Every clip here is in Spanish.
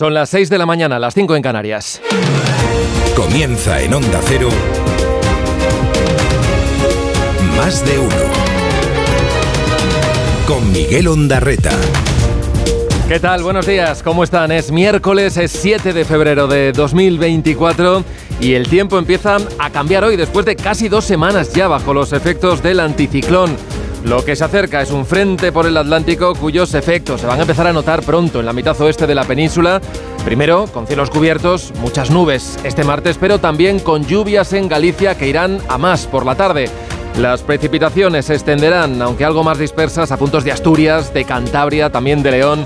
Son las 6 de la mañana, las 5 en Canarias. Comienza en Onda Cero. Más de uno. Con Miguel Ondarreta. ¿Qué tal? Buenos días, ¿cómo están? Es miércoles, es 7 de febrero de 2024 y el tiempo empieza a cambiar hoy después de casi dos semanas ya bajo los efectos del anticiclón. Lo que se acerca es un frente por el Atlántico cuyos efectos se van a empezar a notar pronto en la mitad oeste de la península. Primero, con cielos cubiertos, muchas nubes este martes, pero también con lluvias en Galicia que irán a más por la tarde. Las precipitaciones se extenderán, aunque algo más dispersas, a puntos de Asturias, de Cantabria, también de León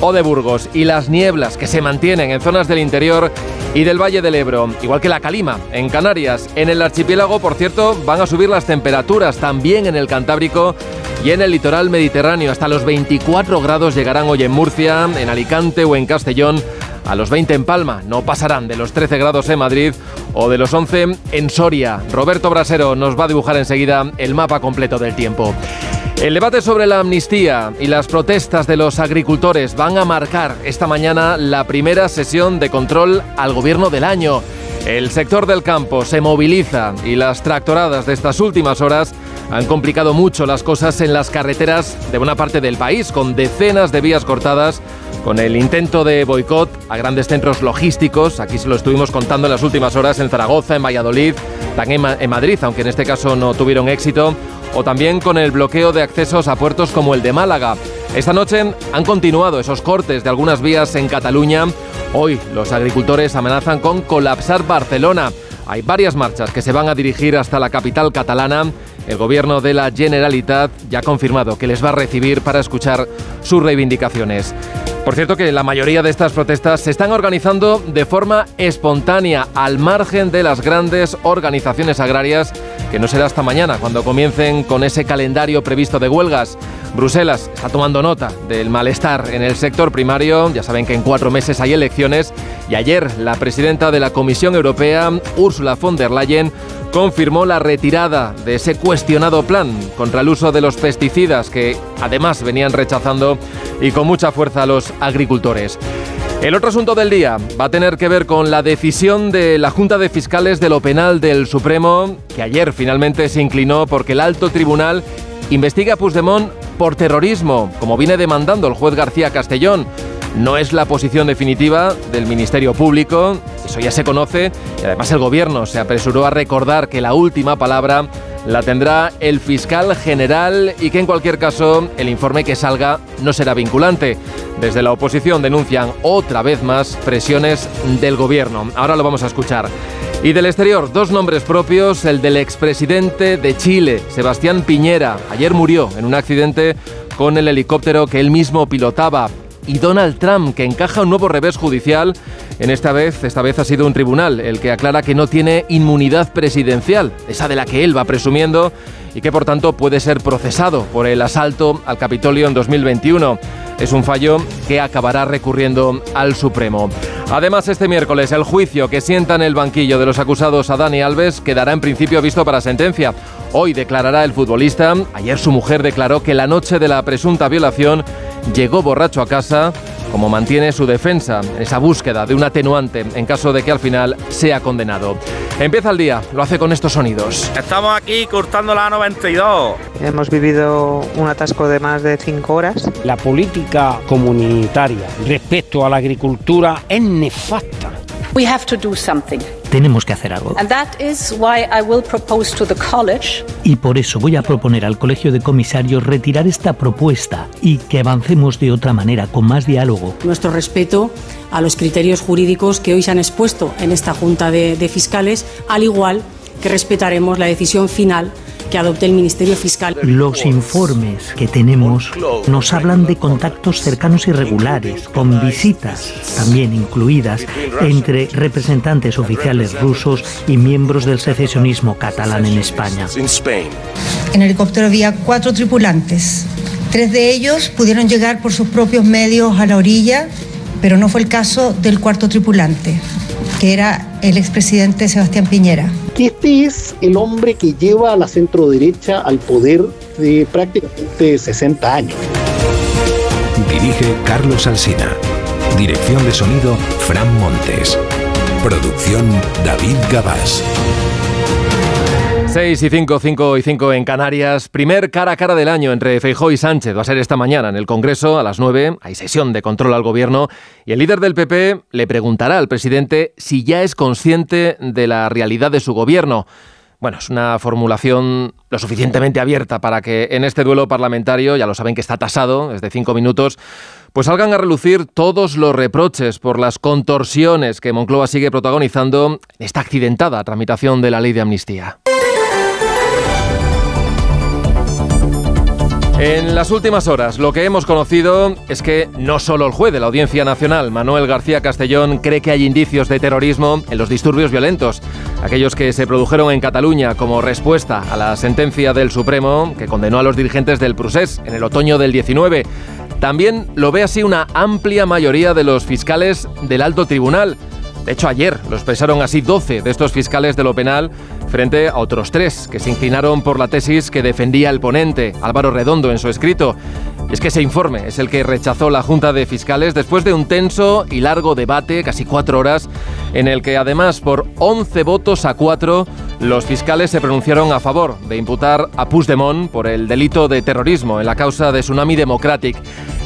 o de Burgos. Y las nieblas que se mantienen en zonas del interior y del Valle del Ebro, igual que la calima en Canarias. En el archipiélago, por cierto, van a subir las temperaturas también en el Cantábrico y en el litoral mediterráneo. Hasta los 24 grados llegarán hoy en Murcia, en Alicante o en Castellón. A los 20 en Palma, no pasarán de los 13 grados en Madrid o de los 11 en Soria. Roberto Brasero nos va a dibujar enseguida el mapa completo del tiempo. El debate sobre la amnistía y las protestas de los agricultores van a marcar esta mañana la primera sesión de control al gobierno del año. El sector del campo se moviliza y las tractoradas de estas últimas horas han complicado mucho las cosas en las carreteras de buena parte del país, con decenas de vías cortadas, con el intento de boicot a grandes centros logísticos. Aquí se lo estuvimos contando en las últimas horas en Zaragoza, en Valladolid, también en Madrid, aunque en este caso no tuvieron éxito o también con el bloqueo de accesos a puertos como el de Málaga. Esta noche han continuado esos cortes de algunas vías en Cataluña. Hoy los agricultores amenazan con colapsar Barcelona. Hay varias marchas que se van a dirigir hasta la capital catalana. El gobierno de la Generalitat ya ha confirmado que les va a recibir para escuchar sus reivindicaciones. Por cierto que la mayoría de estas protestas se están organizando de forma espontánea, al margen de las grandes organizaciones agrarias, que no será hasta mañana, cuando comiencen con ese calendario previsto de huelgas. Bruselas está tomando nota del malestar en el sector primario, ya saben que en cuatro meses hay elecciones, y ayer la presidenta de la Comisión Europea, Ursula von der Leyen, confirmó la retirada de ese cuestionado plan contra el uso de los pesticidas que además venían rechazando y con mucha fuerza los agricultores. El otro asunto del día va a tener que ver con la decisión de la Junta de Fiscales de lo Penal del Supremo, que ayer finalmente se inclinó porque el alto tribunal investiga a Puigdemont por terrorismo, como viene demandando el juez García Castellón. No es la posición definitiva del Ministerio Público, eso ya se conoce, y además el Gobierno se apresuró a recordar que la última palabra la tendrá el fiscal general y que en cualquier caso el informe que salga no será vinculante. Desde la oposición denuncian otra vez más presiones del gobierno. Ahora lo vamos a escuchar. Y del exterior, dos nombres propios, el del expresidente de Chile, Sebastián Piñera. Ayer murió en un accidente con el helicóptero que él mismo pilotaba y Donald Trump, que encaja un nuevo revés judicial. En esta vez, esta vez ha sido un tribunal el que aclara que no tiene inmunidad presidencial, esa de la que él va presumiendo y que por tanto puede ser procesado por el asalto al Capitolio en 2021. Es un fallo que acabará recurriendo al Supremo. Además, este miércoles el juicio que sienta en el banquillo de los acusados a Dani Alves quedará en principio visto para sentencia. Hoy declarará el futbolista. Ayer su mujer declaró que la noche de la presunta violación llegó borracho a casa, como mantiene su defensa en esa búsqueda de un atenuante en caso de que al final sea condenado. Empieza el día, lo hace con estos sonidos. Estamos aquí cortando la 92. Hemos vivido un atasco de más de cinco horas. La política comunitaria respecto a la agricultura es nefasta. We have to do something. Tenemos que hacer algo. And that is why I will propose to the college Y por eso voy a proponer al Colegio de Comisarios retirar esta propuesta y que avancemos de otra manera, con más diálogo. nuestro respeto a los criterios jurídicos que hoy se han expuesto en esta Junta de, de Fiscales, al igual que respetaremos la decisión final que adopte el Ministerio Fiscal. Los informes que tenemos nos hablan de contactos cercanos y regulares, con visitas también incluidas entre representantes oficiales rusos y miembros del secesionismo catalán en España. En el helicóptero había cuatro tripulantes. Tres de ellos pudieron llegar por sus propios medios a la orilla, pero no fue el caso del cuarto tripulante, que era el expresidente Sebastián Piñera. que este es el hombre que lleva a la centroderecha al poder de prácticamente 60 años. Dirige Carlos Alsina. Dirección de sonido, Fran Montes. Producción, David Gabás. 6 y 5, 5 y 5 en Canarias. Primer cara a cara del año entre Feijóo y Sánchez. Va a ser esta mañana en el Congreso a las 9. Hay sesión de control al gobierno. Y el líder del PP le preguntará al presidente si ya es consciente de la realidad de su gobierno. Bueno, es una formulación lo suficientemente abierta para que en este duelo parlamentario, ya lo saben que está tasado, es de cinco minutos, pues salgan a relucir todos los reproches por las contorsiones que Moncloa sigue protagonizando en esta accidentada tramitación de la ley de amnistía. En las últimas horas, lo que hemos conocido es que no solo el juez de la Audiencia Nacional, Manuel García Castellón, cree que hay indicios de terrorismo en los disturbios violentos, aquellos que se produjeron en Cataluña como respuesta a la sentencia del Supremo que condenó a los dirigentes del Prusés en el otoño del 19. También lo ve así una amplia mayoría de los fiscales del alto tribunal. De hecho, ayer lo expresaron así 12 de estos fiscales de lo penal frente a otros tres que se inclinaron por la tesis que defendía el ponente, Álvaro Redondo, en su escrito. Es que ese informe es el que rechazó la Junta de Fiscales después de un tenso y largo debate, casi cuatro horas, en el que además por 11 votos a 4 los fiscales se pronunciaron a favor de imputar a Puigdemont por el delito de terrorismo en la causa de Tsunami Democratic.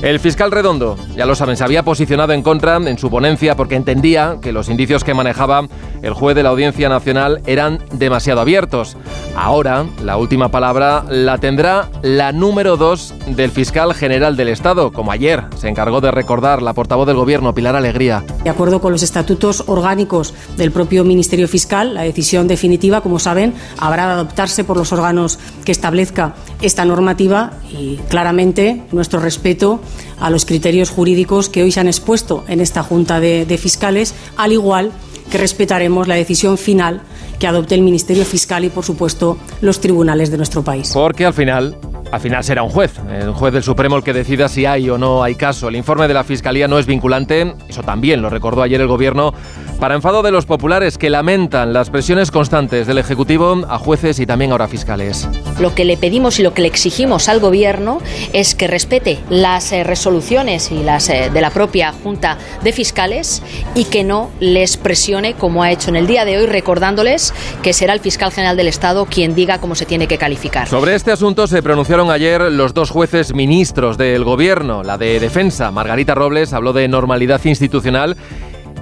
El fiscal Redondo, ya lo saben, se había posicionado en contra en su ponencia porque entendía que los indicios que manejaba el juez de la Audiencia Nacional eran demasiado abiertos. Ahora, la última palabra la tendrá la número dos del fiscal general del Estado, como ayer se encargó de recordar la portavoz del Gobierno, Pilar Alegría. De acuerdo con los estatutos orgánicos del propio Ministerio Fiscal, la decisión definitiva, como saben, habrá de adoptarse por los órganos que establezca esta normativa y claramente nuestro respeto a los criterios jurídicos que hoy se han expuesto en esta Junta de, Fiscales, al igual que respetaremos la decisión final que adopte el Ministerio Fiscal y, por supuesto, los tribunales de nuestro país. Porque al final al final será un juez, un juez del Supremo el que decida si hay o no hay caso. El informe de la Fiscalía no es vinculante, eso también lo recordó ayer el Gobierno, para enfado de los populares que lamentan las presiones constantes del Ejecutivo a jueces y también ahora fiscales. Lo que le pedimos y lo que le exigimos al Gobierno es que respete las eh, resoluciones y las eh, de la propia Junta de Fiscales y que no les presione como ha hecho en el día de hoy, recordándoles que será el fiscal general del Estado quien diga cómo se tiene que calificar. Sobre este asunto se pronunciaron ayer los dos jueces ministros del Gobierno. La de Defensa, Margarita Robles, habló de normalidad institucional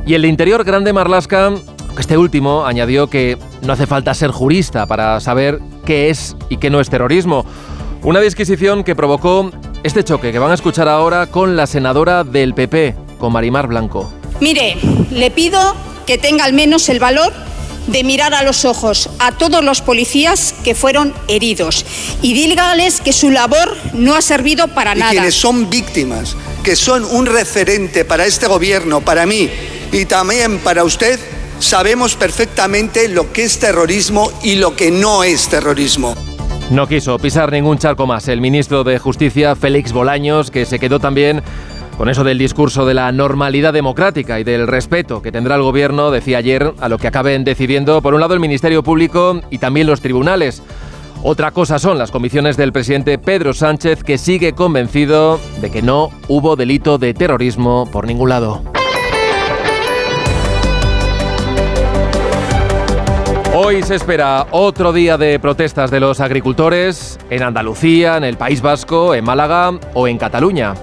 y el de Interior, Grande Marlasca, este último añadió que no hace falta ser jurista para saber qué es y qué no es terrorismo. Una disquisición que provocó este choque que van a escuchar ahora con la senadora del PP, con Marimar Blanco. Mire, le pido que tenga al menos el valor de mirar a los ojos a todos los policías que fueron heridos y dígales que su labor no ha servido para y nada. quienes son víctimas, que son un referente para este gobierno, para mí y también para usted, sabemos perfectamente lo que es terrorismo y lo que no es terrorismo. No quiso pisar ningún charco más el ministro de Justicia, Félix Bolaños, que se quedó también con eso del discurso de la normalidad democrática y del respeto que tendrá el gobierno, decía ayer, a lo que acaben decidiendo, por un lado, el Ministerio Público y también los tribunales. Otra cosa son las convicciones del presidente Pedro Sánchez, que sigue convencido de que no hubo delito de terrorismo por ningún lado. Hoy se espera otro día de protestas de los agricultores en Andalucía, en el País Vasco, en Málaga o en Cataluña.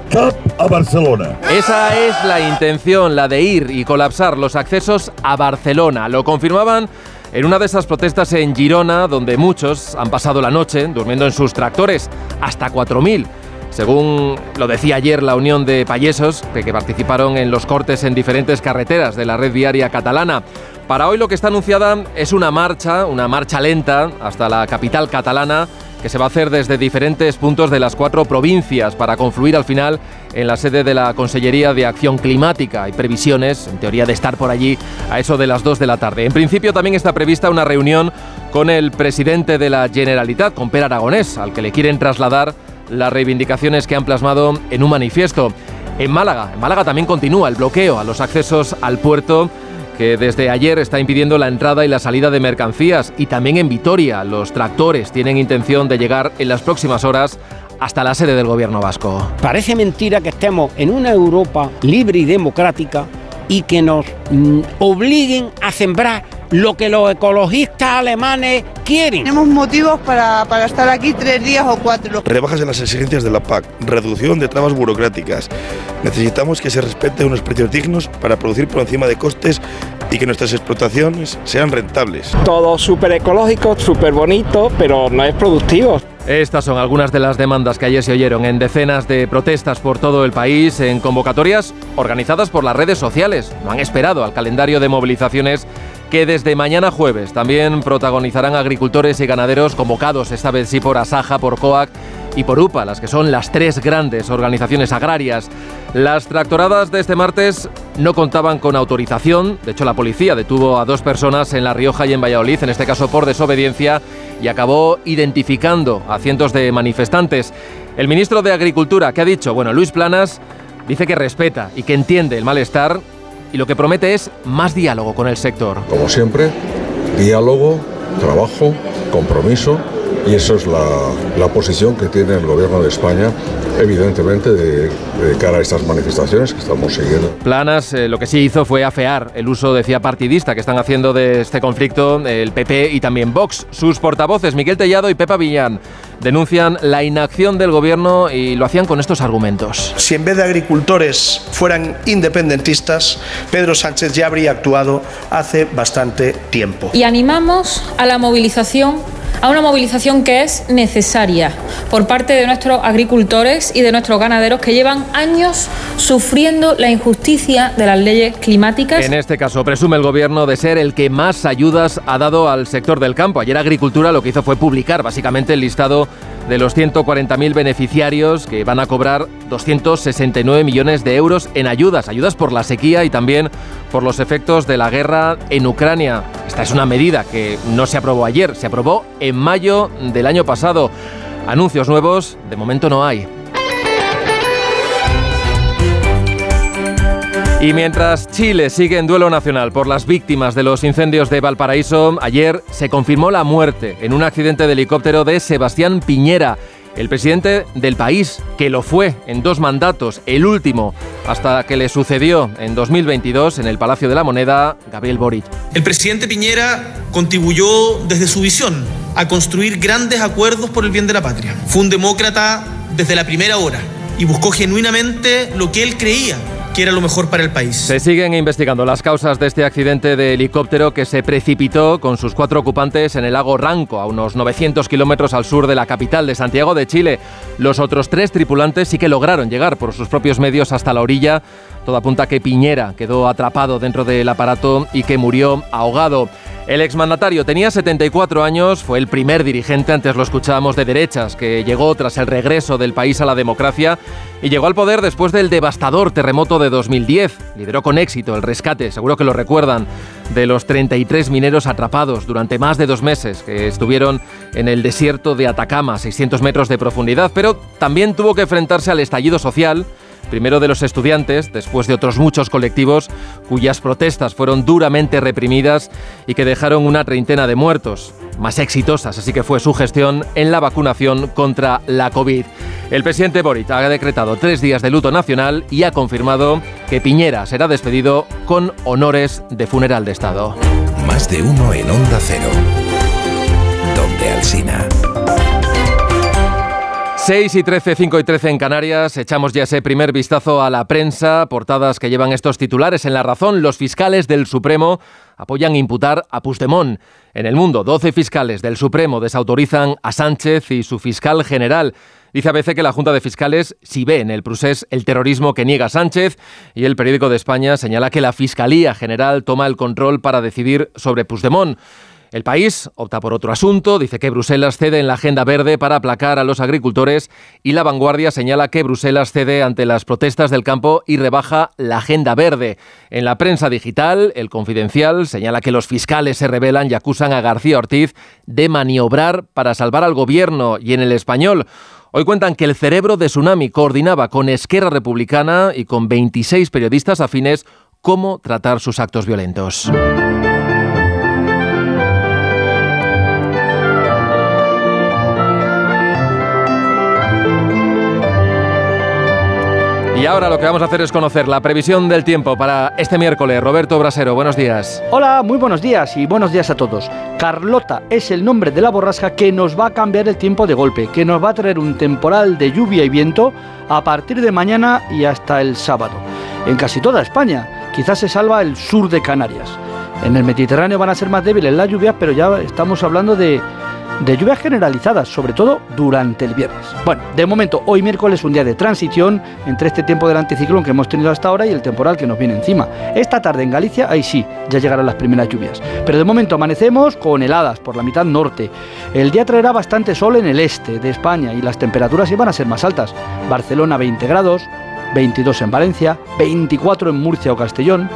a Barcelona. Esa es la intención, la de ir y colapsar los accesos a Barcelona. Lo confirmaban en una de esas protestas en Girona, donde muchos han pasado la noche durmiendo en sus tractores, hasta 4.000. Según lo decía ayer la Unión de Payesos, que, que participaron en los cortes en diferentes carreteras de la red viaria catalana. Para hoy lo que está anunciada es una marcha, una marcha lenta hasta la capital catalana, que se va a hacer desde diferentes puntos de las cuatro provincias para confluir al final en la sede de la Consellería de Acción Climática. Hay previsiones, en teoría, de estar por allí a eso de las 2 de la tarde. En principio también está prevista una reunión con el presidente de la Generalitat, con Per Aragonés, al que le quieren trasladar las reivindicaciones que han plasmado en un manifiesto. En Málaga, en Málaga también continúa el bloqueo a los accesos al puerto que desde ayer está impidiendo la entrada y la salida de mercancías y también en Vitoria los tractores tienen intención de llegar en las próximas horas hasta la sede del gobierno vasco. Parece mentira que estemos en una Europa libre y democrática y que nos mm, obliguen a sembrar lo que los ecologistas alemanes quieren. Tenemos motivos para, para, estar aquí tres días o cuatro. Rebajas en las exigencias de la PAC, reducción de trabas burocráticas. Necesitamos que se respete unos precios dignos para producir por encima de costes y que nuestras explotaciones sean rentables. Todo súper ecológico, súper bonito, pero no es productivo. Estas son algunas de las demandas que ayer se oyeron en decenas de protestas por todo el país, en convocatorias organizadas por las redes sociales. No han esperado al calendario de movilizaciones que desde mañana jueves también protagonizarán agricultores y ganaderos convocados, esta vez sí por Asaja, por COAC y por UPA, las que son las tres grandes organizaciones agrarias. Las tractoradas de este martes no contaban con autorización, de hecho la policía detuvo a dos personas en La Rioja y en Valladolid, en este caso por desobediencia, y acabó identificando a cientos de manifestantes. El ministro de Agricultura, ¿qué ha dicho? Bueno, Luis Planas dice que respeta y que entiende el malestar y lo que promete es más diálogo con el sector. Como siempre, diálogo, trabajo, compromiso y eso es la, la, posición que tiene el gobierno de España, evidentemente, de, de cara a estas manifestaciones que estamos siguiendo. Planas eh, lo que sí hizo fue afear el uso, decía, partidista que están haciendo de este conflicto el PP y también Vox. Sus portavoces, Miguel Tellado y Pepa Villán, denuncian la inacción del gobierno y lo hacían con estos argumentos. Si en vez de agricultores fueran independentistas, Pedro Sánchez ya habría actuado hace bastante tiempo. Y animamos a la movilización a una movilización que es necesaria por parte de nuestros agricultores y de nuestros ganaderos que llevan años sufriendo la injusticia de las leyes climáticas. En este caso, presume el gobierno de ser el que más ayudas ha dado al sector del campo. Ayer Agricultura lo que hizo fue publicar básicamente el listado de los 140.000 beneficiarios que van a cobrar 269 millones de euros en ayudas, ayudas por la sequía y también por los efectos de la guerra en Ucrania. Esta es una medida que no se aprobó ayer, se aprobó en mayo del año pasado. Anuncios nuevos, de momento no hay. Y mientras Chile sigue en duelo nacional por las víctimas de los incendios de Valparaíso, ayer se confirmó la muerte en un accidente de helicóptero de Sebastián Piñera, el presidente del país, que lo fue en dos mandatos, el último hasta que le sucedió en 2022 en el Palacio de la Moneda, Gabriel Boric. El presidente Piñera contribuyó desde su visión a construir grandes acuerdos por el bien de la patria. Fue un demócrata desde la primera hora y buscó genuinamente lo que él creía que era lo mejor para el país. Se siguen investigando las causas de este accidente de helicóptero que se precipitó con sus cuatro ocupantes en el lago Ranco, a unos 900 kilómetros al sur de la capital de Santiago de Chile. Los otros tres tripulantes sí que lograron llegar por sus propios medios hasta la orilla. Todo apunta que Piñera quedó atrapado dentro del aparato y que murió ahogado. El exmandatario tenía 74 años, fue el primer dirigente, antes lo escuchábamos, de derechas, que llegó tras el regreso del país a la democracia y llegó al poder después del devastador terremoto de 2010. Lideró con éxito el rescate, seguro que lo recuerdan, de los 33 mineros atrapados durante más de dos meses que estuvieron en el desierto de Atacama, 600 metros de profundidad, pero también tuvo que enfrentarse al estallido social primero de los estudiantes, después de otros muchos colectivos cuyas protestas fueron duramente reprimidas y que dejaron una treintena de muertos, más exitosas, así que fue su gestión en la vacunación contra la COVID. El presidente Boric ha decretado tres días de luto nacional y ha confirmado que Piñera será despedido con honores de funeral de Estado. Más de uno en Onda Cero. Donde Alsina. 6 y 13, 5 y 13 en Canarias. Echamos ya ese primer vistazo a la prensa. Portadas que llevan estos titulares. En La Razón, los fiscales del Supremo apoyan imputar a Puigdemont. En el mundo, 12 fiscales del Supremo desautorizan a Sánchez y su fiscal general. Dice ABC que la Junta de Fiscales si ve en el procés el terrorismo que niega Sánchez y el periódico de España señala que la Fiscalía General toma el control para decidir sobre Puigdemont. El país opta por otro asunto, dice que Bruselas cede en la agenda verde para aplacar a los agricultores y la vanguardia señala que Bruselas cede ante las protestas del campo y rebaja la agenda verde. En la prensa digital, el confidencial señala que los fiscales se rebelan y acusan a García Ortiz de maniobrar para salvar al gobierno y en el español. Hoy cuentan que el cerebro de Tsunami coordinaba con Esquerra Republicana y con 26 periodistas afines cómo tratar sus actos violentos. Y ahora lo que vamos a hacer es conocer la previsión del tiempo para este miércoles. Roberto Brasero, buenos días. Hola, muy buenos días y buenos días a todos. Carlota es el nombre de la borrasca que nos va a cambiar el tiempo de golpe, que nos va a traer un temporal de lluvia y viento a partir de mañana y hasta el sábado. En casi toda España, quizás se salva el sur de Canarias. En el Mediterráneo van a ser más débiles las lluvias, pero ya estamos hablando de de lluvias generalizadas, sobre todo durante el viernes. Bueno, de momento, hoy miércoles un día de transición entre este tiempo del anticiclón que hemos tenido hasta ahora y el temporal que nos viene encima. Esta tarde en Galicia, ahí sí, ya llegarán las primeras lluvias. Pero de momento amanecemos con heladas por la mitad norte. El día traerá bastante sol en el este de España y las temperaturas iban a ser más altas. Barcelona 20 grados, 22 en Valencia, 24 en Murcia o Castellón.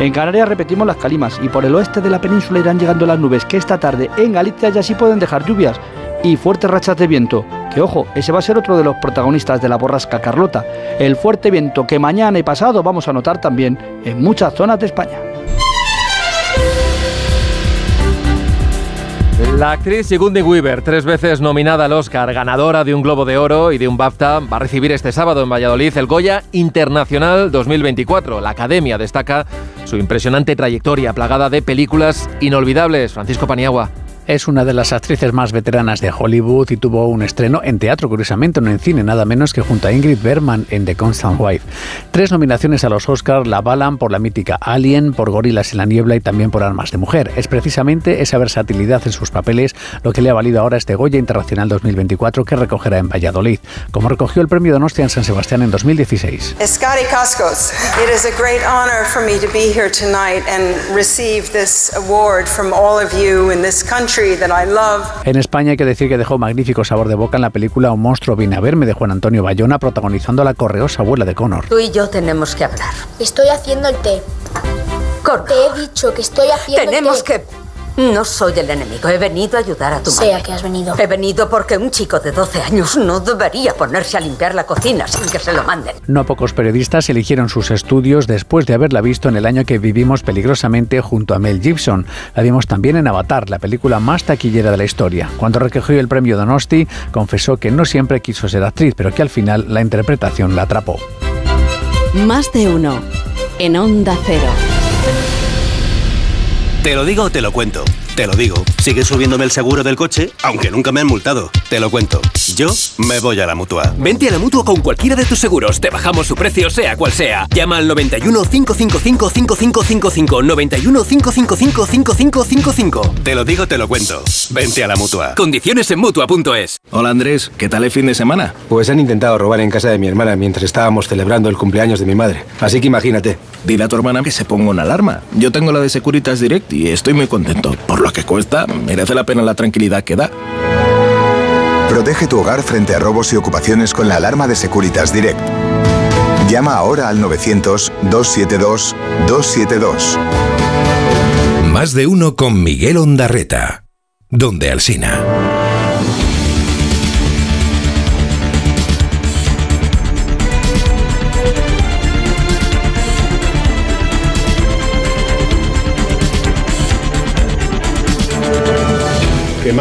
En Canarias repetimos las calimas y por el oeste de la península irán llegando las nubes que esta tarde en Galicia ya sí pueden dejar lluvias y fuertes rachas de viento. Que ojo, ese va a ser otro de los protagonistas de la borrasca Carlota, el fuerte viento que mañana y pasado vamos a notar también en muchas zonas de España. La actriz Sigourney Weaver, tres veces nominada al Oscar, ganadora de un Globo de Oro y de un BAFTA, va a recibir este sábado en Valladolid el Goya Internacional 2024. La Academia destaca su impresionante trayectoria plagada de películas inolvidables. Francisco Paniagua. Es una de las actrices más veteranas de Hollywood y tuvo un estreno en teatro, curiosamente, no en cine, nada menos que junto a Ingrid Bergman en The Constant Wife. Tres nominaciones a los Oscars la avalan por la mítica Alien, por Gorilas en la Niebla y también por Armas de Mujer. Es precisamente esa versatilidad en sus papeles lo que le ha valido ahora este Goya Internacional 2024 que recogerá en Valladolid, como recogió el premio Donostia en San Sebastián en 2016. Scotty Cascos, it is a great honor for me to be here tonight and receive this award from all of you in. En España hay que decir que dejó magnífico sabor de boca en la película Un monstruo viene a verme de Juan Antonio Bayona protagonizando a la correosa abuela de Connor. Tú y yo tenemos que hablar. Estoy haciendo el té. Connor. Te he dicho que estoy haciendo Tenemos el té. que... No soy el enemigo, he venido a ayudar a tu Sé madre. a qué has venido. He venido porque un chico de 12 años no debería ponerse a limpiar la cocina sin que se lo manden. No pocos periodistas eligieron sus estudios después de haberla visto en el año que vivimos peligrosamente junto a Mel Gibson. La vimos también en Avatar, la película más taquillera de la historia. Cuando recogió el premio Donosti, confesó que no siempre quiso ser actriz, pero que al final la interpretación la atrapó. Más de uno. En Onda Cero. Te lo digo, te lo cuento. Te lo digo. Sigue subiéndome el seguro del coche, aunque nunca me han multado. Te lo cuento. Yo me voy a la mutua. Vente a la mutua con cualquiera de tus seguros. Te bajamos su precio, sea cual sea. Llama al 91 555 5555. 91 555 5555. Te lo digo, te lo cuento. Vente a la mutua. Condiciones en mutua.es. Hola Andrés, ¿qué tal el fin de semana? Pues han intentado robar en casa de mi hermana mientras estábamos celebrando el cumpleaños de mi madre. Así que imagínate. Dile a tu hermana que se ponga una alarma. Yo tengo la de Securitas Direct y estoy muy contento. Por lo que cuesta, merece la pena la tranquilidad que da. Protege tu hogar frente a robos y ocupaciones con la alarma de Securitas Direct. Llama ahora al 900-272-272. Más de uno con Miguel Ondarreta. Donde Alsina.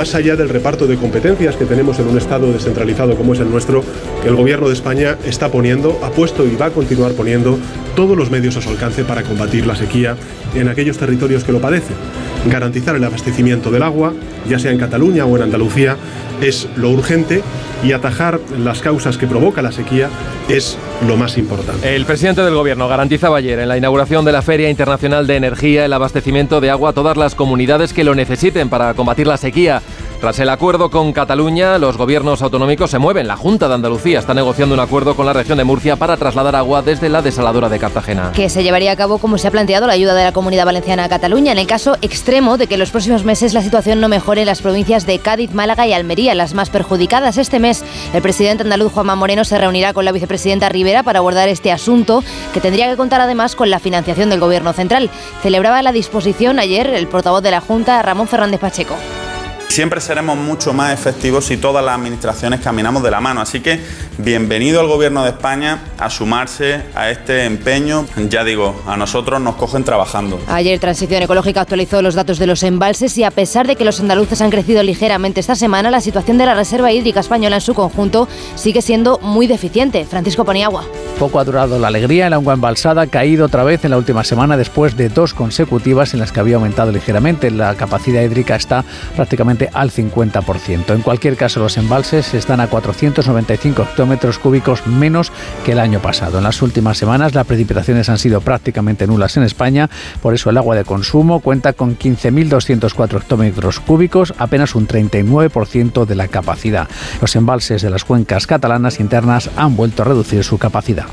Más allá del reparto de competencias que tenemos en un Estado descentralizado como es el nuestro, el Gobierno de España está poniendo, ha puesto y va a continuar poniendo todos los medios a su alcance para combatir la sequía en aquellos territorios que lo padecen. Garantizar el abastecimiento del agua, ya sea en Cataluña o en Andalucía, es lo urgente y atajar las causas que provoca la sequía es lo más importante. El presidente del gobierno garantizaba ayer en la inauguración de la Feria Internacional de Energía el abastecimiento de agua a todas las comunidades que lo necesiten para combatir la sequía. Tras el acuerdo con Cataluña, los gobiernos autonómicos se mueven. La Junta de Andalucía está negociando un acuerdo con la región de Murcia para trasladar agua desde la desaladora de Cartagena. Que se llevaría a cabo como se ha planteado la ayuda de la Comunidad Valenciana a Cataluña en el caso extremo de que en los próximos meses la situación no mejore en las provincias de Cádiz, Málaga y Almería, las más perjudicadas. Este mes el presidente andaluz Juanma Moreno se reunirá con la vicepresidenta Rivera para abordar este asunto, que tendría que contar además con la financiación del Gobierno central. Celebraba la disposición ayer el portavoz de la Junta, Ramón Fernández Pacheco. Siempre seremos mucho más efectivos si todas las administraciones caminamos de la mano. Así que bienvenido al Gobierno de España a sumarse a este empeño. Ya digo, a nosotros nos cogen trabajando. Ayer Transición Ecológica actualizó los datos de los embalses y a pesar de que los andaluces han crecido ligeramente esta semana, la situación de la Reserva Hídrica Española en su conjunto sigue siendo muy deficiente. Francisco Paniagua. Poco ha durado la alegría. El agua embalsada ha caído otra vez en la última semana después de dos consecutivas en las que había aumentado ligeramente. La capacidad hídrica está prácticamente al 50%. En cualquier caso, los embalses están a 495 hectómetros cúbicos menos que el año pasado. En las últimas semanas las precipitaciones han sido prácticamente nulas en España, por eso el agua de consumo cuenta con 15.204 hectómetros cúbicos, apenas un 39% de la capacidad. Los embalses de las cuencas catalanas internas han vuelto a reducir su capacidad.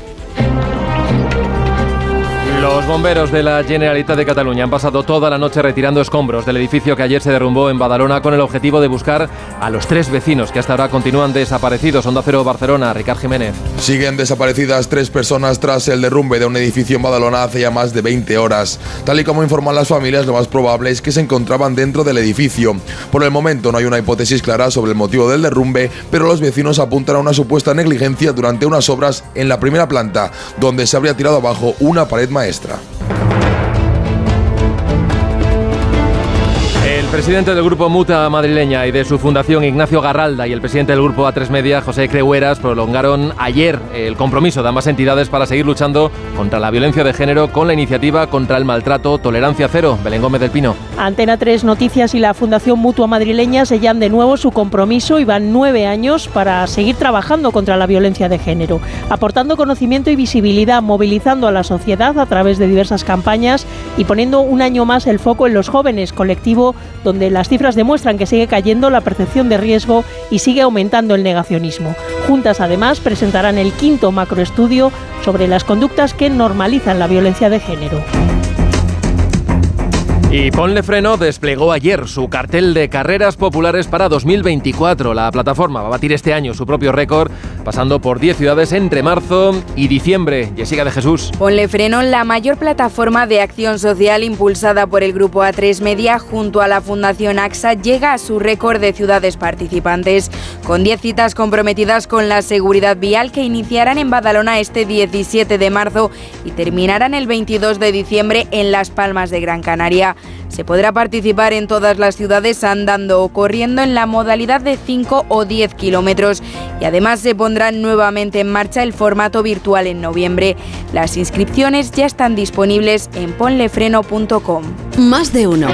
Los bomberos de la Generalitat de Cataluña han pasado toda la noche retirando escombros del edificio que ayer se derrumbó en Badalona con el objetivo de buscar a los tres vecinos que hasta ahora continúan desaparecidos. Onda Cero Barcelona, Ricard Jiménez. Siguen desaparecidas tres personas tras el derrumbe de un edificio en Badalona hace ya más de 20 horas. Tal y como informan las familias, lo más probable es que se encontraban dentro del edificio. Por el momento no hay una hipótesis clara sobre el motivo del derrumbe, pero los vecinos apuntan a una supuesta negligencia durante unas obras en la primera planta, donde se habría tirado abajo una pared maestra. El presidente del grupo Muta madrileña y de su fundación Ignacio Garralda y el presidente del grupo A3 Media José Creueras prolongaron ayer el compromiso de ambas entidades para seguir luchando contra la violencia de género con la iniciativa contra el maltrato Tolerancia Cero. Belén Gómez del Pino. Antena 3 Noticias y la Fundación Mutua Madrileña sellan de nuevo su compromiso y van nueve años para seguir trabajando contra la violencia de género, aportando conocimiento y visibilidad, movilizando a la sociedad a través de diversas campañas y poniendo un año más el foco en los jóvenes, colectivo donde las cifras demuestran que sigue cayendo la percepción de riesgo y sigue aumentando el negacionismo. Juntas, además, presentarán el quinto macroestudio sobre las conductas que normalizan la violencia de género. Y Ponle Freno desplegó ayer su cartel de carreras populares para 2024. La plataforma va a batir este año su propio récord, pasando por 10 ciudades entre marzo y diciembre. Jessica de Jesús. Ponle Freno, la mayor plataforma de acción social impulsada por el grupo A3 Media junto a la Fundación AXA, llega a su récord de ciudades participantes, con 10 citas comprometidas con la seguridad vial que iniciarán en Badalona este 17 de marzo y terminarán el 22 de diciembre en Las Palmas de Gran Canaria. Se podrá participar en todas las ciudades andando o corriendo en la modalidad de 5 o 10 kilómetros y además se pondrá nuevamente en marcha el formato virtual en noviembre. Las inscripciones ya están disponibles en ponlefreno.com. Más de uno.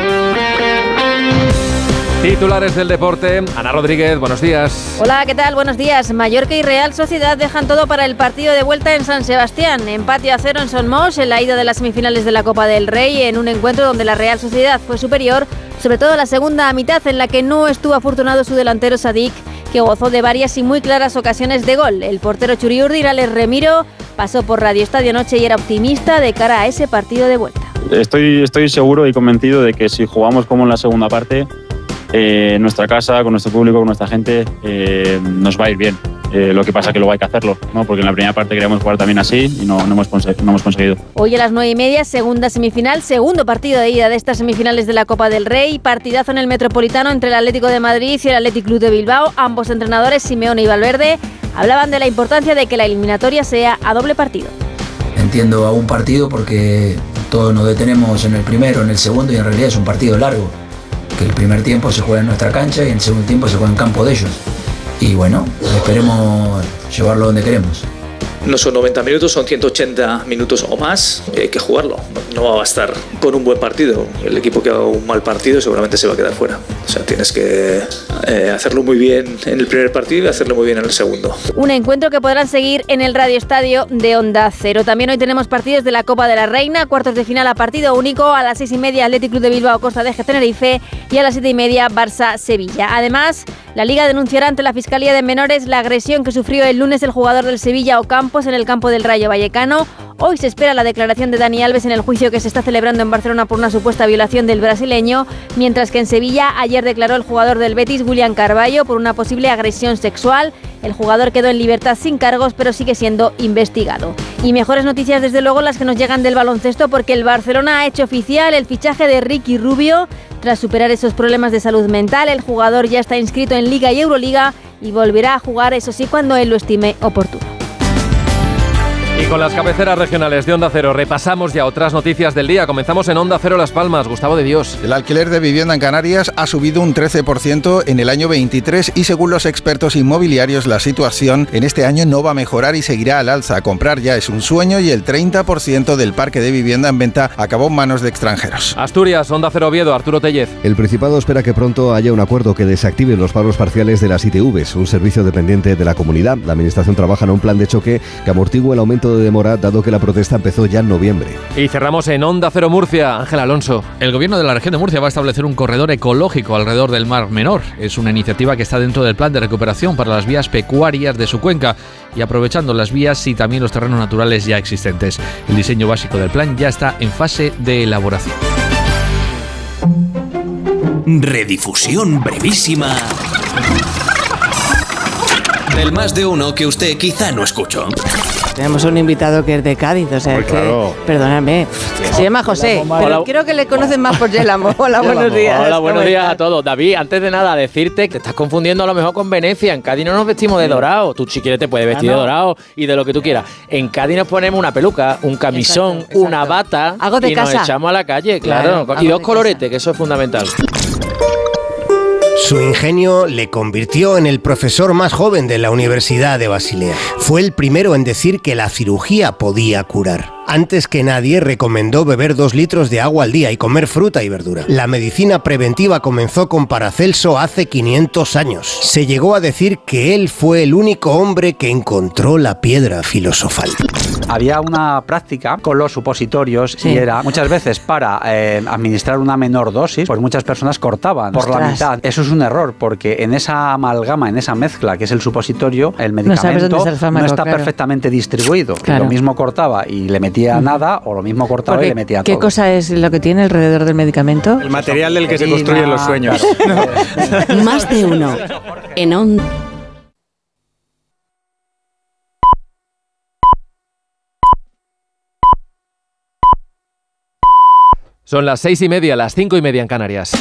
Titulares del deporte. Ana Rodríguez, buenos días. Hola, ¿qué tal? Buenos días. Mallorca y Real Sociedad dejan todo para el partido de vuelta en San Sebastián. Empate a cero en Son Mos en la ida de las semifinales de la Copa del Rey en un encuentro donde la Real Sociedad fue superior, sobre todo la segunda mitad en la que no estuvo afortunado su delantero Sadik, que gozó de varias y muy claras ocasiones de gol. El portero Churiurdi, Alex Remiro, pasó por Radio Estadio Noche y era optimista de cara a ese partido de vuelta. Estoy, estoy seguro y convencido de que si jugamos como en la segunda parte, eh, en nuestra casa, con nuestro público, con nuestra gente, eh, nos va a ir bien. Eh, lo que pasa es que luego hay que hacerlo, ¿no? porque en la primera parte queríamos jugar también así y no, no, hemos, no hemos conseguido. Hoy a las nueve y media, segunda semifinal, segundo partido de ida de estas semifinales de la Copa del Rey, partidazo en el Metropolitano entre el Atlético de Madrid y el Athletic Club de Bilbao. Ambos entrenadores, Simeone y Valverde, hablaban de la importancia de que la eliminatoria sea a doble partido. Entiendo a un partido porque todos nos detenemos en el primero, en el segundo y en realidad es un partido largo que el primer tiempo se juega en nuestra cancha y el segundo tiempo se juega en campo de ellos. Y bueno, esperemos llevarlo donde queremos. No son 90 minutos, son 180 minutos o más. Hay que jugarlo. No va a bastar con un buen partido. El equipo que haga un mal partido seguramente se va a quedar fuera. O sea, tienes que eh, hacerlo muy bien en el primer partido y hacerlo muy bien en el segundo. Un encuentro que podrán seguir en el Radio Estadio de Onda Cero. También hoy tenemos partidos de la Copa de la Reina, cuartos de final a partido único. A las seis y media, Athletic Club de Bilbao, Costa de Tenerife. Y a las siete y media, Barça, Sevilla. Además, la Liga denunciará ante la Fiscalía de Menores la agresión que sufrió el lunes el jugador del Sevilla Ocampo campos en el campo del Rayo Vallecano. Hoy se espera la declaración de Dani Alves en el juicio que se está celebrando en Barcelona por una supuesta violación del brasileño, mientras que en Sevilla ayer declaró el jugador del Betis, William Carballo, por una posible agresión sexual. El jugador quedó en libertad sin cargos, pero sigue siendo investigado. Y mejores noticias, desde luego, las que nos llegan del baloncesto, porque el Barcelona ha hecho oficial el fichaje de Ricky Rubio. Tras superar esos problemas de salud mental, el jugador ya está inscrito en Liga y Euroliga y volverá a jugar, eso sí, cuando él lo estime oportuno. Y con las cabeceras regionales de Onda Cero repasamos ya otras noticias del día. Comenzamos en Onda Cero Las Palmas. Gustavo de Dios. El alquiler de vivienda en Canarias ha subido un 13% en el año 23 y según los expertos inmobiliarios la situación en este año no va a mejorar y seguirá al alza. Comprar ya es un sueño y el 30% del parque de vivienda en venta acabó en manos de extranjeros. Asturias, Onda Cero Oviedo, Arturo Tellez. El Principado espera que pronto haya un acuerdo que desactive los pagos parciales de las ITVs, un servicio dependiente de la comunidad. La Administración trabaja en un plan de choque que amortigue el aumento de demora dado que la protesta empezó ya en noviembre. Y cerramos en Onda Cero Murcia, Ángel Alonso. El gobierno de la región de Murcia va a establecer un corredor ecológico alrededor del Mar Menor. Es una iniciativa que está dentro del plan de recuperación para las vías pecuarias de su cuenca y aprovechando las vías y también los terrenos naturales ya existentes. El diseño básico del plan ya está en fase de elaboración. Redifusión brevísima del más de uno que usted quizá no escuchó. Tenemos un invitado que es de Cádiz, o sea, que, claro. perdóname, se llama José, pero Hola. creo que le conocen más por Yelamo. Hola, buenos días. Hola, buenos ¿cómo días a todos. David, antes de nada, decirte que te estás confundiendo a lo mejor con Venecia. En Cádiz no nos vestimos de dorado. Tú, si quieres, te puedes vestir Ah, no. de dorado y de lo que tú quieras. En Cádiz nos ponemos una peluca, un camisón, Exacto, una bata Algo de y nos echamos a la calle, Claro, y dos coloretes, que eso es fundamental. Su ingenio le convirtió en el profesor más joven de la Universidad de Basilea. Fue el primero en decir que la cirugía podía curar. Antes que nadie recomendó beber dos litros de agua al día y comer fruta y verdura. La medicina preventiva comenzó con Paracelso hace 500 años. Se llegó a decir que él fue el único hombre que encontró la piedra filosofal. Había una práctica con los supositorios Sí. y era muchas veces para eh, administrar una menor dosis, pues muchas personas cortaban por la mitad. Eso es un error porque en esa amalgama, en esa mezcla que es el supositorio, el No medicamento está el fármaco, está claro. perfectamente distribuido. Claro. Lo mismo cortaba y le metía nada o lo mismo cortaba y le metía ¿Qué todo. cosa es lo que tiene alrededor del medicamento? El material del que se construyen los sueños. Más de uno. En Onda. Son las seis y media, las cinco y media en Canarias.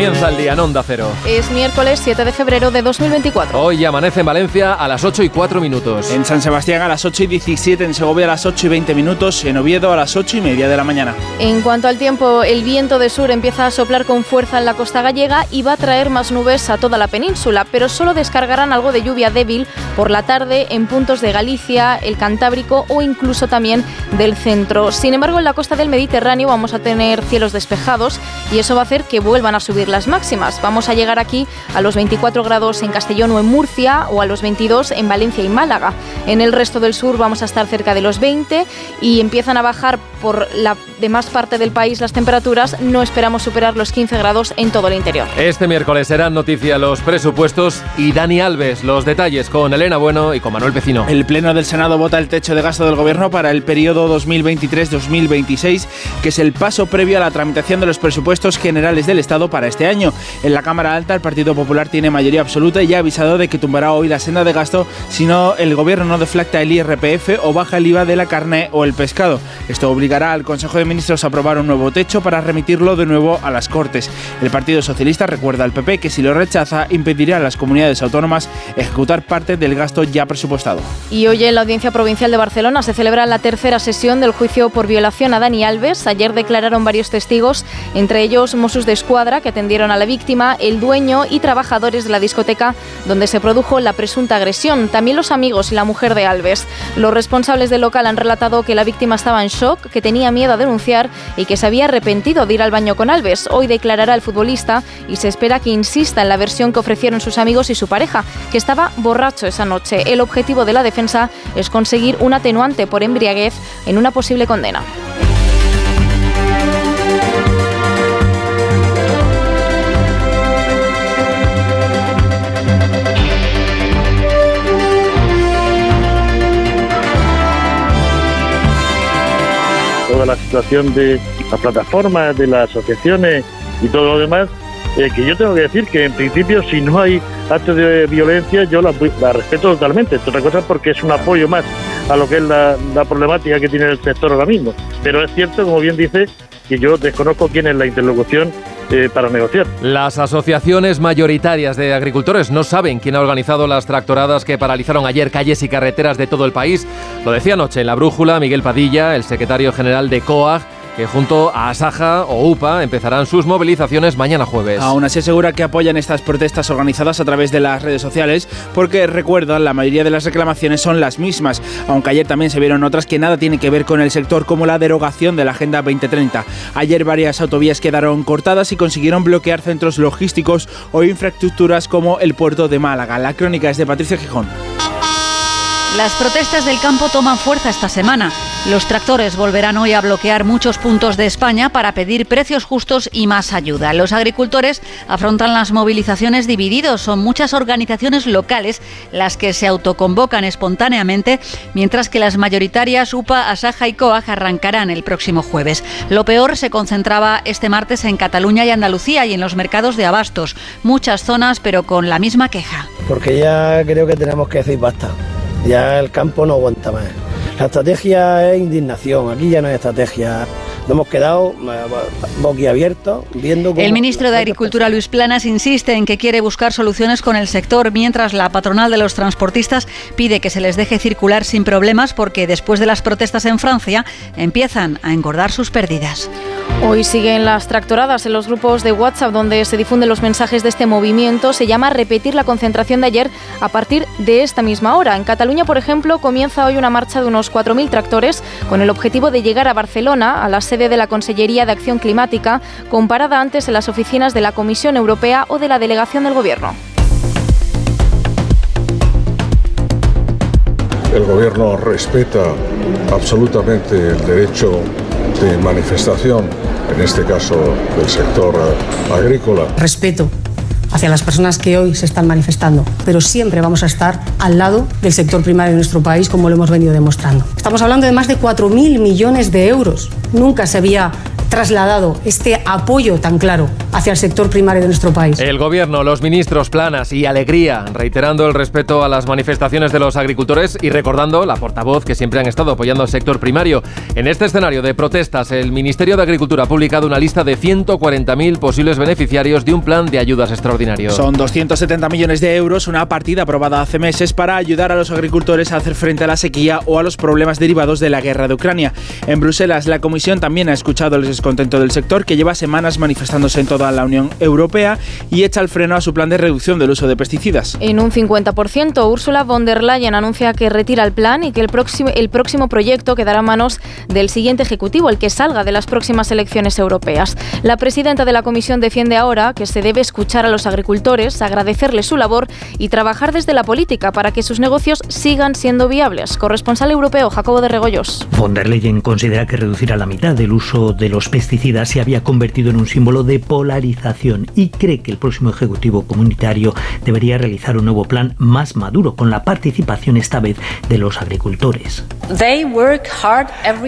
Comienza el día en Onda Cero. Es miércoles 7 de febrero de 2024. Hoy amanece en Valencia a las 8 y 4 minutos. En San Sebastián a las 8 y 17, en Segovia a las 8 y 20 minutos, en Oviedo a las 8 y media de la mañana. En cuanto al tiempo, el viento de sur empieza a soplar con fuerza en la costa gallega y va a traer más nubes a toda la península, pero solo descargarán algo de lluvia débil por la tarde en puntos de Galicia, el Cantábrico o incluso también del centro. Sin embargo, en la costa del Mediterráneo vamos a tener cielos despejados y eso va a hacer que vuelvan a subir las máximas. Vamos a llegar aquí a los 24 grados en Castellón o en Murcia o a los 22 en Valencia y Málaga. En el resto del sur vamos a estar cerca de los 20 y empiezan a bajar por la demás parte del país las temperaturas. No esperamos superar los 15 grados en todo el interior. Este miércoles serán noticia los presupuestos y Dani Alves. Los detalles con Elena Bueno y con Manuel Pecino. El Pleno del Senado vota el techo de gasto del Gobierno para el periodo 2023-2026, que es el paso previo a la tramitación de los presupuestos generales del Estado para este año. En la Cámara Alta, el Partido Popular tiene mayoría absoluta y ha avisado de que tumbará hoy la senda de gasto si no el Gobierno no deflacta el IRPF o baja el IVA de la carne o el pescado. Esto obligará al Consejo de Ministros a aprobar un nuevo techo para remitirlo de nuevo a las Cortes. El Partido Socialista recuerda al PP que si lo rechaza impedirá a las comunidades autónomas ejecutar parte del gasto ya presupuestado. Y hoy en la Audiencia Provincial de Barcelona se celebra la tercera sesión del juicio por violación a Dani Alves. Ayer declararon varios testigos, entre ellos Mossos de Escuadra, que atendieron a la víctima, el dueño y trabajadores de la discoteca donde se produjo la presunta agresión. También los amigos y la mujer de Alves. Los responsables del local han relatado que la víctima estaba en shock, que tenía miedo a denunciar y que se había arrepentido de ir al baño con Alves. Hoy declarará el futbolista y se espera que insista en la versión que ofrecieron sus amigos y su pareja, que estaba borracho esa noche. El objetivo de la defensa es conseguir un atenuante por embriaguez en una posible condena. Toda la situación de las plataformas, de las asociaciones y todo lo demás, eh, que yo tengo que decir que en principio si no hay actos de violencia yo la, respeto totalmente, entre otras cosas porque es un apoyo más a lo que es la, la problemática que tiene el sector ahora mismo. Pero es cierto, como bien dice, que yo desconozco quién es la interlocución eh, para negociar. Las asociaciones mayoritarias de agricultores no saben quién ha organizado las tractoradas que paralizaron ayer calles y carreteras de todo el país. Lo decía anoche en la brújula Miguel Padilla, el secretario general de COAG que junto a Asaja o UPA empezarán sus movilizaciones mañana jueves. Aún así asegura que apoyan estas protestas organizadas a través de las redes sociales porque recuerdan la mayoría de las reclamaciones son las mismas, aunque ayer también se vieron otras que nada tienen que ver con el sector como la derogación de la Agenda 2030. Ayer varias autovías quedaron cortadas y consiguieron bloquear centros logísticos o infraestructuras como el puerto de Málaga. La crónica es de Patricia Gijón. Las protestas del campo toman fuerza esta semana. Los tractores volverán hoy a bloquear muchos puntos de España para pedir precios justos y más ayuda. Los agricultores afrontan las movilizaciones divididos. Son muchas organizaciones locales las que se autoconvocan espontáneamente, mientras que las mayoritarias UPA, Asaja y COAG arrancarán el próximo jueves. Lo peor se concentraba este martes en Cataluña y Andalucía y en los mercados de abastos. Muchas zonas, pero con la misma queja. Porque ya creo que tenemos que decir basta. Ya el campo no aguanta más. La estrategia es indignación, aquí ya no hay estrategia. Nos hemos quedado eh, boquiabiertos viendo cómo... El ministro de Agricultura, Luis Planas, insiste en que quiere buscar soluciones con el sector, mientras la patronal de los transportistas pide que se les deje circular sin problemas porque después de las protestas en Francia empiezan a engordar sus pérdidas. Hoy siguen las tractoradas en los grupos de WhatsApp donde se difunden los mensajes de este movimiento. Se llama repetir la concentración de ayer a partir de esta misma hora. En Cataluña, por ejemplo, comienza hoy una marcha de unos 4.000 tractores con el objetivo de llegar a Barcelona, a la sede de la Consellería de Acción Climática, comparada antes en las oficinas de la Comisión Europea o de la Delegación del Gobierno. El Gobierno respeta absolutamente el derecho de manifestación, en este caso del sector agrícola. Respeto hacia las personas que hoy se están manifestando, pero siempre vamos a estar al lado del sector primario de nuestro país, como lo hemos venido demostrando. Estamos hablando de más de 4.000 millones de euros. Nunca se había trasladado este apoyo tan claro hacia el sector primario de nuestro país. El gobierno, los ministros Planas y Alegría, reiterando el respeto a las manifestaciones de los agricultores y recordando la portavoz que siempre han estado apoyando al sector primario. En este escenario de protestas, el Ministerio de Agricultura ha publicado una lista de 140.000 posibles beneficiarios de un plan de ayudas extraordinario. Son 270 millones de euros, una partida aprobada hace meses para ayudar a los agricultores a hacer frente a la sequía o a los problemas derivados de la guerra de Ucrania. En Bruselas, la Comisión también ha escuchado el descontento del sector que lleva semanas manifestándose en toda la Unión Europea y echa el freno a su plan de reducción del uso de pesticidas. En un 50%, Ursula von der Leyen anuncia que retira el plan y que el próximo, el próximo proyecto quedará en manos del siguiente Ejecutivo, el que salga de las próximas elecciones europeas. La presidenta de la Comisión defiende ahora que se debe escuchar a los agricultores, agradecerles su labor y trabajar desde la política para que sus negocios sigan siendo viables. Corresponsal europeo Jacobo de Regoyos. Von der Leyen considera que reducir a la mitad el uso de los pesticidas se había convertido en un símbolo de polarización y cree que el próximo Ejecutivo Comunitario debería realizar un nuevo plan más maduro con la participación esta vez de los agricultores.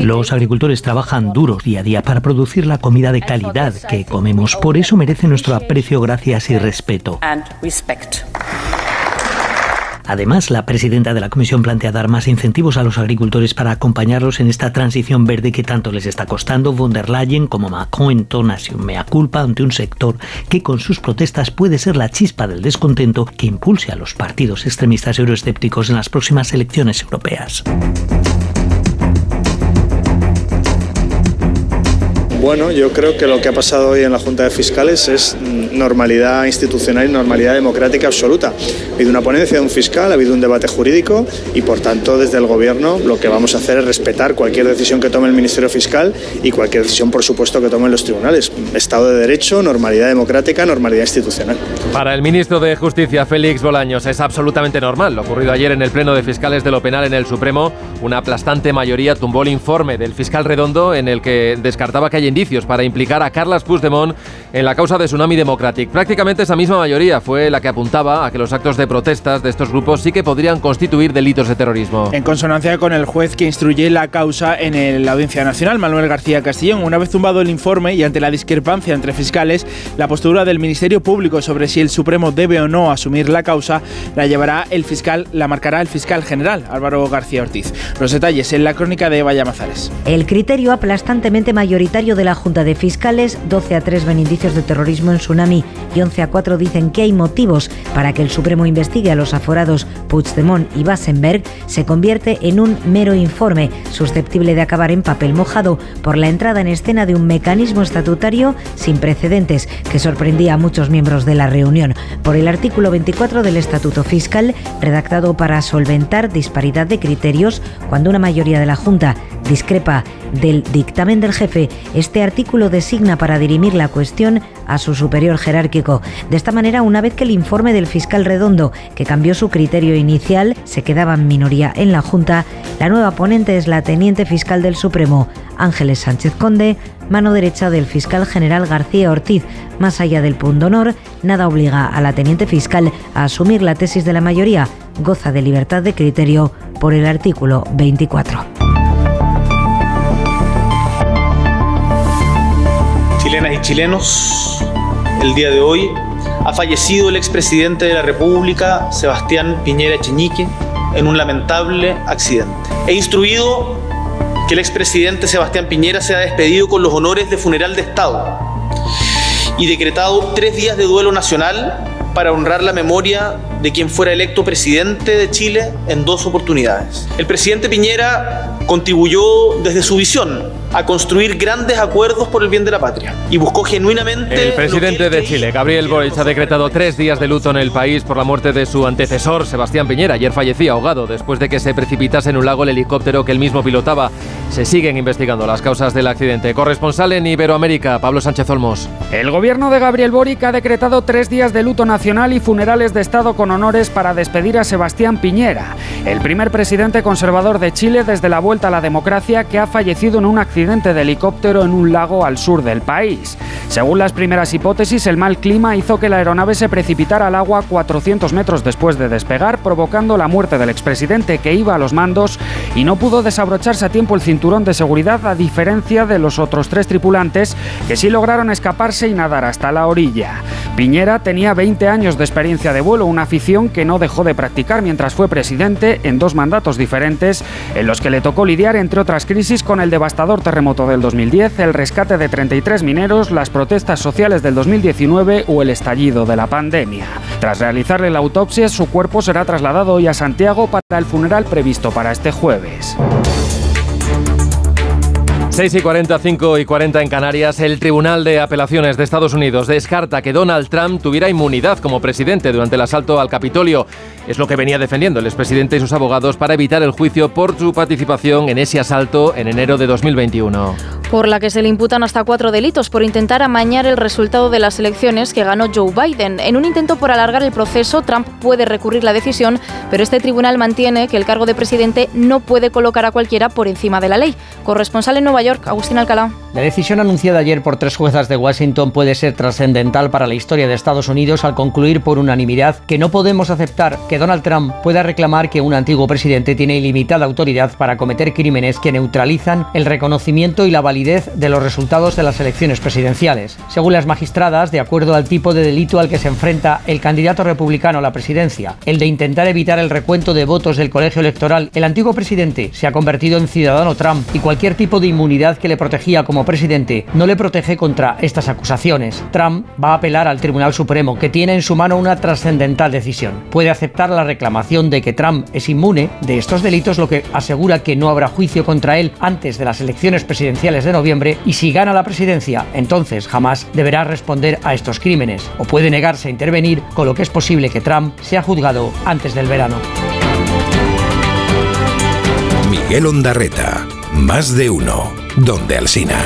Los agricultores trabajan duros día a día para producir la comida de calidad que comemos, por eso merecen nuestro aprecio, gracias y respeto. Además, la presidenta de la Comisión plantea dar más incentivos a los agricultores para acompañarlos en esta transición verde que tanto les está costando. Von der Leyen, como Macron, entona un mea culpa ante un sector que con sus protestas puede ser la chispa del descontento que impulse a los partidos extremistas euroescépticos en las próximas elecciones europeas. Bueno, yo creo que lo que ha pasado hoy en la Junta de Fiscales es normalidad institucional y normalidad democrática absoluta. Ha habido una ponencia de un fiscal, ha habido un debate jurídico y por tanto desde el Gobierno lo que vamos a hacer es respetar cualquier decisión que tome el Ministerio Fiscal y cualquier decisión por supuesto que tomen los tribunales. Estado de Derecho, normalidad democrática, normalidad institucional. Para el ministro de Justicia, Félix Bolaños, es absolutamente normal. Lo ocurrido ayer en el Pleno de Fiscales de lo Penal en el Supremo, una aplastante mayoría tumbó el informe del fiscal Redondo en el que descartaba que haya indicios para implicar a Carles Puigdemont en la causa de Tsunami Democratic. Prácticamente esa misma mayoría fue la que apuntaba a que los actos de protestas de estos grupos sí que podrían constituir delitos de terrorismo. En consonancia con el juez que instruye la causa en la Audiencia Nacional, Manuel García Castillón, una vez tumbado el informe y ante la discrepancia entre fiscales, la postura del Ministerio Público sobre si el Supremo debe o no asumir la causa la llevará el fiscal, la marcará el fiscal general Álvaro García Ortiz. Los detalles en la crónica de Eva Llamazares. El criterio aplastantemente mayoritario de la Junta de Fiscales, 12 a 3 ven indicios de terrorismo en Tsunami y 11 a 4 dicen que hay motivos para que el Supremo investigue a los aforados Puigdemont y Bassenberg, se convierte en un mero informe susceptible de acabar en papel mojado por la entrada en escena de un mecanismo estatutario sin precedentes que sorprendía a muchos miembros de la reunión. Por el artículo 24 del Estatuto Fiscal, redactado para solventar disparidad de criterios cuando una mayoría de la Junta discrepa del dictamen del jefe, este artículo designa para dirimir la cuestión a su superior jerárquico. De esta manera, una vez que el informe del fiscal redondo, que cambió su criterio inicial, se quedaba en minoría en la Junta, la nueva ponente es la teniente fiscal del Supremo, Ángeles Sánchez Conde, mano derecha del fiscal general García Ortiz. Más allá del punto honor, nada obliga a la teniente fiscal a asumir la tesis de la mayoría. Goza de libertad de criterio por el artículo 24. Chilenas y chilenos, el día de hoy ha fallecido el expresidente de la República, Sebastián Piñera Cheñique, en un lamentable accidente. He instruido que el expresidente Sebastián Piñera sea despedido con los honores de funeral de Estado y decretado tres días de duelo nacional para honrar la memoria de quien fuera electo presidente de Chile en dos oportunidades. El presidente Piñera contribuyó desde su visión a construir grandes acuerdos por el bien de la patria y buscó genuinamente... El presidente de Chile, Gabriel Boric, ha decretado tres días de luto en el país por la muerte de su antecesor, Sebastián Piñera. Ayer fallecía ahogado después de que se precipitase en un lago el helicóptero que él mismo pilotaba. Se siguen investigando las causas del accidente. Corresponsal en Iberoamérica, Pablo Sánchez Olmos. El gobierno de Gabriel Boric ha decretado tres días de luto nacional y funerales de Estado con honores para despedir a Sebastián Piñera, el primer presidente conservador de Chile desde la vuelta a la democracia que ha fallecido en un accidente de helicóptero en un lago al sur del país. Según las primeras hipótesis, el mal clima hizo que la aeronave se precipitara al agua 400 metros después de despegar, provocando la muerte del expresidente que iba a los mandos y no pudo desabrocharse a tiempo el cinturón de seguridad a diferencia de los otros tres tripulantes que sí lograron escaparse y nadar hasta la orilla. Piñera tenía 20 años de experiencia de vuelo, una afición que no dejó de practicar mientras fue presidente en dos mandatos diferentes en los que le tocó lidiar entre otras crisis con el devastador terremoto del 2010, el rescate de 33 mineros, las protestas sociales del 2019 o el estallido de la pandemia. Tras realizarle la autopsia, su cuerpo será trasladado hoy a Santiago para el funeral previsto para este jueves. 6 y 40, 5 y 40 en Canarias, el Tribunal de Apelaciones de Estados Unidos descarta que Donald Trump tuviera inmunidad como presidente durante el asalto al Capitolio. Es lo que venía defendiendo el expresidente y sus abogados para evitar el juicio por su participación en ese asalto en enero de 2021 por la que se le imputan hasta cuatro delitos por intentar amañar el resultado de las elecciones que ganó Joe Biden. En un intento por alargar el proceso, Trump puede recurrir la decisión, pero este tribunal mantiene que el cargo de presidente no puede colocar a cualquiera por encima de la ley. Corresponsal en Nueva York, Agustín Alcalá. La decisión anunciada ayer por tres juezas de Washington puede ser trascendental para la historia de Estados Unidos al concluir por unanimidad que no podemos aceptar que Donald Trump pueda reclamar que un antiguo presidente tiene ilimitada autoridad para cometer crímenes que neutralizan el reconocimiento y la validez de los resultados de las elecciones presidenciales. Según las magistradas, de acuerdo al tipo de delito al que se enfrenta el candidato republicano a la presidencia, el de intentar evitar el recuento de votos del colegio electoral, el antiguo presidente se ha convertido en ciudadano Trump y cualquier tipo de inmunidad que le protegía como presidente no le protege contra estas acusaciones. Trump va a apelar al Tribunal Supremo, que tiene en su mano una trascendental decisión. Puede aceptar la reclamación de que Trump es inmune de estos delitos, lo que asegura que no habrá juicio contra él antes de las elecciones presidenciales de noviembre y si gana la presidencia, entonces jamás deberá responder a estos crímenes o puede negarse a intervenir, con lo que es posible que Trump sea juzgado antes del verano. Miguel Ondarreta, más de uno, donde Alsina.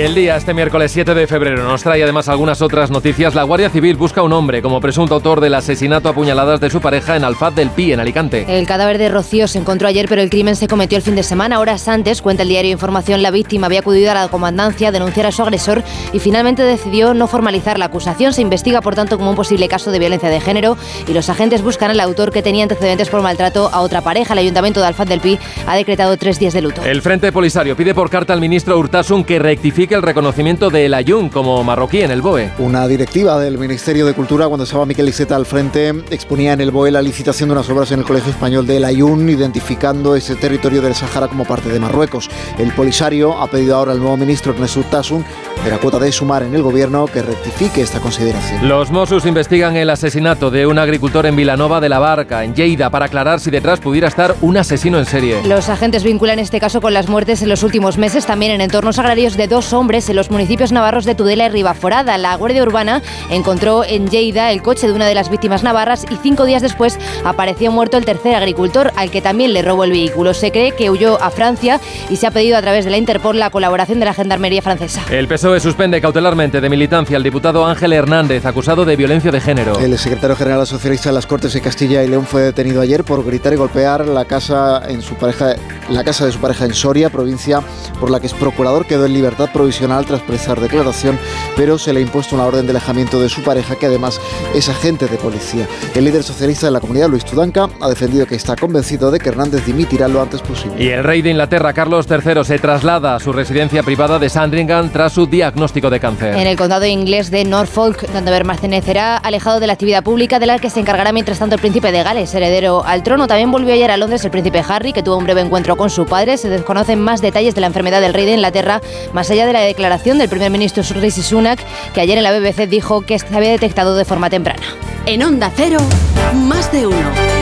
Y el día, este miércoles 7 de febrero, nos trae además algunas otras noticias. La Guardia Civil busca a un hombre como presunto autor del asesinato a puñaladas de su pareja en Alfaz del Pi, en Alicante. El cadáver de Rocío se encontró ayer, pero el crimen se cometió el fin de semana. Horas antes, cuenta el diario Información, la víctima había acudido a la comandancia a denunciar a su agresor y finalmente decidió no formalizar la acusación. Se investiga, por tanto, como un posible caso de violencia de género y los agentes buscan al autor que tenía antecedentes por maltrato a otra pareja. El Ayuntamiento de Alfaz del Pi ha decretado tres días de luto. El Frente Polisario pide por carta al ministro Urtasun que rectifique el reconocimiento de El Ayun como marroquí en el BOE. Una directiva del Ministerio de Cultura, cuando estaba Miquel Iceta al frente, exponía en el BOE la licitación de unas obras en el Colegio Español de El Ayun, identificando ese territorio del Sahara como parte de Marruecos. El Polisario ha pedido ahora al nuevo ministro Ernesto Urtasun, de la cuota de sumar en el gobierno, que rectifique esta consideración. Los Mossos investigan el asesinato de un agricultor en Vilanova de la Barca, en Lleida, para aclarar si detrás pudiera estar un asesino en serie. Los agentes vinculan este caso con las muertes en los últimos meses, también en entornos agrarios de dos hombres en los municipios navarros de Tudela y Ribaforada. La Guardia Urbana encontró en Lleida el coche de una de las víctimas navarras y cinco días después apareció muerto el tercer agricultor, al que también le robó el vehículo. Se cree que huyó a Francia y se ha pedido a través de la Interpol la colaboración de la Gendarmería francesa. El PSOE suspende cautelarmente de militancia al diputado Ángel Hernández, acusado de violencia de género. El secretario general socialista de las Cortes de Castilla y León fue detenido ayer por gritar y golpear la casa en su pareja, la casa de su pareja en Soria, provincia por la que es procurador quedó en libertad provisional tras prestar declaración, pero se le ha impuesto una orden de alejamiento de su pareja, que además es agente de policía. El líder socialista de la comunidad, Luis Tudanca, ha defendido que está convencido de que Hernández dimitirá lo antes posible. Y el rey de Inglaterra, Carlos III, se traslada a su residencia privada de Sandringham tras su diagnóstico de cáncer. En el condado inglés de Norfolk, donde permanecerá alejado de la actividad pública, de la que se encargará mientras tanto el príncipe de Gales, heredero al trono. También volvió ayer a Londres el príncipe Harry, que tuvo un breve encuentro con su padre. Se desconocen más detalles de la enfermedad del rey de Inglaterra, más allá de la declaración del primer ministro Rishi Sunak, que ayer en la BBC dijo que se había detectado de forma temprana. En Onda Cero, más de uno.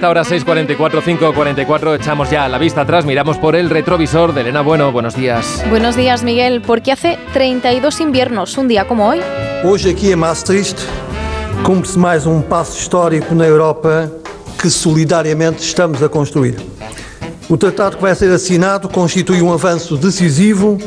Esta hora 6.44, 5.44 echamos ya la vista atrás, miramos por el retrovisor de Elena Bueno. Buenos días. Buenos días, Miguel. Porque hace 32 inviernos, un día como hoy. Hoje aqui em Maastricht cumpre-se mais um passo histórico na Europa que solidariamente estamos a construir. O tratado que vai ser assinado constitui um avanço decisivo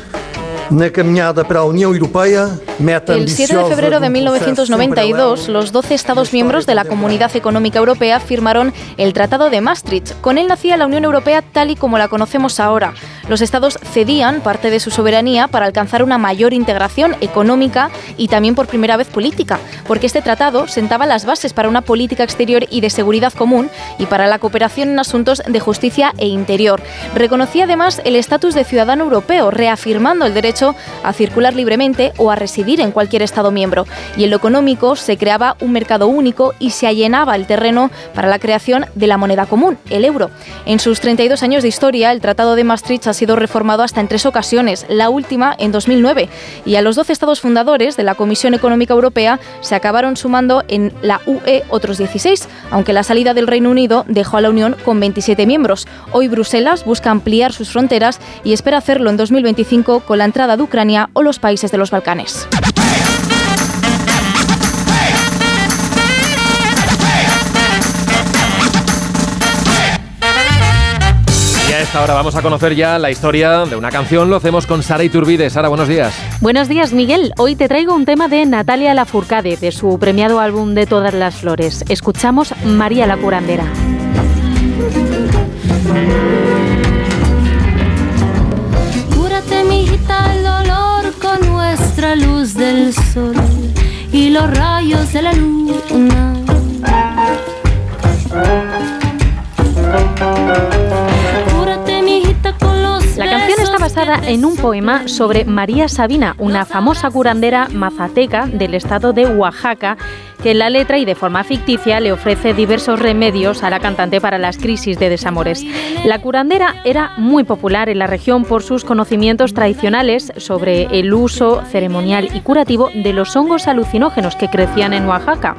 El 7 de febrero de de um processo sempre 1992, los 12 Estados miembros de la Comunidad Económica Europea firmaron el Tratado de Maastricht. Con él nacía la Unión Europea tal y como la conocemos ahora. Los Estados cedían parte de su soberanía para alcanzar una mayor integración económica y también por primera vez política, porque este tratado sentaba las bases para una política exterior y de seguridad común y para la cooperación en asuntos de justicia e interior. Reconocía además el estatus de ciudadano europeo, reafirmando el derecho a circular libremente o a residir en cualquier Estado miembro. Y en lo económico se creaba un mercado único y se allanaba el terreno para la creación de la moneda común, el euro. En sus 32 años de historia, el Tratado de Maastricht ha sido reformado hasta en tres ocasiones, la última en 2009. Y a los 12 Estados fundadores de la Comisión Económica Europea se acabaron sumando en la UE otros 16, aunque la salida del Reino Unido dejó a la Unión con 27 miembros. Hoy Bruselas busca ampliar sus fronteras y espera hacerlo en 2025 con la entrada de Ucrania o los países de los Balcanes. A esta hora vamos a conocer ya la historia de una canción. Lo hacemos con Sara Iturbide. Sara, buenos días. Buenos días, Miguel. Hoy te traigo un tema de Natalia Lafourcade, de su premiado álbum De todas las flores. Escuchamos María la curandera. Cúrate, mijita, el dolor con nuestra luz del sol y los rayos de la luna. La canción está basada en un poema sobre María Sabina, una famosa curandera mazateca del estado de Oaxaca que en la letra y de forma ficticia le ofrece diversos remedios a la cantante para las crisis de desamores. La curandera era muy popular en la región por sus conocimientos tradicionales sobre el uso ceremonial y curativo de los hongos alucinógenos que crecían en Oaxaca.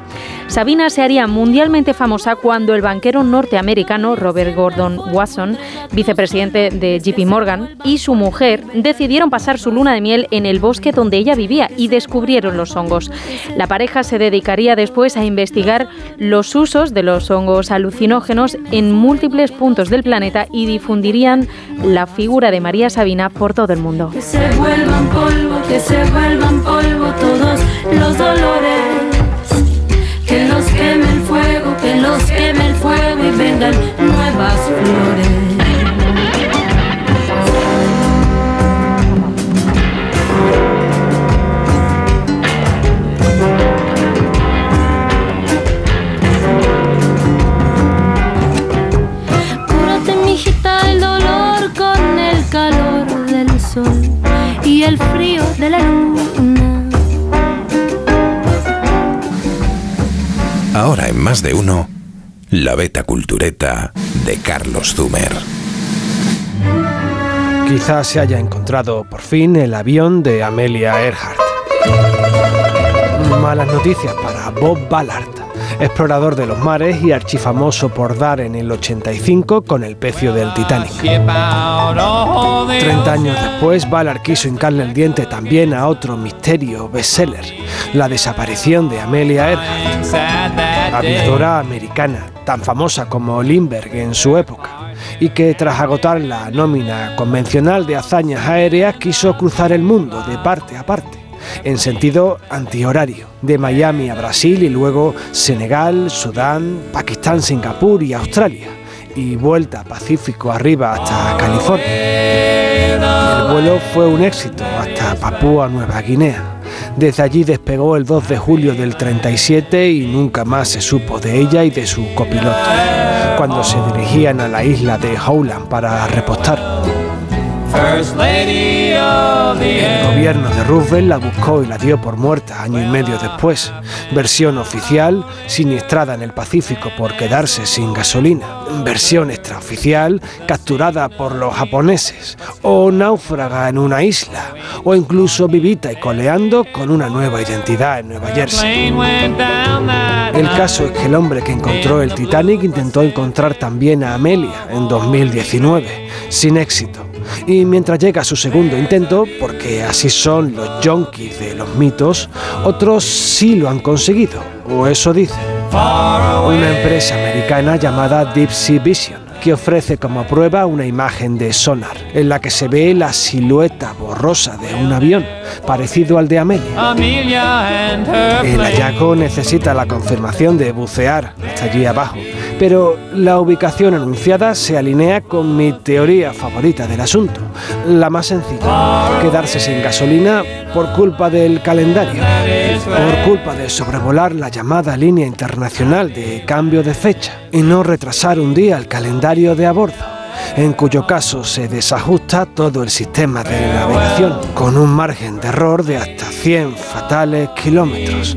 Sabina se haría mundialmente famosa cuando el banquero norteamericano Robert Gordon Watson, vicepresidente de JP Morgan, y su mujer decidieron pasar su luna de miel en el bosque donde ella vivía y descubrieron los hongos. La pareja se dedicaría después a investigar los usos de los hongos alucinógenos en múltiples puntos del planeta y difundirían la figura de María Sabina por todo el mundo. Que se vuelvan polvo, que se vuelvan polvo todos los dolores. Que los queme el fuego, que los queme el fuego y vengan nuevas flores. Y el frío de la luna. Ahora en más de uno, la beta cultureta de Carlos Zumer. Quizás se haya encontrado por fin el avión de Amelia Earhart. Malas noticias para Bob Ballard, explorador de los mares y archifamoso por dar en el 85 con el pecio del Titanic. 30 años después, Ballard quiso hincarle el diente también a otro misterio bestseller, la desaparición de Amelia Earhart, aviadora americana, tan famosa como Lindbergh en su época, y que tras agotar la nómina convencional de hazañas aéreas quiso cruzar el mundo de parte a parte en sentido antihorario, de Miami a Brasil y luego Senegal, Sudán, Pakistán, Singapur y Australia, y vuelta Pacífico arriba hasta California. El vuelo fue un éxito hasta Papúa Nueva Guinea. Desde allí despegó el 2 de julio del 37 y nunca más se supo de ella y de su copiloto, cuando se dirigían a la isla de Howland para repostar. El gobierno de Roosevelt la buscó y la dio por muerta año y medio después. Versión oficial, siniestrada en el Pacífico por quedarse sin gasolina. Versión extraoficial, capturada por los japoneses. O náufraga en una isla. O incluso vivita y coleando con una nueva identidad en Nueva Jersey. El caso es que el hombre que encontró el Titanic intentó encontrar también a Amelia en 2019, sin éxito. Y mientras llega su segundo intento, porque así son los junkies de los mitos, otros sí lo han conseguido, o eso dicen. Una empresa americana llamada Deep Sea Vision que ofrece como prueba una imagen de sonar, en la que se ve la silueta borrosa de un avión, parecido al de Amelia. El hallazgo necesita la confirmación de bucear hasta allí abajo, pero la ubicación anunciada se alinea con mi teoría favorita del asunto, la más sencilla, quedarse sin gasolina por culpa del calendario, por culpa de sobrevolar la llamada línea internacional de cambio de fecha y no retrasar un día el calendario de a bordo en cuyo caso se desajusta todo el sistema de navegación, con un margen de error de hasta 100 fatales kilómetros.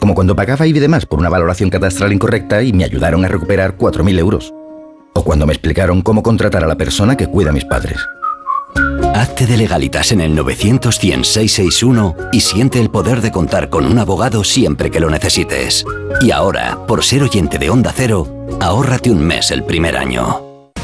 Como cuando pagaba IBI de más por una valoración catastral incorrecta y me ayudaron a recuperar 4.000 euros. O cuando me explicaron cómo contratar a la persona que cuida a mis padres. Hazte de legalitas en el 900 y siente el poder de contar con un abogado siempre que lo necesites. Y ahora, por ser oyente de Onda Cero, ahórrate un mes el primer año.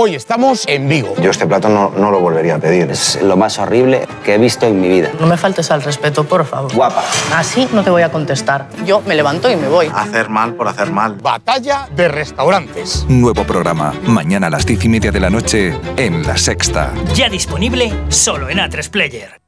Hoy estamos en Vigo. Yo este plato no, no, lo volvería a pedir. Es lo más horrible que he visto en mi vida. No me faltes al respeto, por favor. Guapa. Así no te voy a contestar. Yo me levanto y me voy. Hacer mal por hacer mal. Batalla de restaurantes. Nuevo programa. Mañana a las diez y media de la noche en La Sexta. Ya disponible solo en A3 Player.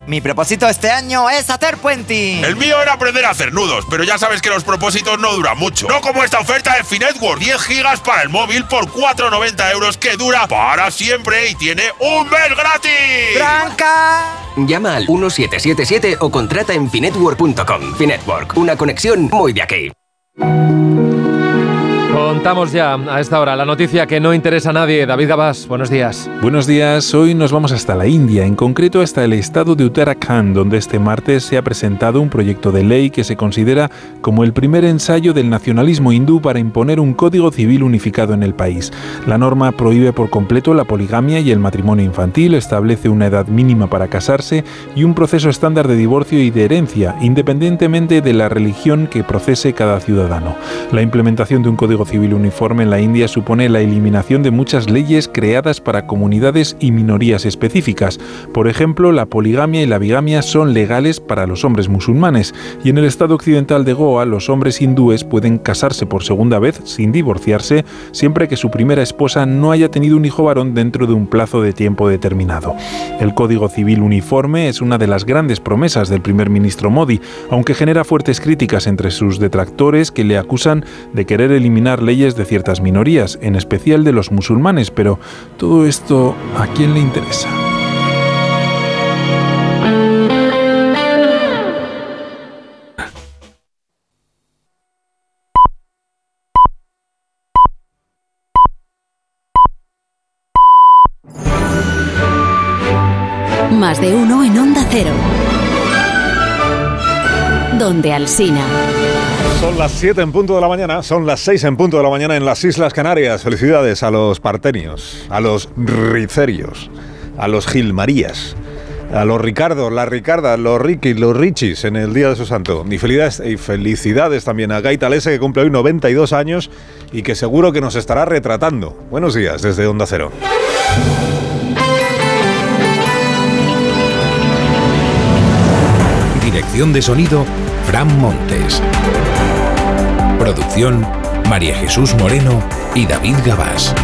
Mi propósito este año es hacer puenting. El mío era aprender a hacer nudos, pero ya sabes que los propósitos no duran mucho. No como esta oferta de Finetwork, 10 gigas para el móvil por 4,90 euros que dura para siempre y tiene un mes gratis. ¡Tranca! Llama al 1777 o contrata en finetwork.com. Finetwork, una conexión muy de aquí. Contamos ya a esta hora la noticia que no interesa a nadie. David Gabás, buenos días. Buenos días. Hoy nos vamos hasta la India, en concreto hasta el estado de Uttarakhand, donde este martes se ha presentado un proyecto de ley que se considera como el primer ensayo del nacionalismo hindú para imponer un código civil unificado en el país. La norma prohíbe por completo la poligamia y el matrimonio infantil, establece una edad mínima para casarse y un proceso estándar de divorcio y de herencia, independientemente de la religión que procese cada ciudadano. La implementación de un código civil uniforme en la India supone la eliminación de muchas leyes creadas para comunidades y minorías específicas. Por ejemplo, la poligamia y la bigamia son legales para los hombres musulmanes y en el estado occidental de Goa los hombres hindúes pueden casarse por segunda vez sin divorciarse siempre que su primera esposa no haya tenido un hijo varón dentro de un plazo de tiempo determinado. El Código Civil Uniforme es una de las grandes promesas del primer ministro Modi, aunque genera fuertes críticas entre sus detractores que le acusan de querer eliminar leyes de ciertas minorías, en especial de los musulmanes, pero todo esto ¿a quién le interesa? Más de uno en Onda Cero. Donde Alsina. Son las 7 en punto de la mañana, son las 6 en punto de la mañana en las Islas Canarias. Felicidades a los partenios, a los ricerios, a los gilmarías, a los Ricardo, la Ricarda, los Ricky, los Richis en el día de su santo. Y felicidades, y felicidades también a Gaita Lese, que cumple hoy 92 años y que seguro que nos estará retratando. Buenos días desde Onda Cero. Dirección de sonido, Fran Montes. Producción, María Jesús Moreno y David Gabás.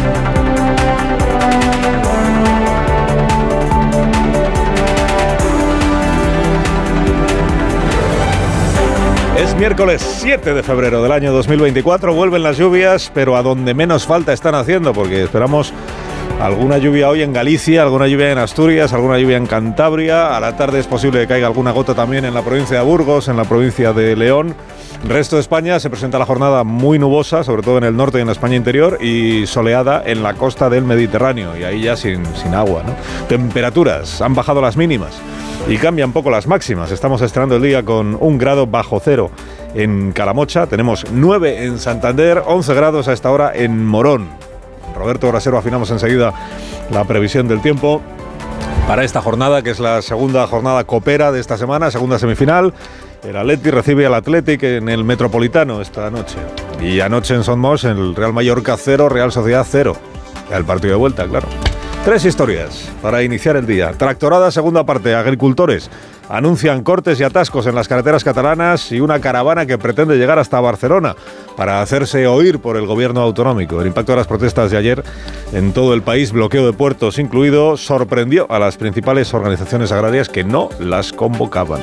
Es miércoles 7 de febrero del año 2024, vuelven las lluvias, pero a donde menos falta están haciendo, porque esperamos alguna lluvia hoy en Galicia, alguna lluvia en Asturias, alguna lluvia en Cantabria, a la tarde es posible que caiga alguna gota también en la provincia de Burgos, en la provincia de León. Resto de España se presenta la jornada muy nubosa, sobre todo en el norte y en la España interior, y soleada en la costa del Mediterráneo, y ahí ya sin, sin agua. Temperaturas, han bajado las mínimas y cambian poco las máximas. Estamos estrenando el día con un grado bajo cero en Calamocha, tenemos 9 en Santander, 11 grados a esta hora en Morón. Roberto Brasero afinamos enseguida la previsión del tiempo para esta jornada, que es la segunda jornada copera de esta semana, segunda semifinal. El Atleti recibe al Athletic en el Metropolitano esta noche. Y anoche en Son el Real Mallorca 0, Real Sociedad 0. El partido de vuelta, claro. Tres historias para iniciar el día. Tractorada, segunda parte. Agricultores anuncian cortes y atascos en las carreteras catalanas y una caravana que pretende llegar hasta Barcelona para hacerse oír por el gobierno autonómico. El impacto de las protestas de ayer en todo el país, bloqueo de puertos incluido, sorprendió a las principales organizaciones agrarias que no las convocaban.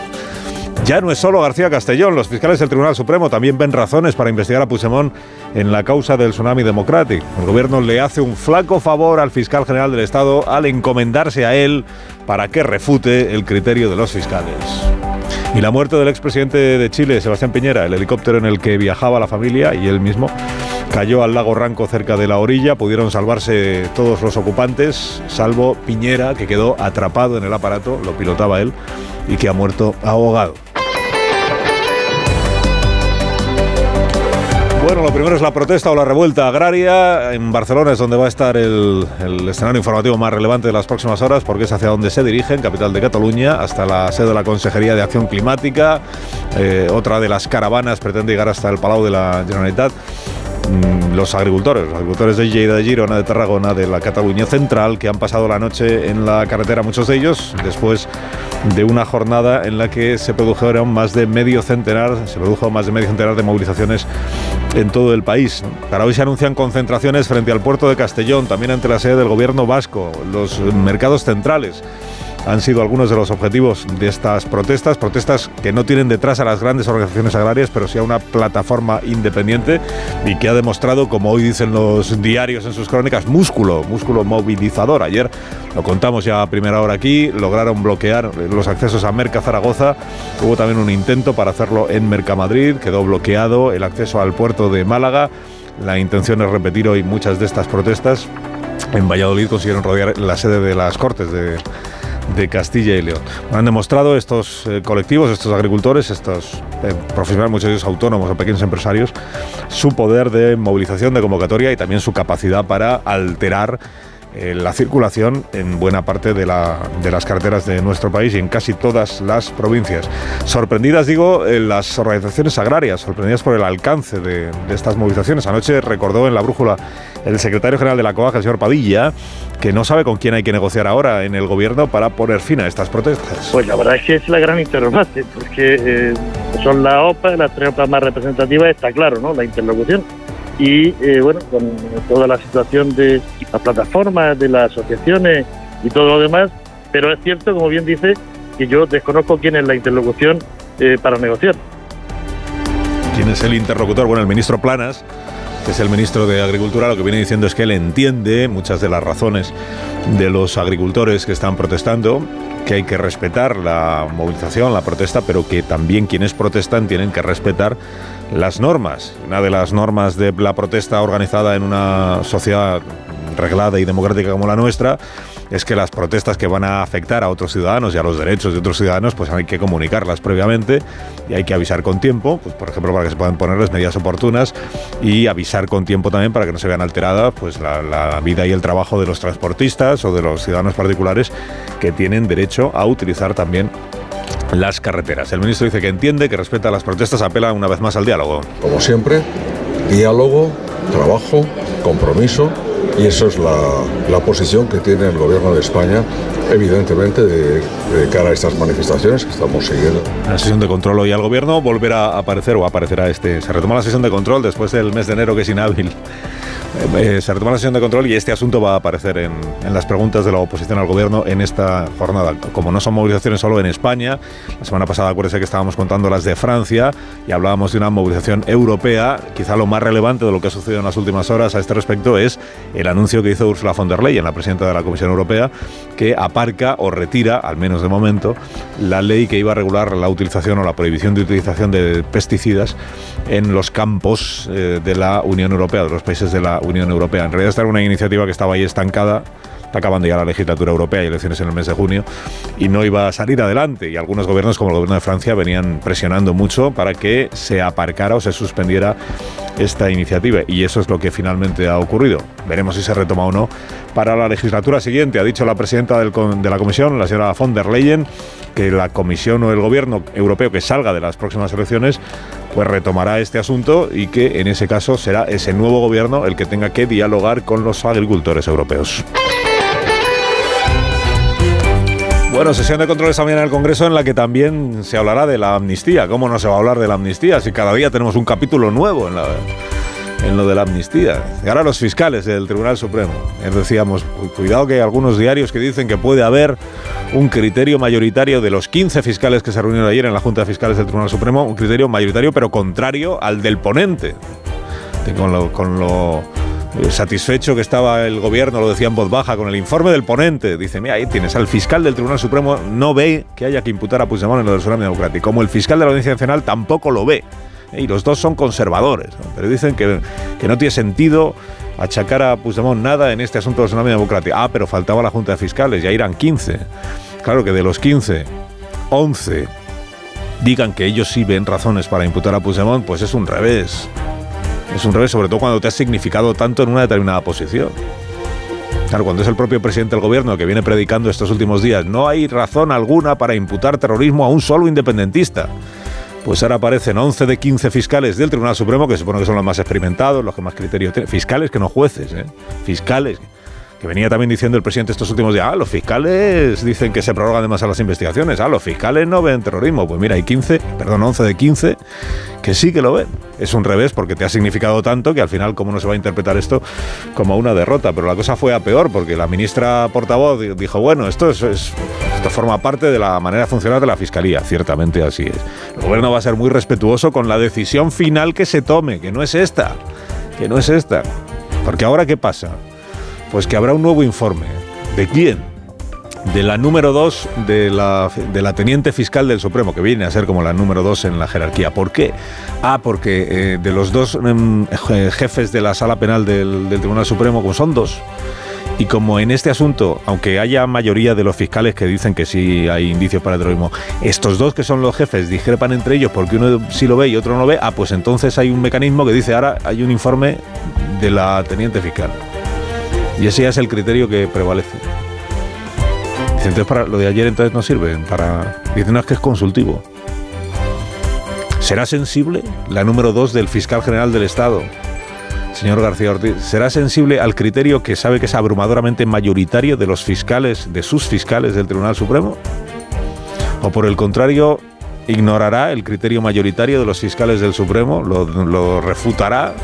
Ya no es solo García Castellón, los fiscales del Tribunal Supremo también ven razones para investigar a Puigdemont en la causa del tsunami democrático. El gobierno le hace un flaco favor al fiscal general del Estado al encomendarse a él para que refute el criterio de los fiscales. Y la muerte del expresidente de Chile, Sebastián Piñera, el helicóptero en el que viajaba la familia y él mismo, cayó al lago Ranco cerca de la orilla. Pudieron salvarse todos los ocupantes, salvo Piñera, que quedó atrapado en el aparato, lo pilotaba él, y que ha muerto ahogado. Bueno, lo primero es la protesta o la revuelta agraria. En Barcelona es donde va a estar el, escenario informativo más relevante de las próximas horas, porque es hacia donde se dirigen, capital de Cataluña, hasta la sede de la Consejería de Acción Climática. Eh, otra de las caravanas pretende llegar hasta el Palau de la Generalitat. Mm, los agricultores, los agricultores de Lleida, de Girona, de Tarragona, de la Cataluña Central, que han pasado la noche en la carretera, muchos de ellos, después de una jornada en la que se produjeron más de medio centenar, se produjo más de medio centenar de movilizaciones en todo el país. Para hoy se anuncian concentraciones frente al puerto de Castellón, también ante la sede del gobierno vasco, los mercados centrales han sido algunos de los objetivos de estas protestas, protestas que no tienen detrás a las grandes organizaciones agrarias, pero sí a una plataforma independiente y que ha demostrado, como hoy dicen los diarios en sus crónicas, músculo, músculo movilizador. Ayer lo contamos ya a primera hora aquí, lograron bloquear los accesos a Merca Zaragoza, hubo también un intento para hacerlo en Mercamadrid, quedó bloqueado el acceso al puerto de Málaga. La intención es repetir hoy muchas de estas protestas. En Valladolid consiguieron rodear la sede de las Cortes de, de Castilla y León. Han demostrado estos eh, colectivos, estos agricultores, estos eh, profesionales, muchos de ellos autónomos o pequeños empresarios, su poder de movilización, de convocatoria y también su capacidad para alterar la circulación en buena parte de, las carreteras de nuestro país y en casi todas las provincias. Sorprendidas, digo, las organizaciones agrarias, sorprendidas por el alcance de, estas movilizaciones. Anoche recordó en la brújula el secretario general de la COAG, el señor Padilla, que no sabe con quién hay que negociar ahora en el gobierno para poner fin a estas protestas. Pues la verdad es que es la gran interrogante, porque eh, son las OPA, las tres OPA más representativas, está claro, ¿no? La interlocución y eh, bueno, con toda la situación de las plataformas, de las asociaciones y todo lo demás, pero es cierto, como bien dice, que yo desconozco quién es la interlocución eh, para negociar. ¿Quién es el interlocutor? Bueno, el ministro Planas, que es el ministro de Agricultura, lo que viene diciendo es que él entiende muchas de las razones de los agricultores que están protestando, que hay que respetar la movilización, la protesta, pero que también quienes protestan tienen que respetar las normas. Una de las normas de la protesta organizada en una sociedad reglada y democrática como la nuestra, es que las protestas que van a afectar a otros ciudadanos y a los derechos de otros ciudadanos, pues hay que comunicarlas previamente y hay que avisar con tiempo, pues por ejemplo, para que se puedan ponerles medidas oportunas y avisar con tiempo también para que no se vean alteradas pues la, la vida y el trabajo de los transportistas o de los ciudadanos particulares que tienen derecho a utilizar también las carreteras. El ministro dice que entiende, que respeta las protestas, apela una vez más al diálogo. Como siempre, diálogo, trabajo, compromiso y eso es la, la, posición que tiene el gobierno de España, evidentemente, de, de, cara a estas manifestaciones que estamos siguiendo. La sesión de control hoy al gobierno volverá a aparecer o aparecerá este. Se retoma la sesión de control después del mes de enero que es inhábil. Eh, se retoma la sesión de control y este asunto va a aparecer en, las preguntas de la oposición al gobierno en esta jornada. Como no son movilizaciones solo en España, la semana pasada acuérdese que estábamos contando las de Francia y hablábamos de una movilización europea. Quizá lo más relevante de lo que ha sucedido en las últimas horas a este respecto es el anuncio que hizo Ursula von der Leyen, la presidenta de la Comisión Europea, que aparca o retira, al menos de momento, la ley que iba a regular la utilización o la prohibición de utilización de pesticidas en los campos eh, de la Unión Europea, de los países de la Unión Europea. En realidad esta era una iniciativa que estaba ahí estancada, está acabando ya la legislatura europea y elecciones en el mes de junio, y no iba a salir adelante. Y algunos gobiernos, como el gobierno de Francia, venían presionando mucho para que se aparcara o se suspendiera esta iniciativa. Y eso es lo que finalmente ha ocurrido. Veremos si se retoma o no para la legislatura siguiente. Ha dicho la presidenta de la Comisión, la señora von der Leyen, que la Comisión o el gobierno europeo que salga de las próximas elecciones pues retomará este asunto y que en ese caso será ese nuevo gobierno el que tenga que dialogar con los agricultores europeos. Bueno, sesión de control esta mañana en el Congreso en la que también se hablará de la amnistía. ¿Cómo no se va a hablar de la amnistía si cada día tenemos un capítulo nuevo en, lo de la amnistía? Y ahora los fiscales del Tribunal Supremo. Decíamos, cuidado que hay algunos diarios que dicen que puede haber un criterio mayoritario de los 15 fiscales que se reunieron ayer en la Junta de Fiscales del Tribunal Supremo, un criterio mayoritario pero contrario al del ponente. Con lo satisfecho que estaba el gobierno, lo decía en voz baja, con el informe del ponente. Dice, mira, ahí tienes, al fiscal del Tribunal Supremo no ve que haya que imputar a Puigdemont en lo del tsunami democrático. Como el fiscal de la Audiencia Nacional tampoco lo ve. Y los dos son conservadores. Pero dicen que, que no tiene sentido achacar a Puigdemont nada en este asunto del tsunami democrático. Ah, pero faltaba la Junta de Fiscales, ya eran 15. Claro que de los 15, 11 digan que ellos sí ven razones para imputar a Puigdemont, pues es un revés. Es un revés, sobre todo cuando te has significado tanto en una determinada posición. Claro, cuando es el propio presidente del gobierno que viene predicando estos últimos días, no hay razón alguna para imputar terrorismo a un solo independentista. Pues ahora aparecen 11 de 15 fiscales del Tribunal Supremo, que se supone que son los más experimentados, los que más criterios tienen. Fiscales que no jueces, ¿eh? Fiscales. Que venía también diciendo el presidente estos últimos días, ah, los fiscales dicen que se prorrogan demasiado las investigaciones, ah, los fiscales no ven terrorismo. Pues mira, hay 15, perdón, 11 de 15 que sí que lo ven. Es un revés porque te ha significado tanto que al final, ¿cómo no se va a interpretar esto como una derrota? Pero la cosa fue a peor porque la ministra portavoz dijo, bueno, esto, es, es, esto forma parte de la manera de funcionar de la Fiscalía. Ciertamente así es. El gobierno va a ser muy respetuoso con la decisión final que se tome, que no es esta, que no es esta. Porque ahora, ¿qué pasa? Pues que habrá un nuevo informe. ¿De quién? De la número 2 de la, teniente fiscal del Supremo, que viene a ser como la número 2 en la jerarquía. ¿Por qué? Ah, porque eh, de los dos eh, jefes de la sala penal del, Tribunal Supremo, como son dos, y como en este asunto, aunque haya mayoría de los fiscales que dicen que sí hay indicios para terrorismo, estos dos que son los jefes discrepan entre ellos porque uno sí lo ve y otro no lo ve, ah, pues entonces hay un mecanismo que dice ahora hay un informe de la teniente fiscal. Y ese ya es el criterio que prevalece. Dice, entonces para lo de ayer entonces no sirve. Para... Dicen no, que es consultivo. ¿Será sensible la número dos del fiscal general del Estado, señor García Ortiz? ¿Será sensible al criterio que sabe que es abrumadoramente mayoritario de los fiscales, de sus fiscales del Tribunal Supremo? ¿O por el contrario, ignorará el criterio mayoritario de los fiscales del Supremo? ¿Lo, lo refutará?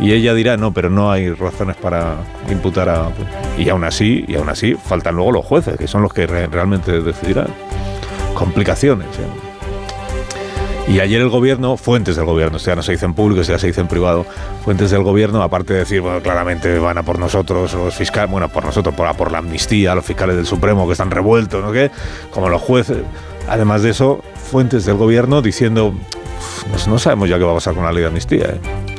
Y ella dirá no, pero no hay razones para imputar a y aún así y aún así faltan luego los jueces que son los que re realmente decidirán. Complicaciones ¿eh? y ayer el gobierno fuentes del gobierno ya no se dice en público ya se dice en privado fuentes del gobierno aparte de decir bueno claramente van a por nosotros los fiscales bueno por nosotros por, por la amnistía los fiscales del Supremo que están revueltos no qué como los jueces además de eso fuentes del gobierno diciendo no sabemos ya qué va a pasar con la ley de amnistía ¿eh?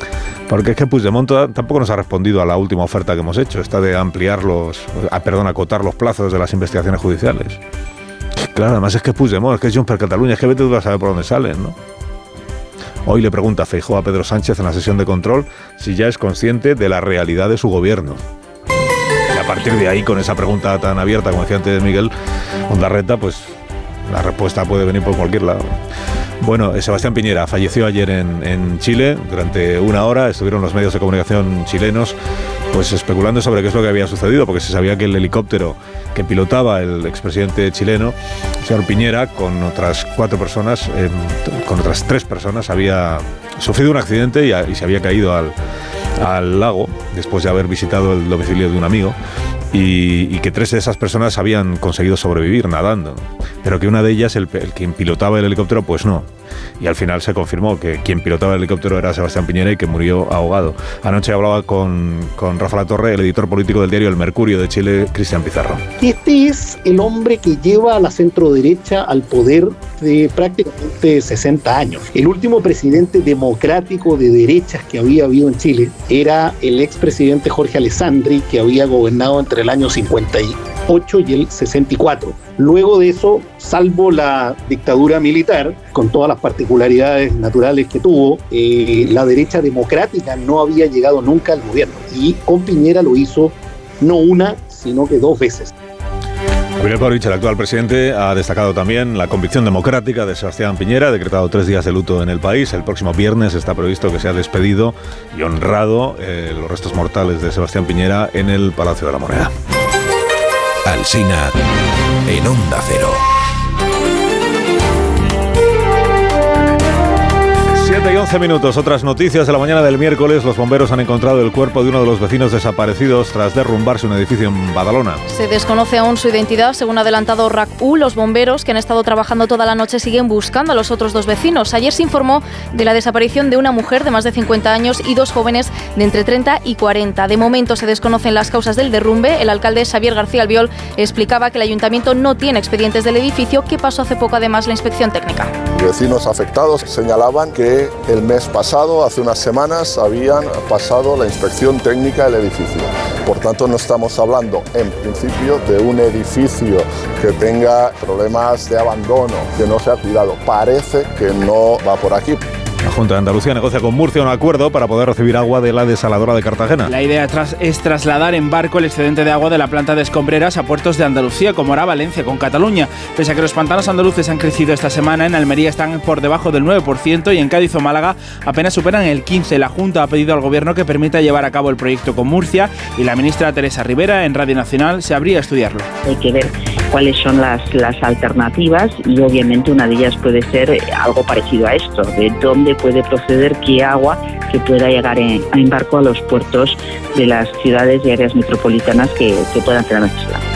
Porque es que Puigdemont tampoco nos ha respondido a la última oferta que hemos hecho, esta de ampliar los, ah, perdón, acotar los plazos de las investigaciones judiciales. Claro, además es que Puigdemont, es que es Junts per Cataluña, es que vete tú a saber por dónde salen, ¿no? Hoy le pregunta Feijóo a Pedro Sánchez en la sesión de control si ya es consciente de la realidad de su gobierno. Y a partir de ahí, con esa pregunta tan abierta, como decía antes Miguel Ondarreta, pues la respuesta puede venir por cualquier lado. Bueno, eh, Sebastián Piñera falleció ayer en, Chile. Durante una hora estuvieron los medios de comunicación chilenos pues especulando sobre qué es lo que había sucedido, porque se sabía que el helicóptero que pilotaba el expresidente chileno, el señor Piñera, con otras cuatro personas, em, con otras tres personas, había sufrido un accidente y, se había caído al, al lago después de haber visitado el domicilio de un amigo y, que tres de esas personas habían conseguido sobrevivir nadando, pero que una de ellas, el, el quien pilotaba el helicóptero, pues no y al final se confirmó que quien pilotaba el helicóptero era Sebastián Piñera y que murió ahogado. Anoche hablaba con, con Rafa La Torre, el editor político del diario El Mercurio de Chile, Cristian Pizarro. Este es el hombre que lleva a la centroderecha al poder de prácticamente 60 años. El último presidente democrático de derechas que había habido en Chile era el expresidente Jorge Alessandri, que había gobernado entre el año 58 y el 64. Luego de eso, salvo la dictadura militar, con todas las particularidades naturales que tuvo, eh, la derecha democrática no había llegado nunca al gobierno. Y con Piñera lo hizo no una, sino que dos veces. Gabriel Boric, el actual presidente, ha destacado también la convicción democrática de Sebastián Piñera, ha decretado tres días de luto en el país. El próximo viernes está previsto que sea despedido y honrado eh, los restos mortales de Sebastián Piñera en el Palacio de la Moneda. Alsina en Onda Cero. 7 y 11 minutos. Otras noticias de la mañana del miércoles. Los bomberos han encontrado el cuerpo de uno de los vecinos desaparecidos tras derrumbarse un edificio en Badalona. Se desconoce aún su identidad. Según ha adelantado RAC-U, los bomberos que han estado trabajando toda la noche siguen buscando a los otros dos vecinos. Ayer se informó de la desaparición de una mujer de más de 50 años y dos jóvenes de entre 30 y 40. De momento se desconocen las causas del derrumbe. El alcalde Xavier García Albiol explicaba que el ayuntamiento no tiene expedientes del edificio, que pasó hace poco además la inspección técnica. Vecinos afectados señalaban que el mes pasado, hace unas semanas, habían pasado la inspección técnica del edificio. Por tanto, no estamos hablando en principio de un edificio que tenga problemas de abandono, que no se ha cuidado. Parece que no va por aquí. La Junta de Andalucía negocia con Murcia un acuerdo para poder recibir agua de la desaladora de Cartagena. La idea es trasladar en barco el excedente de agua de la planta de escombreras a puertos de Andalucía, como hará Valencia con Cataluña. Pese a que los pantanos andaluces han crecido esta semana, en Almería están por debajo del 9% y en Cádiz o Málaga apenas superan el 15%. La Junta ha pedido al Gobierno que permita llevar a cabo el proyecto con Murcia y la ministra Teresa Rivera en Radio Nacional se habría a estudiarlo. Hay que ver cuáles son las, las alternativas y obviamente una de ellas puede ser algo parecido a esto, de dónde puede proceder qué agua que pueda llegar en, en barco a los puertos de las ciudades y áreas metropolitanas que, que puedan tener. El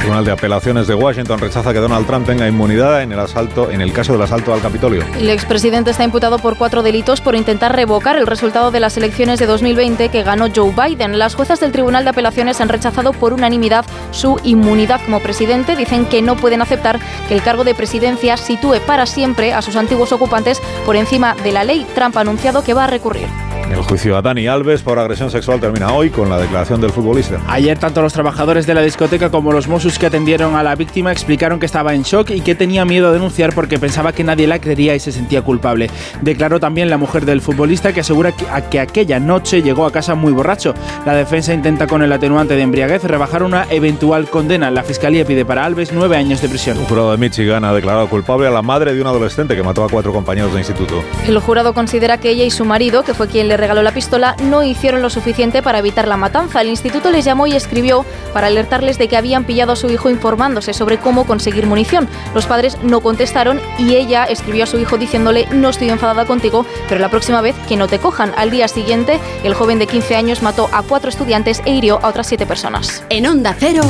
Tribunal de Apelaciones de Washington rechaza que Donald Trump tenga inmunidad en el asalto, en el caso del asalto al Capitolio. El expresidente está imputado por cuatro delitos por intentar revocar el resultado de las elecciones de 2020 que ganó Joe Biden. Las juezas del Tribunal de Apelaciones han rechazado por unanimidad su inmunidad como presidente. Dicen que no pueden aceptar que el cargo de presidencia sitúe para siempre a sus antiguos ocupantes por encima de la ley. Trump ha anunciado que va a recurrir. El juicio a Dani Alves por agresión sexual termina hoy con la declaración del futbolista. Ayer tanto los trabajadores de la discoteca como los Mossos que atendieron a la víctima explicaron que estaba en shock y que tenía miedo a denunciar porque pensaba que nadie la creería y se sentía culpable. Declaró también la mujer del futbolista que asegura que, que aquella noche llegó a casa muy borracho. La defensa intenta con el atenuante de embriaguez rebajar una eventual condena. La fiscalía pide para Alves nueve años de prisión. Un jurado de Michigan ha declarado culpable a la madre de un adolescente que mató a cuatro compañeros de instituto. El jurado considera que ella y su marido, que fue quien le regaló la pistola, no hicieron lo suficiente para evitar la matanza. El instituto les llamó y escribió para alertarles de que habían pillado a su hijo informándose sobre cómo conseguir munición. Los padres no contestaron y ella escribió a su hijo diciéndole no estoy enfadada contigo, pero la próxima vez que no te cojan. Al día siguiente, el joven de 15 años mató a cuatro estudiantes e hirió a otras siete personas. En Onda Cero,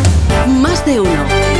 más de uno.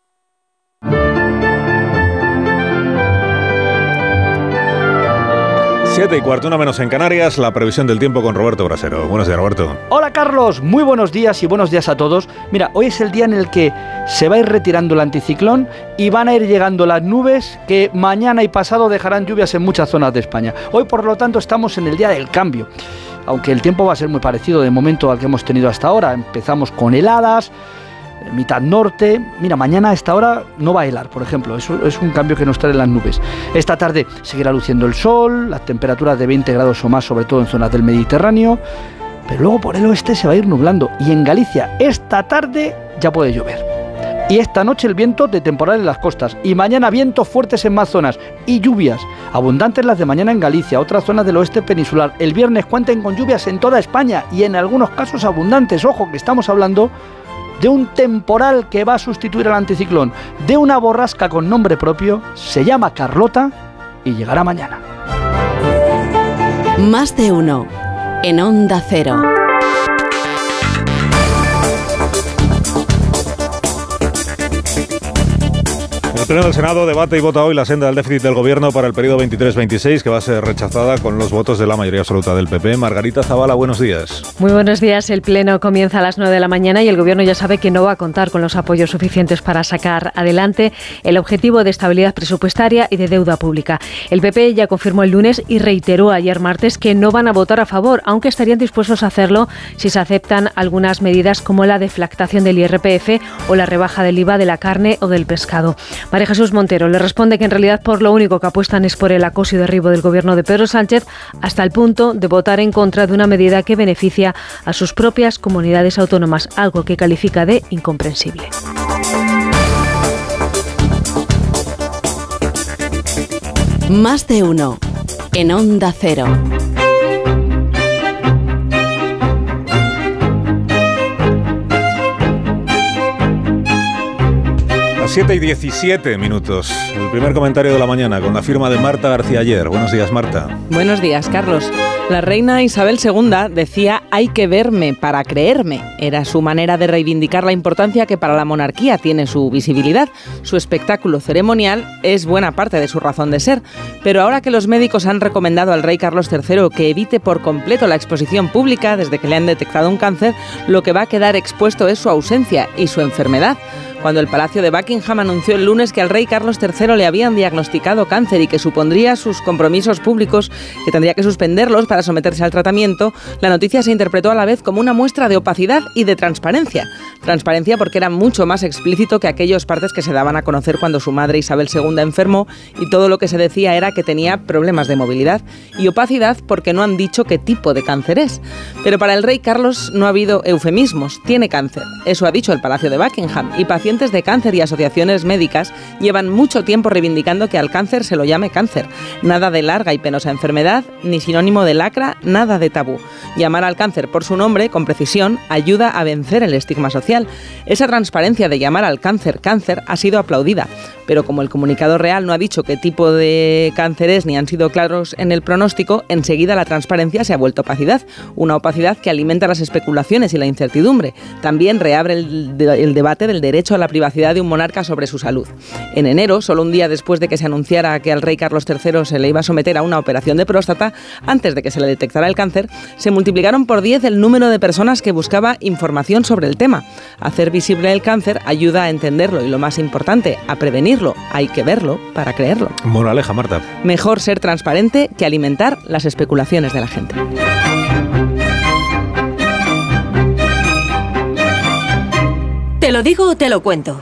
Siete y cuarto, una menos en Canarias, la previsión del tiempo con Roberto Brasero. Buenos días, Roberto. Hola Carlos, muy buenos días y buenos días a todos. Mira, hoy es el día en el que se va a ir retirando el anticiclón y van a ir llegando las nubes que mañana y pasado dejarán lluvias en muchas zonas de España. Hoy por lo tanto estamos en el día del cambio. Aunque el tiempo va a ser muy parecido de momento al que hemos tenido hasta ahora. Empezamos con heladas, mitad norte. Mira, mañana a esta hora no va a helar, por ejemplo. Eso es un cambio que nos trae las nubes. Esta tarde seguirá luciendo el sol, las temperaturas de 20 grados o más, sobre todo en zonas del Mediterráneo. Pero luego por el oeste se va a ir nublando. Y en Galicia, esta tarde ya puede llover. Y esta noche el viento de temporal en las costas. Y mañana vientos fuertes en más zonas. Y lluvias. Abundantes las de mañana en Galicia, otras zonas del oeste peninsular. El viernes cuenten con lluvias en toda España. Y en algunos casos abundantes. Ojo, que estamos hablando de un temporal que va a sustituir al anticiclón, de una borrasca con nombre propio, se llama Carlota y llegará mañana. Más de uno en Onda Cero. El Pleno del Senado debate y vota hoy la senda del déficit del Gobierno para el periodo 23-26, que va a ser rechazada con los votos de la mayoría absoluta del PP. Margarita Zavala, buenos días. Muy buenos días. El Pleno comienza a las 9 de la mañana y el Gobierno ya sabe que no va a contar con los apoyos suficientes para sacar adelante el objetivo de estabilidad presupuestaria y de deuda pública. El PP ya confirmó el lunes y reiteró ayer martes que no van a votar a favor, aunque estarían dispuestos a hacerlo si se aceptan algunas medidas como la deflactación del IRPF o la rebaja del IVA de la carne o del pescado. María Jesús Montero le responde que en realidad por lo único que apuestan es por el acoso y derribo del gobierno de Pedro Sánchez hasta el punto de votar en contra de una medida que beneficia a sus propias comunidades autónomas, algo que califica de incomprensible. Más de uno en Onda Cero. Las 7 y 17 minutos. El primer comentario de la mañana con la firma de Marta García ayer. Buenos días, Marta. Buenos días, Carlos. La reina Isabel II decía hay que verme para creerme. Era su manera de reivindicar la importancia que para la monarquía tiene su visibilidad. Su espectáculo ceremonial es buena parte de su razón de ser. Pero ahora que los médicos han recomendado al rey Carlos III que evite por completo la exposición pública desde que le han detectado un cáncer, lo que va a quedar expuesto es su ausencia y su enfermedad cuando el Palacio de Buckingham anunció el lunes que al rey Carlos III le habían diagnosticado cáncer y que supondría sus compromisos públicos, que tendría que suspenderlos para someterse al tratamiento, la noticia se interpretó a la vez como una muestra de opacidad y de transparencia. Transparencia porque era mucho más explícito que aquellos partes que se daban a conocer cuando su madre Isabel II enfermó y todo lo que se decía era que tenía problemas de movilidad. Y opacidad porque no han dicho qué tipo de cáncer es. Pero para el rey Carlos no ha habido eufemismos, tiene cáncer. Eso ha dicho el Palacio de Buckingham y pacientes de cáncer y asociaciones médicas llevan mucho tiempo reivindicando que al cáncer se lo llame cáncer. Nada de larga y penosa enfermedad, ni sinónimo de lacra, nada de tabú. Llamar al cáncer por su nombre, con precisión, ayuda a vencer el estigma social. Esa transparencia de llamar al cáncer cáncer ha sido aplaudida, pero como el comunicado real no ha dicho qué tipo de cáncer es ni han sido claros en el pronóstico, enseguida la transparencia se ha vuelto opacidad, una opacidad que alimenta las especulaciones y la incertidumbre. También reabre el, el debate del derecho a la privacidad de un monarca sobre su salud. En enero, solo un día después de que se anunciara que al rey Carlos III se le iba a someter a una operación de próstata, antes de que se le detectara el cáncer, se multiplicaron por 10 el número de personas que buscaba información sobre el tema. Hacer visible el cáncer ayuda a entenderlo y lo más importante, a Hay que verlo para creerlo. Moraleja, Marta. Mejor ser transparente que alimentar las especulaciones de la gente. ¿Te lo digo o te lo cuento?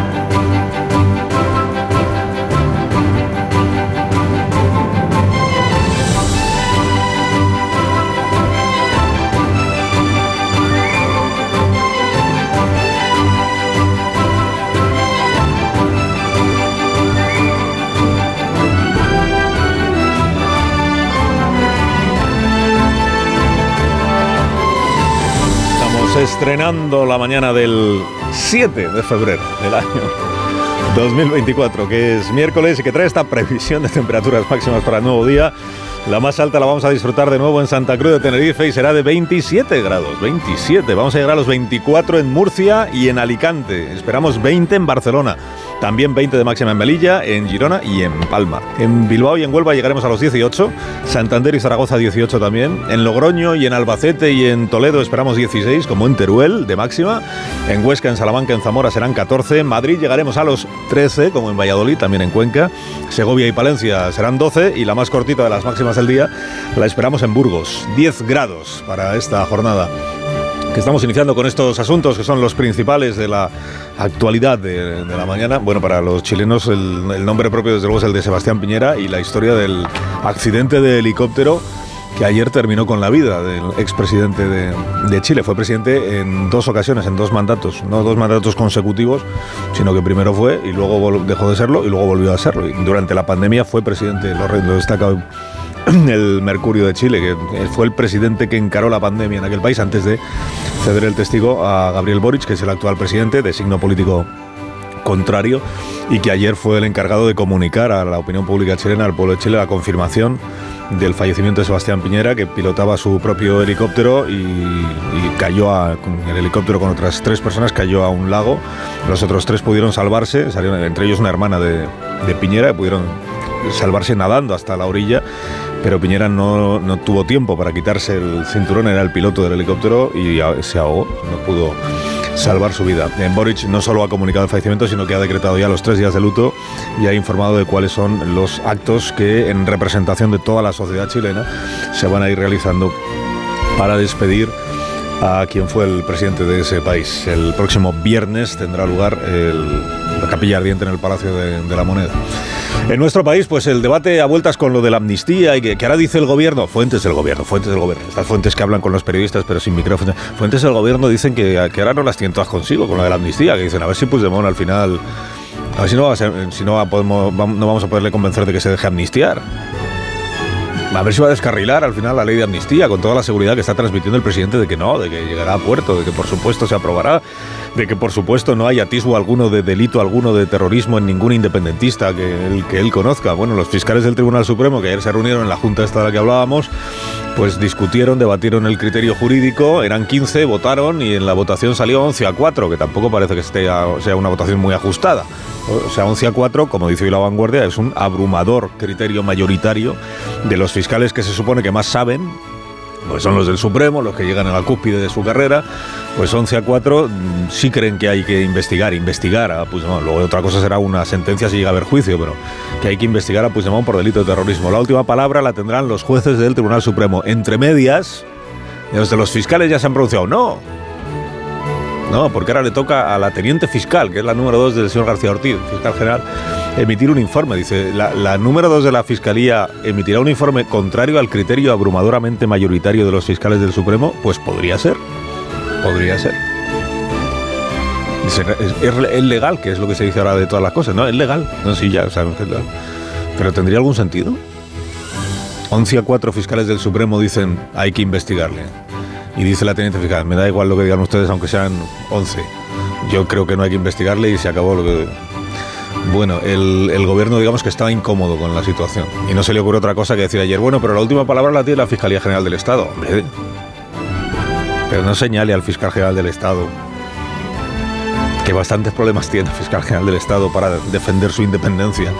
Estrenando la mañana del 7 de febrero del año 2024, que es miércoles y que trae esta previsión de temperaturas máximas para el nuevo día. La más alta la vamos a disfrutar de nuevo en Santa Cruz de Tenerife y será de 27 grados. 27. Vamos a llegar a los 24 en Murcia y en Alicante. Esperamos 20 en Barcelona. También 20 de máxima en Melilla, en Girona y en Palma. En Bilbao y en Huelva llegaremos a los 18. Santander y Zaragoza 18 también. En Logroño y en Albacete y en Toledo esperamos 16, como en Teruel de máxima. En Huesca, en Salamanca, en Zamora serán 14. En Madrid llegaremos a los 13, como en Valladolid, también en Cuenca. Segovia y Palencia serán 12 y la más cortita de las máximas del día la esperamos en Burgos. 10 grados para esta jornada que estamos iniciando con estos asuntos que son los principales de la actualidad de, de la mañana. Bueno, para los chilenos el, el nombre propio desde luego es el de Sebastián Piñera y la historia del accidente de helicóptero que ayer terminó con la vida del expresidente de, de Chile. Fue presidente en dos ocasiones, en dos mandatos, no dos mandatos consecutivos, sino que primero fue y luego dejó de serlo y luego volvió a serlo. Y durante la pandemia fue presidente, lo, re- lo destaca el Mercurio de Chile, que fue el presidente que encaró la pandemia en aquel país antes de ceder el testigo a Gabriel Boric, que es el actual presidente de signo político contrario y que ayer fue el encargado de comunicar a la opinión pública chilena, al pueblo de Chile, la confirmación del fallecimiento de Sebastián Piñera, que pilotaba su propio helicóptero y, cayó a, el helicóptero con otras tres personas, cayó a un lago. Los otros tres pudieron salvarse, salieron, entre ellos una hermana de, de Piñera, que pudieron salvarse nadando hasta la orilla, pero Piñera no, no tuvo tiempo para quitarse el cinturón, era el piloto del helicóptero y se ahogó, no pudo salvar su vida. En Boric no solo ha comunicado el fallecimiento, sino que ha decretado ya los tres días de luto y ha informado de cuáles son los actos que en representación de toda la sociedad chilena se van a ir realizando para despedir a quien fue el presidente de ese país. El próximo viernes tendrá lugar el- la capilla ardiente en el Palacio de la Moneda. En nuestro país, pues el debate a vueltas con lo de la amnistía y que, ahora dice el gobierno, fuentes del gobierno, fuentes del gobierno, estas fuentes que hablan con los periodistas pero sin micrófono, fuentes del gobierno dicen que, ahora no las tienen todas consigo con lo de la amnistía, que dicen a ver si Puigdemont al final, a ver si no, si no, no vamos a poderle convencer de que se deje amnistiar. A ver si va a descarrilar al final la ley de amnistía con toda la seguridad que está transmitiendo el presidente de que no, de que llegará a puerto, de que por supuesto se aprobará, de que por supuesto no hay atisbo alguno de delito alguno de terrorismo en ningún independentista que él, que él conozca. Bueno, los fiscales del Tribunal Supremo que ayer se reunieron en la junta esta de la que hablábamos, pues discutieron, debatieron el criterio jurídico, eran 15, votaron y en la votación salió 11 a 4, que tampoco parece que esté sea una votación muy ajustada. O sea, 11 a 4, como dice hoy la vanguardia, es un abrumador criterio mayoritario de los fiscales que se supone que más saben, pues son los del Supremo, los que llegan a la cúspide de su carrera, pues 11 a 4 mm, sí creen que hay que investigar, investigar a Puigdemont. Luego otra cosa será una sentencia si llega a haber juicio, pero que hay que investigar a Puigdemont por delito de terrorismo. La última palabra la tendrán los jueces del Tribunal Supremo. Entre medias, los de los fiscales ya se han pronunciado, no, no, porque ahora le toca a la teniente fiscal, que es la número 2 del señor García Ortiz, fiscal general, emitir un informe. Dice, la, número 2 de la Fiscalía emitirá un informe contrario al criterio abrumadoramente mayoritario de los fiscales del Supremo. Pues podría ser, podría ser. Es, es- legal, que es lo que se dice ahora de todas las cosas, ¿no? Es legal. No, sí, ya es legal. Pero ¿tendría algún sentido? 11 a 4 fiscales del Supremo dicen hay que investigarle. Y dice la teniente fiscal, me da igual lo que digan ustedes, aunque sean 11. Yo creo que no hay que investigarle y se acabó lo que... Bueno, el, gobierno digamos que estaba incómodo con la situación y no se le ocurre otra cosa que decir ayer, bueno, pero la última palabra la tiene la Fiscalía General del Estado. Pero no señale al fiscal general del Estado que bastantes problemas tiene el fiscal general del Estado para defender su independencia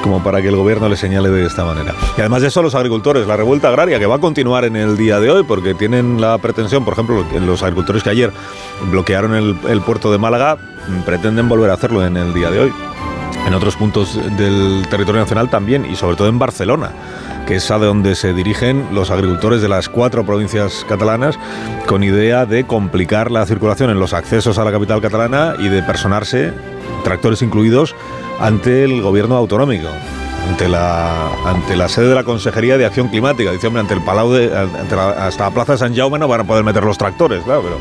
como para que el gobierno le señale de esta manera. Y además de eso, los agricultores, la revuelta agraria que va a continuar en el día de hoy, porque tienen la pretensión, por ejemplo, los agricultores que ayer bloquearon el, el puerto de Málaga, pretenden volver a hacerlo en el día de hoy. En otros puntos del territorio nacional también, y sobre todo en Barcelona que es a donde se dirigen los agricultores de las cuatro provincias catalanas con idea de complicar la circulación en los accesos a la capital catalana y de personarse, tractores incluidos, ante el gobierno autonómico. Ante la, ante la sede de la Consejería de Acción Climática. Dice, hombre, ante el Palau de, ante la, hasta la Plaza de San Jaume no van a poder meter los tractores, claro, pero,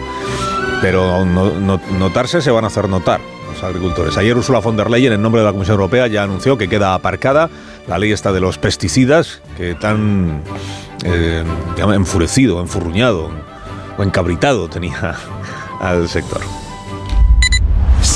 pero no, no, notarse se van a hacer notar los agricultores. Ayer Ursula von der Leyen, en nombre de la Comisión Europea, ya anunció que queda aparcada la ley esta de los pesticidas, que tan eh, enfurecido, enfurruñado o encabritado tenía al sector.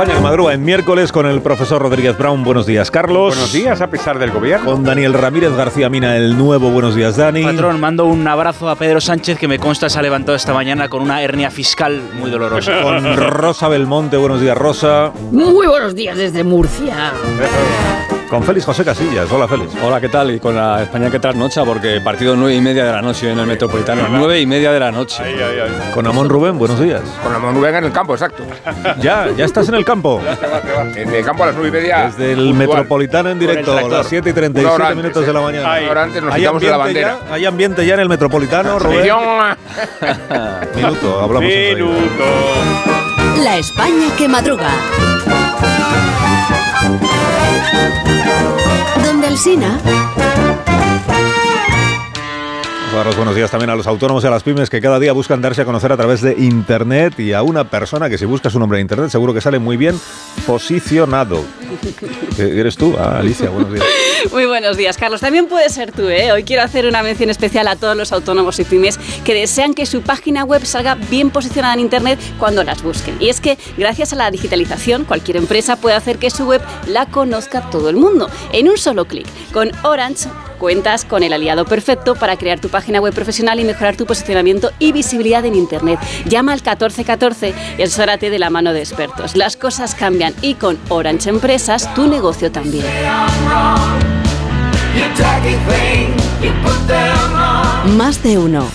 España que madruga en miércoles con el profesor Rodríguez Brown. Buenos días, Carlos. Buenos días, a pesar del gobierno. Con Daniel Ramírez García Mina, el nuevo. Buenos días, Dani. Patrón, mando un abrazo a Pedro Sánchez, que me consta se ha levantado esta mañana con una hernia fiscal muy dolorosa. Con Rosa Belmonte. Buenos días, Rosa. Muy buenos días desde Murcia. Con Félix José Casillas. Hola, Félix. Hola, ¿qué tal? Y con la España que trasnocha, porque partido nueve y media de la noche en el Metropolitano. Nueve y media de la noche. Con Amón Rubén, buenos días. Con Amón Rubén en el campo, exacto. ya, ya estás en el campo. En el campo a las nueve y media. Desde el Metropolitano en directo, a las 7 y 37 antes, minutos de la mañana. Hay, ahora antes nos quitamos de la bandera. Ya, hay ambiente ya en el Metropolitano, Rubén. Minuto, hablamos Minuto. La España que madruga. Donde el Sina. Daros buenos días también a los autónomos y a las pymes que cada día buscan darse a conocer a través de Internet y a una persona que si busca su nombre en Internet seguro que sale muy bien posicionado. ¿Eres tú? Ah, Alicia, buenos días. Muy buenos días, Carlos. También puede ser tú, ¿eh? Hoy quiero hacer una mención especial a todos los autónomos y pymes que desean que su página web salga bien posicionada en Internet cuando las busquen. Y es que, gracias a la digitalización, cualquier empresa puede hacer que su web la conozca todo el mundo en un solo clic. Con Orange cuentas con el aliado perfecto para crear tu página web profesional y mejorar tu posicionamiento y visibilidad en Internet. Llama al 1414 y asesórate de la mano de expertos. Las cosas cambian y con Orange Empresas tu negocio también. Más de uno.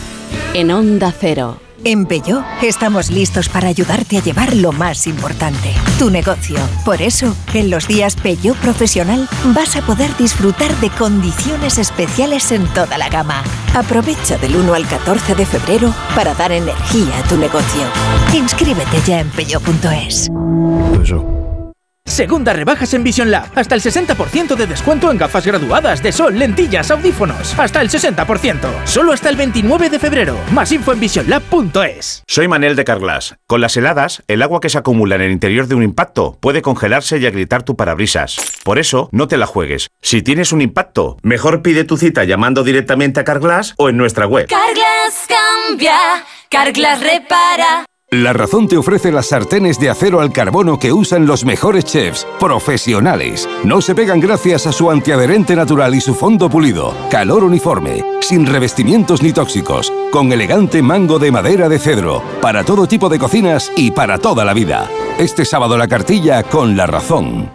En Onda Cero. En Peugeot estamos listos para ayudarte a llevar lo más importante, tu negocio. Por eso, en los días Peugeot Profesional vas a poder disfrutar de condiciones especiales en toda la gama. Aprovecha del 1 al 14 de febrero para dar energía a tu negocio. Inscríbete ya en peugeot.es. Segunda rebajas en Vision Lab. Hasta el 60% de descuento en gafas graduadas de sol, lentillas, audífonos. Hasta el 60%. Solo hasta el 29 de febrero. Más info en visionlab.es. Soy Manel de Carglass. Con las heladas, el agua que se acumula en el interior de un impacto puede congelarse y agrietar tu parabrisas. Por eso, no te la juegues. Si tienes un impacto, mejor pide tu cita llamando directamente a Carglass o en nuestra web. Carglass cambia, Carglass repara. La Razón te ofrece las sartenes de acero al carbono que usan los mejores chefs, profesionales. No se pegan gracias a su antiadherente natural y su fondo pulido. Calor uniforme, sin revestimientos ni tóxicos, con elegante mango de madera de cedro, para todo tipo de cocinas y para toda la vida. Este sábado la cartilla con La Razón.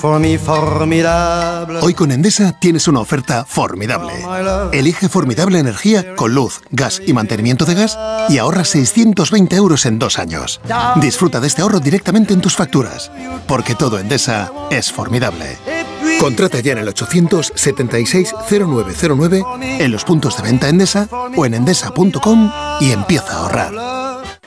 formidable. Hoy con Endesa tienes una oferta formidable. Elige formidable energía con luz, gas y mantenimiento de gas y ahorra 620 euros en dos años. Disfruta de este ahorro directamente en tus facturas, porque todo Endesa es formidable. Contrata ya en el 876-0909, en los puntos de venta Endesa o en endesa.com y empieza a ahorrar.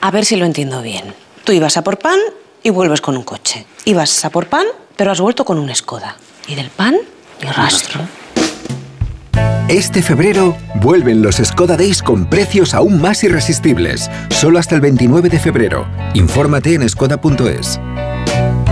A ver si lo entiendo bien. Tú ibas a por pan y vuelves con un coche. Ibas a por pan, pero has vuelto con un Skoda. Y del pan, ni rastro. Este febrero vuelven los Skoda Days con precios aún más irresistibles. Solo hasta el 29 de febrero. Infórmate en skoda.es.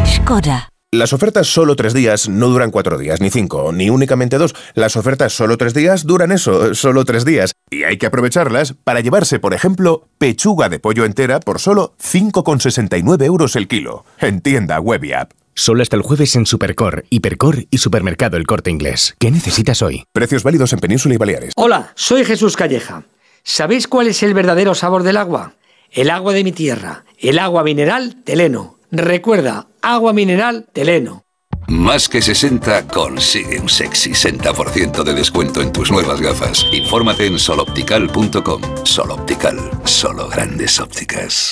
Skoda. Las ofertas solo tres días no duran cuatro días, ni cinco, ni únicamente dos. Las ofertas solo tres días duran eso, solo tres días. Y hay que aprovecharlas para llevarse, por ejemplo, pechuga de pollo entera por solo 5,69 euros el kilo. En tienda web y app. Solo hasta el jueves en Supercor, Hipercor y Supermercado El Corte Inglés. ¿Qué necesitas hoy? Precios válidos en Península y Baleares. Hola, soy Jesús Calleja. ¿Sabéis cuál es el verdadero sabor del agua? El agua de mi tierra, el agua mineral Teleno. Recuerda, agua mineral Teleno. Más que 60 consigue un sexy 60% de descuento en tus nuevas gafas. Infórmate en soloptical.com. Soloptical, solo grandes ópticas.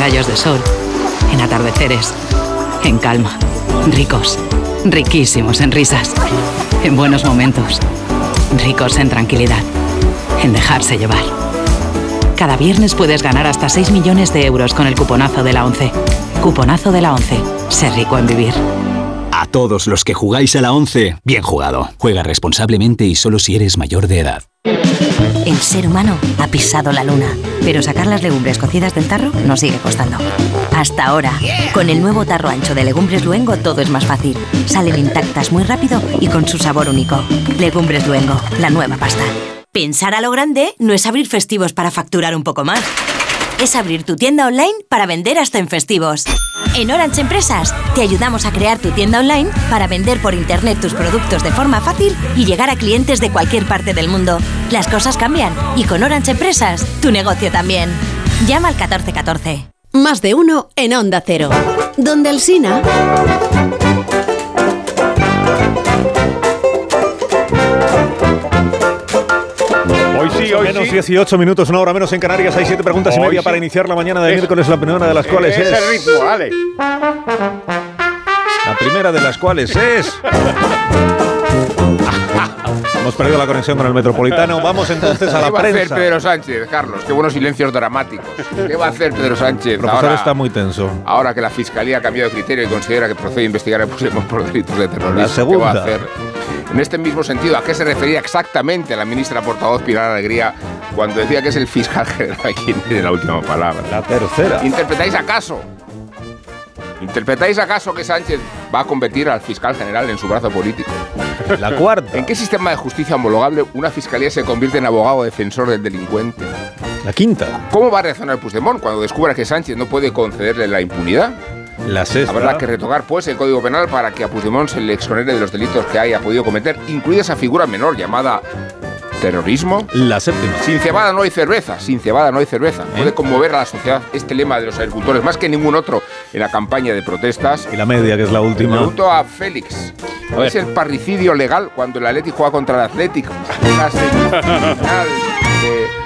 rayos de sol, en atardeceres, en calma. Ricos, riquísimos en risas, en buenos momentos, ricos en tranquilidad, en dejarse llevar. Cada viernes puedes ganar hasta 6 millones de euros con el cuponazo de la 11. Cuponazo de la 11. Ser rico en vivir. A todos los que jugáis a la 11, bien jugado. Juega responsablemente y solo si eres mayor de edad. El ser humano ha pisado la luna, pero sacar las legumbres cocidas del tarro nos sigue costando. Hasta ahora, con el nuevo tarro ancho de Legumbres Luengo todo es más fácil. Salen intactas muy rápido y con su sabor único. Legumbres Luengo, la nueva pasta. Pensar a lo grande no es abrir festivos para facturar un poco más. Es abrir tu tienda online para vender hasta en festivos. En Orange Empresas te ayudamos a crear tu tienda online para vender por internet tus productos de forma fácil y llegar a clientes de cualquier parte del mundo. Las cosas cambian y con Orange Empresas tu negocio también. Llama al 1414. Más de uno en Onda Cero. Donde el Sina. Hoy sí, hoy menos 18 minutos, una hora menos en Canarias. Hay siete preguntas y media sí. para iniciar la mañana de Es- miércoles, la primera de las cuales es... Es el ritmo. La primera de las cuales es... Hemos perdido la conexión con el Metropolitano. Vamos entonces a ¿Qué la va a hacer prensa. Pedro Sánchez, Carlos? Qué buenos silencios dramáticos. ¿Qué va a hacer Pedro Sánchez El profesor ahora, está muy tenso. ahora que la Fiscalía ha cambiado de criterio y considera que procede a investigar a Puigdemont por delitos de terrorismo? La ¿Qué segunda. va a hacer? En este mismo sentido, ¿a qué se refería exactamente la ministra portavoz Pilar Alegría cuando decía que es el fiscal general quien tiene la última palabra? La tercera. ¿Interpretáis acaso? ¿Interpretáis acaso que Sánchez va a convertir al fiscal general en su brazo político? La cuarta. ¿En qué sistema de justicia homologable una fiscalía se convierte en abogado defensor del delincuente? La quinta. ¿Cómo va a reaccionar Puigdemont cuando descubra que Sánchez no puede concederle la impunidad? La sexta. Habrá que retocar, pues, el Código Penal para que a Puigdemont se le exonere de los delitos que haya podido cometer, incluida esa figura menor llamada terrorismo. La séptima. Sin cebada no hay cerveza, sin cebada no hay cerveza. ¿Eh? Puede conmover a la sociedad este lema de los agricultores, más que ningún otro en la campaña de protestas. Y la media, que es la última. pregunto a Félix, ¿es el parricidio legal cuando el Atlético juega contra el Atlético?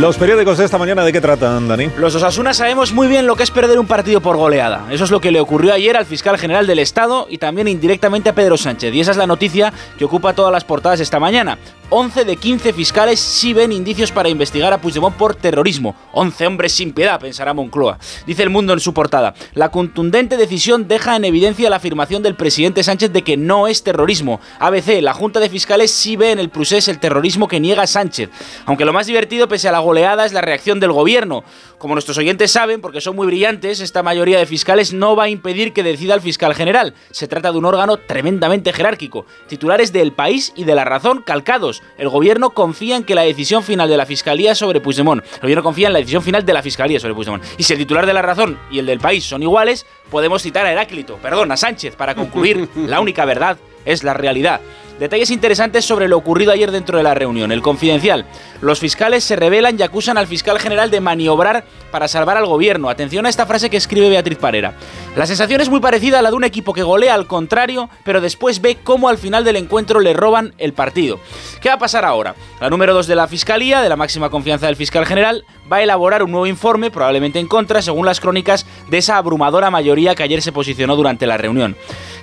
Los periódicos de esta mañana, ¿de qué tratan, Dani? Los Osasuna sabemos muy bien lo que es perder un partido por goleada. Eso es lo que le ocurrió ayer al fiscal general del Estado y también indirectamente a Pedro Sánchez. Y esa es la noticia que ocupa todas las portadas esta mañana. 11 de 15 fiscales sí ven indicios para investigar a Puigdemont por terrorismo. 11 hombres sin piedad, pensará Moncloa. Dice el mundo en su portada. La contundente decisión deja en evidencia la afirmación del presidente Sánchez de que no es terrorismo. ABC, la Junta de Fiscales sí ve en el procés el terrorismo que niega Sánchez. Aunque lo más divertido, pese a la goleada, es la reacción del gobierno. Como nuestros oyentes saben, porque son muy brillantes, esta mayoría de fiscales no va a impedir que decida el fiscal general. Se trata de un órgano tremendamente jerárquico. Titulares del país y de la razón calcados. El gobierno confía en que la decisión final de la fiscalía sobre Puigdemont. El gobierno confía en la decisión final de la fiscalía sobre Puigdemont. Y si el titular de la razón y el del país son iguales, podemos citar a Heráclito, perdón, a Sánchez, para concluir, la única verdad es la realidad. Detalles interesantes sobre lo ocurrido ayer dentro de la reunión. El confidencial. Los fiscales se revelan y acusan al fiscal general de maniobrar para salvar al gobierno. Atención a esta frase que escribe Beatriz Parera. La sensación es muy parecida a la de un equipo que golea al contrario, pero después ve cómo al final del encuentro le roban el partido. ¿Qué va a pasar ahora? La número 2 de la Fiscalía, de la máxima confianza del fiscal general, va a elaborar un nuevo informe, probablemente en contra, según las crónicas de esa abrumadora mayoría que ayer se posicionó durante la reunión.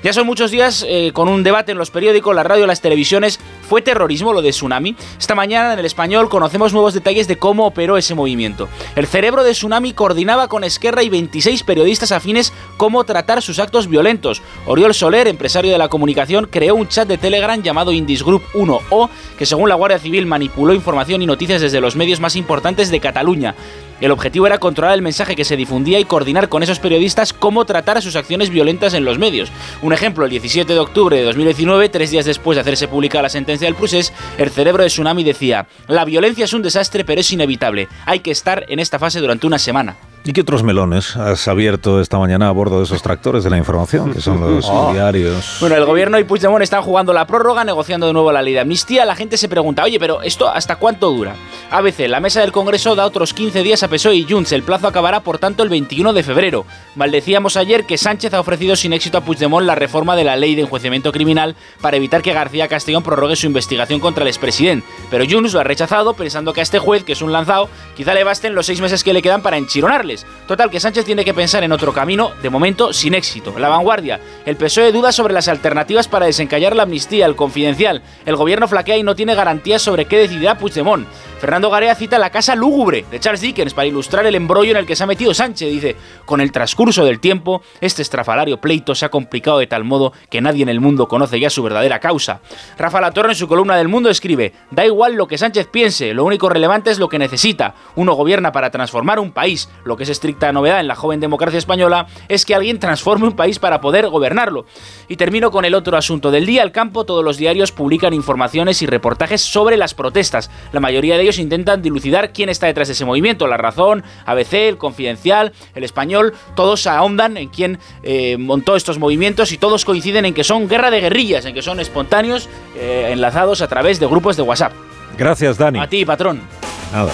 Ya son muchos días eh, con un debate en los periódicos, la radio, las televisiones. ¿Fue terrorismo lo de Tsunami? Esta mañana en el español conocemos nuevos detalles de cómo operó ese movimiento. El cerebro de Tsunami coordinaba con Esquerra y 26 periodistas afines cómo tratar sus actos violentos. Oriol Soler, empresario de la comunicación, creó un chat de Telegram llamado Indis Group 1O, que según la Guardia Civil manipuló información y noticias desde los medios más importantes de Cataluña. El objetivo era controlar el mensaje que se difundía y coordinar con esos periodistas cómo tratar sus acciones violentas en los medios. Un ejemplo, el 17 de octubre de 2019, tres días después de hacerse pública la sentencia del procés, el cerebro de Tsunami decía, la violencia es un desastre pero es inevitable, hay que estar en esta fase durante una semana. ¿Y qué otros melones has abierto esta mañana a bordo de esos tractores de la información, que son los Oh. diarios? Bueno, el gobierno y Puigdemont están jugando la prórroga, negociando de nuevo la ley de amnistía. La gente se pregunta, oye, pero ¿esto hasta cuánto dura? ABC, la mesa del Congreso da otros 15 días a PSOE y Junts. El plazo acabará, por tanto, el 21 de febrero. Maldecíamos ayer que Sánchez ha ofrecido sin éxito a Puigdemont la reforma de la ley de enjuiciamiento criminal para evitar que García Castellón prorrogue su investigación contra el expresidente. Pero Junts lo ha rechazado pensando que a este juez, que es un lanzado, quizá le basten los seis meses que le quedan para Total, que Sánchez tiene que pensar en otro camino, de momento sin éxito. La vanguardia. El PSOE duda sobre las alternativas para desencallar la amnistía, el confidencial. El gobierno flaquea y no tiene garantías sobre qué decidirá Puigdemont. Fernando Garea cita la casa lúgubre de Charles Dickens para ilustrar el embrollo en el que se ha metido Sánchez. Dice, con el transcurso del tiempo, este estrafalario pleito se ha complicado de tal modo que nadie en el mundo conoce ya su verdadera causa. Rafa Latorre en su columna del Mundo escribe, da igual lo que Sánchez piense, lo único relevante es lo que necesita. Uno gobierna para transformar un país. Lo que es estricta novedad en la joven democracia española es que alguien transforme un país para poder gobernarlo. Y termino con el otro asunto del día. Al campo, todos los diarios publican informaciones y reportajes sobre las protestas. La mayoría de ellos intentan dilucidar quién está detrás de ese movimiento. La Razón, ABC, El Confidencial, El Español, todos ahondan en quién eh, montó estos movimientos y todos coinciden en que son guerra de guerrillas, en que son espontáneos eh, enlazados a través de grupos de WhatsApp. Gracias, Dani. A ti, patrón. Nada.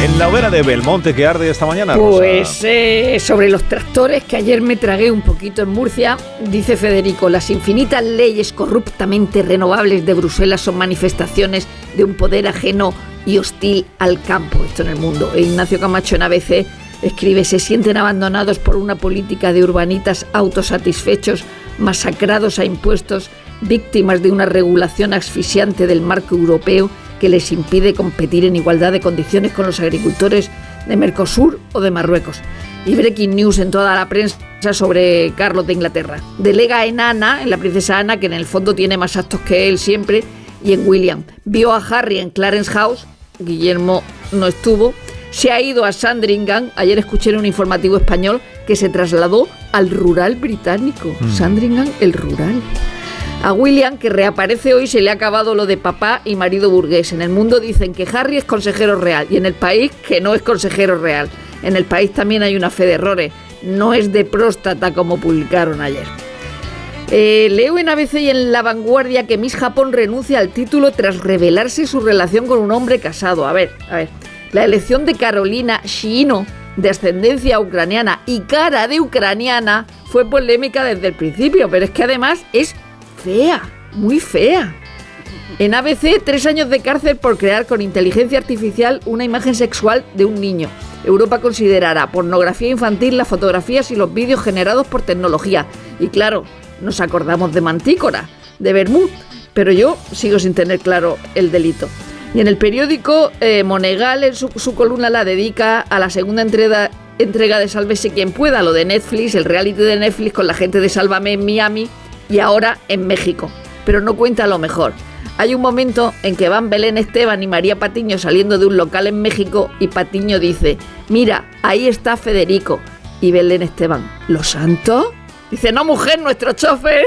En la hoguera de Belmonte que arde esta mañana. Pues eh, sobre los tractores que ayer me tragué un poquito en Murcia, dice Federico, las infinitas leyes corruptamente renovables de Bruselas son manifestaciones de un poder ajeno y hostil al campo, esto en el mundo. E Ignacio Camacho en ABC escribe, se sienten abandonados por una política de urbanitas autosatisfechos, masacrados a impuestos, víctimas de una regulación asfixiante del marco europeo que les impide competir en igualdad de condiciones con los agricultores de Mercosur o de Marruecos. Y breaking news en toda la prensa sobre Carlos de Inglaterra. Delega en Ana, en la princesa Ana, que en el fondo tiene más actos que él siempre, y en William. Vio a Harry en Clarence House, Guillermo no estuvo. Se ha ido a Sandringham, ayer escuché en un informativo español que se trasladó al rural británico. Mm. Sandringham, el rural. A William, que reaparece hoy, se le ha acabado lo de papá y marido burgués. En el mundo dicen que Harry es consejero real y en el país que no es consejero real. En el país también hay una fe de errores. No es de próstata como publicaron ayer. Eh, leo en ABC y en La Vanguardia que Miss Japón renuncia al título tras revelarse su relación con un hombre casado. A ver, a ver. La elección de Carolina Shino, de ascendencia ucraniana y cara de ucraniana, fue polémica desde el principio, pero es que además es fea, muy fea. En ABC, tres años de cárcel por crear con inteligencia artificial una imagen sexual de un niño. Europa considerará pornografía infantil las fotografías y los vídeos generados por tecnología. Y claro, nos acordamos de Mantícora, de Bermud, pero yo sigo sin tener claro el delito. Y en el periódico, eh, Monegal en su, columna la dedica a la segunda entrega, entrega de Sálvese quien pueda, lo de Netflix, el reality de Netflix con la gente de Sálvame en Miami y ahora en México. Pero no cuenta lo mejor. Hay un momento en que van Belén Esteban y María Patiño saliendo de un local en México y Patiño dice, mira, ahí está Federico. Y Belén Esteban, ¿lo santo? Dice, no mujer, nuestro chofer.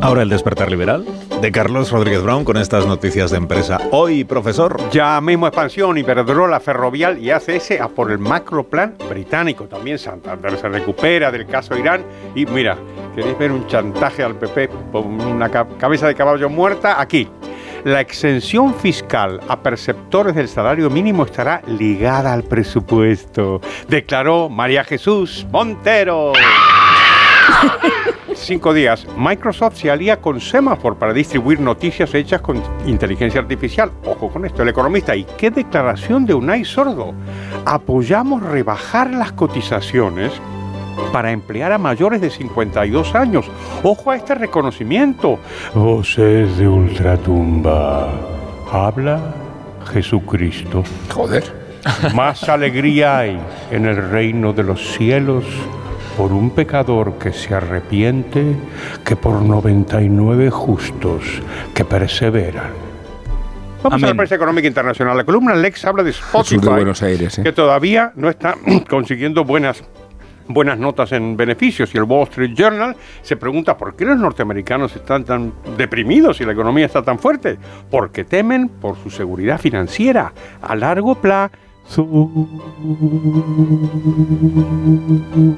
Ahora el despertar liberal de Carlos Rodríguez Brown con estas noticias de empresa. Hoy, profesor. Ya mismo expansión, Iberdrola, Ferrovial y ACS a por el macroplan británico. También Santander se recupera del caso Irán. Y mira, ¿queréis ver un chantaje al PP con una ca- cabeza de caballo muerta? Aquí. La exención fiscal a perceptores del salario mínimo estará ligada al presupuesto, declaró María Jesús Montero. Cinco días. Microsoft se alía con Semaphore para distribuir noticias hechas con inteligencia artificial. Ojo con esto, el economista. ¿Y qué declaración de Unai Sordo? Apoyamos rebajar las cotizaciones para emplear a mayores de 52 años. Ojo a este reconocimiento. Voces de ultratumba. Habla Jesucristo. Joder. Más alegría hay en el reino de los cielos por un pecador que se arrepiente que por 99 justos que perseveran. Vamos a la prensa económica internacional. La columna Lex habla de Spotify, de Buenos Aires. ¿eh? que todavía no está consiguiendo buenas buenas notas en beneficios y el Wall Street Journal se pregunta por qué los norteamericanos están tan deprimidos y la economía está tan fuerte. Porque temen por su seguridad financiera a largo plazo.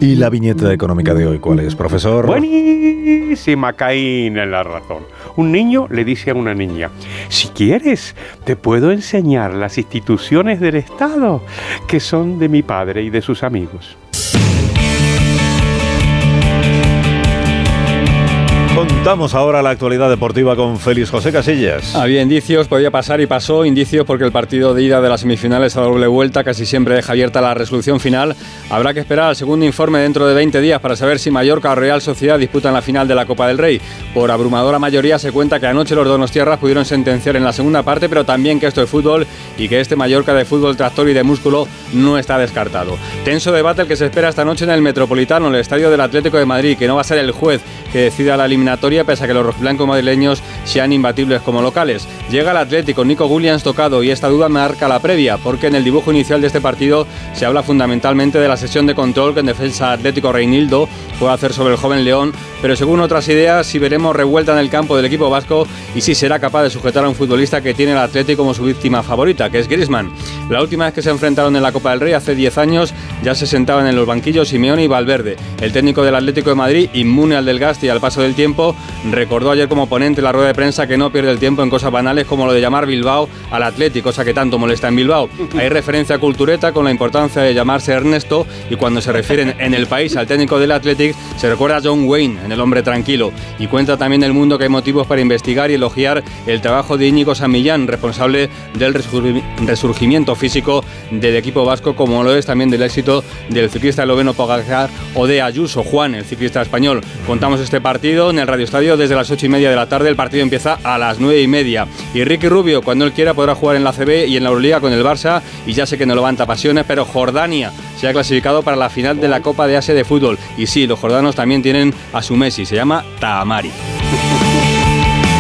¿Y la viñeta económica de hoy cuál es, profesor? Buenísima, Caín en la razón. Un niño le dice a una niña, si quieres, te puedo enseñar las instituciones del Estado, que son de mi padre y de sus amigos. Contamos ahora la actualidad deportiva con Félix José Casillas. Había indicios, podía pasar y pasó. Indicios porque el partido de ida de las semifinales a doble vuelta casi siempre deja abierta la resolución final. Habrá que esperar al segundo informe dentro de 20 días para saber si Mallorca o Real Sociedad disputan la final de la Copa del Rey. Por abrumadora mayoría se cuenta que anoche los Donostierras pudieron sentenciar en la segunda parte, pero también que esto es fútbol y que este Mallorca de fútbol tractor y de músculo no está descartado. Tenso debate el que se espera esta noche en el Metropolitano, en el estadio del Atlético de Madrid, que no va a ser el juez que decida la eliminatoria, pese a que los rojiblancos madrileños sean imbatibles como locales. Llega el Atlético, Nico Williams tocado, y esta duda marca la previa, porque en el dibujo inicial de este partido se habla fundamentalmente de la sesión de control que en defensa Atlético Reinildo puede hacer sobre el joven León, pero según otras ideas, si veremos revuelta en el campo del equipo vasco y si será capaz de sujetar a un futbolista que tiene el Atlético como su víctima favorita, que es Griezmann. La última vez que se enfrentaron en la Copa del Rey, hace 10 años, ya se sentaban en los banquillos Simeone y Valverde. El técnico del Atlético de Madrid, inmune al desgaste y al paso del tiempo, recordó ayer como ponente en la rueda de prensa que no pierde el tiempo en cosas banales como lo de llamar Bilbao al Atlético, cosa que tanto molesta en Bilbao. Hay referencia a Cultureta con la importancia de llamarse Ernesto y cuando se refieren en el país al técnico del Athletic se recuerda a John Wayne en El hombre tranquilo y cuenta también el mundo que hay motivos para investigar y elogiar el trabajo de Íñigo Samillán, responsable del resurgi- resurgimiento físico del equipo vasco, como lo es también del éxito del ciclista esloveno Pogacar o de Ayuso Juan, el ciclista español. Contamos este partido en el Radio Estadio desde las ocho y media de la tarde. El partido empieza a las nueve y media. Y Ricky Rubio, cuando él quiera, podrá jugar en la CB y en la Euroliga con el Barça. Y ya sé que no levanta pasiones, pero Jordania se ha clasificado para la final de la Copa de Asia de fútbol. Y sí, los jordanos también tienen a su Messi, se llama Tamari.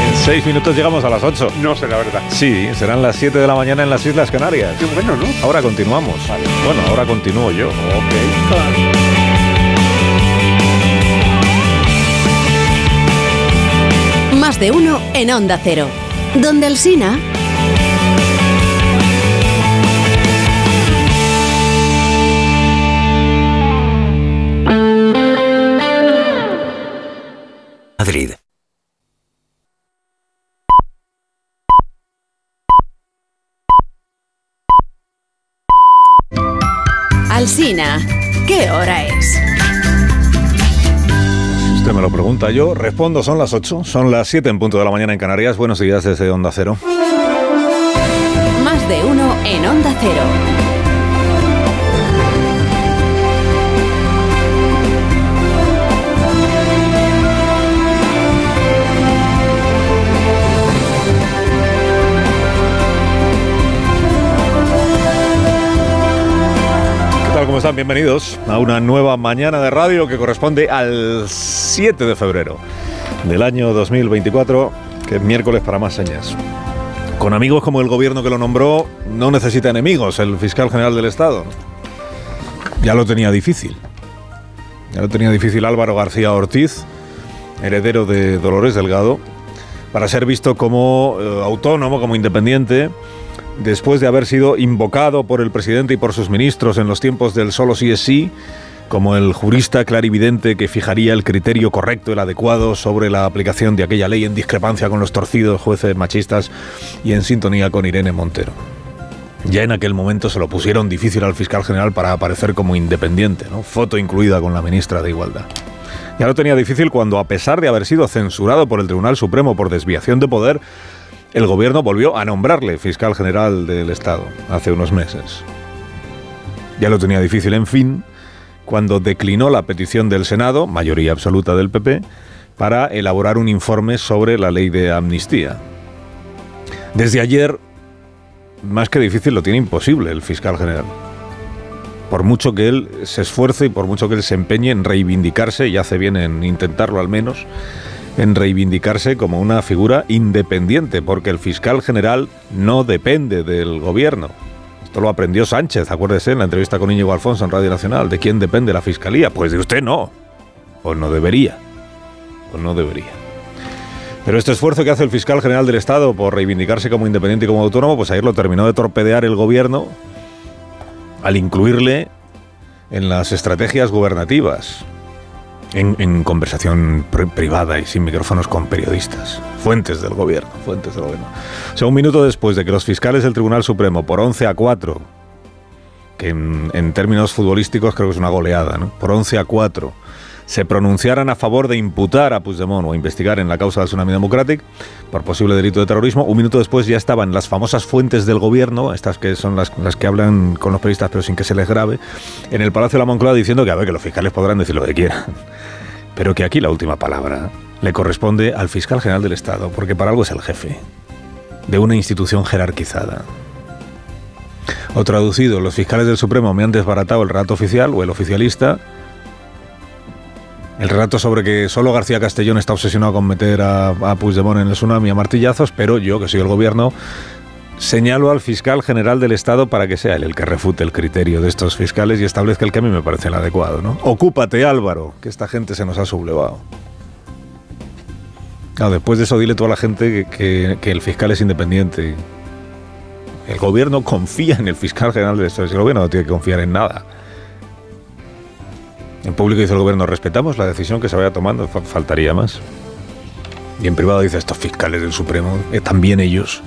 En seis minutos llegamos a las 8. No sé la verdad. Sí, serán las 7 de la mañana en las Islas Canarias. Qué bueno, ¿no? Ahora continuamos. Bueno, ahora continúo yo. Más de uno en Onda Cero. Donde el Sina. Madrid. Alsina. ¿Qué hora es? Usted me lo pregunta, yo respondo, son las 8, son las 7 en punto de la mañana en Canarias. Buenos días desde Onda Cero. Más de uno en Onda Cero. ¿Cómo están? Bienvenidos a una nueva mañana de radio que corresponde al 7 de febrero del año 2024, que es miércoles para más señas. Con amigos como el gobierno que lo nombró, no necesita enemigos el fiscal general del Estado. Ya lo tenía difícil. Ya lo tenía difícil Álvaro García Ortiz, heredero de Dolores Delgado, para ser visto como eh, autónomo, como independiente, después de haber sido invocado por el presidente y por sus ministros en los tiempos del solo sí es sí, como el jurista clarividente que fijaría el criterio correcto, el adecuado sobre la aplicación de aquella ley en discrepancia con los torcidos jueces machistas y en sintonía con Irene Montero. Ya en aquel momento se lo pusieron difícil al fiscal general para aparecer como independiente, ¿no? foto incluida con la ministra de Igualdad. Ya lo tenía difícil cuando, a pesar de haber sido censurado por el Tribunal Supremo por desviación de poder, el gobierno volvió a nombrarle fiscal general del Estado hace unos meses. Ya lo tenía difícil, en fin, cuando declinó la petición del Senado, mayoría absoluta del PP, para elaborar un informe sobre la ley de amnistía. Desde ayer, más que difícil, lo tiene imposible el fiscal general. Por mucho que él se esfuerce y por mucho que él se empeñe en reivindicarse, y hace bien en intentarlo al menos, en reivindicarse como una figura independiente, porque el fiscal general no depende del gobierno. Esto lo aprendió Sánchez, acuérdese, en la entrevista con Íñigo Alfonso en Radio Nacional. ¿De quién depende la fiscalía? Pues de usted no. O no debería. O no debería. Pero este esfuerzo que hace el fiscal general del Estado por reivindicarse como independiente y como autónomo, pues ayer lo terminó de torpedear el gobierno al incluirle en las estrategias gubernativas en, conversación pri- privada y sin micrófonos con periodistas, fuentes del gobierno, fuentes del gobierno. O sea, un minuto después de que los fiscales del Tribunal Supremo, por 11 a 4, que en, en términos futbolísticos creo que es una goleada, ¿no? por 11 a 4, se pronunciaran a favor de imputar a Puigdemont o investigar en la causa del Tsunami Democratic por posible delito de terrorismo. Un minuto después ya estaban las famosas fuentes del gobierno, estas que son las, que hablan con los periodistas pero sin que se les grabe, en el Palacio de la Moncloa diciendo que a ver, que los fiscales podrán decir lo que quieran, pero que aquí la última palabra le corresponde al fiscal general del Estado, porque para algo es el jefe de una institución jerarquizada. O traducido, los fiscales del Supremo me han desbaratado el relato oficial o el oficialista el relato sobre que solo García Castellón está obsesionado con meter a, a Puigdemont en el tsunami a martillazos, pero yo, que soy el gobierno, señalo al fiscal general del Estado para que sea él el que refute el criterio de estos fiscales y establezca el que a mí me parece el adecuado. ¿no? Ocúpate, Álvaro, que esta gente se nos ha sublevado. Claro, después de eso dile a toda la gente que el fiscal es independiente. El gobierno confía en el fiscal general del Estado. El gobierno no tiene que confiar en nada. En público dice el gobierno, respetamos la decisión que se vaya tomando, fa- faltaría más. Y en privado dice, estos fiscales del Supremo, eh, también ellos.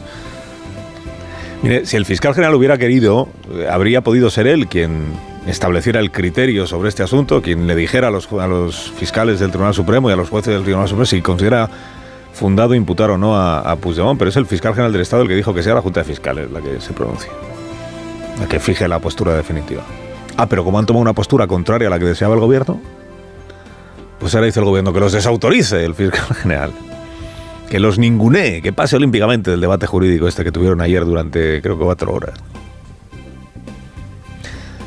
Mire, si el fiscal general hubiera querido, eh, habría podido ser él quien estableciera el criterio sobre este asunto, quien le dijera a los, a los fiscales del Tribunal Supremo y a los jueces del Tribunal Supremo si considera fundado imputar o no a, a Puigdemont, pero es el fiscal general del Estado el que dijo que sea la Junta de Fiscales la que se pronuncie, la que fije la postura definitiva. Ah, pero como han tomado una postura contraria a la que deseaba el gobierno, pues ahora dice el gobierno que los desautorice el fiscal general. Que los ningunee, que pase olímpicamente del debate jurídico este que tuvieron ayer durante creo que cuatro horas.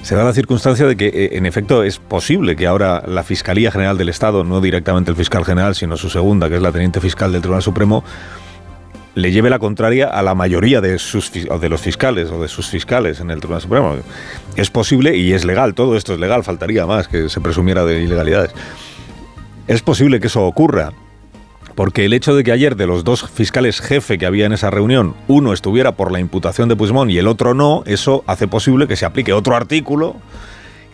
Se da la circunstancia de que, eh, en efecto, es posible que ahora la Fiscalía General del Estado, no directamente el fiscal general, sino su segunda, que es la teniente fiscal del Tribunal Supremo, le lleve la contraria a la mayoría de, sus, de los fiscales o de sus fiscales en el Tribunal Supremo. Es posible y es legal, todo esto es legal, faltaría más que se presumiera de ilegalidades. Es posible que eso ocurra, porque el hecho de que ayer de los dos fiscales jefe que había en esa reunión, uno estuviera por la imputación de Puigdemont y el otro no, eso hace posible que se aplique otro artículo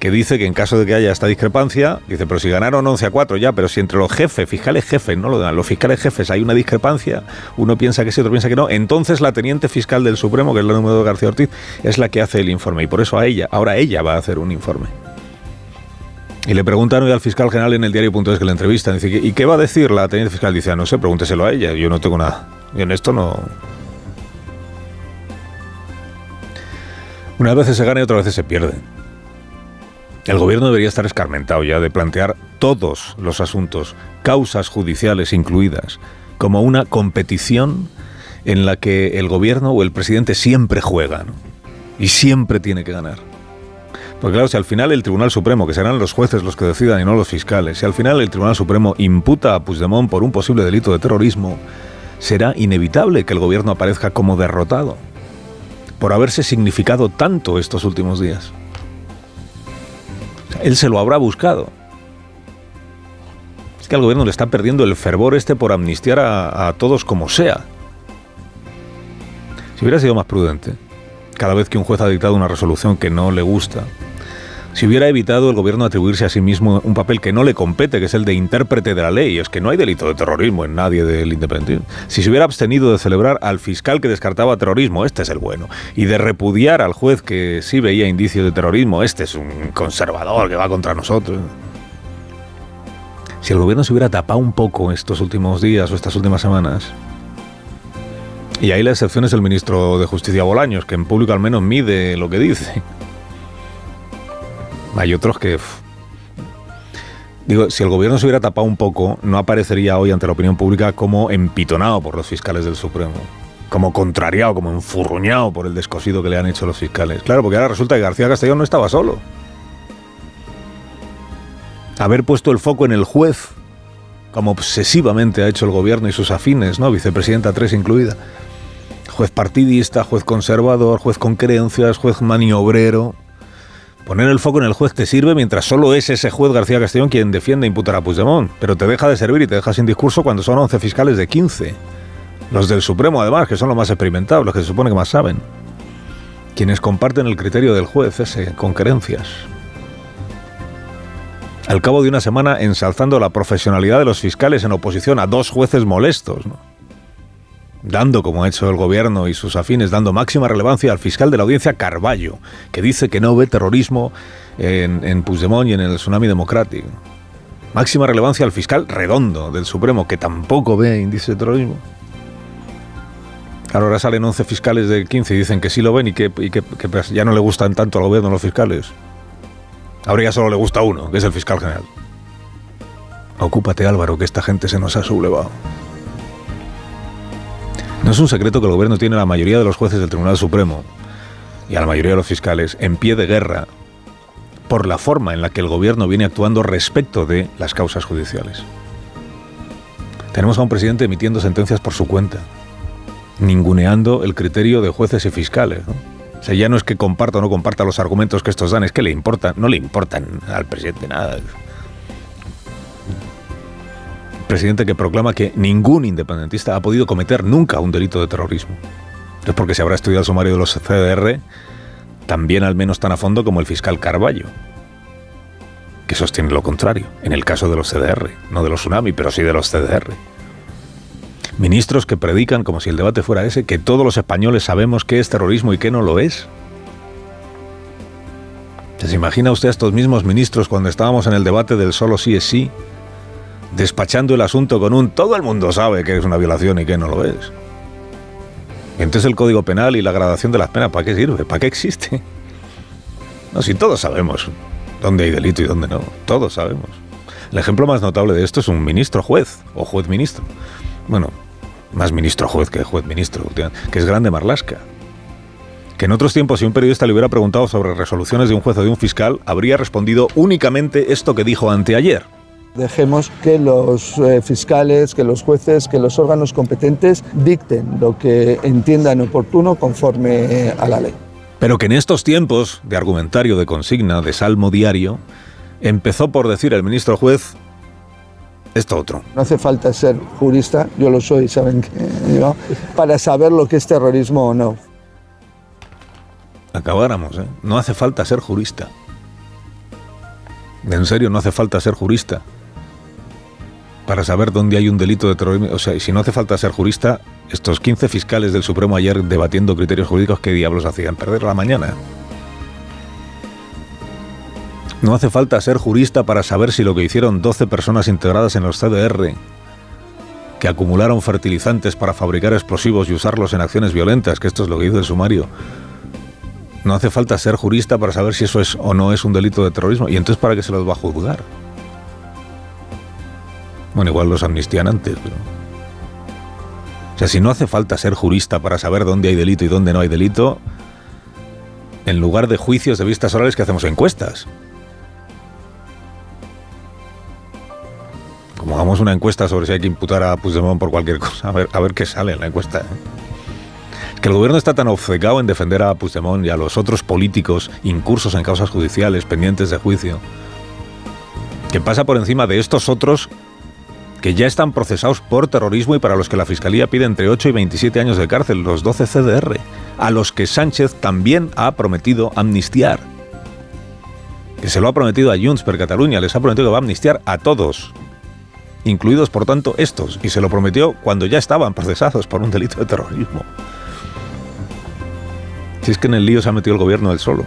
que dice que en caso de que haya esta discrepancia, dice, pero si ganaron 11 a 4 ya, pero si entre los jefes, fiscales jefes, no lo dan, los fiscales jefes hay una discrepancia, uno piensa que sí, otro piensa que no, entonces la teniente fiscal del Supremo, que es la número de García Ortiz, es la que hace el informe y por eso a ella, ahora ella va a hacer un informe. Y le preguntan hoy al fiscal general en el diario.es que le entrevistan. Dice, ¿y qué va a decir la teniente fiscal? Dice, "Ah, no sé, pregúnteselo a ella. Yo no tengo nada. Y en esto no. Unas veces se gana y otras veces se pierde. El gobierno debería estar escarmentado ya de plantear todos los asuntos, causas judiciales incluidas, como una competición en la que el gobierno o el presidente siempre juega y siempre tiene que ganar. Porque claro, si al final el Tribunal Supremo, que serán los jueces los que decidan y no los fiscales, si al final el Tribunal Supremo imputa a Puigdemont por un posible delito de terrorismo, será inevitable que el gobierno aparezca como derrotado por haberse significado tanto estos últimos días. Él se lo habrá buscado. Es que al gobierno le está perdiendo el fervor este por amnistiar a, a todos como sea. Si hubiera sido más prudente, cada vez que un juez ha dictado una resolución que no le gusta, si hubiera evitado el gobierno atribuirse a sí mismo un papel que no le compete, que es el de intérprete de la ley, es que no hay delito de terrorismo en nadie del independentismo. Si se hubiera abstenido de celebrar al fiscal que descartaba terrorismo, este es el bueno, y de repudiar al juez que sí veía indicios de terrorismo, este es un conservador que va contra nosotros. Si el gobierno se hubiera tapado un poco estos últimos días o estas últimas semanas, y ahí la excepción es el ministro de Justicia Bolaños, que en público al menos mide lo que dice. Hay otros que... Digo, si el gobierno se hubiera tapado un poco, no aparecería hoy ante la opinión pública como empitonado por los fiscales del Supremo, como contrariado, como enfurruñado por el descosido que le han hecho los fiscales. Claro, porque ahora resulta que García Castellón no estaba solo. Haber puesto el foco en el juez, como obsesivamente ha hecho el gobierno y sus afines, ¿no? Vicepresidenta 3 incluida. Juez partidista, juez conservador, juez con creencias, juez maniobrero. Poner el foco en el juez te sirve mientras solo es ese juez García Castellón quien defiende e imputar a Puigdemont, pero te deja de servir y te deja sin discurso cuando son 11 fiscales de 15. Los del Supremo, además, que son los más experimentados, los que se supone que más saben. Quienes comparten el criterio del juez ese, con creencias. Al cabo de una semana ensalzando la profesionalidad de los fiscales en oposición a dos jueces molestos, ¿no? Dando, como ha hecho el gobierno y sus afines, dando máxima relevancia al fiscal de la audiencia Carballo, que dice que no ve terrorismo en, en Puigdemont y en el tsunami democrático. Máxima relevancia al fiscal Redondo del Supremo, que tampoco ve índice de terrorismo. Ahora salen 11 fiscales de 15 y dicen que sí lo ven y que, pues ya no le gustan tanto al gobierno los fiscales. Ahora solo le gusta uno, que es el fiscal general. Ocúpate Álvaro, que esta gente se nos ha sublevado. No es un secreto que el gobierno tiene a la mayoría de los jueces del Tribunal Supremo y a la mayoría de los fiscales en pie de guerra por la forma en la que el gobierno viene actuando respecto de las causas judiciales. Tenemos a un presidente emitiendo sentencias por su cuenta, ninguneando el criterio de jueces y fiscales. ¿no? O sea, ya no es que comparta o no comparta los argumentos que estos dan, es que le importan, no le importan al presidente nada. Presidente que proclama que ningún independentista ha podido cometer nunca un delito de terrorismo. Es porque se habrá estudiado el sumario de los CDR también al menos tan a fondo como el fiscal Carballo, que sostiene lo contrario, en el caso de los CDR, no de los tsunami, pero sí de los CDR. Ministros que predican, como si el debate fuera ese, que todos los españoles sabemos qué es terrorismo y qué no lo es. ¿Se imagina usted a estos mismos ministros cuando estábamos en el debate del solo sí es sí? Despachando el asunto con un todo el mundo sabe que es una violación y que no lo es. Entonces el Código Penal y la gradación de las penas, ¿para qué sirve? ¿Para qué existe? No, si todos sabemos dónde hay delito y dónde no. Todos sabemos. El ejemplo más notable de esto es un ministro juez o juez ministro. Bueno, más ministro juez que juez ministro, que es Grande Marlasca. Que en otros tiempos, si un periodista le hubiera preguntado sobre resoluciones de un juez o de un fiscal, habría respondido únicamente esto que dijo anteayer. Dejemos que los eh, fiscales, que los jueces, que los órganos competentes dicten lo que entiendan oportuno conforme eh, a la ley. Pero que en estos tiempos de argumentario, de consigna, de salmo diario, empezó por decir el ministro juez esto otro. No hace falta ser jurista, yo lo soy, saben que ¿no? para saber lo que es terrorismo o no. Acabáramos, ¿eh? No hace falta ser jurista. En serio, no hace falta ser jurista para saber dónde hay un delito de terrorismo. O sea, si no hace falta ser jurista, estos 15 fiscales del Supremo ayer debatiendo criterios jurídicos, ¿qué diablos hacían? Perder la mañana. No hace falta ser jurista para saber si lo que hicieron 12 personas integradas en los CDR, que acumularon fertilizantes para fabricar explosivos y usarlos en acciones violentas, que esto es lo que dice el sumario. No hace falta ser jurista para saber si eso es o no es un delito de terrorismo. ¿Y entonces para qué se los va a juzgar? Bueno, igual los amnistían antes, pero... O sea, si no hace falta ser jurista para saber dónde hay delito y dónde no hay delito, en lugar de juicios de vistas orales que hacemos encuestas. Como hagamos una encuesta sobre si hay que imputar a Puigdemont por cualquier cosa, a ver, qué sale en la encuesta. ¿eh? Que el gobierno está tan obcecado en defender a Puigdemont y a los otros políticos incursos en causas judiciales pendientes de juicio, que pasa por encima de estos otros que ya están procesados por terrorismo y para los que la Fiscalía pide entre 8 y 27 años de cárcel, los 12 CDR, a los que Sánchez también ha prometido amnistiar. Que se lo ha prometido a Junts per Cataluña, les ha prometido que va a amnistiar a todos, incluidos por tanto estos, y se lo prometió cuando ya estaban procesados por un delito de terrorismo. Si es que en el lío se ha metido el gobierno del solo,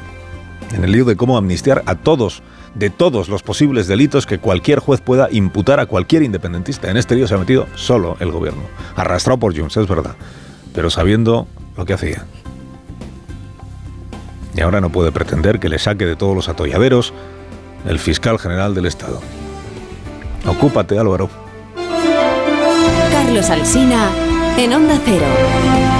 en el lío de cómo amnistiar a todos de todos los posibles delitos que cualquier juez pueda imputar a cualquier independentista. En este lío se ha metido solo el gobierno, arrastrado por Junts, es verdad, pero sabiendo lo que hacía. Y ahora no puede pretender que le saque de todos los atolladeros el fiscal general del Estado. Ocúpate, Álvaro. Carlos Alsina, en Onda Cero.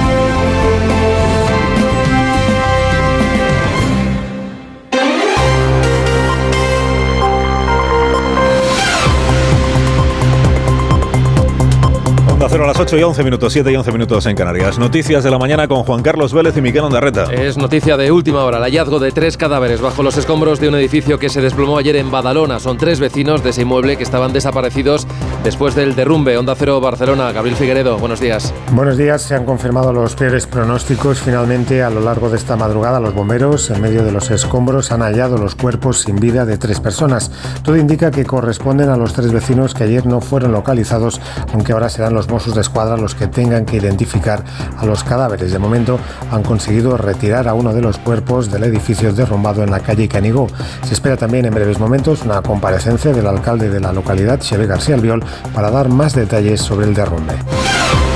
Onda Cero a las 8 y 11 minutos, 7 y 11 minutos en Canarias. Noticias de la mañana con Juan Carlos Vélez y Miguel Ondarreta. Es noticia de última hora, el hallazgo de tres cadáveres bajo los escombros de un edificio que se desplomó ayer en Badalona. Son tres vecinos de ese inmueble que estaban desaparecidos después del derrumbe. Onda Cero Barcelona, Gabriel Figueredo, buenos días. Buenos días, se han confirmado los peores pronósticos. Finalmente, a lo largo de esta madrugada, los bomberos, en medio de los escombros, han hallado los cuerpos sin vida de tres personas. Todo indica que corresponden a los tres vecinos que ayer no fueron localizados, aunque ahora serán los Mossos de los que tengan que identificar a los cadáveres. De momento han conseguido retirar a uno de los cuerpos del edificio derrumbado en la calle Canigó. Se espera también en breves momentos una comparecencia del alcalde de la localidad, Xavier García Albiol, para dar más detalles sobre el derrumbe.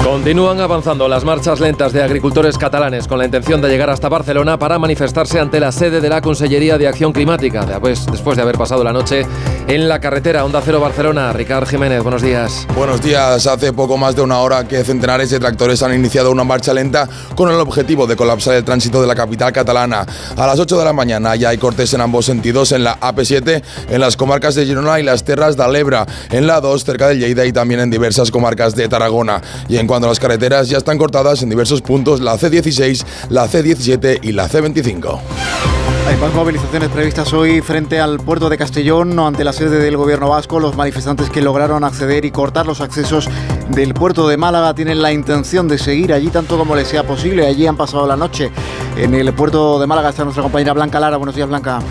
Continúan avanzando las marchas lentas de agricultores catalanes con la intención de llegar hasta Barcelona para manifestarse ante la sede de la Consellería de Acción Climática, después, de haber pasado la noche en la carretera Onda Cero Barcelona. Ricard Jiménez, buenos días. Buenos días. Hace poco más de una hora que centenares de tractores han iniciado una marcha lenta con el objetivo de colapsar el tránsito de la capital catalana. A las 8 de la mañana ya hay cortes en ambos sentidos en la AP7, en las comarcas de Girona y las Terras de Alebra, en la 2 cerca de Lleida y también en diversas comarcas de Tarragona. Y en cuanto a las carreteras, ya están cortadas en diversos puntos la C16, la C17 y la C25. Hay más movilizaciones previstas hoy frente al puerto de Castellón, ante la sede del gobierno vasco. Los manifestantes que lograron acceder y cortar los accesos del puerto de Málaga tienen la intención de seguir allí tanto como les sea posible. Allí han pasado la noche. En el puerto de Málaga está nuestra compañera Blanca Lara. Buenos días, Blanca.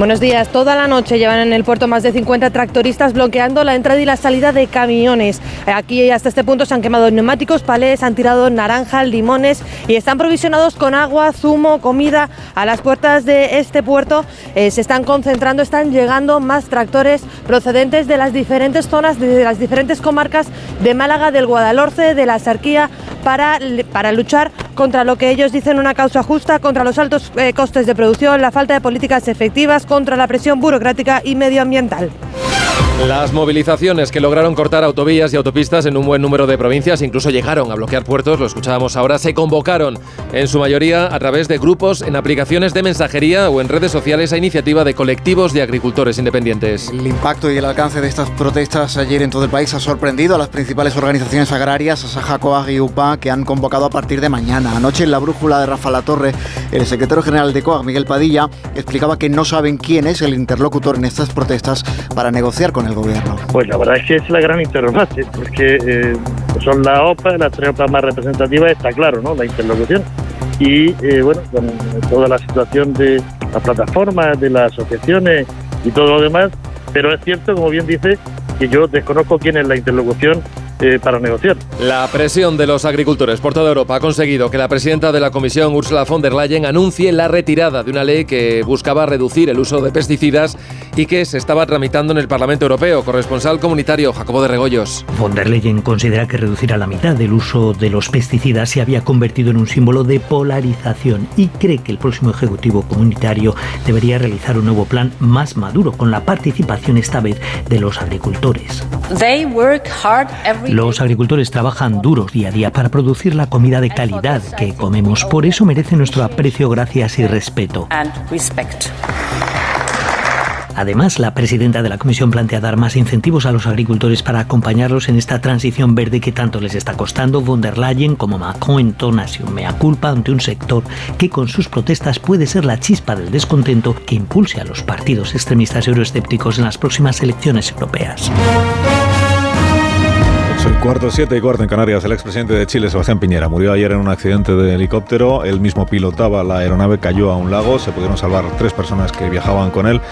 Buenos días. Toda la noche llevan en el puerto más de 50 tractoristas bloqueando la entrada y la salida de camiones. Aquí hasta este punto se han quemado neumáticos, palés, han tirado naranjas, limones y están provisionados con agua, zumo, comida. A las puertas de este puerto eh, se están concentrando, están llegando más tractores procedentes de las diferentes zonas, de las diferentes comarcas de Málaga, del Guadalhorce, de la Sarquía, para, para luchar contra lo que ellos dicen una causa justa, contra los altos eh, costes de producción, la falta de políticas efectivas, contra la presión burocrática y medioambiental. Las movilizaciones que lograron cortar autovías y autopistas en un buen número de provincias, incluso llegaron a bloquear puertos, lo escuchábamos ahora, se convocaron en su mayoría a través de grupos en aplicaciones de mensajería o en redes sociales a iniciativa de colectivos de agricultores independientes. El impacto y el alcance de estas protestas ayer en todo el país ha sorprendido a las principales organizaciones agrarias, Asaja, Coag y UPA, que han convocado a partir de mañana. Anoche en la brújula de Rafa Latorre, el secretario general de Coag, Miguel Padilla, explicaba que no saben quién es el interlocutor en estas protestas para negociar con el gobierno. Pues la verdad es que es la gran interrogante, porque eh, son la OPA, las tres OPA más representativas, está claro, ¿no? La interlocución. Y eh, bueno, con toda la situación de las plataformas, de las asociaciones y todo lo demás, pero es cierto, como bien dice, que yo desconozco quién es la interlocución eh, para negociar. La presión de los agricultores por toda Europa ha conseguido que la presidenta de la Comisión, Ursula von der Leyen, anuncie la retirada de una ley que buscaba reducir el uso de pesticidas y que se estaba tramitando en el Parlamento Europeo. Corresponsal comunitario Jacobo de Regoyos. Von der Leyen considera que reducir a la mitad el uso de los pesticidas se había convertido en un símbolo de polarización y cree que el próximo Ejecutivo Comunitario debería realizar un nuevo plan más maduro con la participación esta vez de los agricultores. Los agricultores trabajan duros día a día para producir la comida de calidad que comemos. Por eso merece nuestro aprecio, gracias y respeto. Además, la presidenta de la Comisión plantea dar más incentivos a los agricultores para acompañarlos en esta transición verde que tanto les está costando. Von der Leyen como Macron entona un mea culpa ante un sector que con sus protestas puede ser la chispa del descontento que impulse a los partidos extremistas euroescépticos en las próximas elecciones europeas. El cuarto, siete y cuarto en Canarias. El expresidente de Chile, Sebastián Piñera, murió ayer en un accidente de helicóptero. Él mismo pilotaba la aeronave, cayó a un lago. Se pudieron salvar tres personas que viajaban con él,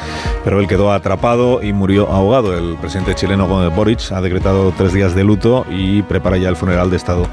pero él quedó atrapado y murió ahogado. El presidente chileno Boric ha decretado tres días de luto y prepara ya el funeral de Estado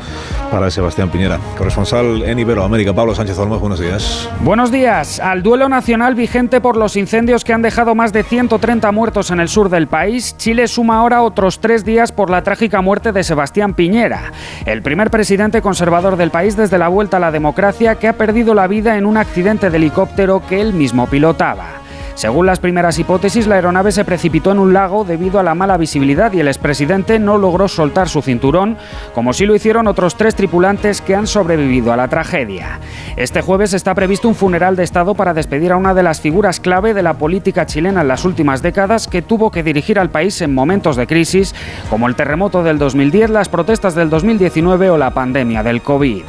para Sebastián Piñera. Corresponsal en Iberoamérica, Pablo Sánchez Olmos, buenos días. Buenos días. Al duelo nacional vigente por los incendios que han dejado más de 130 muertos en el sur del país, Chile suma ahora otros tres días por la trágica muerte de Sebastián Piñera, el primer presidente conservador del país desde la vuelta a la democracia que ha perdido la vida en un accidente de helicóptero que él mismo pilotaba. Según las primeras hipótesis, la aeronave se precipitó en un lago debido a la mala visibilidad y el expresidente no logró soltar su cinturón, como sí lo hicieron otros tres tripulantes que han sobrevivido a la tragedia. Este jueves está previsto un funeral de Estado para despedir a una de las figuras clave de la política chilena en las últimas décadas que tuvo que dirigir al país en momentos de crisis, como el terremoto del 2010, las protestas del 2019 o la pandemia del COVID.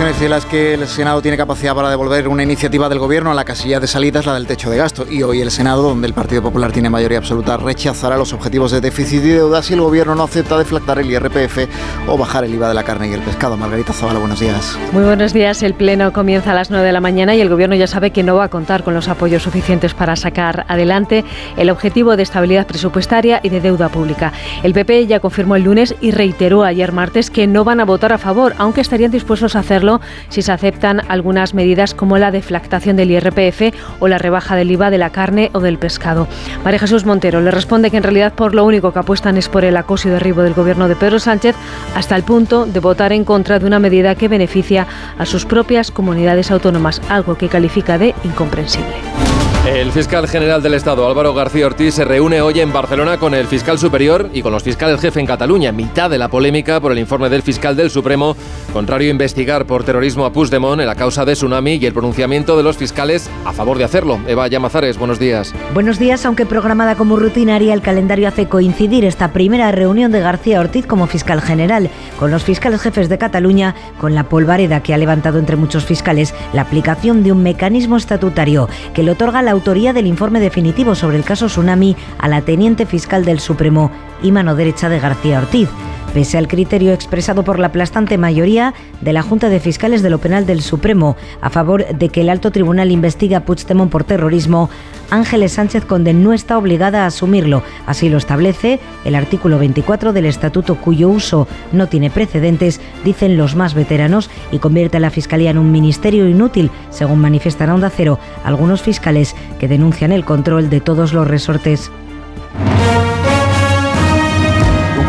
Votaciones en las que el Senado tiene capacidad para devolver una iniciativa del Gobierno a la casilla de salida es la del techo de gasto. Y hoy el Senado, donde el Partido Popular tiene mayoría absoluta, rechazará los objetivos de déficit y deuda si el Gobierno no acepta deflactar el IRPF o bajar el IVA de la carne y el pescado. Margarita Zavala, buenos días. Muy buenos días. El Pleno comienza a las 9 de la mañana y el Gobierno ya sabe que no va a contar con los apoyos suficientes para sacar adelante el objetivo de estabilidad presupuestaria y de deuda pública. El PP ya confirmó el lunes y reiteró ayer martes que no van a votar a favor, aunque estarían dispuestos a hacerlo si se aceptan algunas medidas como la deflactación del IRPF o la rebaja del IVA de la carne o del pescado. María Jesús Montero le responde que en realidad por lo único que apuestan es por el acoso y derribo del gobierno de Pedro Sánchez hasta el punto de votar en contra de una medida que beneficia a sus propias comunidades autónomas, algo que califica de incomprensible. El fiscal general del Estado, Álvaro García Ortiz, se reúne hoy en Barcelona con el fiscal superior y con los fiscales jefe en Cataluña, mitad de la polémica por el informe del fiscal del Supremo, contrario a investigar por terrorismo a Puigdemont en la causa de Tsunami y el pronunciamiento de los fiscales a favor de hacerlo. Eva Llamazares, buenos días. Buenos días, aunque programada como rutinaria, el calendario hace coincidir esta primera reunión de García Ortiz como fiscal general con los fiscales jefes de Cataluña, con la polvareda que ha levantado entre muchos fiscales la aplicación de un mecanismo estatutario que le otorga la autoría del informe definitivo sobre el caso Tsunami a la teniente fiscal del Supremo y mano derecha de García Ortiz pese al criterio expresado por la aplastante mayoría de la Junta de Fiscales de lo Penal del Supremo a favor de que el alto tribunal investigue a Puigdemont por terrorismo, Ángeles Sánchez Conde no está obligada a asumirlo. Así lo establece el artículo 24 del estatuto cuyo uso no tiene precedentes, dicen los más veteranos, y convierte a la Fiscalía en un ministerio inútil, según manifiestan a Onda Cero algunos fiscales que denuncian el control de todos los resortes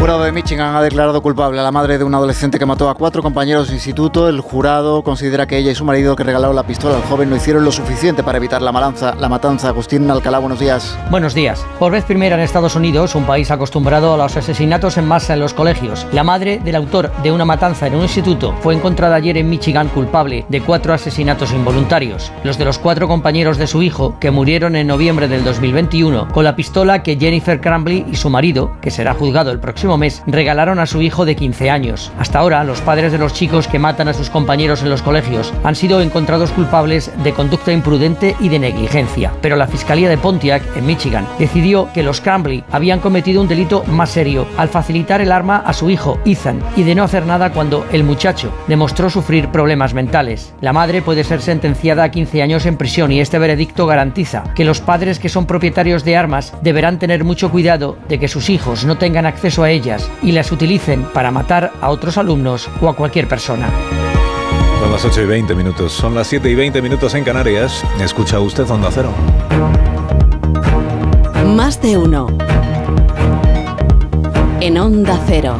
jurado de Michigan ha declarado culpable a la madre de un adolescente que mató a cuatro compañeros de instituto. El jurado considera que ella y su marido que regalaron la pistola al joven no hicieron lo suficiente para evitar la, malanza, la matanza. Agustín Alcalá, buenos días. Buenos días. Por vez primera en Estados Unidos, un país acostumbrado a los asesinatos en masa en los colegios, la madre del autor de una matanza en un instituto fue encontrada ayer en Michigan culpable de cuatro asesinatos involuntarios. Los de los cuatro compañeros de su hijo, que murieron en noviembre del 2021, con la pistola que Jennifer Crambley y su marido, que será juzgado el próximo mes regalaron a su hijo de 15 años. Hasta ahora, los padres de los chicos que matan a sus compañeros en los colegios han sido encontrados culpables de conducta imprudente y de negligencia. Pero la Fiscalía de Pontiac, en Michigan, decidió que los Crambley habían cometido un delito más serio al facilitar el arma a su hijo, Ethan, y de no hacer nada cuando el muchacho demostró sufrir problemas mentales. La madre puede ser sentenciada a 15 años en prisión y este veredicto garantiza que los padres que son propietarios de armas deberán tener mucho cuidado de que sus hijos no tengan acceso a ellas y las utilicen para matar a otros alumnos o a cualquier persona. Son las 8 y 20 minutos, son las 7 y 20 minutos en Canarias. Escucha usted Onda Cero. Más de uno. En Onda Cero.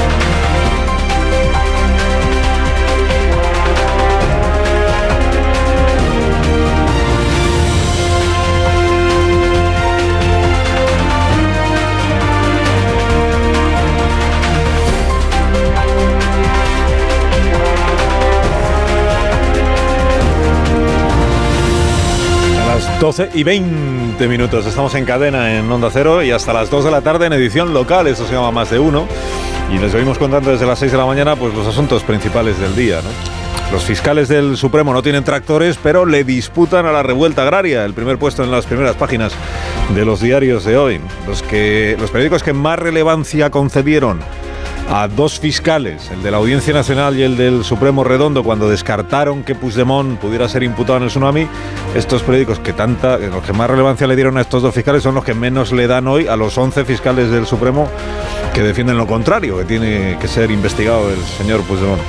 12 y 20 minutos estamos en cadena en Onda Cero y hasta las 2 de la tarde en edición local, eso se llama Más de Uno. Y les venimos contando desde las 6 de la mañana pues los asuntos principales del día. Los fiscales del Supremo no tienen tractores, pero le disputan a la revuelta agraria el primer puesto en las primeras páginas de los diarios de hoy. Los, que, los periódicos que más relevancia concedieron a dos fiscales, el de la Audiencia Nacional y el del Supremo Redondo, cuando descartaron que Puigdemont pudiera ser imputado en el tsunami, estos periódicos que tanta, los que más relevancia le dieron a estos dos fiscales son los que menos le dan hoy a los 11 fiscales del Supremo que defienden lo contrario, que tiene que ser investigado el señor Puigdemont.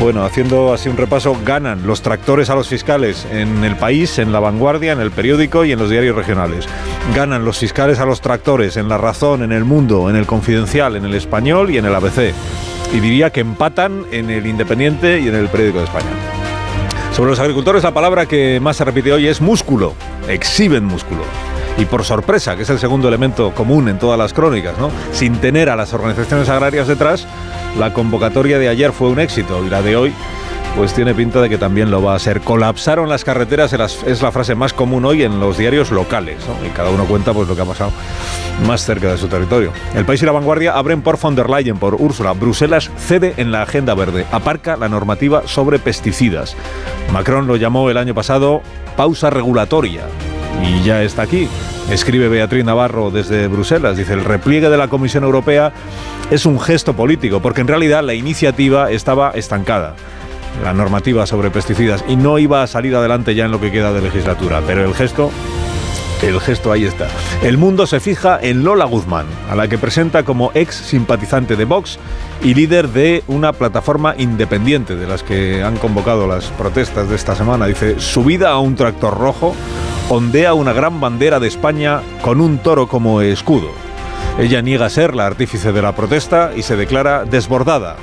Bueno, haciendo así un repaso, ganan los tractores a los fiscales en el país, en la vanguardia, en el periódico y en los diarios regionales. Ganan los fiscales a los tractores en La Razón, en El Mundo, en el Confidencial, en el Español y en el ABC. Y diría que empatan en el Independiente y en el periódico de España. Sobre los agricultores, la palabra que más se repite hoy es músculo. Exhiben músculo. Y por sorpresa, que es el segundo elemento común en todas las crónicas, ¿no? Sin tener a las organizaciones agrarias detrás, la convocatoria de ayer fue un éxito y la de hoy pues tiene pinta de que también lo va a ser. Colapsaron las carreteras, es la frase más común hoy en los diarios locales, y cada uno cuenta pues lo que ha pasado más cerca de su territorio. El País y la Vanguardia abren por von der Leyen, por Úrsula. Bruselas cede en la agenda verde, aparca la normativa sobre pesticidas. Macron lo llamó el año pasado pausa regulatoria y ya está aquí. Escribe Beatriz Navarro desde Bruselas. Dice, el repliegue de la Comisión Europea es un gesto político, porque en realidad la iniciativa estaba estancada la normativa sobre pesticidas y no iba a salir adelante ya en lo que queda de legislatura. Pero el gesto, el gesto ahí está. El mundo se fija en Lola Guzmán, a la que presenta como ex simpatizante de Vox y líder de una plataforma independiente de las que han convocado las protestas de esta semana. Dice, subida a un tractor rojo, ondea una gran bandera de España con un toro como escudo. Ella niega ser la artífice de la protesta y se declara desbordada.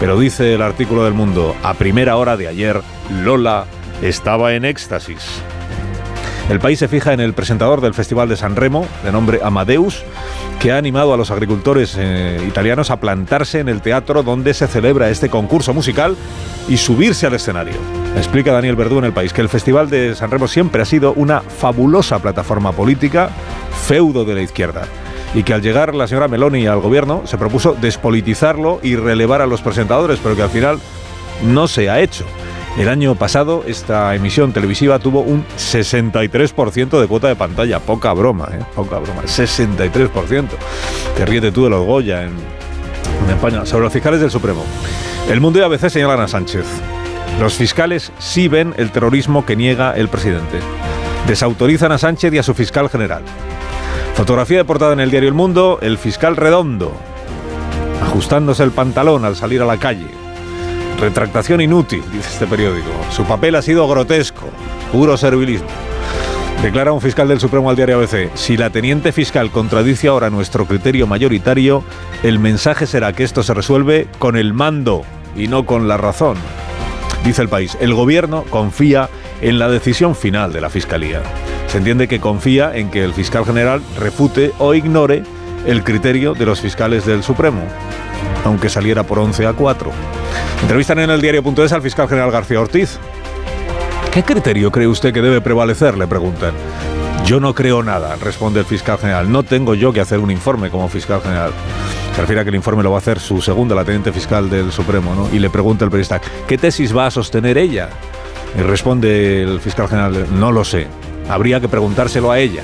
Pero dice el artículo del Mundo, a primera hora de ayer, Lola estaba en éxtasis. El país se fija en el presentador del Festival de San Remo, de nombre Amadeus, que ha animado a los agricultores eh, italianos a plantarse en el teatro donde se celebra este concurso musical y subirse al escenario. Explica Daniel Verdú en el país que el Festival de San Remo siempre ha sido una fabulosa plataforma política, feudo de la izquierda y que al llegar la señora Meloni al gobierno se propuso despolitizarlo y relevar a los presentadores, pero que al final no se ha hecho. El año pasado esta emisión televisiva tuvo un 63% de cuota de pantalla. Poca broma, ¿eh? Poca broma. 63%. Te ríete tú de los Goya en, España. Sobre los fiscales del Supremo. El Mundo y ABC señalan a Sánchez. Los fiscales sí ven el terrorismo que niega el presidente. Desautorizan a Sánchez y a su fiscal general. Fotografía de portada en el diario El Mundo, el fiscal redondo, ajustándose el pantalón al salir a la calle. Retractación inútil, dice este periódico. Su papel ha sido grotesco, puro servilismo. Declara un fiscal del Supremo al diario ABC, si la teniente fiscal contradice ahora nuestro criterio mayoritario, el mensaje será que esto se resuelve con el mando y no con la razón. Dice el país, el gobierno confía en la decisión final de la Fiscalía. Se entiende que confía en que el fiscal general refute o ignore el criterio de los fiscales del Supremo, aunque saliera por 11 a 4. Entrevistan en el diario.es al fiscal general García Ortiz. ¿Qué criterio cree usted que debe prevalecer? Le preguntan. Yo no creo nada, responde el fiscal general. No tengo yo que hacer un informe como fiscal general. Se refiere a que el informe lo va a hacer su segunda, la teniente fiscal del Supremo, ¿no? Y le pregunta el periodista, ¿qué tesis va a sostener ella? Y responde el fiscal general, no lo sé. Habría que preguntárselo a ella.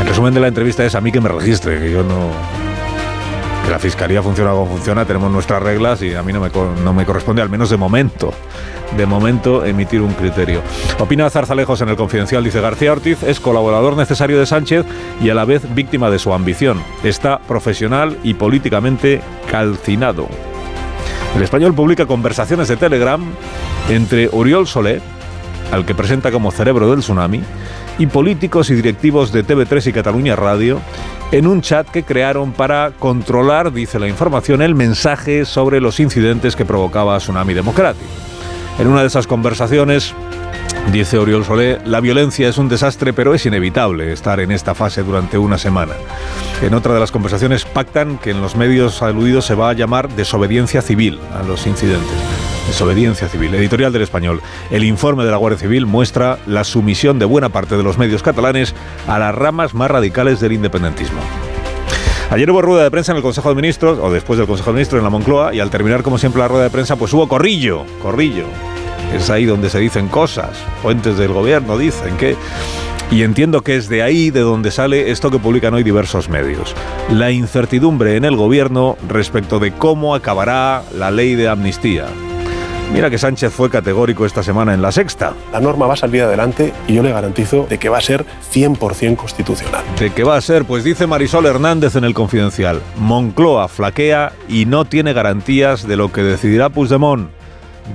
El resumen de la entrevista es a mí que me registre, que yo no... La fiscalía funciona como funciona, tenemos nuestras reglas y a mí no me, no me corresponde, al menos de momento, de momento, emitir un criterio. Opina Zarzalejos en el Confidencial, dice García Ortiz, es colaborador necesario de Sánchez y a la vez víctima de su ambición. Está profesional y políticamente calcinado. El español publica conversaciones de Telegram entre Oriol Solé, al que presenta como cerebro del tsunami, y políticos y directivos de TV3 y Cataluña Radio en un chat que crearon para controlar, dice la información, el mensaje sobre los incidentes que provocaba Tsunami Democrático. En una de esas conversaciones, dice Oriol Solé, la violencia es un desastre, pero es inevitable estar en esta fase durante una semana. En otra de las conversaciones pactan que en los medios aludidos se va a llamar desobediencia civil a los incidentes. Desobediencia civil. Editorial del Español. El informe de la Guardia Civil muestra la sumisión de buena parte de los medios catalanes a las ramas más radicales del independentismo. Ayer hubo rueda de prensa en el Consejo de Ministros, o después del Consejo de Ministros en la Moncloa, y al terminar, como siempre, la rueda de prensa, pues hubo corrillo, corrillo. Es ahí donde se dicen cosas. Fuentes del gobierno dicen que... Y entiendo que es de ahí de donde sale esto que publican hoy diversos medios. La incertidumbre en el gobierno respecto de cómo acabará la ley de amnistía. Mira que Sánchez fue categórico esta semana en la sexta. La norma va a salir adelante y yo le garantizo de que va a ser 100% constitucional. ¿De qué va a ser? Pues dice Marisol Hernández en el Confidencial. Moncloa flaquea y no tiene garantías de lo que decidirá Puigdemont.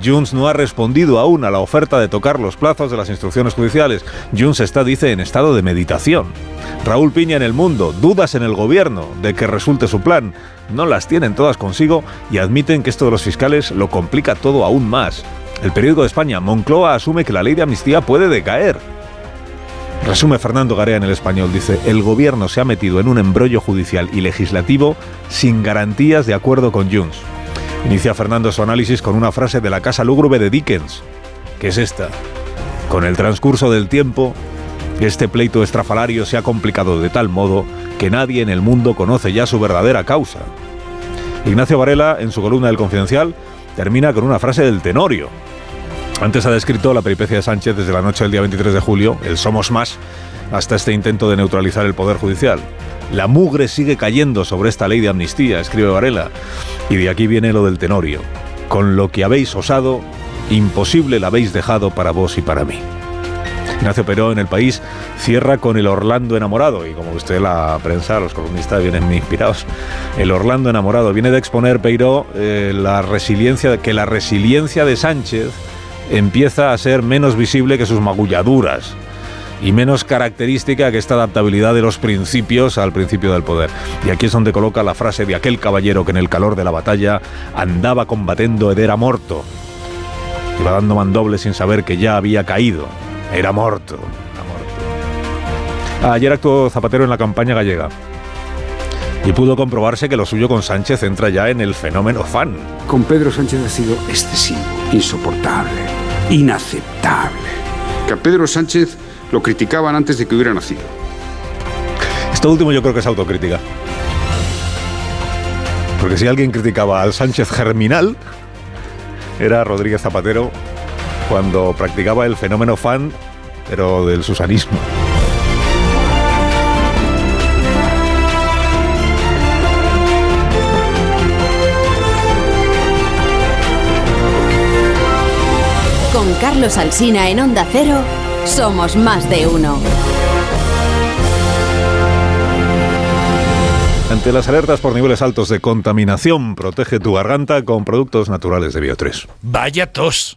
Junts no ha respondido aún a la oferta de tocar los plazos de las instrucciones judiciales. Junts está, dice, en estado de meditación. Raúl Piña en el mundo, dudas en el gobierno de que resulte su plan. No las tienen todas consigo y admiten que esto de los fiscales lo complica todo aún más. El periódico de España, Moncloa asume que la ley de amnistía puede decaer. Resume Fernando Garea en el español, dice, el gobierno se ha metido en un embrollo judicial y legislativo sin garantías de acuerdo con Junts. Inicia Fernando su análisis con una frase de la casa lúgubre de Dickens, que es esta. Con el transcurso del tiempo, este pleito estrafalario se ha complicado de tal modo que nadie en el mundo conoce ya su verdadera causa. Ignacio Varela, en su columna del Confidencial, termina con una frase del Tenorio. Antes ha descrito la peripecia de Sánchez desde la noche del día 23 de julio, el Somos Más, hasta este intento de neutralizar el Poder Judicial. La mugre sigue cayendo sobre esta ley de amnistía, escribe Varela. Y de aquí viene lo del Tenorio. Con lo que habéis osado, imposible la habéis dejado para vos y para mí. Ignacio Peró en el país cierra con el Orlando enamorado y como usted la prensa, los columnistas vienen muy inspirados. El Orlando enamorado viene de exponer Peiró eh, la resiliencia que la resiliencia de Sánchez empieza a ser menos visible que sus magulladuras y menos característica que esta adaptabilidad de los principios al principio del poder. Y aquí es donde coloca la frase de aquel caballero que en el calor de la batalla andaba combatiendo Edera morto. Iba dando mandoble sin saber que ya había caído. Era muerto. Ayer actuó Zapatero en la campaña gallega. Y pudo comprobarse que lo suyo con Sánchez entra ya en el fenómeno fan. Con Pedro Sánchez ha sido excesivo, insoportable, inaceptable. Que a Pedro Sánchez lo criticaban antes de que hubiera nacido. Esto último yo creo que es autocrítica. Porque si alguien criticaba al Sánchez germinal, era Rodríguez Zapatero cuando practicaba el fenómeno fan, pero del susanismo. Con Carlos Alsina en Onda Cero, somos más de uno. Ante las alertas por niveles altos de contaminación, protege tu garganta con productos naturales de Bio3. Vaya tos.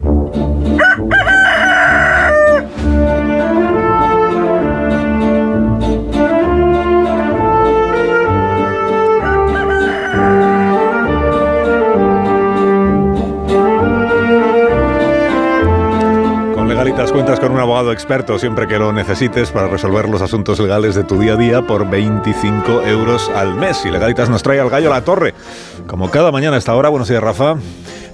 Thank you. Cuentas con un abogado experto siempre que lo necesites para resolver los asuntos legales de tu día a día por 25 euros al mes. Y Legalitas nos trae al gallo a la torre. Como cada mañana a esta hora. Buenos días, Rafa.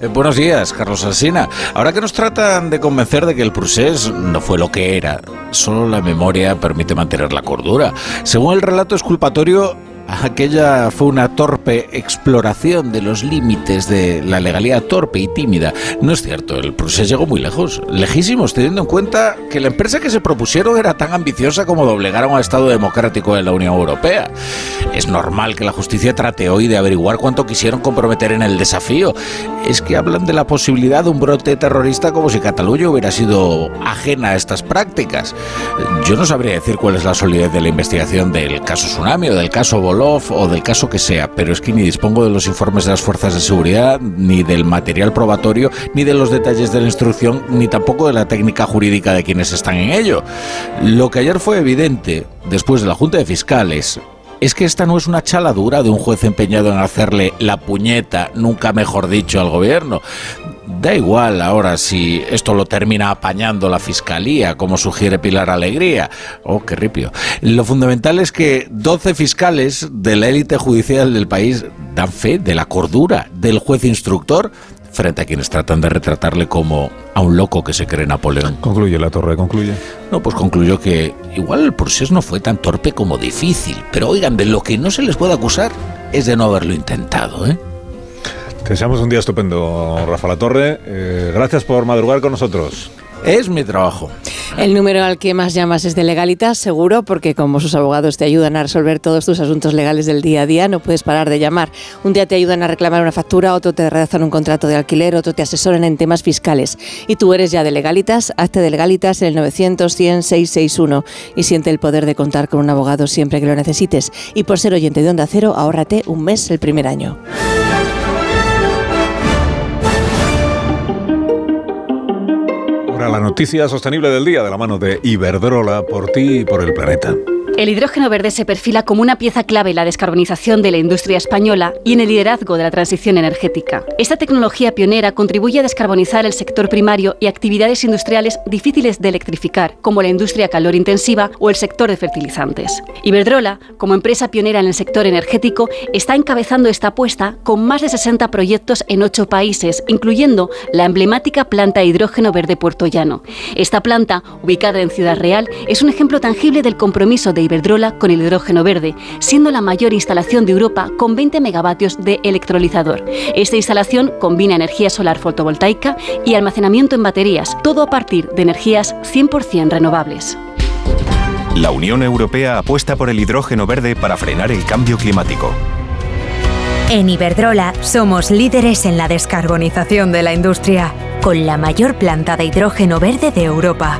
Eh, buenos días, Carlos Alsina. Ahora que nos tratan de convencer de que el procés no fue lo que era, solo la memoria permite mantener la cordura. Según el relato exculpatorio, aquella fue una torpe exploración de los límites de la legalidad torpe y tímida. No es cierto, el procés llegó muy lejos, lejísimos, teniendo en cuenta que la empresa que se propusieron era tan ambiciosa como doblegar a un Estado democrático de la Unión Europea. Es normal que la justicia trate hoy de averiguar cuánto quisieron comprometer en el desafío. Es que hablan de la posibilidad de un brote terrorista como si Cataluña hubiera sido ajena a estas prácticas. Yo no sabría decir cuál es la solidez de la investigación del caso Tsunami o del caso O del caso que sea, pero es que ni dispongo de los informes de las fuerzas de seguridad, ni del material probatorio, ni de los detalles de la instrucción, ni tampoco de la técnica jurídica de quienes están en ello. Lo que ayer fue evidente, después de la Junta de Fiscales, es que esta no es una chaladura de un juez empeñado en hacerle la puñeta, nunca mejor dicho, al gobierno. Da igual ahora si esto lo termina apañando la fiscalía, como sugiere Pilar Alegría. Oh, qué ripio. Lo fundamental es que 12 fiscales de la élite judicial del país dan fe de la cordura del juez instructor frente a quienes tratan de retratarle como a un loco que se cree Napoleón. Concluye la torre, concluye. No, pues concluyó que igual el proceso no fue tan torpe como difícil, pero oigan, de lo que no se les puede acusar es de no haberlo intentado, ¿eh? Te deseamos un día estupendo, Rafa La Torre. Eh, gracias por madrugar con nosotros. Es mi trabajo. El número al que más llamas es de Legalitas, seguro, porque como sus abogados te ayudan a resolver todos tus asuntos legales del día a día, no puedes parar de llamar. Un día te ayudan a reclamar una factura, otro te redactan un contrato de alquiler, otro te asesoran en temas fiscales. Y tú eres ya de Legalitas, hazte de Legalitas en el 900 100 661 y siente el poder de contar con un abogado siempre que lo necesites. Y por ser oyente de Onda Cero, ahórrate un mes el primer año. Ahora la noticia sostenible del día de la mano de Iberdrola por ti y por el planeta. El hidrógeno verde se perfila como una pieza clave en la descarbonización de la industria española y en el liderazgo de la transición energética. Esta tecnología pionera contribuye a descarbonizar el sector primario y actividades industriales difíciles de electrificar, como la industria calor intensiva o el sector de fertilizantes. Iberdrola, como empresa pionera en el sector energético, está encabezando esta apuesta con más de 60 proyectos en ocho países, incluyendo la emblemática planta hidrógeno verde Puerto Llano. Esta planta, ubicada en Ciudad Real, es un ejemplo tangible del compromiso de Iberdrola con el hidrógeno verde, siendo la mayor instalación de Europa con 20 megavatios de electrolizador. Esta instalación combina energía solar fotovoltaica y almacenamiento en baterías, todo a partir de energías 100% renovables. La Unión Europea apuesta por el hidrógeno verde para frenar el cambio climático. En Iberdrola somos líderes en la descarbonización de la industria, con la mayor planta de hidrógeno verde de Europa.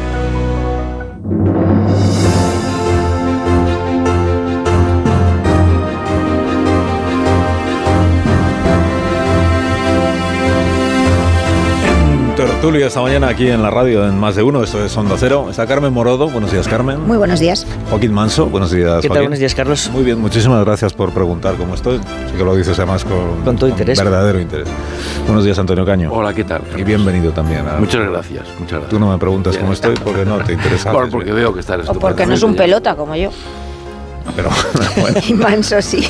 Tertulia esta mañana aquí en la radio en Más de Uno, esto es Onda Cero. Está Carmen Morodo, buenos días Carmen. Muy buenos días. Joaquín Manso, buenos días ¿Qué tal? Joaquín. Buenos días, Carlos. Muy bien, muchísimas gracias por preguntar cómo estoy. Sí que lo dices además con, Con todo interés. verdadero interés. Buenos días Antonio Caño. Hola, ¿qué tal? Y bienvenido también. a- Muchas gracias, muchas gracias. Tú no me preguntas Bien. cómo estoy porque no te interesa. Bueno, porque veo que estás O porque no es un pelota como yo. Pero bueno, Y manso sí.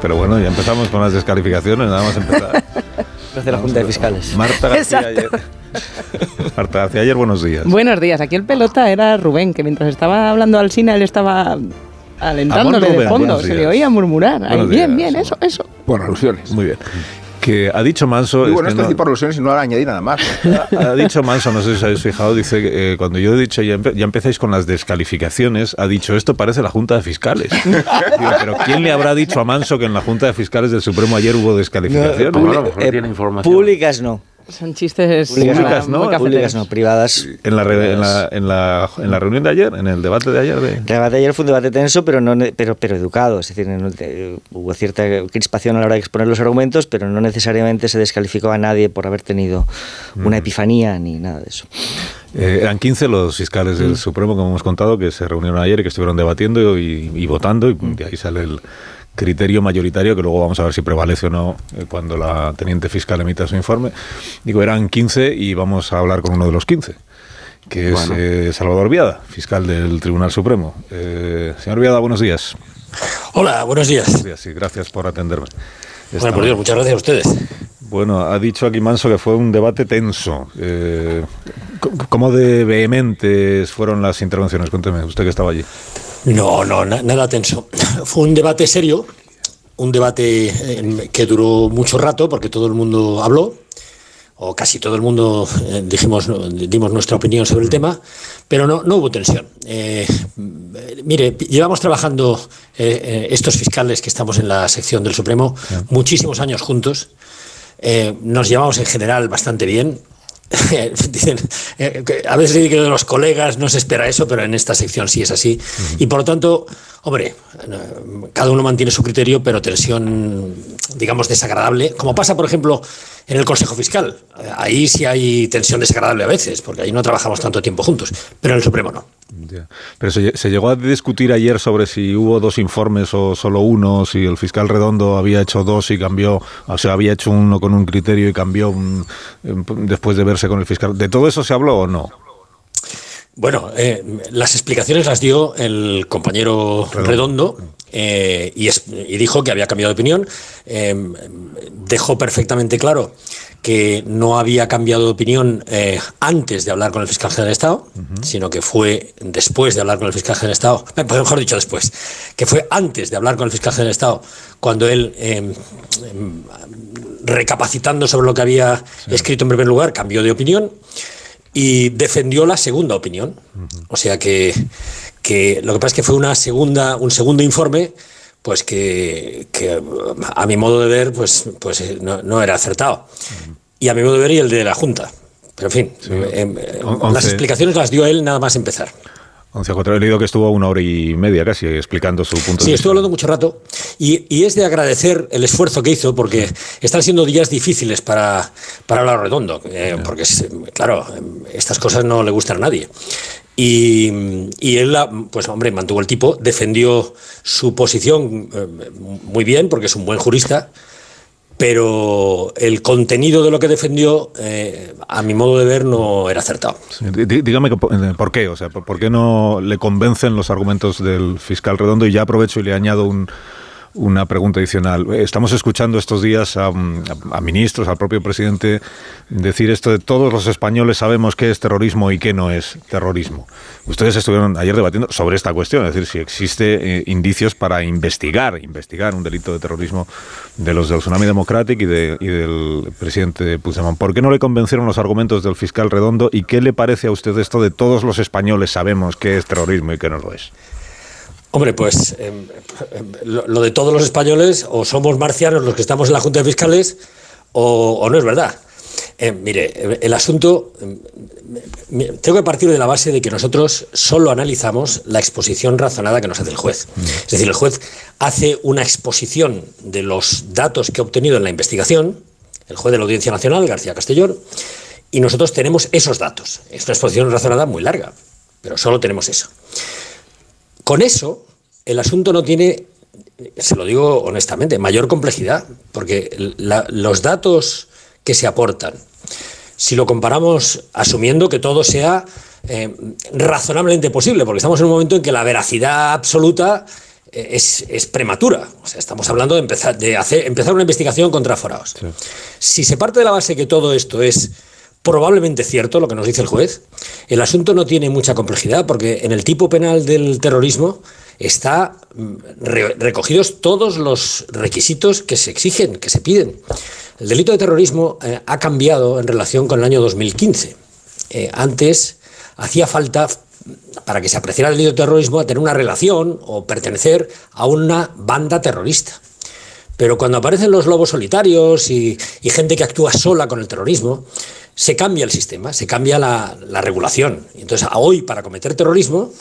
pero bueno, ya empezamos con las descalificaciones, nada más empezar. Desde la Junta de Fiscales. Marta García Exacto. ayer, Marta García, ayer buenos días. Buenos días. Aquí el pelota era Rubén, que mientras estaba hablando al Sina, él estaba alentándole Amor de Rubén, fondo. Se le oía murmurar. Ahí, bien, bien, eso, eso. Por alusiones. Muy bien. Que ha dicho Manso. Es bueno, que esto no- es por alusiones y no añadir nada más. ha dicho Manso, no sé si os habéis fijado, dice que eh, cuando yo he dicho ya, empe- ya empezáis con las descalificaciones, ha dicho esto parece la Junta de Fiscales. Digo, pero ¿quién le habrá dicho a Manso que en la Junta de Fiscales del Supremo ayer hubo descalificaciones? Eh, Públicas no. Son chistes Públicas, muy ¿no? cafeteros. Públicas no, privadas. En la, re- en, la, en, la, en la reunión de ayer, en el debate de ayer. De... El debate de ayer fue un debate tenso, pero, no, pero, pero educado. Es decir, no- hubo cierta crispación a la hora de exponer los argumentos, pero no necesariamente se descalificó a nadie por haber tenido una epifanía ni nada de eso. Eh, eran 15 los fiscales del Supremo, como hemos contado, que se reunieron ayer y que estuvieron debatiendo y, y votando, y de ahí sale el criterio mayoritario, que luego vamos a ver si prevalece o no eh, cuando la teniente fiscal emita su informe. Digo, eran 15 y vamos a hablar con uno de los 15, que Bueno. es eh, Salvador Viada, fiscal del Tribunal Supremo. Eh, señor Viada, buenos días. Hola, buenos días. Buenos días, sí, gracias por atenderme. Bueno, por Dios, muchas gracias a ustedes. Bueno, ha dicho aquí Manso que fue un debate tenso. Eh, ¿Cómo de vehementes fueron las intervenciones? Cuénteme, usted que estaba allí. No, no, na- nada tenso. Fue un debate serio, un debate eh, que duró mucho rato porque todo el mundo habló, o casi todo el mundo eh, dijimos, dimos nuestra opinión sobre el tema, pero no, no hubo tensión. Eh, mire, llevamos trabajando eh, eh, estos fiscales que estamos en la sección del Supremo muchísimos años juntos. Eh, nos llevamos en general bastante bien. Dicen, eh, a veces que de los colegas no se espera eso, pero en esta sección sí es así. Y por lo tanto, hombre, cada uno mantiene su criterio, pero tensión, digamos, desagradable, como pasa, por ejemplo, en el Consejo Fiscal. Eh, Ahí sí hay tensión desagradable a veces, porque ahí no trabajamos tanto tiempo juntos, pero en el Supremo no. Pero se, lle- se llegó a discutir ayer sobre si hubo dos informes o solo uno, si el fiscal Redondo había hecho dos y cambió, o sea, había hecho uno con un criterio y cambió em, después de verse con el fiscal. ¿De todo eso se habló o no? Bueno, eh, las explicaciones las dio el compañero Redondo, eh, y, es- y dijo que había cambiado de opinión. Eh, dejó perfectamente claro que no había cambiado de opinión eh, antes de hablar con el fiscal general del Estado, sino que fue después de hablar con el fiscal general del Estado, eh, pues mejor dicho después, que fue antes de hablar con el fiscal general del Estado, cuando él, em, recapacitando sobre lo que había escrito en primer lugar, cambió de opinión y defendió la segunda opinión. O sea que, que lo que pasa es que fue una segunda, un segundo informe, pues que, que, a mi modo de ver, pues, pues eh, no, no era acertado. Y a mi modo de ver y el de la Junta. Pero en fin, eh, eh, On- las explicaciones las dio él nada más empezar. 11 a 4. He leído que estuvo una hora y media casi explicando su punto Sí, de estuvo hablando mucho rato y, y es de agradecer el esfuerzo que hizo porque están siendo días difíciles para, para hablar redondo, eh, porque claro, estas cosas no le gustan a nadie. Y, y él, pues hombre, mantuvo el tipo, defendió su posición eh, muy bien porque es un buen jurista, pero el contenido de lo que defendió, eh, a mi modo de ver, no era acertado. Dígame eh, por qué, o sea, por qué no le convencen los argumentos del fiscal Redondo y ya aprovecho y le añado un, una pregunta adicional. Estamos escuchando estos días a, a- a ministros, al propio presidente, decir esto de todos los españoles sabemos qué es terrorismo y qué no es terrorismo. Ustedes estuvieron ayer debatiendo sobre esta cuestión, es decir, si existe eh, indicios para investigar, investigar un delito de terrorismo de los del Tsunami Democratic y, de- y del presidente Puigdemont. ¿Por qué no le convencieron los argumentos del fiscal Redondo y qué le parece a usted esto de todos los españoles sabemos qué es terrorismo y qué no lo es? Hombre, pues em, em, lo, de todos los españoles, o somos marcianos los que estamos en la Junta de Fiscales, o, o no es verdad. Eh, mire, el asunto, em, tengo que partir de la base de que nosotros solo analizamos la exposición razonada que nos hace el juez. Es decir, el juez hace una exposición de los datos que ha obtenido en la investigación, el juez de la Audiencia Nacional, García Castellón, y nosotros tenemos esos datos. Es una exposición razonada muy larga, pero solo tenemos eso. Con eso, el asunto no tiene, se lo digo honestamente, mayor complejidad, porque la- los datos que se aportan, si lo comparamos asumiendo que todo sea eh, razonablemente posible, porque estamos en un momento en que la veracidad absoluta eh, es, es prematura. O sea, estamos hablando de empezar, de hacer, empezar una investigación contra forados. Si se parte de la base que todo esto es probablemente cierto lo que nos dice el juez. El asunto no tiene mucha complejidad porque en el tipo penal del terrorismo está mm, re- recogidos todos los requisitos que se exigen, que se piden. El delito de terrorismo eh, ha cambiado en relación con el año 2015. Eh, antes hacía falta para que se apreciara el delito de terrorismo tener una relación o pertenecer a una banda terrorista. Pero cuando aparecen los lobos solitarios y gente que actúa sola con el terrorismo, se cambia el sistema, se cambia la, la regulación. Entonces, hoy, para cometer terrorismo,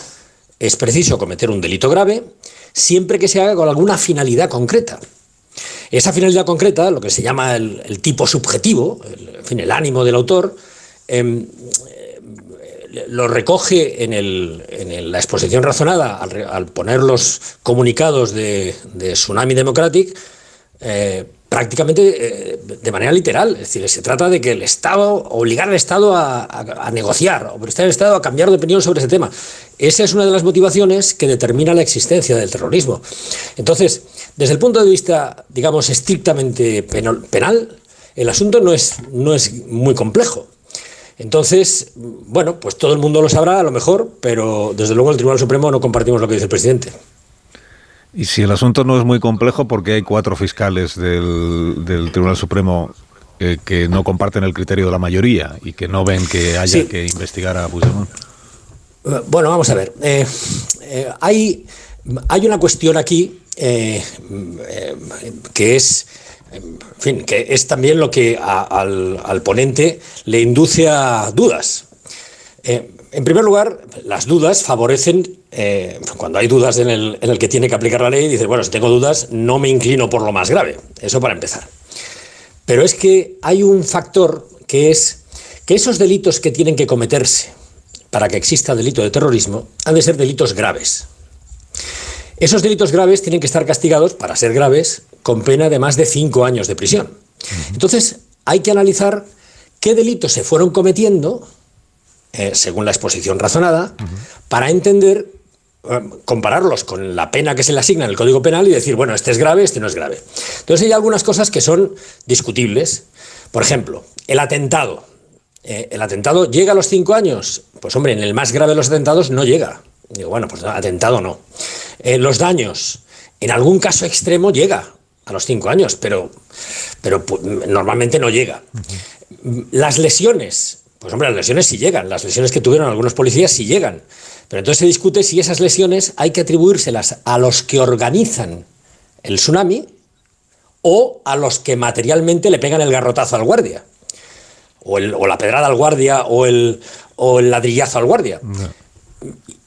es preciso cometer un delito grave siempre que se haga con alguna finalidad concreta. Esa finalidad concreta, lo que se llama el, tipo subjetivo, el, en fin, el ánimo del autor, em, eh, lo recoge en, la exposición razonada al, al poner los comunicados de, de Tsunami Democratic eh, prácticamente eh, de manera literal. Es decir, se trata de que el Estado, obligar al Estado a, negociar, obligar al Estado a cambiar de opinión sobre ese tema. Esa es una de las motivaciones que determina la existencia del terrorismo. Entonces, desde el punto de vista, digamos, estrictamente penal, penal, el asunto no es, no es muy complejo. Entonces, bueno, pues todo el mundo lo sabrá a lo mejor, pero desde luego el Tribunal Supremo no compartimos lo que dice el presidente. Y si el asunto no es muy complejo, porque hay cuatro fiscales del, del Tribunal Supremo eh, que no comparten el criterio de la mayoría y que no ven que haya Sí. que investigar a Puigdemont. Eh, Bueno, vamos a ver. Eh, eh, hay, hay una cuestión aquí que es, en fin, que es también lo que a- al, al ponente le induce a dudas. Eh, en primer lugar, las dudas favorecen, eh, cuando hay dudas en el, en el que tiene que aplicar la ley, dice, bueno, si tengo dudas, no me inclino por lo más grave. Eso para empezar. Pero es que hay un factor que es que esos delitos que tienen que cometerse para que exista delito de terrorismo han de ser delitos graves. Esos delitos graves tienen que estar castigados, para ser graves, con pena de más de cinco años de prisión. Entonces, hay que analizar qué delitos se fueron cometiendo, eh, según la exposición razonada, para entender, eh, compararlos con la pena que se le asigna en el Código Penal y decir, bueno, este es grave, este no es grave. Entonces, hay algunas cosas que son discutibles. Por ejemplo, el atentado. Eh, ¿El atentado llega a los cinco años? Pues hombre, en el más grave de los atentados no llega. Digo, bueno, pues atentado no. Los daños, en algún caso extremo llega a los cinco años, pero, pero pu- normalmente no llega. Las lesiones, pues hombre, las lesiones sí llegan, las lesiones que tuvieron algunos policías sí llegan. Pero entonces se discute si esas lesiones hay que atribuírselas a los que organizan el tsunami o a los que materialmente le pegan el garrotazo al guardia o, el- o la pedrada al guardia o el, o el ladrillazo al guardia.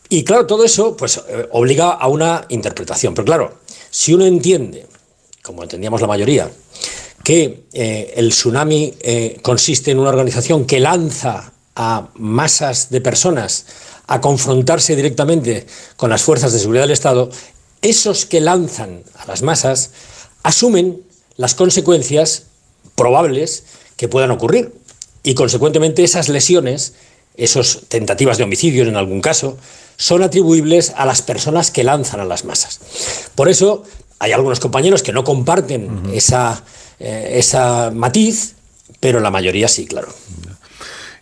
Y claro, todo eso pues eh, obliga a una interpretación. Pero claro, si uno entiende, como entendíamos la mayoría, que eh, el tsunami eh, consiste en una organización que lanza a masas de personas a confrontarse directamente con las fuerzas de seguridad del Estado, esos que lanzan a las masas asumen las consecuencias probables que puedan ocurrir. Y consecuentemente esas lesiones, esas tentativas de homicidio en algún caso, son atribuibles a las personas que lanzan a las masas. Por eso hay algunos compañeros que no comparten esa, eh, esa matiz, pero la mayoría sí, claro.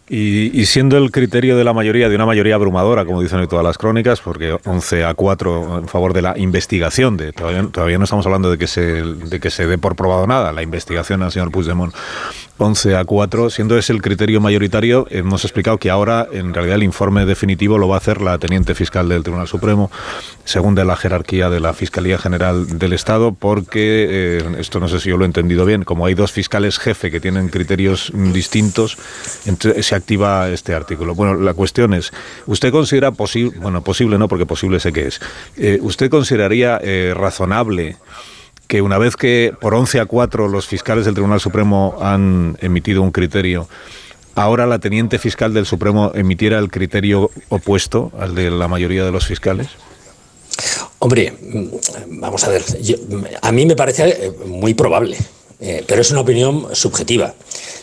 Y, y siendo el criterio de la mayoría, de una mayoría abrumadora, como dicen hoy todas las crónicas, porque 11 a 4 en favor de la investigación, de, todavía, todavía no estamos hablando de que, se, de que se dé por probado nada, la investigación al señor Puigdemont, 11 a 4, siendo ese el criterio mayoritario, hemos explicado que ahora en realidad el informe definitivo lo va a hacer la teniente fiscal del Tribunal Supremo, según de la jerarquía de la Fiscalía General del Estado, porque, eh, esto no sé si yo lo he entendido bien, como hay dos fiscales jefe que tienen criterios distintos, se activa este artículo. Bueno, la cuestión es, ¿usted considera posible, bueno, posible no, porque posible sé que es, eh, ¿usted consideraría eh, razonable que una vez que por 11 a 4 los fiscales del Tribunal Supremo han emitido un criterio, ahora la teniente fiscal del Supremo emitiera el criterio opuesto al de la mayoría de los fiscales? Hombre, mm, vamos a ver, a mí me parece eh, muy probable, eh, pero es una opinión subjetiva.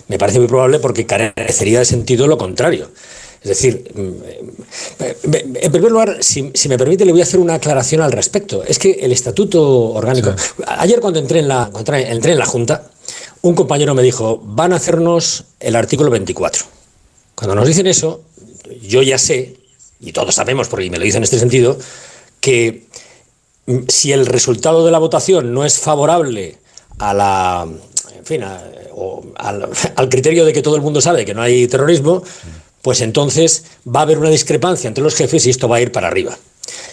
Me parece muy probable porque carecería de sentido lo contrario. Es decir, mm, eh, en primer lugar, si, si me permite, le voy a hacer una aclaración al respecto. Es que el estatuto orgánico. Ayer, cuando entré en, la, cuando entré en la Junta, un compañero me dijo: van a hacernos el artículo 24. Cuando nos dicen eso, yo ya sé, y todos sabemos, porque me lo dicen en este sentido, que mm, si el resultado de la votación no es favorable a la, en fin, a- o al, al criterio de que todo el mundo sabe que no hay terrorismo, pues entonces va a haber una discrepancia entre los jefes y esto va a ir para arriba.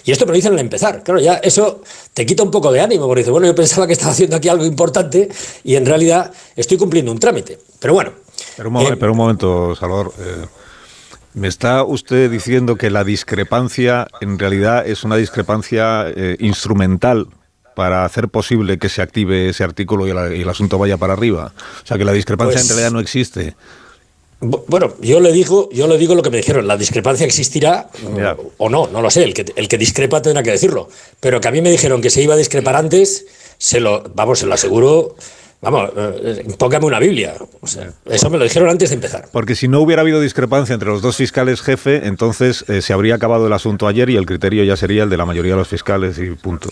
Y esto me lo dicen al empezar. Claro, ya eso te quita un poco de ánimo, porque dices, bueno, yo pensaba que estaba haciendo aquí algo importante y en realidad estoy cumpliendo un trámite. Pero bueno, Pero un, momen- Eh, pero un momento, Salvador. eh, ¿Me está usted diciendo que la discrepancia en realidad es una discrepancia eh, instrumental para hacer posible que se active ese artículo y, la- y el asunto vaya para arriba? O sea, que la discrepancia Pues- en realidad no existe. Bu- Bueno, yo le digo, yo le digo lo que me dijeron. La discrepancia existirá o no, no lo sé. El que, el que discrepa tendrá que decirlo. Pero que a mí me dijeron que se iba a discrepar antes, se lo, vamos, se lo aseguro. Vamos, eh, póngame una Biblia. O sea, eso me lo dijeron antes de empezar. Porque si no hubiera habido discrepancia entre los dos fiscales jefe, entonces eh, se habría acabado el asunto ayer y el criterio ya sería el de la mayoría de los fiscales y punto.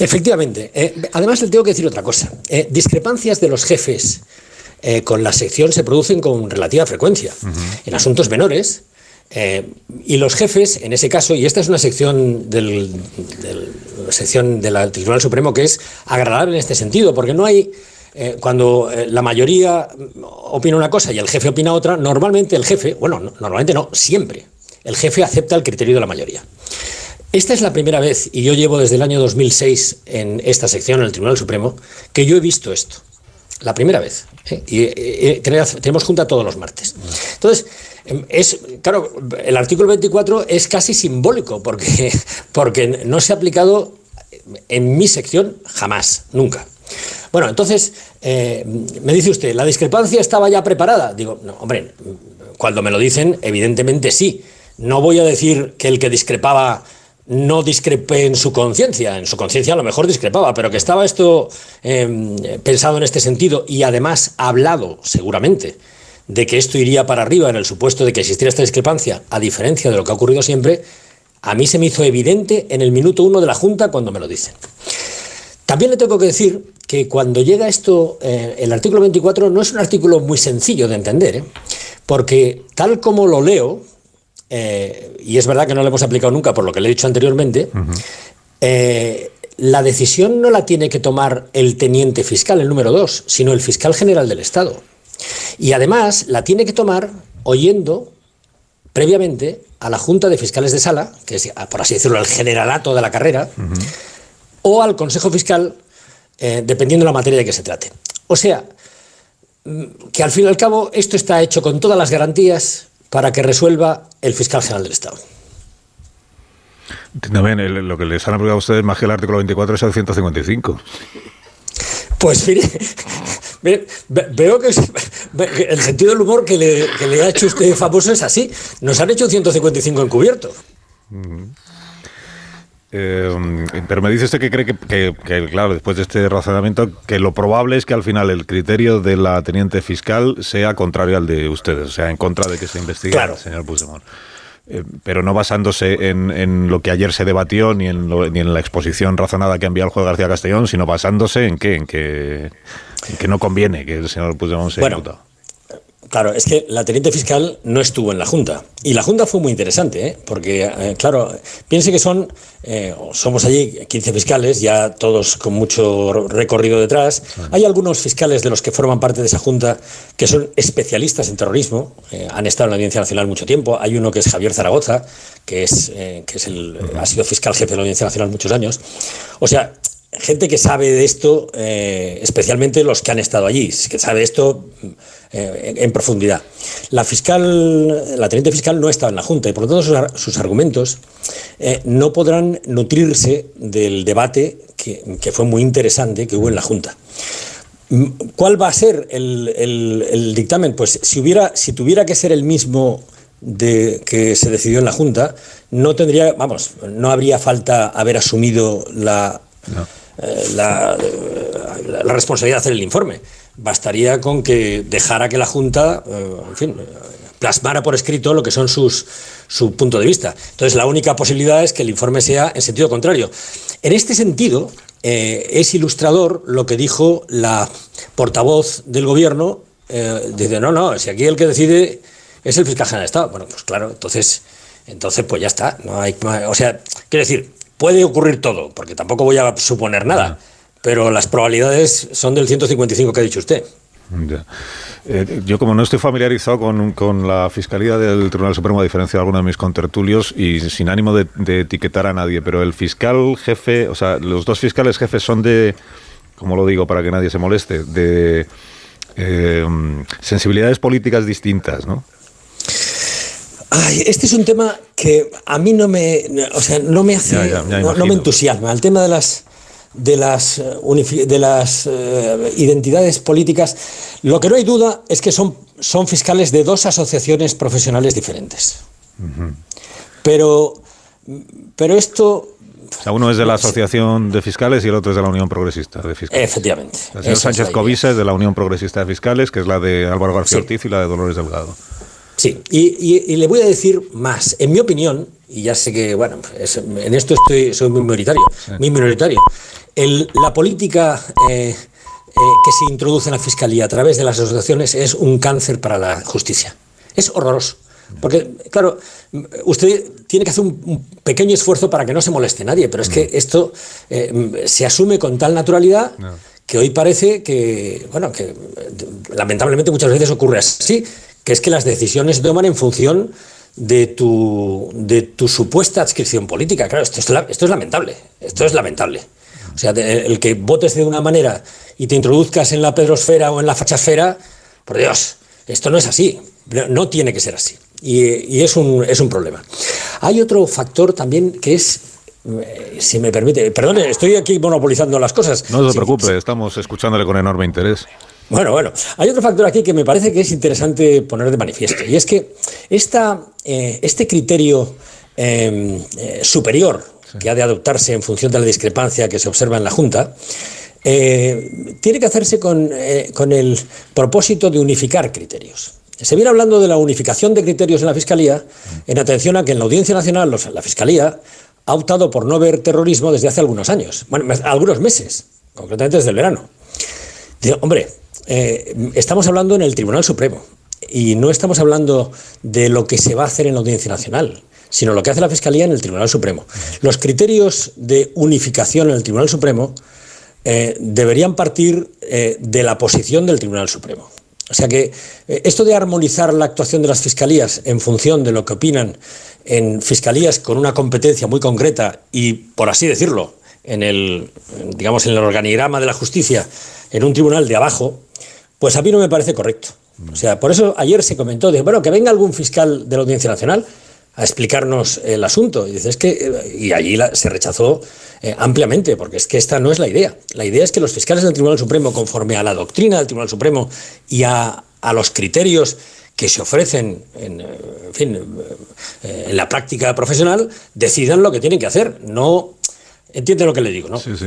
Efectivamente. Eh, además, le tengo que decir otra cosa. Eh, discrepancias de los jefes eh, con la sección se producen con relativa frecuencia. En asuntos menores. eh, y los jefes, en ese caso, y esta es una sección del, del- sección del Tribunal Supremo que es agradable en este sentido, porque no hay. eh, cuando la mayoría opina una cosa y el jefe opina otra, normalmente el jefe, bueno, no- normalmente no, siempre, el jefe acepta el criterio de la mayoría. Esta es la primera vez, y yo llevo desde el año 2006 en esta sección, en el Tribunal Supremo, que yo he visto esto. La primera vez. ¿eh? Y eh, eh, tenemos- junta todos los martes. Entonces, em, es, claro, el artículo 24 es casi simbólico, porque, porque no se ha aplicado en mi sección jamás, nunca. Bueno, entonces, me dice usted, ¿la discrepancia estaba ya preparada? Digo, no, hombre, cuando me lo dicen, evidentemente sí. No voy a decir que el que discrepaba no discrepé en su conciencia. En su conciencia a lo mejor discrepaba, pero que estaba esto eh, pensado en este sentido y además hablado, seguramente, de que esto iría para arriba en el supuesto de que existiera esta discrepancia, a diferencia de lo que ha ocurrido siempre, a mí se me hizo evidente en el minuto uno de la Junta cuando me lo dicen. También le tengo que decir que cuando llega esto, eh, el artículo 24 no es un artículo muy sencillo de entender, ¿eh? porque tal como lo leo, eh, y es verdad que no lo hemos aplicado nunca por lo que le he dicho anteriormente, eh, la decisión no la tiene que tomar el teniente fiscal, el número dos, sino el fiscal general del Estado. Y además la tiene que tomar oyendo previamente a la Junta de Fiscales de Sala, que es, por así decirlo, el generalato de la carrera, o al Consejo Fiscal, eh, dependiendo de la materia de que se trate. O sea, mm, que al fin y al cabo esto está hecho con todas las garantías para que resuelva el fiscal general del Estado. El- lo que les han aplicado a ustedes más que el artículo 24 es el 155. Pues mire, ve- veo que el sentido del humor que le, que le ha hecho usted famoso es así. Nos han hecho un 155 encubierto. Eh, pero me dice usted que cree que, que- que, claro, después de este razonamiento, que lo probable es que al final el criterio de la teniente fiscal sea contrario al de ustedes, o sea, en contra de que se investigue Claro. al señor Puigdemont. Eh, pero no basándose en, en lo que ayer se debatió ni en, lo- ni en la exposición razonada que envía el juez García Castellón, sino basándose en que, en que, en que no conviene que el señor Puigdemont sea Bueno, imputado. Claro, es que la teniente fiscal no estuvo en la Junta. Y la Junta fue muy interesante, ¿eh? porque, eh, claro, piense que son, eh, somos allí 15 fiscales, ya todos con mucho recorrido detrás. Hay algunos fiscales de los que forman parte de esa Junta que son especialistas en terrorismo, eh, han estado en la Audiencia Nacional mucho tiempo. Hay uno que es Javier Zaragoza, que, es, que es el, ha sido fiscal jefe de la Audiencia Nacional muchos años. O sea, gente que sabe de esto, especialmente los que han estado allí, que sabe esto eh, en, profundidad. La fiscal, la teniente fiscal no estaba en la Junta y por lo tanto sus, ar- sus argumentos eh, no podrán nutrirse del debate que, que fue muy interesante que hubo en la Junta. Mm, ¿Cuál va a ser el, el- el dictamen? Pues si, hubiera, si tuviera que ser el mismo de, que se decidió en la Junta, no tendría, vamos, no habría falta haber asumido la, eh, la, la responsabilidad de hacer el informe. Bastaría con que dejara que la Junta, eh, en fin, plasmara por escrito lo que son sus su punto de vista. Entonces, la única posibilidad es que el informe sea en sentido contrario. En este sentido, eh, es ilustrador lo que dijo la portavoz del gobierno. Eh, dice, no, no, si aquí el que decide es el fiscal general de Estado. Bueno, pues claro, entonces, entonces pues ya está. No hay, o sea, quiero decir, puede ocurrir todo, porque tampoco voy a suponer nada, pero las probabilidades son del 155 que ha dicho usted. Ya. Eh, yo como no estoy familiarizado con, con, la Fiscalía del Tribunal Supremo, a diferencia de algunos de mis contertulios, y sin ánimo de, de, etiquetar a nadie, pero el fiscal jefe, o sea, los dos fiscales jefes son de, como lo digo para que nadie se moleste, de eh, sensibilidades políticas distintas, ¿no? Ay, este es un tema que a mí no me, o sea, no me hace, Ya, ya, ya no, me entusiasma. El tema de las de las eh, de las eh, identidades políticas, lo que no hay duda es que son son fiscales de dos asociaciones profesionales diferentes. Pero pero esto O sea, uno es de la Asociación de Fiscales y el otro es de la Unión Progresista de Fiscales. efectivamente. El señor Sánchez. Covisa es de la Unión Progresista de Fiscales, que es la de Álvaro García Sí. Ortiz y la de Dolores Delgado. Sí, y, y- y le voy a decir más. En mi opinión, y ya sé que, bueno, es- en esto estoy, soy muy minoritario, muy minoritario, el- la política eh, eh, que se introduce en la fiscalía a través de las asociaciones es un cáncer para la justicia. Es horroroso. Porque, claro, usted tiene que hacer un, pequeño esfuerzo para que no se moleste nadie, pero es que esto eh, se asume con tal naturalidad que hoy parece que, bueno, que lamentablemente muchas veces ocurre así, que es que las decisiones se toman en función de tu, de tu supuesta adscripción política. Claro, esto es, esto es lamentable, esto es lamentable. O sea, el que votes de una manera y te introduzcas en la pedrosfera o en la fachasfera, por Dios, esto no es así, no tiene que ser así. Y, y es, un, es un problema. Hay otro factor también que es, eh, si me permite, perdone, estoy aquí monopolizando las cosas. No se Sí, preocupe, estamos escuchándole con enorme interés. bueno, bueno, hay otro factor aquí que me parece que es interesante poner de manifiesto, y es que esta, eh, este criterio eh, eh, que ha de adoptarse en función de la discrepancia que se observa en la Junta, eh, tiene que hacerse con, eh, con el propósito de unificar criterios. Se viene hablando de la unificación de criterios en la Fiscalía en atención a que en la Audiencia Nacional los- la Fiscalía ha optado por no ver terrorismo desde hace algunos años, bueno, algunos meses, concretamente desde el verano. Digo, hombre, eh, estamos hablando en el Tribunal Supremo y no estamos hablando de lo que se va a hacer en la Audiencia Nacional, sino lo que hace la Fiscalía en el Tribunal Supremo. Los criterios de unificación en el Tribunal Supremo eh, deberían partir eh, de la posición del Tribunal Supremo. O sea que eh, esto de armonizar la actuación de las fiscalías en función de lo que opinan en fiscalías con una competencia muy concreta y, por así decirlo, en el, digamos, en el organigrama de la justicia, en un tribunal de abajo, pues a mí no me parece correcto. O sea, por eso ayer se comentó, de, bueno, que venga algún fiscal de la Audiencia Nacional a explicarnos el asunto. Y, dice, es que, eh, y allí se rechazó eh, ampliamente, porque es que esta no es la idea. La idea es que los fiscales del Tribunal Supremo, conforme a la doctrina del Tribunal Supremo y a, a los criterios que se ofrecen en, eh, en fin, en la práctica profesional, decidan lo que tienen que hacer. No entiende lo que le digo, ¿no? Sí, sí.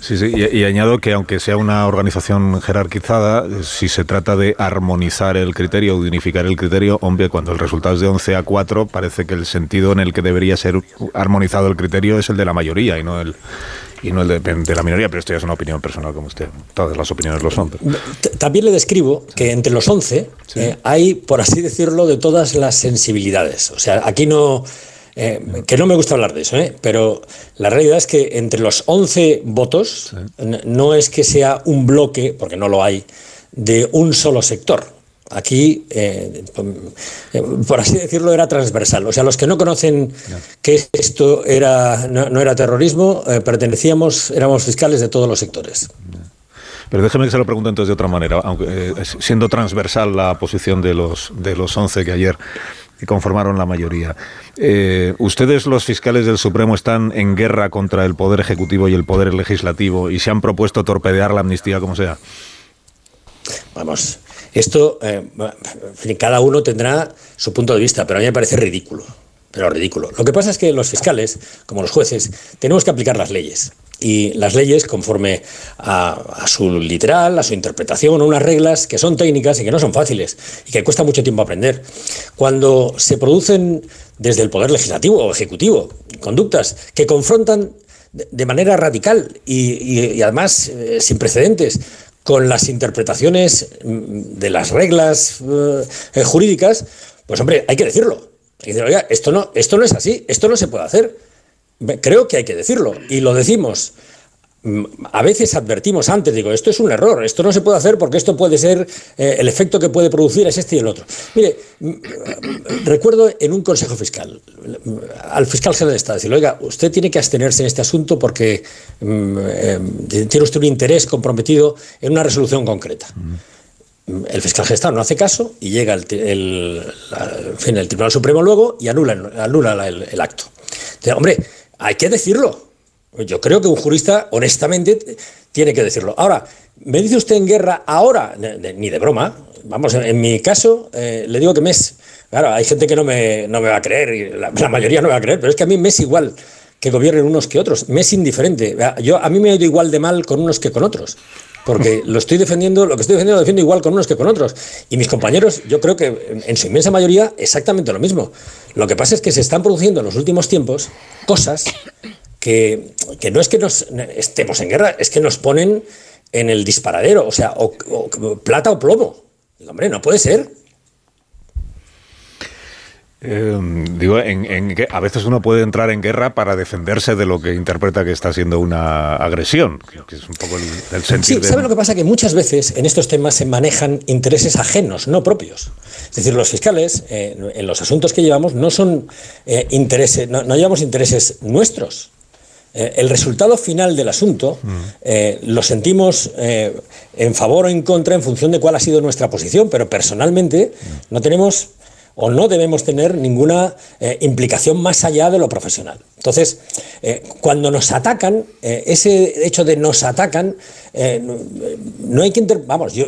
Sí, sí, Y, y añado que aunque sea una organización jerarquizada, si se trata de armonizar el criterio o de unificar el criterio, hombre, cuando el resultado es de 11 a 4, parece que el sentido en el que debería ser armonizado el criterio es el de la mayoría y no el y no el de, de la minoría, pero esto ya es una opinión personal como usted. Todas las opiniones lo son. pero- También le describo que entre los 11 eh, hay, por así decirlo, de todas las sensibilidades. O sea, aquí no... eh, que no me gusta hablar de eso, ¿eh? pero la realidad es que entre los 11 votos no es que sea un bloque, porque no lo hay, de un solo sector. Aquí, eh, por así decirlo, era transversal. O sea, los que no conocen que esto era, no, no era terrorismo, pertenecíamos, éramos fiscales de todos los sectores. Pero déjeme que se lo pregunte entonces de otra manera, aunque eh, siendo transversal la posición de los de los 11 que ayer conformaron la mayoría. Eh, ¿Ustedes, los fiscales del Supremo, están en guerra contra el Poder Ejecutivo y el Poder Legislativo y se han propuesto torpedear la amnistía como sea? Vamos, esto, eh, cada uno tendrá su punto de vista, pero a mí me parece ridículo, pero ridículo. Lo que pasa es que los fiscales, como los jueces, tenemos que aplicar las leyes. Y las leyes, conforme a, su literal, a su interpretación, unas reglas que son técnicas y que no son fáciles y que cuesta mucho tiempo aprender. Cuando se producen desde el Poder Legislativo o Ejecutivo conductas que confrontan de- manera radical y además eh, sin precedentes con las interpretaciones mm, de las reglas eh, eh, jurídicas, pues hombre, hay que decirlo. Hay que decir, oiga, esto no, esto no es así, esto no se puede hacer. Creo que hay que decirlo y lo decimos. Mm, A veces advertimos antes, digo, esto es un error, esto no se puede hacer porque esto puede ser, eh, el efecto que puede producir es este y el otro. Mire, mm, recuerdo en un consejo fiscal, mm, al fiscal general de Estado, decirle, oiga, usted tiene que abstenerse en este asunto porque eh, tiene usted un interés comprometido en una resolución concreta. El fiscal Estado no hace caso y llega el, el- el Tribunal Supremo luego y anula, anula la- el, el acto. Entonces, hombre, hay que decirlo. Yo creo que un jurista, honestamente, tiene que decirlo. Ahora, ¿me dice usted en guerra ahora? Ni de broma. Vamos, en, mi caso, eh, le digo que me es. Claro, hay gente que no me, no me va a creer, y la, la mayoría no me va a creer, pero es que a mí me es igual que gobiernen unos que otros. Me es indiferente. Yo, a mí me ha ido igual de mal con unos que con otros. Porque lo estoy defendiendo, lo que estoy defendiendo lo defiendo igual con unos que con otros. Y mis compañeros, yo creo que en- su inmensa mayoría, exactamente lo mismo. Lo que pasa es que se están produciendo en los últimos tiempos cosas que, que no es que nos estemos en guerra, es que nos ponen en el disparadero, o sea, o, o plata o plomo. Digo, hombre, no puede ser. Eh, digo, en, en a veces uno puede entrar en guerra para defenderse de lo que interpreta que está siendo una agresión, que es un poco el, el sentir Sí, de- ¿sabe lo que pasa? Que muchas veces en estos temas se manejan intereses ajenos, no propios. Es decir, los fiscales, eh, en los asuntos que llevamos, no son eh, intereses, no, no llevamos intereses nuestros. Eh, el resultado final del asunto eh, lo sentimos eh, en favor o en contra en función de cuál ha sido nuestra posición, pero personalmente no tenemos o no debemos tener ninguna eh, implicación más allá de lo profesional. Entonces, eh, cuando nos atacan, eh, ese hecho de nos atacan, no, hay que inter- vamos, yo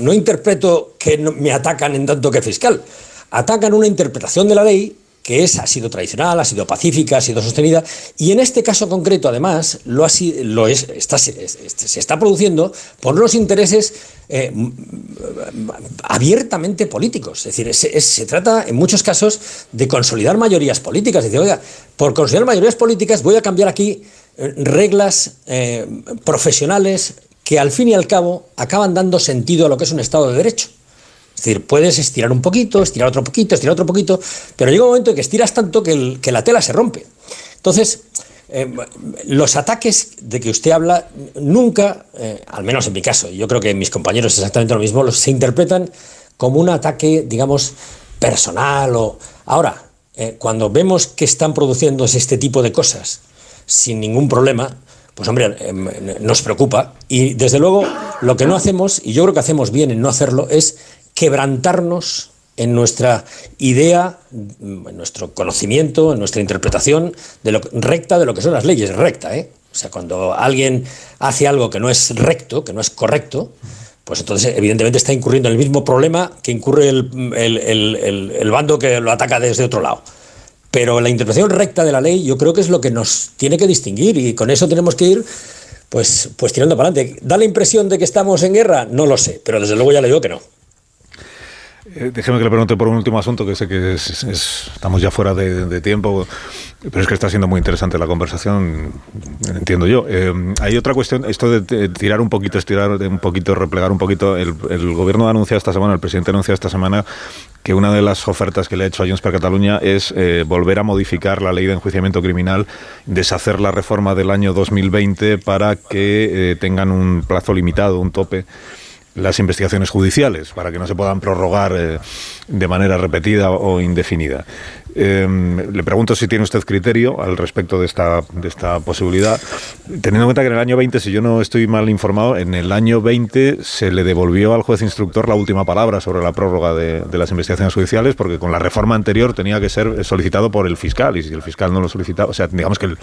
no, interpreto que me atacan en tanto que fiscal. Atacan una interpretación de la ley que es, ha sido tradicional, ha sido pacífica, ha sido sostenida, y en este caso concreto, además, lo, ha lo es, se, es- se está produciendo por los intereses eh, abiertamente políticos. Es decir, es- se trata en muchos casos de consolidar mayorías políticas. Es decir, oiga, por consolidar mayorías políticas voy a cambiar aquí eh, reglas eh, profesionales que al fin y al cabo acaban dando sentido a lo que es un Estado de Derecho. Es decir, puedes estirar un poquito, estirar otro poquito, estirar otro poquito, pero llega un momento en que estiras tanto que, la tela se rompe. Entonces, eh, los ataques de que usted habla nunca, eh, al menos en mi caso, yo creo que mis compañeros exactamente lo mismo, los, se interpretan como un ataque, digamos, personal o... Ahora, eh, cuando vemos que están produciéndose este tipo de cosas sin ningún problema, pues hombre, nos preocupa. Y desde luego, lo que no hacemos, y yo creo que hacemos bien en no hacerlo, es quebrantarnos en nuestra idea, en nuestro conocimiento, en nuestra interpretación de lo recta de lo que son las leyes, recta, ¿eh? O sea, cuando alguien hace algo que no es recto, que no es correcto, pues entonces evidentemente está incurriendo en el mismo problema que incurre el, el- el- el- el bando que lo ataca desde otro lado. Pero la interpretación recta de la ley yo creo que es lo que nos tiene que distinguir y con eso tenemos que ir pues, pues tirando para adelante. ¿Da la impresión de que estamos en guerra? No lo sé, pero desde luego ya le digo que no. Eh, déjeme que le pregunte por un último asunto, que sé que es- es- es- estamos ya fuera de, tiempo, pero es que está siendo muy interesante la conversación, entiendo yo. Eh, hay otra cuestión, esto de, tirar un poquito, estirar un poquito, replegar un poquito. El, el gobierno ha anunciado esta semana, el presidente ha anunciado esta semana que una de las ofertas que le ha hecho a Junts per Cataluña es eh, volver a modificar la ley de enjuiciamiento criminal, deshacer la reforma del año 2020 para que tengan un plazo limitado, un tope las investigaciones judiciales para que no se puedan prorrogar eh, de manera repetida o indefinida. Eh, le pregunto si tiene usted criterio al respecto de esta, de esta posibilidad, teniendo en cuenta que en el año 20, si yo no estoy mal informado, en el año 20 se le devolvió al juez instructor la última palabra sobre la prórroga de, las investigaciones judiciales, porque con la reforma anterior tenía que ser solicitado por el fiscal, y si el fiscal no lo solicitaba, o sea, digamos que el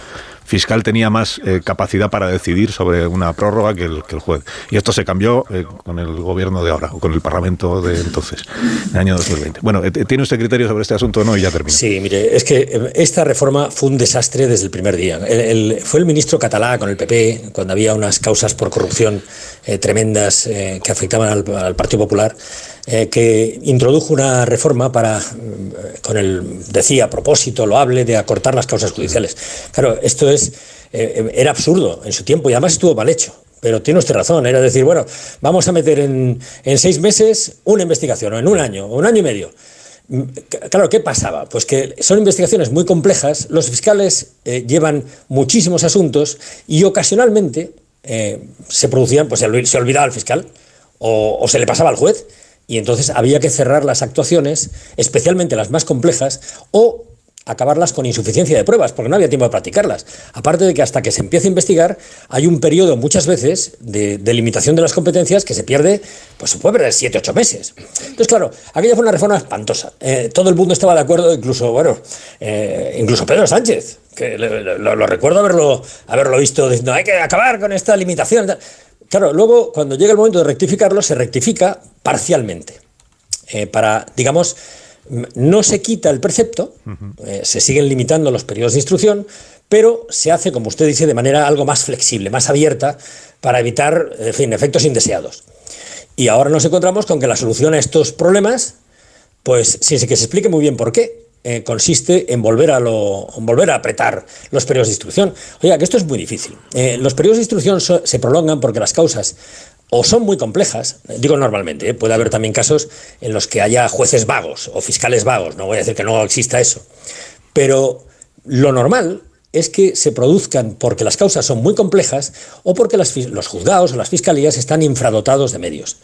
fiscal tenía más eh, capacidad para decidir sobre una prórroga que el, juez. Y esto se cambió eh, con el gobierno de ahora, o con el Parlamento de entonces, en el año 2020. Bueno, eh, ¿tiene usted criterio sobre este asunto o no? Y ya termino. Mire, es que eh, esta reforma fue un desastre desde el primer día. Fue el ministro Catalá con el PP, cuando había unas causas por corrupción eh, tremendas eh, que afectaban al, Partido Popular, que introdujo una reforma para, mm, con el, decía, propósito loable de acortar las causas judiciales. Claro, esto es, era absurdo en su tiempo y además estuvo mal hecho. Pero tiene usted razón, era decir, bueno, vamos a meter en, en seis meses una investigación, o en un año, o un año y medio. Mm, Claro, ¿qué pasaba? Pues que son investigaciones muy complejas, los fiscales eh, llevan muchísimos asuntos y ocasionalmente eh, se producían, pues se olvi- se olvidaba al fiscal o, o se le pasaba al juez y entonces había que cerrar las actuaciones, especialmente las más complejas, o acabarlas con insuficiencia de pruebas, porque no había tiempo de practicarlas. Aparte de que hasta que se empiece a investigar hay un periodo muchas veces de, limitación de las competencias que se pierde, pues se puede perder 7, 8 meses. Entonces, claro, aquella fue una reforma espantosa. Eh, todo el mundo estaba de acuerdo, incluso, bueno, eh, incluso Pedro Sánchez, que lo, recuerdo haberlo, haberlo visto diciendo, hay que acabar con esta limitación. tal". Claro, luego cuando llega el momento de rectificarlo, se rectifica parcialmente. Eh, para, digamos, no se quita el precepto, eh, se siguen limitando los periodos de instrucción, pero se hace, como usted dice, de manera algo más flexible, más abierta, para evitar, en fin, efectos indeseados. Y ahora nos encontramos con que la solución a estos problemas, pues sin que se explique muy bien por qué, eh, consiste en volver a, lo, en volver a apretar los periodos de instrucción. Oiga, que esto es muy difícil. Eh, los periodos de instrucción so- se prolongan porque las causas o son muy complejas, digo normalmente, eh, puede haber también casos en los que haya jueces vagos o fiscales vagos, no voy a decir que no exista eso, pero lo normal es que se produzcan porque las causas son muy complejas o porque los juzgados o las fiscalías están infradotados de medios.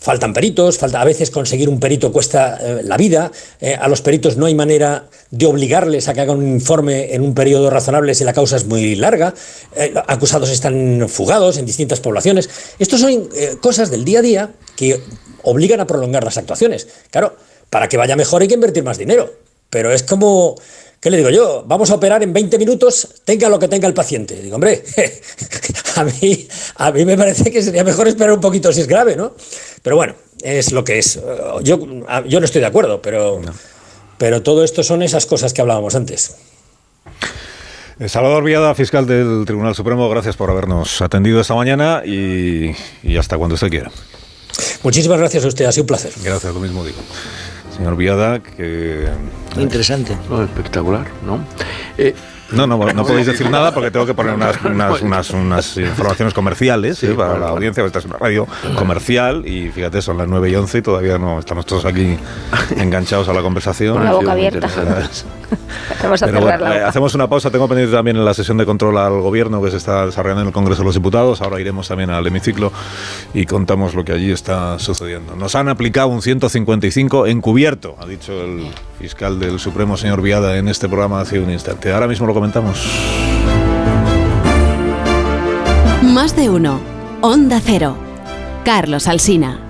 Faltan peritos, falta a veces conseguir un perito cuesta eh, la vida, eh, a los peritos no hay manera de obligarles a que hagan un informe en un periodo razonable si la causa es muy larga, eh, acusados están fugados en distintas poblaciones. Estos son cosas del día a día que obligan a prolongar las actuaciones. Claro, para que vaya mejor hay que invertir más dinero, pero es como, ¿qué le digo yo? Vamos a operar en 20 minutos, tenga lo que tenga el paciente. Digo, hombre, a mí, a mí me parece que sería mejor esperar un poquito si es grave, ¿no? Pero bueno, es lo que es. Yo, yo no estoy de acuerdo, pero, pero todo esto son esas cosas que hablábamos antes. Salvador Viada, fiscal del Tribunal Supremo, gracias por habernos atendido esta mañana y, y hasta cuando usted quiera. Muchísimas gracias a usted, ha sido un placer. Gracias, lo mismo digo. Señor Viada, que... Interesante. espectacular, ¿no? No, no, no podéis decir nada porque tengo que poner unas, unas, unas, unas informaciones comerciales ¿eh? para la audiencia. Esta es una radio comercial y fíjate, son las 9 y 11 y todavía no estamos todos aquí enganchados a la conversación. Con la boca abierta. Vamos a Pero cerrar bueno, la eh, boca. hacemos una pausa. Tengo pendiente también en la sesión de control al gobierno que se está desarrollando en el Congreso de los Diputados. Ahora iremos también al hemiciclo y contamos lo que allí está sucediendo. Nos han aplicado un 155 encubierto, ha dicho el fiscal del Supremo, señor Viada, en este programa hace un instante. Ahora mismo lo comentamos. Más de uno. Onda Cero. Carlos Alsina.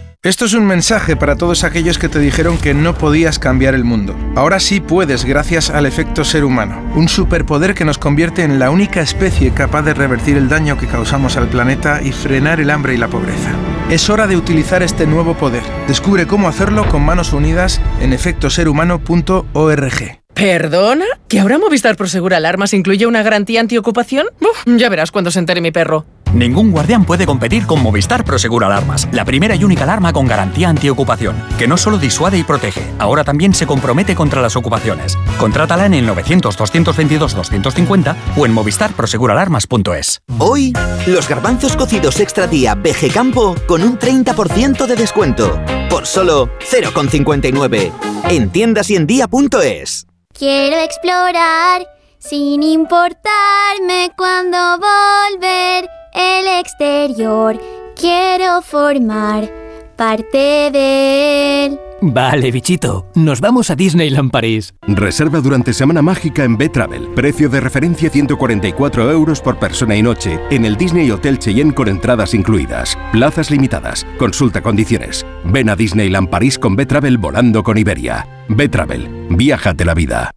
Esto es un mensaje para todos aquellos que te dijeron que no podías cambiar el mundo. Ahora sí puedes gracias al efecto ser humano, un superpoder que nos convierte en la única especie capaz de revertir el daño que causamos al planeta y frenar el hambre y la pobreza. Es hora de utilizar este nuevo poder. Descubre cómo hacerlo con manos unidas en efectoserhumano.org. ¿Perdona? ¿Que ahora Movistar Prosegur Alarmas incluye una garantía antiocupación? Uf, ya verás cuando se entere mi perro. Ningún guardián puede competir con Movistar Prosegur Alarmas, la primera y única alarma con garantía antiocupación, que no solo disuade y protege, ahora también se compromete contra las ocupaciones. Contrátala en el 900-222-250 o en movistarproseguralarmas.es. Hoy, los garbanzos cocidos extra día BG Campo con un 30% de descuento. Por solo 0,59. En tiendas y en día.es. Quiero explorar sin importarme cuando volver el exterior. Quiero formar parte de él. Vale, bichito, nos vamos a Disneyland París. Reserva durante Semana Mágica en B-Travel. Precio de referencia 144 euros por persona y noche en el Disney Hotel Cheyenne con entradas incluidas. Plazas limitadas. Consulta condiciones. Ven a Disneyland París con B-Travel volando con Iberia. B-Travel. Viájate la vida.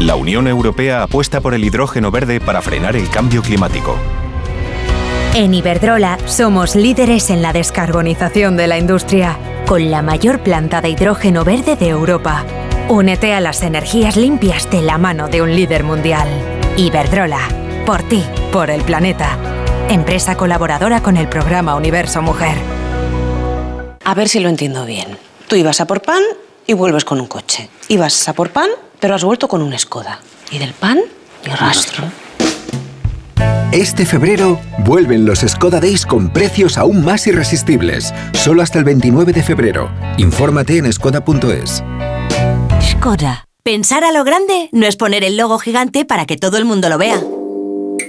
La Unión Europea apuesta por el hidrógeno verde para frenar el cambio climático. En Iberdrola somos líderes en la descarbonización de la industria, con la mayor planta de hidrógeno verde de Europa. Únete a las energías limpias de la mano de un líder mundial. Iberdrola, por ti, por el planeta. empresa colaboradora con el programa Universo Mujer. A ver si lo entiendo bien. Tú ibas a por pan y vuelves con un coche. Ibas a por pan, pero has vuelto con un Skoda. Y del pan, ni rastro. Este febrero vuelven los Skoda Days con precios aún más irresistibles. Solo hasta el 29 de febrero. Infórmate en skoda.es. Skoda. Pensar a lo grande no es poner el logo gigante para que todo el mundo lo vea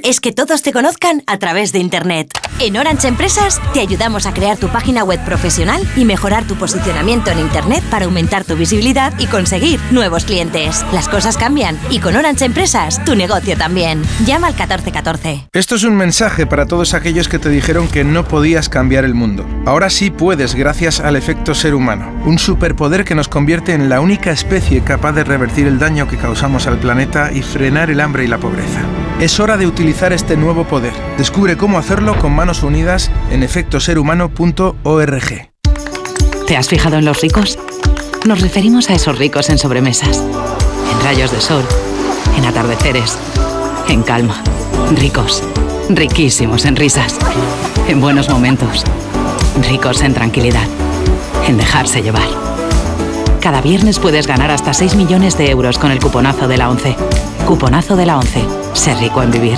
es que todos te conozcan a través de Internet. En Orange Empresas te ayudamos a crear tu página web profesional y mejorar tu posicionamiento en Internet para aumentar tu visibilidad y conseguir nuevos clientes. Las cosas cambian y con Orange Empresas tu negocio también. Llama al 1414. Esto es un mensaje para todos aquellos que te dijeron que no podías cambiar el mundo. Ahora sí puedes gracias al efecto ser humano, un superpoder que nos convierte en la única especie capaz de revertir el daño que causamos al planeta y frenar el hambre y la pobreza. Es hora de utilizar este nuevo poder. Descubre cómo hacerlo con manos unidas en efectoserhumano.org. ¿Te has fijado en los ricos? Nos referimos a esos ricos en sobremesas, en rayos de sol, en atardeceres, en calma. Ricos, riquísimos en risas, en buenos momentos, ricos en tranquilidad, en dejarse llevar. Cada viernes puedes ganar hasta 6 millones de euros con el cuponazo de la 11. Cuponazo de la 11. Ser rico en vivir.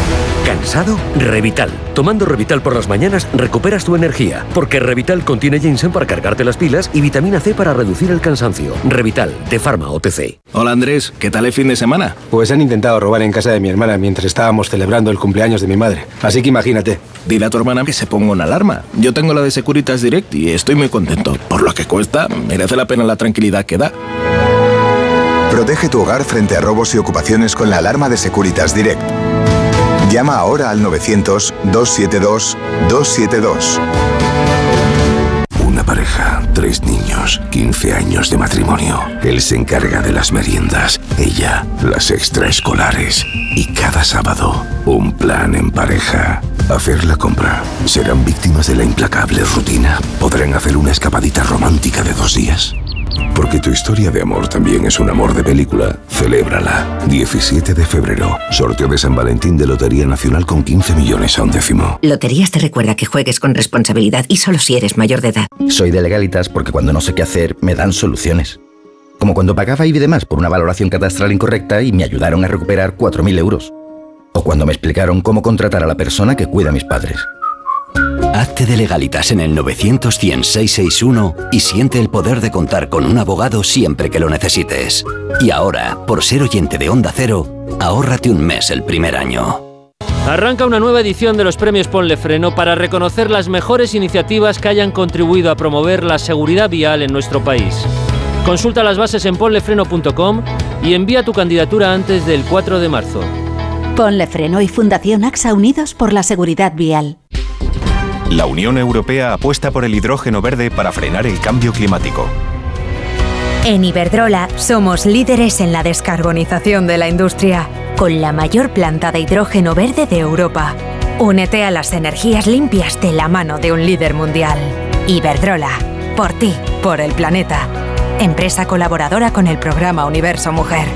¿Cansado? Revital. Tomando Revital por las mañanas recuperas tu energía, porque Revital contiene ginseng para cargarte las pilas y vitamina C para reducir el cansancio. Revital, de Pharma OTC. Hola Andrés, ¿qué tal el fin de semana? Pues han intentado robar en casa de mi hermana mientras estábamos celebrando el cumpleaños de mi madre. Así que imagínate. Dile a tu hermana que se ponga una alarma. Yo tengo la de Securitas Direct y estoy muy contento. Por lo que cuesta, merece la pena la tranquilidad que da. Protege tu hogar frente a robos y ocupaciones con la alarma de Securitas Direct. Llama ahora al 900-272-272. Una pareja, tres niños, 15 años de matrimonio. Él se encarga de las meriendas, ella las extraescolares. Y cada sábado, un plan en pareja. Hacer la compra. ¿Serán víctimas de la implacable rutina? ¿Podrán hacer una escapadita romántica de dos días? Porque tu historia de amor también es un amor de película. Celébrala. 17 de febrero. Sorteo de San Valentín de Lotería Nacional con 15 millones a un décimo. Loterías te recuerda que juegues con responsabilidad y solo si eres mayor de edad. Soy de legalitas porque cuando no sé qué hacer me dan soluciones. Como cuando pagaba IBI de más por una valoración catastral incorrecta y me ayudaron a recuperar 4.000 euros. O cuando me explicaron cómo contratar a la persona que cuida a mis padres. Hazte de legalitas en el 900 y siente el poder de contar con un abogado siempre que lo necesites. Y ahora, por ser oyente de Onda Cero, ahórrate un mes el primer año. Arranca una nueva edición de los premios Ponle Freno para reconocer las mejores iniciativas que hayan contribuido a promover la seguridad vial en nuestro país. Consulta las bases en ponlefreno.com y envía tu candidatura antes del 4 de marzo. Ponle Freno y Fundación AXA Unidos por la Seguridad Vial. La Unión Europea apuesta por el hidrógeno verde para frenar el cambio climático. En Iberdrola somos líderes en la descarbonización de la industria, con la mayor planta de hidrógeno verde de Europa. Únete a las energías limpias de la mano de un líder mundial. Iberdrola, por ti, por el planeta. Empresa colaboradora con el programa Universo Mujer.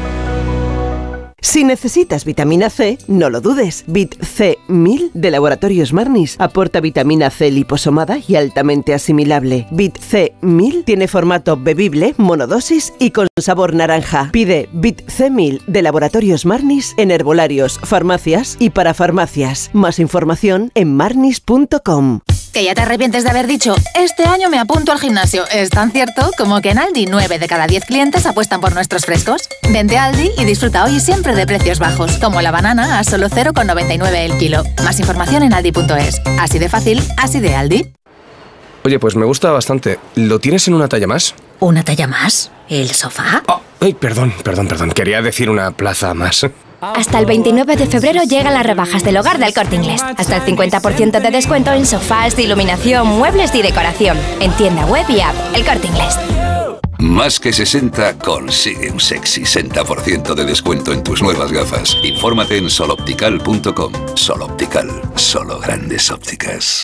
Si necesitas vitamina C, no lo dudes. Bit C1000 de Laboratorios Marnis aporta vitamina C liposomada y altamente asimilable. Bit C1000 tiene formato bebible, monodosis y con sabor naranja. Pide Bit C1000 de Laboratorios Marnis en herbolarios, farmacias y para farmacias. Más información en marnis.com. Que ya te arrepientes de haber dicho, este año me apunto al gimnasio. Es tan cierto como que en Aldi 9 de cada 10 clientes apuestan por nuestros frescos. Vente a Aldi y disfruta hoy siempre de precios bajos, como la banana a solo 0,99 el kilo. Más información en aldi.es. Así de fácil, así de Aldi. Oye, pues me gusta bastante. ¿Lo tienes en una talla más? ¿Una talla más? ¿El sofá? ay, perdón, perdón, perdón. Quería decir una plaza más. Hasta el 29 de febrero llegan las rebajas del hogar del corte inglés. Hasta el 50% de descuento en sofás, de iluminación, muebles y decoración. En tienda web y app. El corte inglés. Más que 60 consigue un sexy 60% de descuento en tus nuevas gafas. Infórmate en soloptical.com. Soloptical, solo grandes ópticas.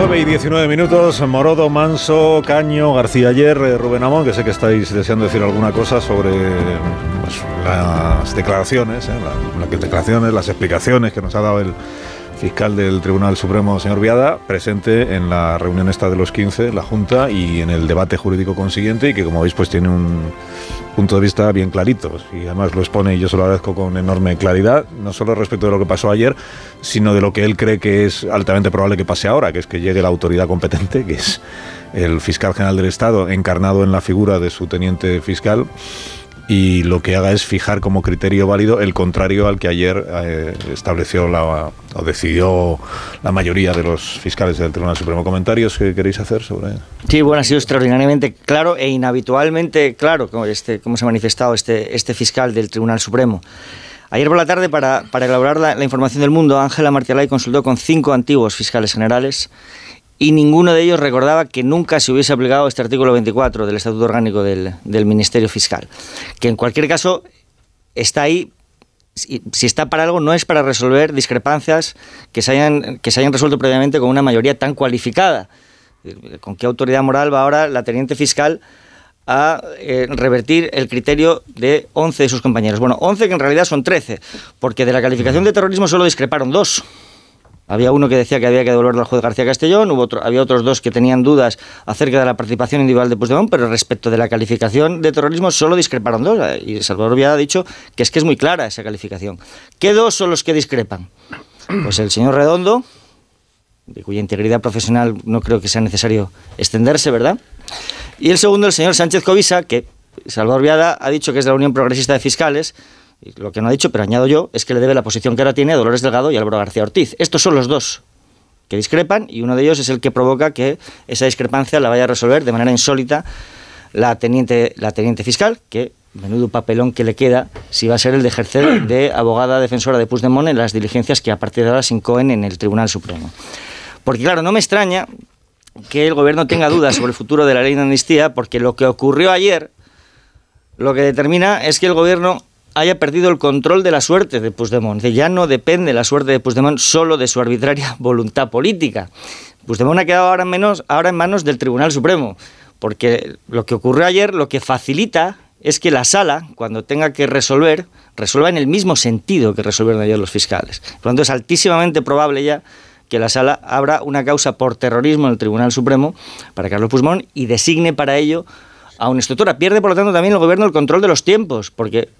9 y 19 minutos, Morodo, Manso, Caño, García Ayer, eh, Rubén Amón, que sé que estáis deseando decir alguna cosa sobre pues, las declaraciones, eh, la- las declaraciones, las explicaciones que nos ha dado el fiscal del Tribunal Supremo, señor Viada, presente en la reunión esta de los 15, la Junta, y en el debate jurídico consiguiente, y que como veis pues tiene un punto de vista bien clarito, y además lo expone, y yo se lo agradezco con enorme claridad, no solo respecto de lo que pasó ayer, sino de lo que él cree que es altamente probable que pase ahora, que es que llegue la autoridad competente, que es el fiscal general del Estado, encarnado en la figura de su teniente fiscal, y lo que haga es fijar como criterio válido el contrario al que ayer eh, estableció la, o decidió la mayoría de los fiscales del Tribunal Supremo. ¿Comentarios que queréis hacer sobre Sí, bueno, ha sido extraordinariamente claro e inhabitualmente claro como, este, cómo se ha manifestado este, este fiscal del Tribunal Supremo. Ayer por la tarde, para, para elaborar la, la información del mundo, Ángela Martialay consultó con cinco antiguos fiscales generales y ninguno de ellos recordaba que nunca se hubiese aplicado este artículo 24 del Estatuto Orgánico del, Ministerio Fiscal. Que en cualquier caso está ahí si, si está para algo, no es para resolver discrepancias que se hayan, que se hayan resuelto previamente con una mayoría tan cualificada. ¿Con qué autoridad moral va ahora la teniente fiscal a eh, revertir el criterio de 11 de sus compañeros? Bueno, 11 que en realidad son 13, porque de la calificación de terrorismo solo discreparon dos. Había uno que decía que había que devolverlo al juez García Castellón, hubo otro, había otros dos que tenían dudas acerca de la participación individual de Puigdemont, pero respecto de la calificación de terrorismo solo discreparon dos. Y Salvador Viada ha dicho que es que es muy clara esa calificación. ¿Qué dos son los que discrepan? Pues el señor Redondo, de cuya integridad profesional no creo que sea necesario extenderse, ¿verdad? Y el segundo, el señor Sánchez Covisa, que Salvador Viada ha dicho que es de la Unión Progresista de Fiscales, lo que no ha dicho, pero añado yo, es que le debe la posición que ahora tiene a Dolores Delgado y Álvaro García Ortiz. Estos son los dos que discrepan y uno de ellos es el que provoca que esa discrepancia la vaya a resolver de manera insólita la teniente, la teniente fiscal, que menudo papelón que le queda si va a ser el de ejercer de abogada defensora de Puigdemont en las diligencias que a partir de ahora se incoen en el Tribunal Supremo. Porque claro, no me extraña que el gobierno tenga dudas sobre el futuro de la ley de amnistía, porque lo que ocurrió ayer lo que determina es que el gobierno haya perdido el control de la suerte de Puigdemont. Ya no depende la suerte de Puigdemont solo de su arbitraria voluntad política. Puigdemont ha quedado ahora en, menos, ahora en manos del Tribunal Supremo, porque lo que ocurrió ayer lo que facilita es que la sala, cuando tenga que resolver, resuelva en el mismo sentido que resolvieron ayer los fiscales. Por lo tanto, es altísimamente probable ya que la sala abra una causa por terrorismo en el Tribunal Supremo para Carlos Puigdemont y designe para ello a una instructora. Pierde, por lo tanto, también el gobierno el control de los tiempos, porque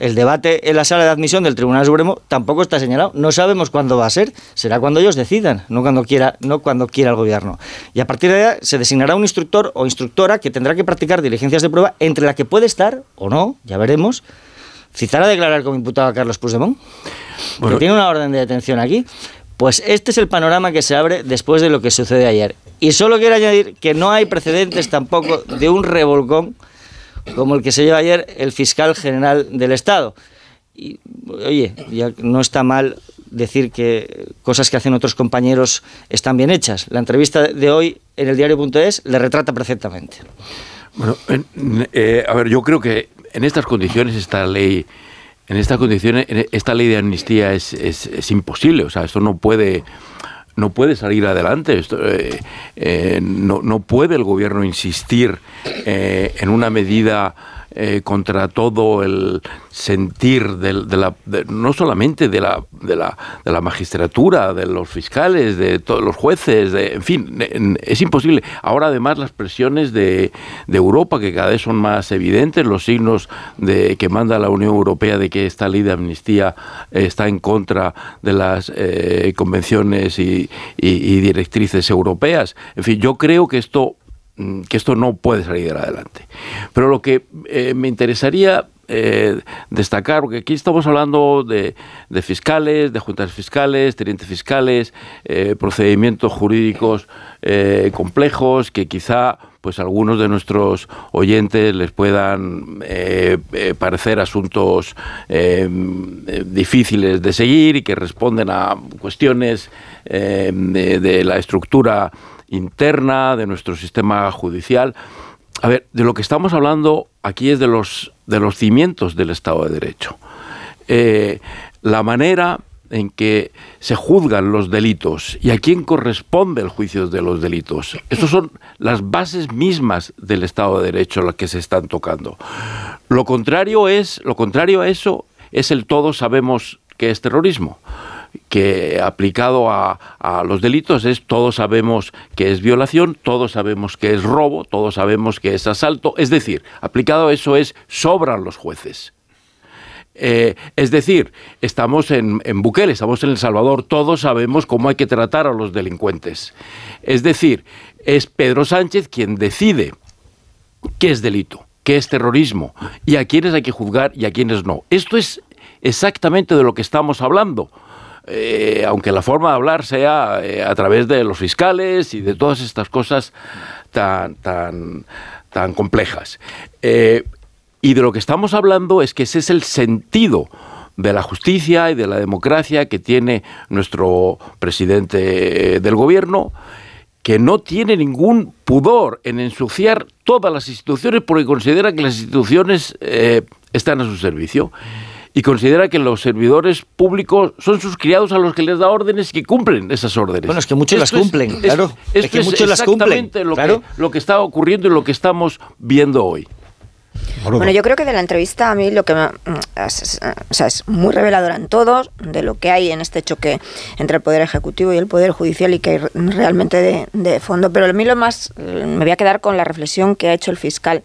el debate en la sala de admisión del Tribunal Supremo tampoco está señalado. No sabemos cuándo va a ser. Será cuando ellos decidan, no cuando quiera, no cuando quiera el gobierno. Y a partir de ahí se designará un instructor o instructora que tendrá que practicar diligencias de prueba entre la que puede estar o no, ya veremos, citar a declarar como imputado a Carlos Puigdemont, porque tiene una orden de detención aquí. Pues este es el panorama que se abre después de lo que sucede ayer. Y solo quiero añadir que no hay precedentes tampoco de un revolcón como el que se lleva ayer el fiscal general del Estado. Y, oye, ya no está mal decir que cosas que hacen otros compañeros están bien hechas. La entrevista de hoy en el diario.es le retrata perfectamente. Bueno, en- eh, a ver, yo creo que en estas condiciones esta ley, en estas condiciones, esta ley de amnistía es imposible. O sea, esto no puede, no puede salir adelante. Esto, eh, eh, no, no puede el gobierno insistir eh, en una medida eh, contra todo el sentir del- de, la, de- no solamente de la, de, la, de la magistratura, de los fiscales, de todos los jueces, de, en fin, es imposible. Ahora además las presiones de, de Europa, que cada vez son más evidentes, los signos de que manda la Unión Europea de que esta ley de amnistía eh, está en contra de las eh, convenciones y, y- y directrices europeas. En fin, yo creo que esto que esto no puede salir adelante. Pero lo que eh, me interesaría eh, destacar, porque aquí estamos hablando de, fiscales, de juntas fiscales, tenientes fiscales, eh, procedimientos jurídicos complejos que quizá pues algunos de nuestros oyentes les puedan parecer asuntos difíciles de seguir y que responden a cuestiones de la estructura interna de nuestro sistema judicial. A ver, de lo que estamos hablando aquí es de los, de los cimientos del Estado de Derecho. Eh, la manera en que se juzgan los delitos y a quién corresponde el juicio de los delitos. Estas son las bases mismas del Estado de Derecho las que se están tocando. Lo contrario es, lo contrario a eso es el todo sabemos que es terrorismo que aplicado a, los delitos es todos sabemos que es violación, todos sabemos que es robo, todos sabemos que es asalto, es decir, aplicado a eso es sobran los jueces. Eh, es decir, estamos en, en Bukele, estamos en El Salvador, todos sabemos cómo hay que tratar a los delincuentes. Es decir, es Pedro Sánchez quien decide qué es delito, qué es terrorismo y a quiénes hay que juzgar y a quiénes no. Esto es exactamente de lo que estamos hablando. Eh, aunque la forma de hablar sea eh, a través de los fiscales y de todas estas cosas tan, tan, tan complejas. Eh, y de lo que estamos hablando es que ese es el sentido de la justicia y de la democracia que tiene nuestro presidente del gobierno, que no tiene ningún pudor en ensuciar todas las instituciones porque considera que las instituciones están a su servicio y considera que los servidores públicos son sus criados a los que les da órdenes y que cumplen esas órdenes. Bueno, es que muchos las cumplen, claro. Es, que muchos las cumplen. Lo, que, lo que está ocurriendo y lo que estamos viendo hoy. Bueno, yo creo que de la entrevista a mí lo que me, es, o sea, es muy reveladora en todo de lo que hay en este choque entre el Poder Ejecutivo y el Poder Judicial y que hay realmente de, de fondo. Pero a mí lo más, me voy a quedar con la reflexión que ha hecho el fiscal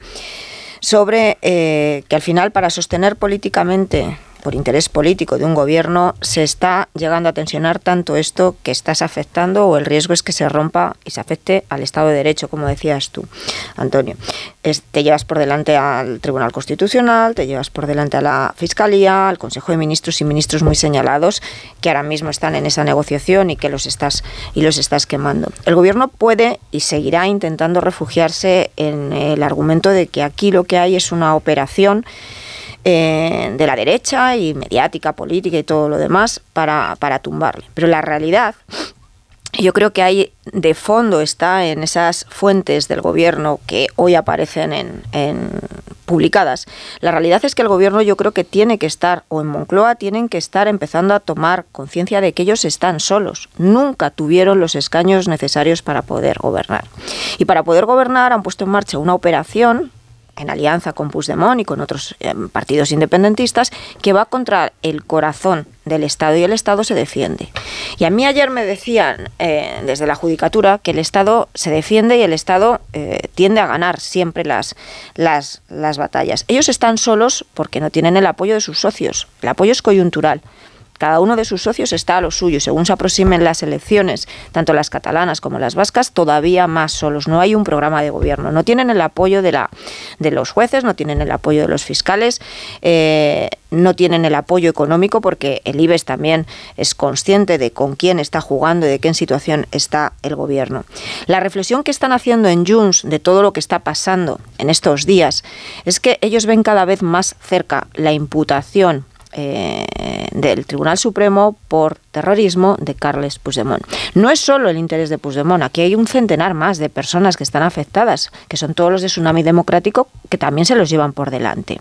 sobre eh, que al final para sostener políticamente por interés político de un gobierno, se está llegando a tensionar tanto esto que estás afectando o el riesgo es que se rompa y se afecte al Estado de Derecho, como decías tú, Antonio. te llevas por delante al Tribunal Constitucional, te llevas por delante a la Fiscalía, al Consejo de Ministros y ministros muy señalados que ahora mismo están en esa negociación y que los estás y los estás quemando. El gobierno puede y seguirá intentando refugiarse en el argumento de que aquí lo que hay es una operación eh, de la derecha y mediática, política y todo lo demás para, para tumbarle. Pero la realidad yo creo que hay de fondo está en esas fuentes del gobierno que hoy aparecen en, en, publicadas. La realidad es que el gobierno yo creo que tiene que estar, o en Moncloa tienen que estar empezando a tomar conciencia de que ellos están solos. Nunca tuvieron los escaños necesarios para poder gobernar. Y para poder gobernar han puesto en marcha una operación en alianza con Puigdemont y con otros eh, partidos independentistas, que va contra el corazón del Estado y el Estado se defiende. Y a mí ayer me decían eh, desde la Judicatura que el Estado se defiende y el Estado eh, tiende a ganar siempre las, las, las batallas. Ellos están solos porque no tienen el apoyo de sus socios. El apoyo es coyuntural. Cada uno de sus socios está a lo suyo. Según se aproximen las elecciones, tanto las catalanas como las vascas, todavía más solos. No hay un programa de gobierno. No tienen el apoyo de, la, de los jueces, no tienen el apoyo de los fiscales, eh, no tienen el apoyo económico porque el IBEX también es consciente de con quién está jugando y de qué situación está el gobierno. La reflexión que están haciendo en Junts de todo lo que está pasando en estos días es que ellos ven cada vez más cerca la imputación eh, del Tribunal Supremo por terrorismo de Carles Puigdemont. No es solo el interés de Puigdemont, aquí hay un centenar más de personas que están afectadas, que son todos los de Tsunami Democrático, que también se los llevan por delante.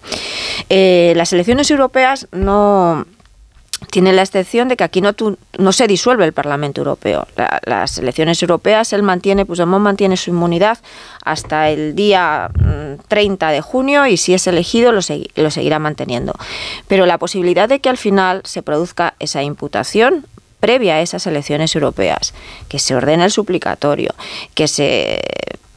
Eh, las elecciones europeas no tiene la excepción de que aquí no, se disuelve el Parlamento Europeo. las elecciones europeas, él mantiene, Puigdemont mantiene su inmunidad hasta el día 30 mm, de junio y si es elegido lo seguirá manteniendo. Pero la posibilidad de que al final se produzca esa imputación previa a esas elecciones europeas, que se ordene el suplicatorio, que se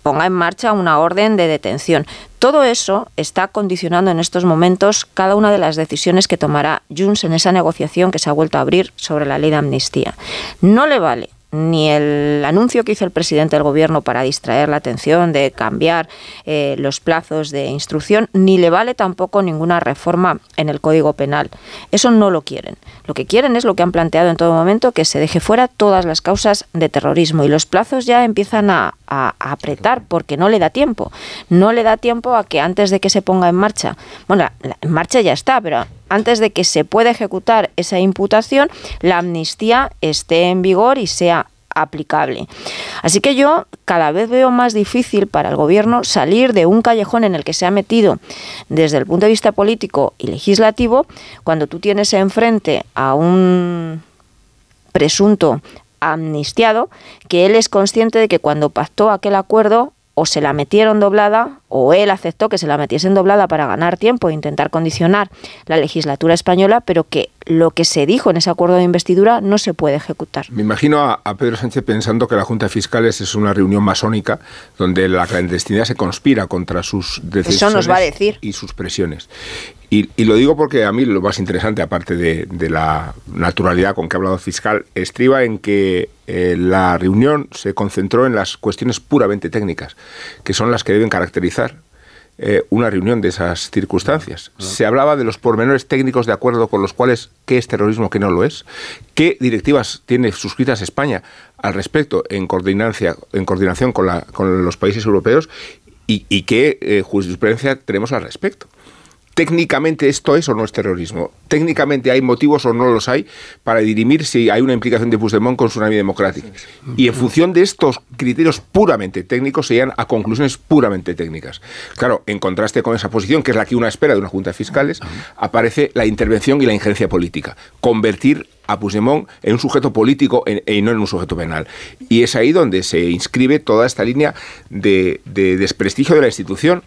ponga en marcha una orden de detención. Todo eso está condicionando en estos momentos cada una de las decisiones que tomará Junts en esa negociación que se ha vuelto a abrir sobre la ley de amnistía. No le vale ni el anuncio que hizo el presidente del gobierno para distraer la atención de cambiar eh, los plazos de instrucción, ni le vale tampoco ninguna reforma en el Código Penal. Eso no lo quieren. Lo que quieren es lo que han planteado en todo momento, que se deje fuera todas las causas de terrorismo. Y los plazos ya empiezan a, apretar porque no le da tiempo. No le da tiempo a que antes de que se ponga en marcha, bueno, en marcha ya está, pero antes de que se pueda ejecutar esa imputación, la amnistía esté en vigor y sea aplicable. Así que yo cada vez veo más difícil para el gobierno salir de un callejón en el que se ha metido desde el punto de vista político y legislativo cuando tú tienes enfrente a un presunto amnistiado que él es consciente de que cuando pactó aquel acuerdo o se la metieron doblada o él aceptó que se la metiesen doblada para ganar tiempo e intentar condicionar la legislatura española, pero que lo que se dijo en ese acuerdo de investidura no se puede ejecutar. Me imagino a, Pedro Sánchez pensando que la Junta de Fiscales es una reunión masónica donde la clandestinidad se conspira contra sus decisiones Eso nos va a decir. y sus presiones. Y, lo digo porque a mí lo más interesante, aparte de, la naturalidad con que ha hablado el fiscal, estriba en que eh, la reunión se concentró en las cuestiones puramente técnicas, que son las que deben caracterizar eh, una reunión de esas circunstancias. Ah. Se hablaba de los pormenores técnicos de acuerdo con los cuales qué es terrorismo, qué no lo es, qué directivas tiene suscritas España al respecto en, coordinancia, en coordinación con, la, con los países europeos y, qué eh, jurisprudencia tenemos al respecto técnicamente esto es o no es terrorismo. Técnicamente hay motivos o no los hay para dirimir si hay una implicación de Puigdemont con Tsunami Democrática. Y en función de estos criterios puramente técnicos se llegan a conclusiones puramente técnicas. Claro, en contraste con esa posición, que es la que una espera de una Junta de Fiscales, aparece la intervención y la injerencia política. Convertir a Puigdemont en un sujeto político y no en un sujeto penal. Y es ahí donde se inscribe toda esta línea de, de desprestigio de la institución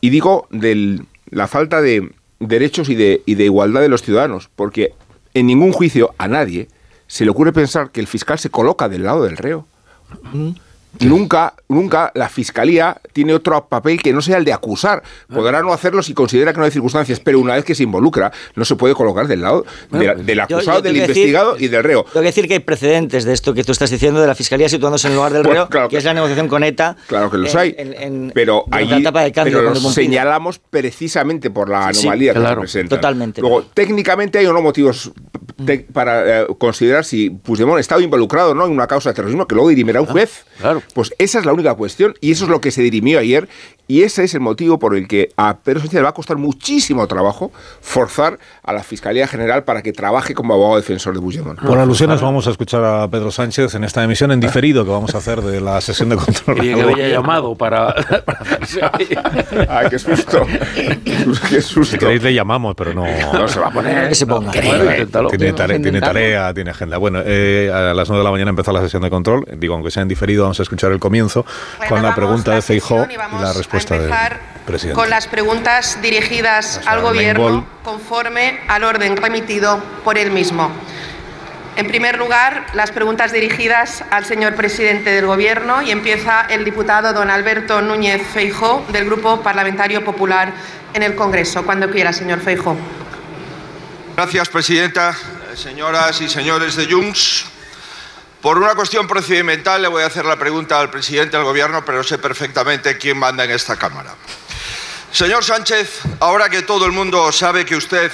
y digo del, la falta de derechos y de, y de igualdad de los ciudadanos, porque en ningún juicio a nadie se le ocurre pensar que el fiscal se coloca del lado del reo. Nunca, nunca la fiscalía tiene otro papel que no sea el de acusar. Podrá no hacerlo si considera que no hay circunstancias, pero una vez que se involucra, no se puede colocar del lado del acusado, del investigado y del reo. Tengo que decir que hay precedentes de esto que tú estás diciendo de la fiscalía situándose en el lugar del pues reo, que, es la negociación con ETA. Claro que los hay. pero allí los señalamos precisamente por la anomalía que representa. Totalmente. Luego, técnicamente hay o no motivos para eh, considerar si Puigdemont estado involucrado no en una causa de terrorismo que luego dirimirá un juez. Claro. Pues esa es la única cuestión y eso es lo que se dirimió ayer y ese es el motivo por el que a Pedro Sánchez le va a costar muchísimo trabajo forzar a la Fiscalía General para que trabaje como abogado defensor de Puigdemont. Por alusiones vamos a escuchar a Pedro Sánchez en esta emisión en diferido que vamos a hacer de la sesión de control. Y que había llamado para... Ay, qué susto. qué susto. Si queréis le llamamos, pero no... No se va a poner. Que se ponga. tiene, tarea, tiene, tarea, tiene agenda. Bueno, eh, a las 9 de la mañana empezó la sesión de control. Digo, aunque sea en diferido, vamos a escuchar el comienzo con la pregunta de Feijó y, la respuesta del presidente. Con las preguntas dirigidas al Gobierno conforme al orden remitido por él mismo. En primer lugar, las preguntas dirigidas al señor presidente del Gobierno y empieza el diputado don Alberto Núñez Feijó del Grupo Parlamentario Popular en el Congreso. Cuando quiera, señor Feijó. Gracias, presidenta. Señoras y señores de Junts, por una cuestión procedimental le voy a hacer la pregunta al presidente del Gobierno, pero sé perfectamente quién manda en esta Cámara. Señor Sánchez, ahora que todo el mundo sabe que usted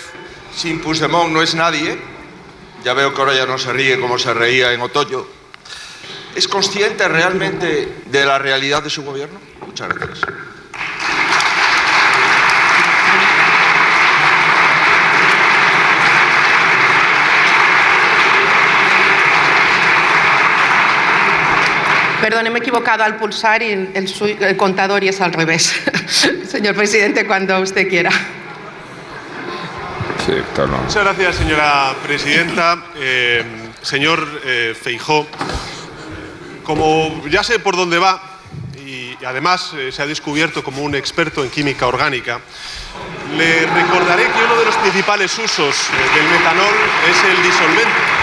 sin Puigdemont no es nadie, ya veo que ahora ya no se ríe como se reía en otoño, ¿es consciente realmente de la realidad de su gobierno? Muchas gracias. Perdón, me he equivocado al pulsar y el, contador y es al revés. Señor presidente, cuando usted quiera. Muchas gracias, señora presidenta. Eh, señor eh, Feijó, como ya sé por dónde va y, además eh, se ha descubierto como un experto en química orgánica, le recordaré que uno de los principales usos del metanol es el disolvente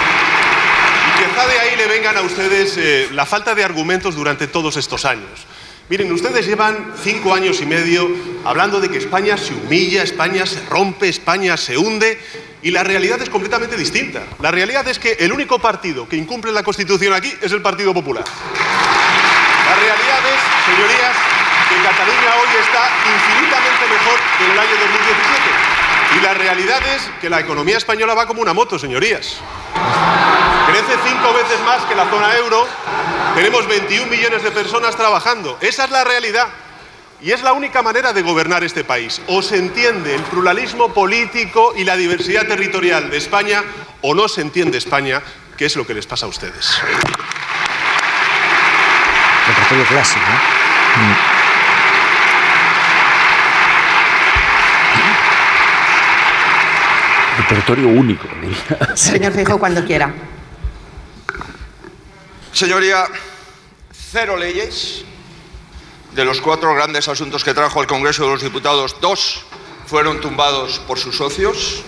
de ahí le vengan a ustedes eh, la falta de argumentos durante todos estos años. Miren, ustedes llevan cinco años y medio hablando de que España se humilla, España se rompe, España se hunde, Y la realidad es completamente distinta. La realidad es que el único partido que incumple la Constitución aquí es el Partido Popular. La realidad es, señorías, que Cataluña hoy está infinitamente mejor que en el año 2017. Y la realidad es que la economía española va como una moto, señorías. Crece cinco veces más que la zona euro. Tenemos 21 millones de personas trabajando. Esa es la realidad. Y es la única manera de gobernar este país. O se entiende el pluralismo político y la diversidad territorial de España, o no se entiende España, que es lo que les pasa a ustedes. Repertorio clásico. Repertorio único. Señor Fijo, cuando quiera. Señoría, cero leyes. De los cuatro grandes asuntos que trajo al Congreso de los Diputados, dos fueron tumbados por sus socios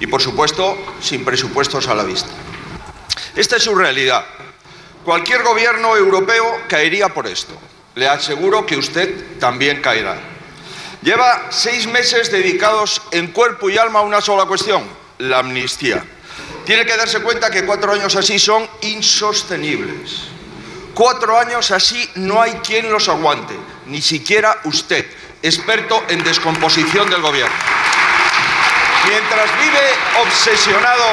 y, por supuesto, sin presupuestos a la vista. Esta es su realidad. Cualquier gobierno europeo caería por esto. Le aseguro que usted también caerá. Lleva seis meses dedicados en cuerpo y alma a una sola cuestión, la amnistía. Tiene que darse cuenta que cuatro años así son insostenibles. Cuatro años así no hay quien los aguante, ni siquiera usted, experto en descomposición del gobierno. Mientras vive obsesionado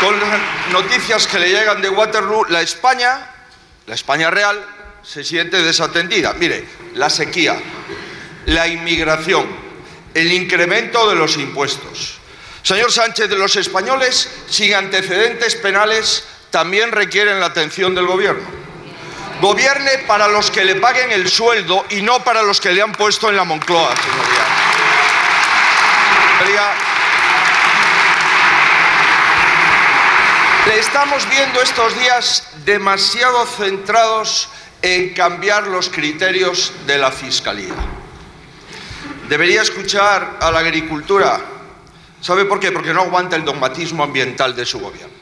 con las noticias que le llegan de Waterloo, la España, la España real, se siente desatendida. Mire, la sequía, la inmigración, el incremento de los impuestos. Señor Sánchez, los españoles sin antecedentes penales también requieren la atención del gobierno. Gobierne para los que le paguen el sueldo y no para los que le han puesto en la Moncloa. Señoría, Le estamos viendo estos días demasiado centrados en cambiar los criterios de la Fiscalía. Debería escuchar a la agricultura. ¿Sabe por qué? Porque no aguanta el dogmatismo ambiental de su gobierno.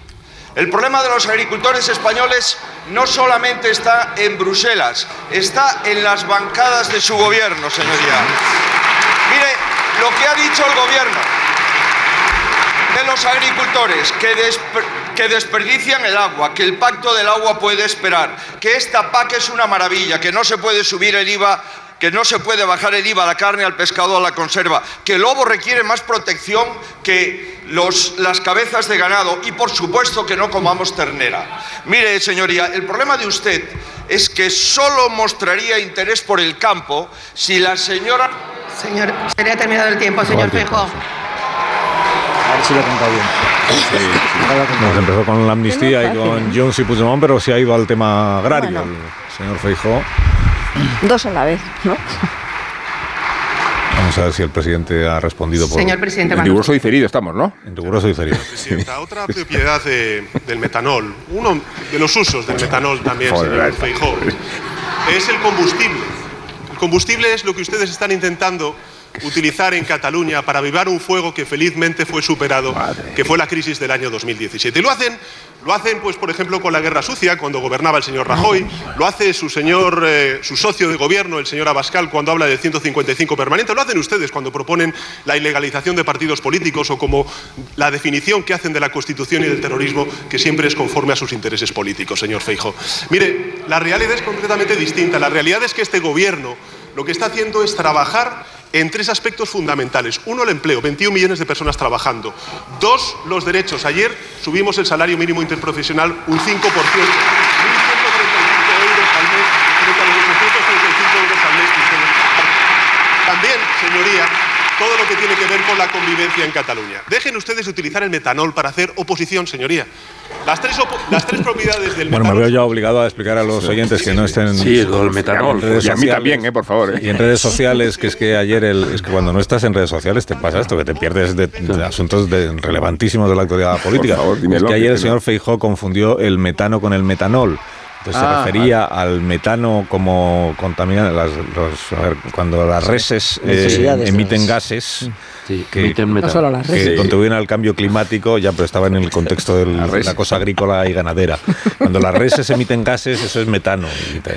El problema de los agricultores españoles no solamente está en Bruselas, está en las bancadas de su gobierno, señoría. Mire lo que ha dicho el gobierno de los agricultores que, desperdician el agua, que el pacto del agua puede esperar, que esta PAC es una maravilla, que no se puede subir el IVA que no se puede bajar el IVA a la carne, al pescado, a la conserva, que el lobo requiere más protección que los, las cabezas de ganado y por supuesto que no comamos ternera. Mire, señoría, el problema de usted es que solo mostraría interés por el campo si la señora... Señor, se le ha terminado el tiempo, señor Fejo. A ver si lo he contado bien. Sí, Nos empezó con la amnistía y con Jones y Puigdemont, pero se ha ido al tema agrario, Bueno. Señor Feijó. Dos a la vez, ¿no? Vamos a ver si el presidente ha respondido por... Señor presidente, En riguroso diferido estamos, ¿no? En riguroso diferido. Presidenta, otra propiedad de- del metanol, uno de los usos del metanol también, Joder, señor esta. Feijóo, es el combustible. El combustible es lo que ustedes están intentando utilizar en Cataluña para avivar un fuego que felizmente fue superado, que fue la crisis del año 2017. Y lo hacen, lo hacen, pues, por ejemplo, con la guerra sucia, cuando gobernaba el señor Rajoy, lo hace su señor, eh, su socio de gobierno, el señor Abascal, cuando habla del 155 permanente, lo hacen ustedes cuando proponen la ilegalización de partidos políticos o como la definición que hacen de la Constitución y del terrorismo, que siempre es conforme a sus intereses políticos, señor Feijo. Mire, la realidad es completamente distinta. La realidad es que este gobierno lo que está haciendo es trabajar en tres aspectos fundamentales. Uno, el empleo, 21 millones de personas trabajando. Dos, los derechos. Ayer subimos el salario mínimo interprofesional un 5%. 1.135 euros al mes frente a los 835 euros al mes que ustedes También, señoría, todo lo que tiene que ver con la convivencia en Cataluña. Dejen ustedes utilizar el metanol para hacer oposición, señoría. Las tres, opo- las tres propiedades del Bueno, me metanol... veo ya obligado a explicar a los oyentes que no estén... Sí, lo del metanol. redes Y a mí también, eh, por favor. eh. Y en redes sociales, que es que ayer, el, es que cuando no estás en redes sociales te pasa esto, que te pierdes de, de asuntos de- relevantísimos de la actualidad política. favor, es dímelo, que ayer el señor Feijó confundió el metano con el metanol. Entonces Ah, se refería al metano como contaminante, las, los- a ver, cuando las reses eh, emiten gases Sí, que, emiten metano. No solo las que redes. contribuyen al cambio climático, ya, pero estaba en el contexto de la cosa agrícola y ganadera. Cuando las reses emiten gases, eso es metano.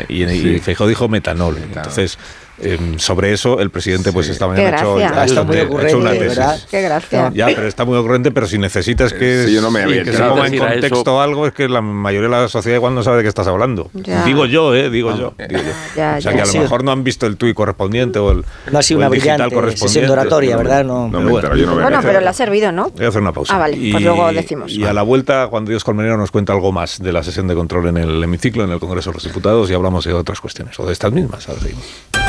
Y, y, y Feijóo dijo metanol. Entonces, Em, sobre eso, el presidente, pues esta mañana ha hecho, está muy ocurrente, una tesis. ¿verdad? Qué gracia. Ya, pero está muy ocurrente, pero si necesitas que, sí, yo no me que se ponga en contexto algo, es que la mayoría de la sociedad igual no sabe de qué estás hablando. Digo yo, ¿eh? Digo yo. Digo yo. Ya, o sea, que a lo mejor no han visto el tuit correspondiente o el, no ha sido una brillante sesión de oratoria, ¿verdad? No, no bueno, yo no bueno, pero le ha servido, ¿no? Voy a hacer una pausa. Ah, vale, pues luego decimos. Y a la vuelta, cuando Dios Colmenero nos cuenta algo más de la sesión de control en el hemiciclo, en el Congreso de los Diputados, y hablamos de otras cuestiones, o de estas mismas. Ahora seguimos.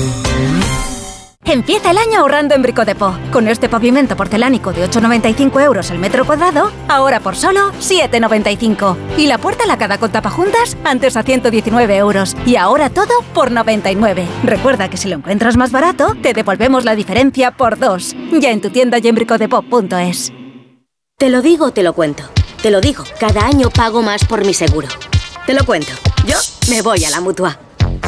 Empieza el año ahorrando en Bricodepo. Con este pavimento porcelánico de 8,95 euros el metro cuadrado, ahora por solo 7,95. Y la puerta lacada con tapajuntas, antes a 119 euros. Y ahora todo por 99. Recuerda que si lo encuentras más barato, te devolvemos la diferencia por dos. Ya en tu tienda y en bricodepo.es. Te lo digo, te lo cuento. Te lo digo, cada año pago más por mi seguro. Te lo cuento. Yo me voy a la mutua.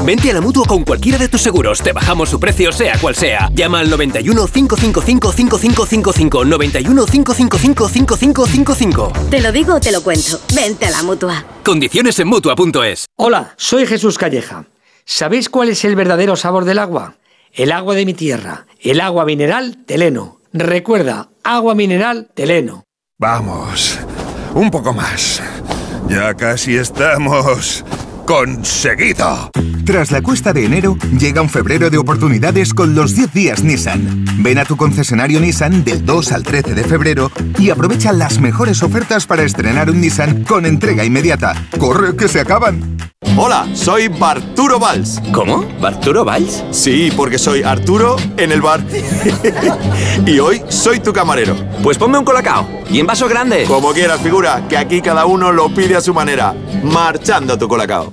Vente a la mutua con cualquiera de tus seguros. Te bajamos su precio, sea cual sea. Llama al 91 555 5555. 91 555 5555. Te lo digo o te lo cuento. Vente a la mutua. Condiciones en mutua.es. Hola, soy Jesús Calleja. ¿Sabéis cuál es el verdadero sabor del agua? El agua de mi tierra. El agua mineral Teleno. Recuerda, agua mineral Teleno. Vamos, un poco más. Ya casi estamos conseguido. Tras la cuesta de enero, llega un febrero de oportunidades con los 10 días Nissan. Ven a tu concesionario Nissan del 2 al 13 de febrero y aprovecha las mejores ofertas para estrenar un Nissan con entrega inmediata. ¡Corre que se acaban! Hola, soy Barturo Valls. ¿Cómo? ¿Barturo Valls? Sí, porque soy Arturo en el bar. y hoy soy tu camarero. Pues ponme un colacao. ¿Y en vaso grande? Como quieras, figura, que aquí cada uno lo pide a su manera. Marchando tu colacao.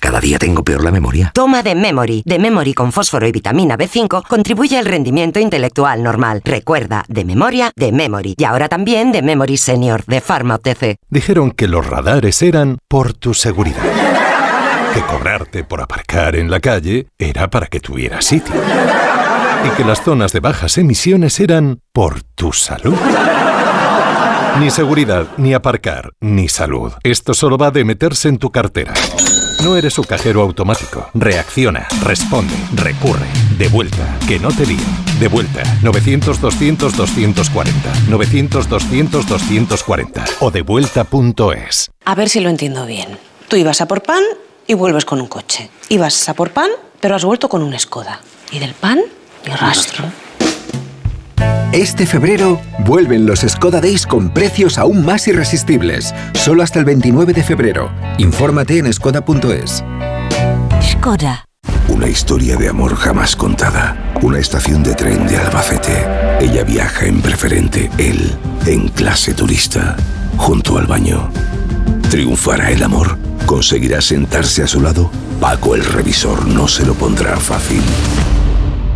Cada día tengo peor la memoria. Toma de Memory. De Memory con fósforo y vitamina B5 contribuye al rendimiento intelectual normal. Recuerda, de memoria, de Memory. Y ahora también de Memory Senior, de Pharma OTC. Dijeron que los radares eran por tu seguridad. Que cobrarte por aparcar en la calle era para que tuvieras sitio. Y que las zonas de bajas emisiones eran por tu salud. Ni seguridad, ni aparcar, ni salud. Esto solo va de meterse en tu cartera. No eres su cajero automático. Reacciona, responde, recurre. De vuelta, que no te lío. De vuelta, 900-200-240. 900-200-240. O devuelta.es. A ver si lo entiendo bien. Tú ibas a por pan y vuelves con un coche. Ibas a por pan, pero has vuelto con un Skoda. Y del pan, ni rastro. Este febrero vuelven los Skoda Days con precios aún más irresistibles. Solo hasta el 29 de febrero. Infórmate en skoda.es. Skoda. Una historia de amor jamás contada. Una estación de tren de Albacete. Ella viaja en preferente, él en clase turista, junto al baño. ¿Triunfará el amor? ¿Conseguirá sentarse a su lado? Paco el revisor no se lo pondrá fácil.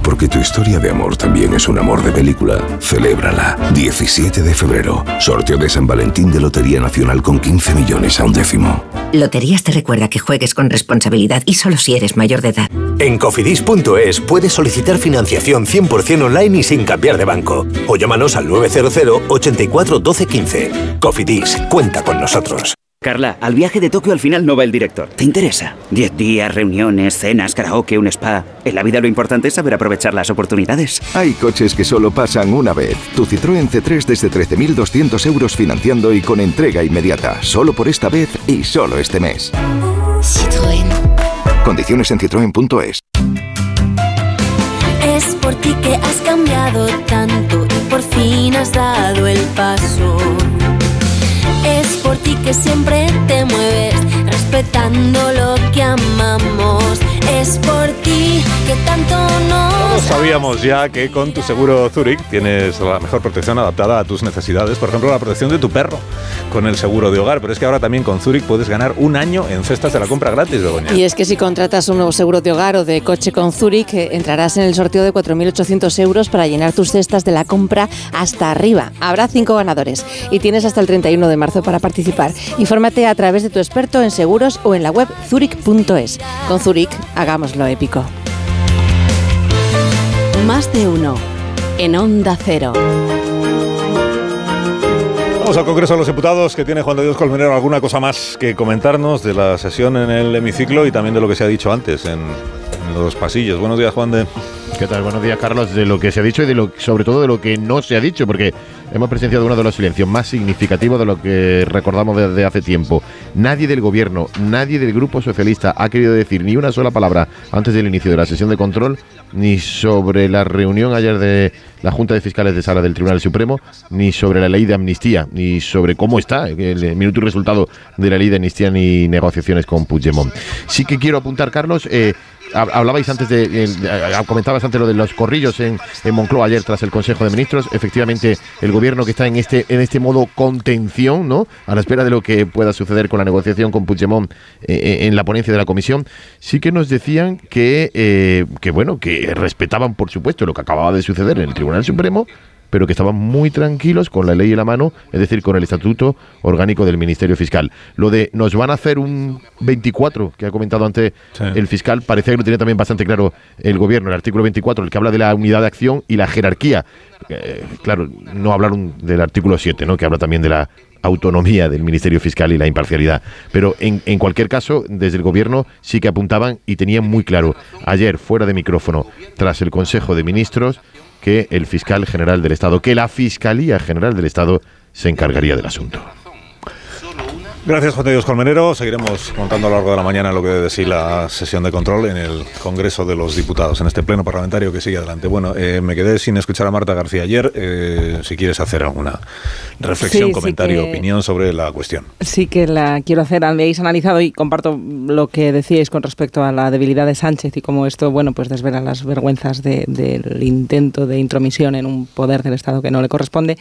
Porque tu historia de amor también es un amor de película. Celébrala. 17 de febrero. Sorteo de San Valentín de Lotería Nacional con 15 millones a un décimo. Loterías te recuerda que juegues con responsabilidad y solo si eres mayor de edad. En cofidis.es puedes solicitar financiación 100% online y sin cambiar de banco. O llámanos al 900 84 12 15. Cofidis, cuenta con nosotros. Carla, al viaje de Tokio al final no va el director. ¿Te interesa? Diez días, reuniones, cenas, karaoke, un spa. En la vida lo importante es saber aprovechar las oportunidades. Hay coches que solo pasan una vez. Tu Citroën C3 desde 13.200 euros financiando y con entrega inmediata. Solo por esta vez y solo este mes. Citroën. Condiciones en citroen.es. Es por ti que has cambiado tanto y por fin has dado el paso. Por ti que siempre te mueves, respetando lo que amamos. Es por. Todos sabíamos ya que con tu seguro Zurich tienes la mejor protección adaptada a tus necesidades. Por ejemplo, la protección de tu perro con el seguro de hogar. Pero es que ahora también con Zurich puedes ganar un año en cestas de la compra gratis, Begoña. Y es que si contratas un nuevo seguro de hogar o de coche con Zurich, eh, entrarás en el sorteo de 4.800 euros para llenar tus cestas de la compra hasta arriba. Habrá cinco ganadores y tienes hasta el 31 de marzo para participar. Infórmate a través de tu experto en seguros o en la web zurich.es. Con Zurich, hagámoslo épico. Más de uno. En Onda Cero. Vamos al Congreso de los Diputados, que tiene Juan de Dios Colmenero alguna cosa más que comentarnos de la sesión en el hemiciclo y también de lo que se ha dicho antes en, en los pasillos. Buenos días, Juan de. ¿Qué tal? Buenos días, Carlos. De lo que se ha dicho y de lo, sobre todo de lo que no se ha dicho, porque hemos presenciado uno de los silencios más significativos de lo que recordamos desde hace tiempo. Nadie del gobierno, nadie del Grupo Socialista ha querido decir ni una sola palabra antes del inicio de la sesión de control, ni sobre la reunión ayer de la Junta de Fiscales de Sala del Tribunal Supremo, ni sobre la ley de amnistía, ni sobre cómo está el minuto y resultado de la ley de amnistía ni negociaciones con Puigdemont. Sí que quiero apuntar, Carlos, eh, hablabais antes de, eh, comentabas antes lo de los corrillos en, en Moncloa ayer tras el Consejo de Ministros. Efectivamente, el gobierno que está en este en este modo contención, ¿no? A la espera de lo que pueda suceder con la negociación con Puigdemont eh, eh, en la ponencia de la comisión, sí que nos decían que eh, que bueno que respetaban por supuesto lo que acababa de suceder en el Tribunal Supremo pero que estaban muy tranquilos con la ley en la mano, es decir, con el estatuto orgánico del Ministerio Fiscal. Lo de nos van a hacer un 24, que ha comentado antes el fiscal, parecía que lo tenía también bastante claro el gobierno, el artículo 24, el que habla de la unidad de acción y la jerarquía. Eh, claro, no hablaron del artículo 7, ¿no? que habla también de la autonomía del Ministerio Fiscal y la imparcialidad. Pero en, en cualquier caso, desde el gobierno sí que apuntaban y tenían muy claro, ayer fuera de micrófono, tras el Consejo de Ministros, que el fiscal general del Estado, que la Fiscalía General del Estado se encargaría del asunto. Gracias, Juan de Dios Colmenero. Seguiremos contando a lo largo de la mañana lo que debe decir la sesión de control en el Congreso de los Diputados, en este pleno parlamentario que sigue adelante. Bueno, eh, me quedé sin escuchar a Marta García ayer. Eh, si quieres hacer alguna reflexión, Sí, sí comentario, que- opinión sobre la cuestión. Sí que la quiero hacer. Habéis analizado y comparto lo que decíais con respecto a la debilidad de Sánchez y cómo esto, bueno, pues desvela las vergüenzas de- del intento de intromisión en un poder del Estado que no le corresponde.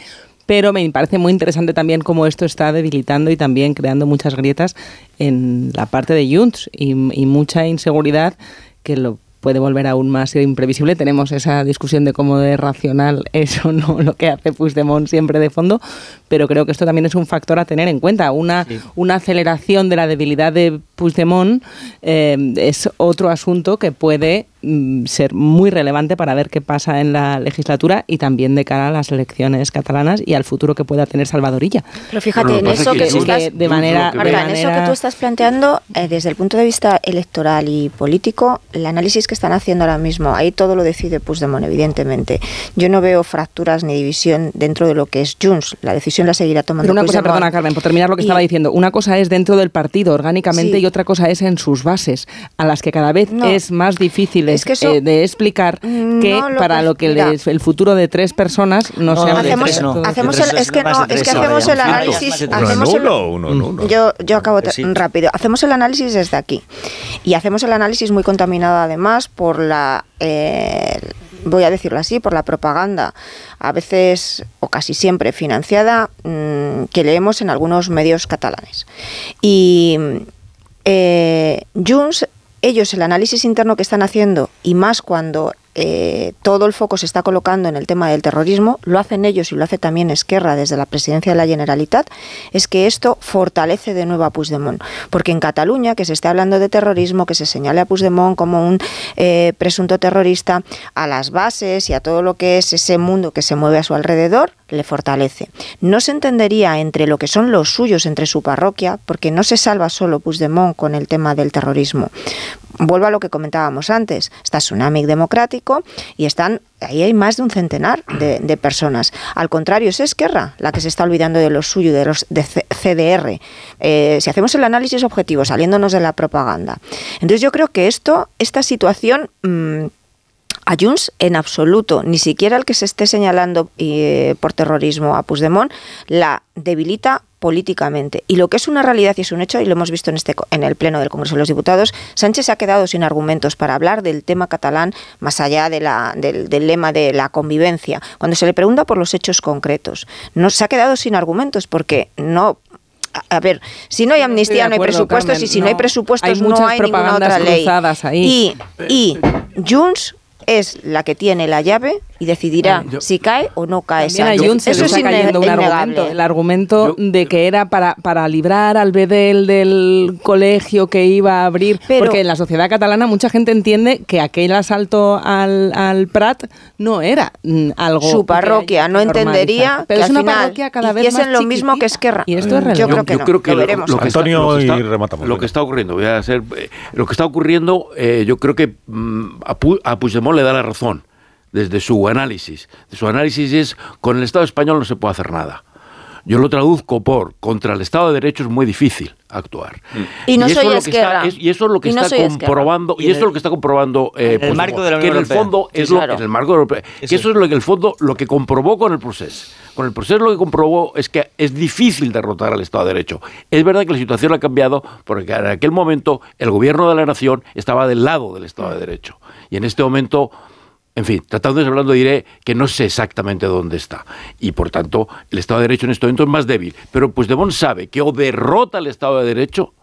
Pero me parece muy interesante también cómo esto está debilitando y también creando muchas grietas en la parte de Junts y, y mucha inseguridad que lo puede volver aún más imprevisible. Tenemos esa discusión de cómo de racional es o no lo que hace Puigdemont siempre de fondo, pero creo que esto también es un factor a tener en cuenta. Una, una aceleración de la debilidad de Puigdemont eh, es otro asunto que puede mm, ser muy relevante para ver qué pasa en la legislatura y también de cara a las elecciones catalanas y al futuro que pueda tener Salvadorilla. Pero fíjate, en eso que, estás, que de manera, de Marta, en eso que manera- tú estás planteando, eh, desde el punto de vista electoral y político, el análisis que están haciendo ahora mismo, ahí todo lo decide Puigdemont, evidentemente. Yo no veo fracturas ni división dentro de lo que es Junts. La decisión la seguirá tomando Pero una cosa, perdona Carmen, por terminar lo que Y- estaba diciendo, una cosa es dentro del partido orgánicamente Sí. y otra cosa es en sus bases, a las que cada vez No. es más difícil Es que eso- eh, de explicar que no lo para conf- lo que les- el futuro de tres personas no, No, sea hacemos- de tres, no. hacemos el- es que no, es que hacemos el análisis, hacemos el-. Yo, yo acabo rápido. Hacemos el análisis desde aquí. Y hacemos el análisis muy contaminado además por la, eh, voy a decirlo así, por la propaganda, a veces o casi siempre financiada, mm, que leemos en algunos medios catalanes. Y eh, ellos el análisis interno que están haciendo, y más cuando eh, todo el foco se está colocando en el tema del terrorismo, lo hacen ellos y lo hace también Esquerra desde la presidencia de la Generalitat, es que esto fortalece de nuevo a Puigdemont. Porque en Cataluña, que se esté hablando de terrorismo, que se señale a Puigdemont como un eh, presunto terrorista, a las bases y a todo lo que es ese mundo que se mueve a su alrededor, le fortalece. No se entendería entre lo que son los suyos, entre su parroquia, porque no se salva solo Puigdemont con el tema del terrorismo. Vuelvo a lo que comentábamos antes. Está Tsunami Democrático y están ahí hay más de un centenar de, personas. Al contrario, es Esquerra la que se está olvidando de lo suyo, de los de CDR. Eh, si hacemos el análisis objetivo, saliéndonos de la propaganda. Entonces yo creo que esto, esta situación... Mm, a Junts en absoluto, ni siquiera el que se esté señalando eh, por terrorismo a Puigdemont, la debilita políticamente. Y lo que es una realidad y es un hecho, y lo hemos visto en, este, en el Pleno del Congreso de los Diputados, Sánchez se ha quedado sin argumentos para hablar del tema catalán más allá de la, del, lema de la convivencia. Cuando se le pregunta por los hechos concretos, no se ha quedado sin argumentos porque no a ver, si no hay amnistía, no hay presupuestos, y si no, hay presupuestos, no hay ninguna otra ley. Y, y Junts es la que tiene la llave y decidirá si cae o no cae esa Eso es argumento, el argumento de que era para, para librar al bedel del colegio que iba a abrir, porque en la sociedad catalana mucha gente entiende que aquel asalto al, al Prat no era mm, algo su parroquia no entendería pero es una parroquia cada vez más lo mismo que Esquerra. Y esto es relevante. Yo creo que, lo, que veremos. Lo, que está, lo que está ocurriendo, voy a hacer eh, lo que está ocurriendo, eh, yo creo que mm, a, a Puigdemont le da la razón desde su análisis. Su análisis es, con el Estado español no se puede hacer nada. Yo lo traduzco por contra el Estado de Derecho es muy difícil actuar. Y no eso soy es lo que está, y eso es lo que está comprobando y, eso es lo que está comprobando eh, el marco de la Unión que en el fondo es lo, en el marco europeo, que eso es lo que en el fondo lo que comprobó con el proceso. Con el proceso lo que comprobó es que es difícil derrotar al Estado de Derecho. Es verdad que la situación ha cambiado porque en aquel momento el gobierno de la nación estaba del lado del Estado de Derecho y en este momento en fin, tratando de hablando diré que no sé exactamente dónde está. Y por tanto, el Estado de Derecho en este momento es más débil. Pero Puigdemont sabe que o derrota el Estado de Derecho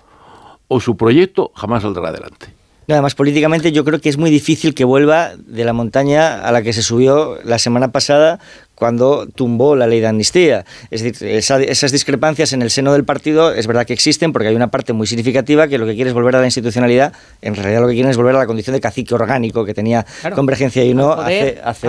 o su proyecto jamás saldrá adelante. Además, políticamente yo creo que es muy difícil que vuelva de la montaña a la que se subió la semana pasada cuando tumbó la ley de amnistía. Es decir, esas discrepancias en el seno del partido es verdad que existen porque hay una parte muy significativa que lo que quiere es volver a la institucionalidad, en realidad lo que quieren es volver a la condición de cacique orgánico que tenía Convergencia y no hace, hace,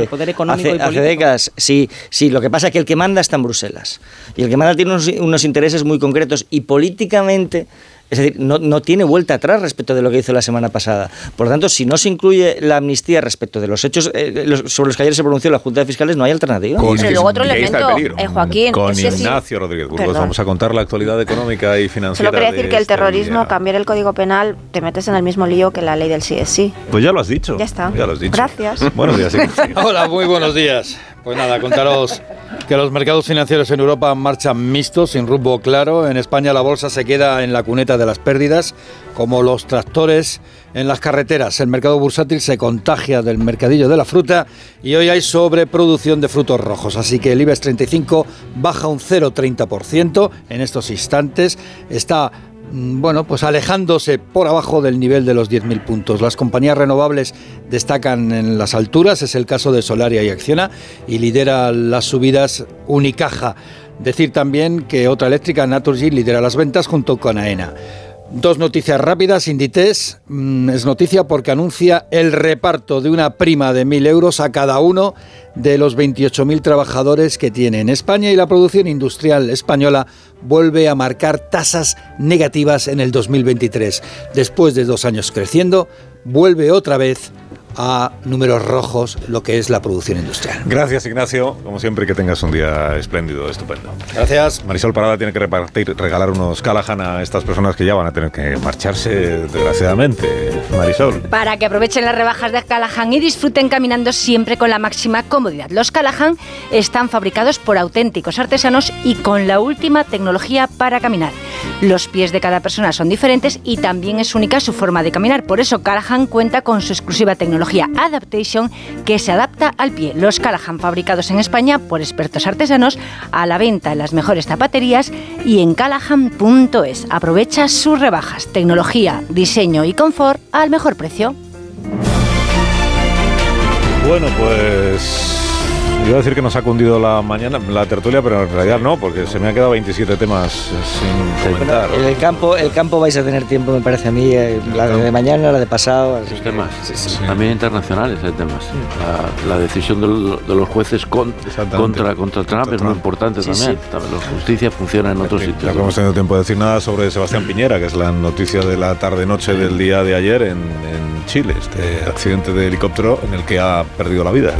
décadas. Sí, sí, lo que pasa es que el que manda está en Bruselas y el que manda tiene unos intereses muy concretos y políticamente es decir, no, tiene vuelta atrás respecto de lo que hizo la semana pasada. Por lo tanto, si no se incluye la amnistía respecto de los hechos eh, sobre los que ayer se pronunció la Junta de Fiscales, no hay alternativa. Con, Pero luego otro elemento, eh, Joaquín. Con Ignacio Rodríguez Burgos vamos a contar la actualidad económica y financiera. Solo quería decir que el terrorismo, cambiar el código penal, te metes en el mismo lío que la ley del sí Pues ya lo has dicho. Ya está. Ya lo has dicho. Gracias. Buenos días. Hola, muy buenos días. Pues nada, contaros que los mercados financieros en Europa marchan mixtos, sin rumbo claro. En España la bolsa se queda en la cuneta de las pérdidas, como los tractores en las carreteras. El mercado bursátil se contagia del mercadillo de la fruta y hoy hay sobreproducción de frutos rojos. Así que el IBEX 35 baja un 0,30% en estos instantes. Está bueno, pues alejándose por abajo del nivel de los 10.000 puntos. Las compañías renovables destacan en las alturas, es el caso de Solaria y Acciona, y lidera las subidas Unicaja. Decir también que otra eléctrica, Naturgy, lidera las ventas junto con AENA. Dos noticias rápidas. Inditex mm, es noticia porque anuncia el reparto de una prima de 1.000 euros a cada uno de los 28.000 trabajadores que tiene en España y la producción industrial española vuelve a marcar tasas negativas en el 2023. Después de dos años creciendo, vuelve otra vez a números rojos lo que es la producción industrial. Gracias Ignacio, como siempre que tengas un día espléndido, estupendo. Gracias. Marisol Parada tiene que repartir, regalar unos Callahan a estas personas que ya van a tener que marcharse desgraciadamente. Marisol. Para que aprovechen las rebajas de Callahan y disfruten caminando siempre con la máxima comodidad. Los Callahan están fabricados por auténticos artesanos y con la última tecnología para caminar. Los pies de cada persona son diferentes y también es única su forma de caminar. Por eso Callahan cuenta con su exclusiva tecnología Adaptation que se adapta al pie. Los Callahan fabricados en España por expertos artesanos a la venta en las mejores zapaterías y en callahan.es. Aprovecha sus rebajas, tecnología, diseño y confort al mejor precio. Bueno, pues Iba a decir que nos ha cundido la mañana, la tertulia, pero en realidad no, porque se me han quedado 27 temas sin comentar. En el campo, el campo vais a tener tiempo, me parece a mí, eh, la de mañana, la de pasado. Los temas, también internacionales hay temas. La, decisión de, los jueces contra, contra Trump es muy importante también. La justicia funciona en otros sitios. No hemos tenido tiempo de decir nada sobre Sebastián Piñera, que es la noticia de la tarde-noche del día de ayer en, en Chile, este accidente de helicóptero en el que ha perdido la vida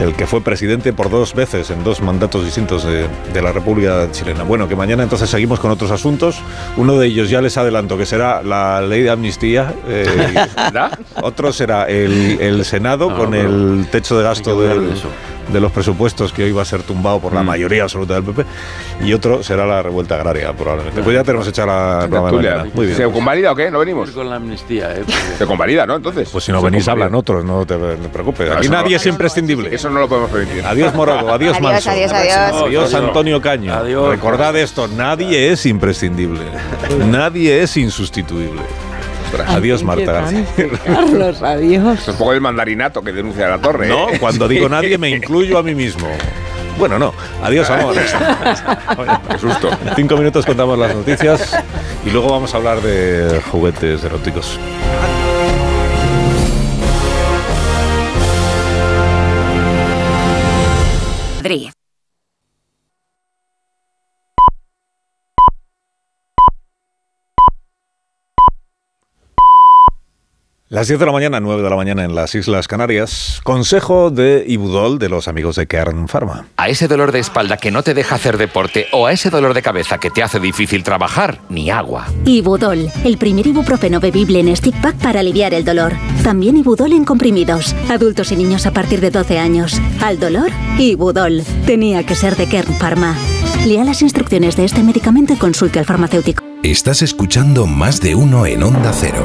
el que fue presidente por dos veces en dos mandatos distintos de, la República Chilena. Bueno, que mañana entonces seguimos con otros asuntos. Uno de ellos ya les adelanto que será la ley de amnistía. Eh, otro será el, Senado con el techo de gasto del de los presupuestos que hoy va a ser tumbado por la mm. mayoría absoluta del PP y otro será la revuelta agraria probablemente. Pues ya tenemos hecha la mañana. Muy bien. ¿Se convalida o qué? ¿No venimos? Con la amnistía, ¿eh? Se convalida, ¿no? Entonces. Pues si no venís hablan otros, no te, preocupes. Aquí nadie es imprescindible. Eso no lo podemos permitir. Adiós Morado, adiós Manso. Adiós, adiós, adiós. Antonio Caño. Adiós. Recordad esto, nadie es imprescindible. nadie es insustituible. Adiós, Marta Carlos, adiós. Es un poco el mandarinato que denuncia a la torre. No, ¿eh? cuando digo nadie me incluyo a mí mismo. Bueno, no. Adiós, amor. Qué susto. En cinco minutos contamos las noticias y luego vamos a hablar de juguetes eróticos. Madrid. Las 10 de la mañana, 9 de la mañana en las Islas Canarias. Consejo de Ibudol de los amigos de Kern Pharma. A ese dolor de espalda que no te deja hacer deporte o a ese dolor de cabeza que te hace difícil trabajar, ni agua. Ibudol, el primer ibuprofeno bebible en stick pack para aliviar el dolor. También Ibudol en comprimidos. Adultos y niños a partir de 12 años. Al dolor, Ibudol. Tenía que ser de Kern Pharma. Lea las instrucciones de este medicamento y consulte al farmacéutico. Estás escuchando más de uno en Onda Cero.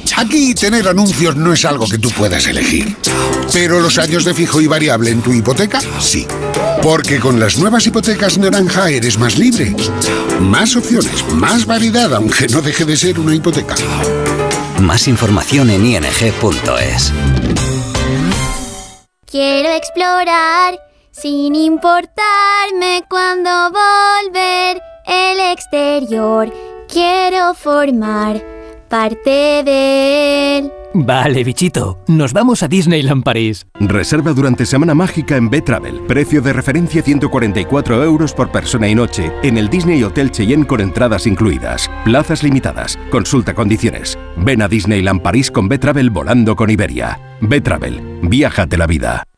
Aquí tener anuncios no es algo que tú puedas elegir. Pero los años de fijo y variable en tu hipoteca, sí. Porque con las nuevas hipotecas naranja eres más libre. Más opciones, más variedad, aunque no deje de ser una hipoteca. Más información en ing.es. Quiero explorar sin importarme cuando volver el exterior. Quiero formar parte de él. Vale, bichito. Nos vamos a Disneyland París. Reserva durante Semana Mágica en B-Travel. Precio de referencia 144 euros por persona y noche en el Disney Hotel Cheyenne con entradas incluidas. Plazas limitadas. Consulta condiciones. Ven a Disneyland París con B-Travel volando con Iberia. B-Travel. Viájate la vida.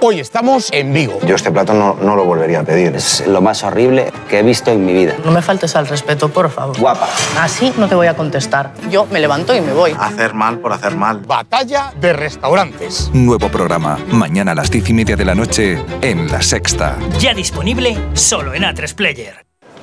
Hoy estamos en Vigo. Yo este plato no, no, lo volvería a pedir. Es lo más horrible que he visto en mi vida. No me faltes al respeto, por favor. Guapa. Así no te voy a contestar. Yo me levanto y me voy. Hacer mal por hacer mal. Batalla de restaurantes. Nuevo programa. Mañana a las diez y media de la noche en La Sexta. Ya disponible solo en A3 Player.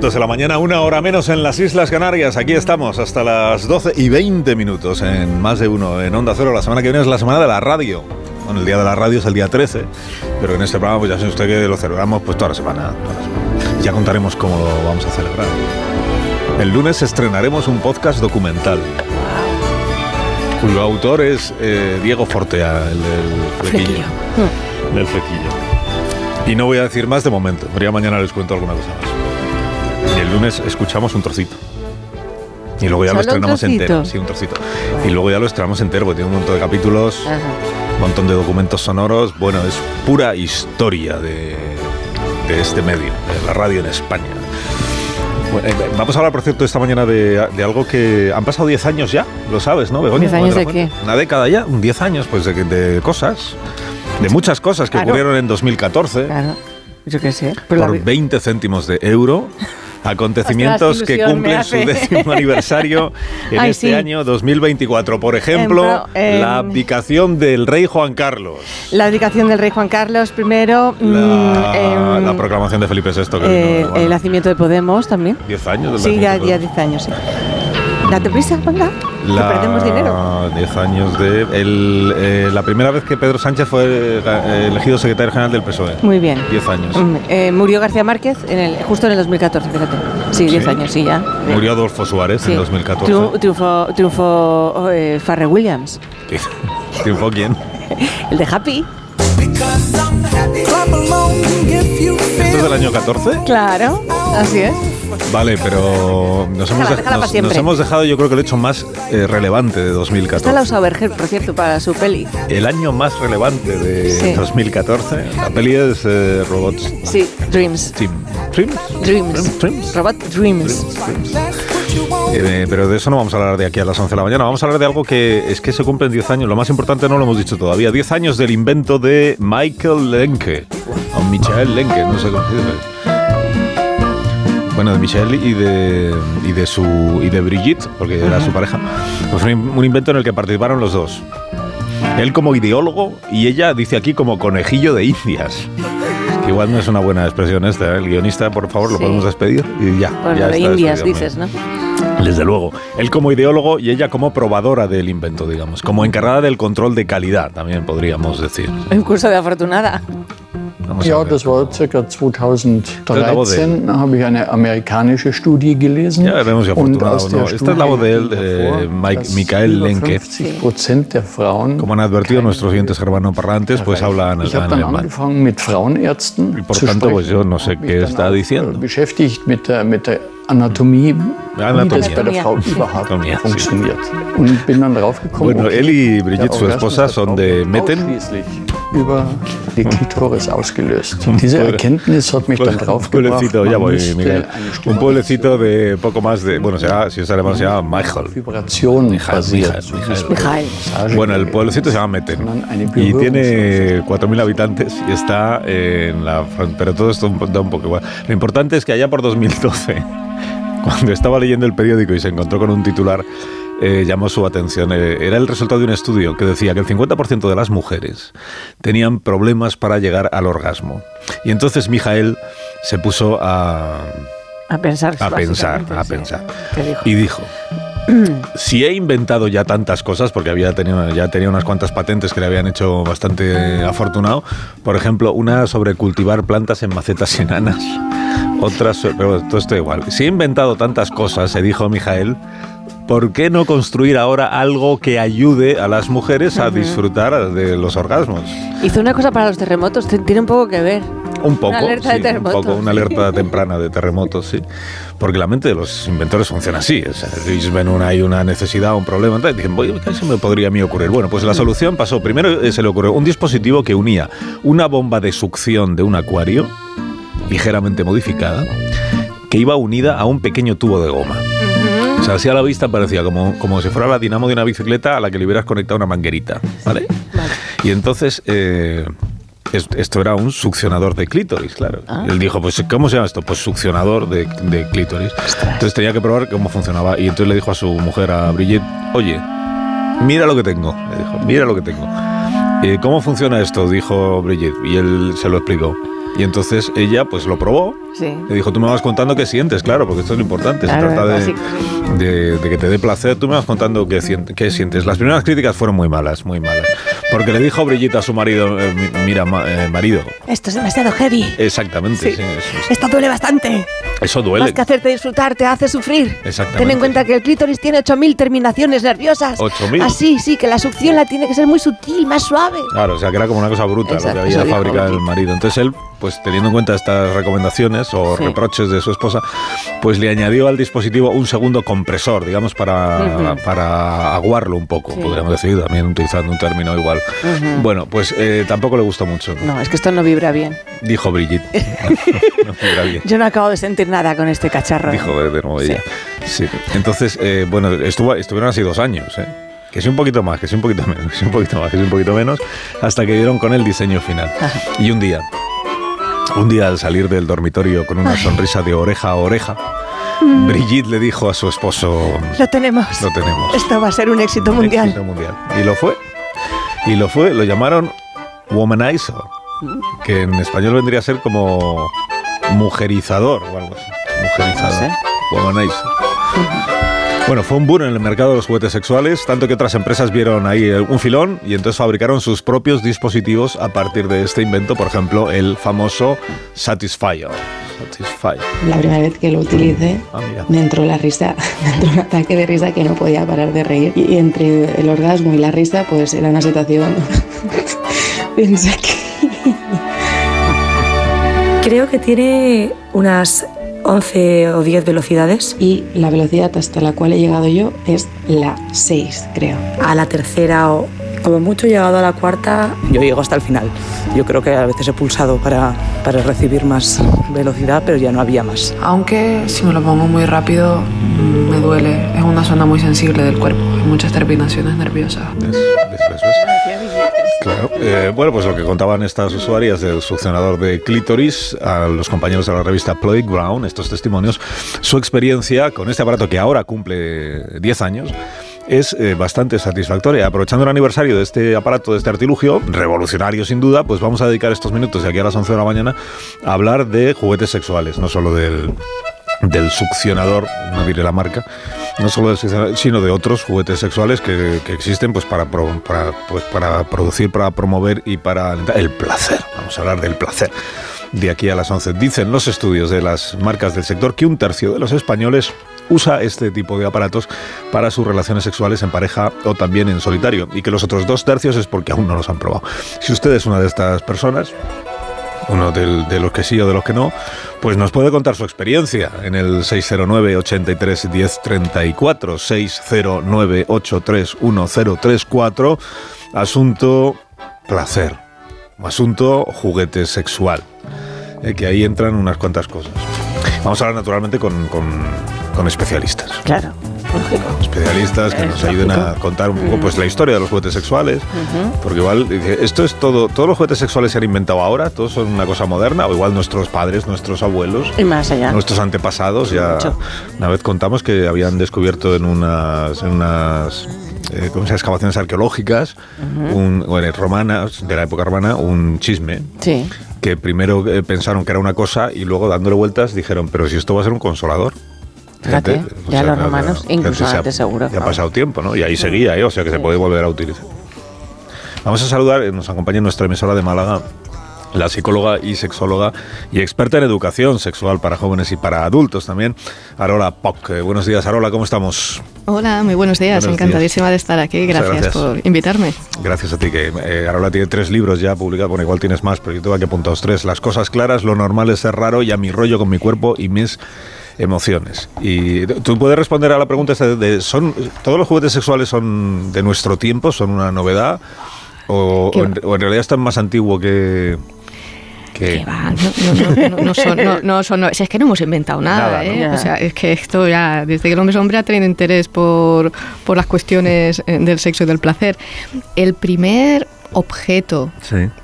minutos de la mañana, una hora menos en las Islas Canarias. Aquí estamos hasta las 12 y 20 minutos en más de uno en Onda Cero. La semana que viene es la semana de la radio. Bueno, el día de la radio es el día 13, pero en este programa pues ya sabe usted que lo celebramos pues toda la semana. toda la semana. Ya contaremos cómo lo vamos a celebrar. El lunes estrenaremos un podcast documental cuyo autor es eh, Diego Fortea, el del flequillo. Del flequillo. Y no voy a decir más de momento, pero ya mañana les cuento alguna cosa más. El lunes escuchamos un trocito. Y luego ya lo ¿Solo un estrenamos entero. Sí, un trocito. Y luego ya lo estrenamos entero, porque tiene un montón de capítulos, un montón de documentos sonoros. Bueno, es pura historia de, de este medio, de la radio en España. Bueno, eh, vamos a hablar, por cierto, esta mañana de, de algo que han pasado 10 años ya, lo sabes, ¿no, Begoña? ¿10 años de Fuente? Una década ya, un 10 años, pues de, de cosas, de muchas cosas que Claro. ocurrieron en 2014 Claro, yo qué sé. Pero la por vi- 20 céntimos de euro. Acontecimientos Ostras, que cumplen su décimo aniversario en Ay, este sí. año 2024. Por ejemplo, em, la abdicación del rey Juan Carlos. La abdicación del rey Juan Carlos I, La, mm, em, la proclamación de Felipe VI. Que eh, vino, bueno, el nacimiento de Podemos también. 10 años. del Sí, ya, ya 10 años, sí. Date prisa, venga, La- perdemos dinero. 10 años de. el, eh, la primera vez que Pedro Sánchez fue eh, elegido secretario general del PSOE. Muy bien. 10 años. Mm, eh, murió García Márquez en el, justo en el 2014, fíjate. Sí, 10 Sí. años, sí, ya. Murió Adolfo Suárez Sí. en 2014. Triu- Triunfó, triunfó eh, Farrell Williams, ¿Triunfó quién? el de Happy. ¿Esto es del año 14? Claro, así es. Vale, pero nos hemos, Déjala, de- déjala nos- nos hemos dejado, yo creo que el hecho más eh, relevante de Está 2014. la Sauberger, por cierto, para su peli. El año más relevante de Sí. 2014. La peli es eh, Robots. Sí, Dreams. Team. ¿Dreams? Dreams. Robot Dreams. Eh, pero de eso no vamos a hablar de aquí a las 11 de la mañana. Vamos a hablar de algo que es que se cumplen 10 años. Lo más importante no lo hemos dicho todavía. 10 años del invento de Michael Lenke. O Michael Lenke, no sé cómo se dice. Bueno, de Michelle y de, y de su y de Brigitte, porque era su pareja. Pues fue un invento en el que participaron los dos. Él como ideólogo y ella dice aquí como conejillo de indias. Que igual no es una buena expresión esta. ¿eh? El guionista, por favor, lo Sí. podemos despedir y ya. Pues ya de Indias, despedido. dices, ¿no? Desde luego. Él como ideólogo y ella como probadora del invento, digamos. Como encargada del control de calidad, también podríamos decir. Un curso de afortunada. Ja, das war circa 2013, habe ich eine amerikanische Studie gelesen. Ya veremos si und afortunado aus o der no. Esta es la voz de él, Mike, Michael Lenke. 50% der Frauen. Como han advertido nuestros oyentes germanoparlantes, pues hablan Ich habe dann angefangen mit Frauenärzten Y por zu tanto, pues sprechen. yo no sé qué está diciendo. beschäftigt mit der, mit der Anatomie, wie das bei der Frau überhaupt Anatomía, sí. funktioniert. Und bin dann draufgekommen, Bueno, okay, él y Brigitte, su esposa, son de Metten. über die Klitoris ausgelöst. Diese Pueblo- Erkenntnis hat mich dann Un draufgebracht, pueblecito, ya voy, Miguel. Un pueblecito de poco más de. Bueno, se llama- si es alemán, se llama Michael. Vibration Michael, basiert. Michael, Michael. Bueno, el pueblecito se llama Metten y tiene 4.000 habitantes y está en la fron- Pero todo esto da un poco igual. Lo importante es que allá por 2012, cuando estaba leyendo el periódico y se encontró con un titular, eh, llamó su atención. Eh, era el resultado de un estudio que decía que el 50% de las mujeres tenían problemas para llegar al orgasmo. Y entonces Mijael se puso a, A pensar. a pensar, a sí. pensar. ¿Qué dijo? Y dijo, si he inventado ya tantas cosas, porque había tenido, ya tenía unas cuantas patentes que le habían hecho bastante afortunado, por ejemplo, una sobre cultivar plantas en macetas enanas, otras, pero todo esto igual. Si he inventado tantas cosas, se dijo Mijael, ¿por qué no construir ahora algo que ayude a las mujeres a disfrutar de los orgasmos? Hizo una cosa para los terremotos, tiene un poco que ver. Un poco, Una alerta sí, de terremotos. un poco, una alerta temprana de terremotos, sí. Porque la mente de los inventores funciona así. O sea, ellos ven una, hay una necesidad, un problema, entonces dicen, "Voy, ¿qué se me podría a mí ocurrir? Bueno, pues la solución pasó. Primero eh, se le ocurrió un dispositivo que unía una bomba de succión de un acuario, ligeramente modificada, que iba unida a un pequeño tubo de goma. O sea, así a la vista parecía como, como si fuera la dinamo de una bicicleta a la que le hubieras conectado una manguerita, ¿vale? Y entonces, eh, es- esto era un succionador de clítoris, claro. Ah. Él dijo, pues, ¿cómo se llama esto? Pues succionador de, de clítoris. Entonces tenía que probar cómo funcionaba. Y entonces le dijo a su mujer, a Brigitte, oye, mira lo que tengo. Le dijo, mira lo que tengo. "Eh, ¿Cómo funciona esto? Dijo Brigitte. Y él se lo explicó. Y entonces ella, pues, lo probó. Sí. Le dijo, tú me vas contando qué sientes, claro, porque esto es lo importante. Claro, se trata de, de- de que te dé placer. Tú me vas contando qué, qué sientes. Las primeras críticas fueron muy malas, muy malas. Porque le dijo Brigitte a su marido, eh, mi- mira, ma- eh, marido, Esto es demasiado heavy. exactamente, Sí. sí, eso, Esto duele bastante. eso duele. Más que hacerte disfrutar, te hace sufrir. Exactamente. Ten en cuenta que el clítoris tiene 8.000 terminaciones nerviosas. 8.000. Así, sí, que la succión la tiene que ser muy sutil, más suave. Claro, o sea, que era como una cosa bruta Exacto, lo que había fabricado el marido. Entonces él, pues teniendo en cuenta estas recomendaciones o Sí. reproches de su esposa, pues le añadió al dispositivo un segundo compresor, digamos, para, Ujú. para aguarlo un poco, Sí. podríamos decir, también utilizando un término igual. Ujú. Bueno, pues eh, tampoco le gustó mucho, No, es que esto no vibra bien. dijo Brigitte. no vibra bien. Yo no acabo de sentir nada con este cacharro. Dijo de, de nuevo ella. Sí. Entonces, eh, bueno, estuvo, estuvieron así dos años, ¿eh? Que sí un poquito más, que sí un poquito menos, que sí un poquito más, que sí un poquito menos, hasta que dieron con el diseño final. Y un día, un día al salir del dormitorio con una sonrisa de oreja a oreja, Mm. Brigitte le dijo a su esposo, Lo tenemos. lo tenemos. Esto va a ser un éxito mundial. Éxito mundial. Y lo fue. Y lo fue, lo llamaron womanizer, que en español vendría a ser como mujerizador o algo así. Mujerizador. Womanizer. Bueno, fue un boom en el mercado de los juguetes sexuales, tanto que otras empresas vieron ahí un filón y entonces fabricaron sus propios dispositivos a partir de este invento, por ejemplo, el famoso Satisfyer. Satisfyer. La primera vez que lo utilicé, Ah, me entró la risa, me entró un ataque de risa que no podía parar de reír. Y entre el orgasmo y la risa, pues era una situación. Pensé que. Creo que tiene unas 11 o 10 velocidades. Y la velocidad hasta la cual he llegado yo es la 6, creo. A la tercera o como mucho he llegado a la cuarta. Yo llego hasta el final. Yo creo que a veces he pulsado para, para recibir más velocidad, pero ya no había más. Aunque si me lo pongo muy rápido me duele. Es una zona muy sensible del cuerpo. Hay muchas terminaciones nerviosas. Claro. Eh, bueno, pues lo que contaban estas usuarias del succionador de clítoris a los compañeros de la revista Playground, estos testimonios, su experiencia con este aparato que ahora cumple 10 años es eh, bastante satisfactoria. Aprovechando el aniversario de este aparato, de este artilugio, revolucionario sin duda, pues vamos a dedicar estos minutos de aquí a las 11 de la mañana a hablar de juguetes sexuales, no solo del, del succionador, no diré la marca, no solo succionador, sino de otros juguetes sexuales que, existen pues para, para, pues para producir, para promover y para el placer. Vamos a hablar del placer de aquí a las 11. Dicen los estudios de las marcas del sector que un tercio de los españoles usa este tipo de aparatos para sus relaciones sexuales en pareja o también en solitario y que los otros dos tercios es porque aún no los han probado. Si usted es una de estas personas, uno del- de los que sí o de los que no, pues nos puede contar su experiencia en el 609 83 10 34 609 83 1034 asunto placer. Asunto juguete sexual. Eh, que ahí entran unas cuantas cosas. Vamos a hablar naturalmente con, con- con especialistas. Claro, especialistas que nos ayuden a contar un poco pues la historia de los juguetes sexuales porque igual esto es todo, todos los juguetes sexuales se han inventado ahora, todos son una cosa moderna, o igual nuestros padres, nuestros abuelos, Y más allá. nuestros antepasados, ya Mucho. una vez contamos que habían descubierto en unas, en unas eh, excavaciones arqueológicas, un, bueno, romanas, de la época romana, un chisme. Sí. Que primero eh, pensaron que era una cosa y luego dándole vueltas dijeron, pero si esto va a ser un consolador. Fíjate, ya sea, los que- romanos, incluso ha- antes seguro. Ya ha pasado tiempo, ¿no? Y ahí seguía, ¿eh? O sea que se puede volver a utilizar. Vamos a saludar, eh, nos acompaña en nuestra emisora de Málaga la psicóloga y sexóloga y experta en educación sexual para jóvenes y para adultos también, Arola Poc. Eh, buenos días, Arola, ¿cómo estamos? Hola, muy buenos días, encantadísima de estar aquí, gracias, por invitarme. Gracias a ti, que eh, Arola tiene tres libros ya publicados, bueno, igual tienes más, pero yo tengo aquí apuntados tres, Las cosas claras, Lo normal es ser raro y A mi rollo con mi cuerpo y mis emociones. Y tú puedes responder a la pregunta de, ¿son, ¿todos los juguetes sexuales son de nuestro tiempo, son una novedad? ¿O, en, realidad están más antiguo que, que... va, no, son, no, son, es que no hemos inventado nada, ¿eh? O sea, es que esto ya, desde que el hombre es hombre ha tenido interés por, por las cuestiones eh, del sexo y del placer. El primer objeto,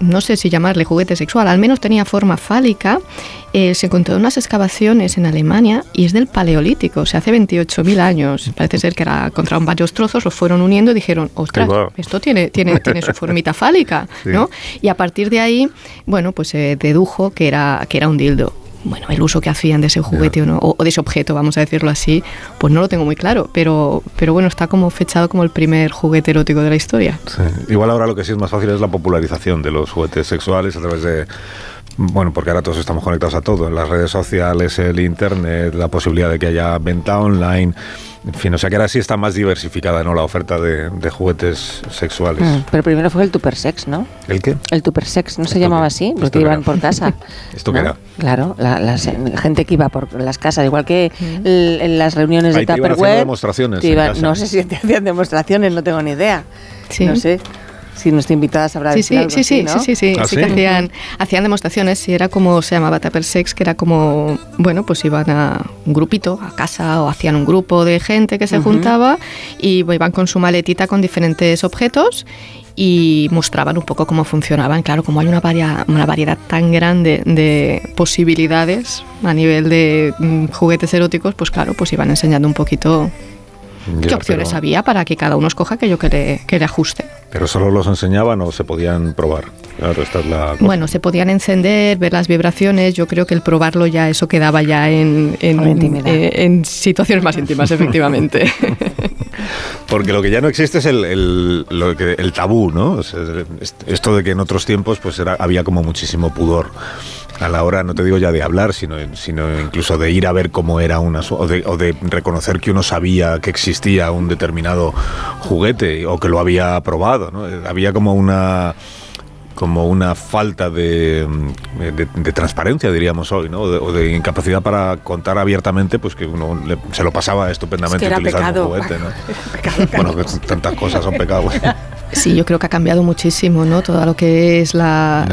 no sé si llamarle juguete sexual, al menos tenía forma fálica, eh, se encontró en unas excavaciones en Alemania y es del Paleolítico, o sea, hace 28.000 años. Parece ser que era, encontraron varios trozos, los fueron uniendo y dijeron, ostras, esto tiene, tiene, tiene su formita fálica, ¿no? Y a partir de ahí, bueno, pues se dedujo que era, que era un dildo bueno, el uso que hacían de ese juguete o, no, o, de ese objeto, vamos a decirlo así, pues no lo tengo muy claro, pero, pero bueno, está como fechado como el primer juguete erótico de la historia. Igual ahora lo que sí es más fácil es la popularización de los juguetes sexuales a través de bueno, porque ahora todos estamos conectados a todo, las redes sociales, el internet, la posibilidad de que haya venta online. En fin, o sea que ahora sí está más diversificada ¿no? la oferta de, juguetes sexuales. Mm, pero primero fue el Tuppersex, ¿no? ¿El qué? El Tuppersex, ¿no se llamaba así? Porque iban por casa. ¿Esto qué era? Claro, la, gente que iba por las casas, igual que mm. en las reuniones de Tupperware. demostraciones. no sé si te hacían demostraciones, no tengo ni idea. Sí. No sé si nuestra invitada sabrá sí, decir sí, sí, sí, sí, sí, ¿Ah, sí, que hacían, hacían demostraciones y era como se llamaba Tupper Sex, que era como, bueno, pues iban a un grupito, a casa o hacían un grupo de gente que se juntaba y iban con su maletita con diferentes objetos y mostraban un poco cómo funcionaban. Claro, como hay una, una variedad tan grande de posibilidades a nivel de mm, juguetes eróticos, pues claro, pues iban enseñando un poquito qué opciones había para que cada uno escoja aquello que le, que le ajuste. ¿Pero solo los enseñaban o se podían probar? Claro, esta es la Bueno, se podían encender, ver las vibraciones. Yo creo que el probarlo ya, eso quedaba ya en, en, eh, en situaciones más íntimas, efectivamente. Porque lo que ya no existe es el, el, lo que, el tabú, ¿no? esto de que en otros tiempos pues era, había como muchísimo pudor a la hora, no te digo ya de hablar, sino, sino incluso de ir a ver cómo era una... O de, o de reconocer que uno sabía que existía un determinado juguete o que lo había probado, ¿no? Había como una como una falta de, de, transparencia, diríamos hoy, ¿no? O de, incapacidad para contar abiertamente, pues que uno se lo pasaba estupendamente utilizando un juguete, ¿no? bueno, tantas cosas son pecados. Sí, yo creo que ha cambiado muchísimo, ¿no? Todo lo que es la,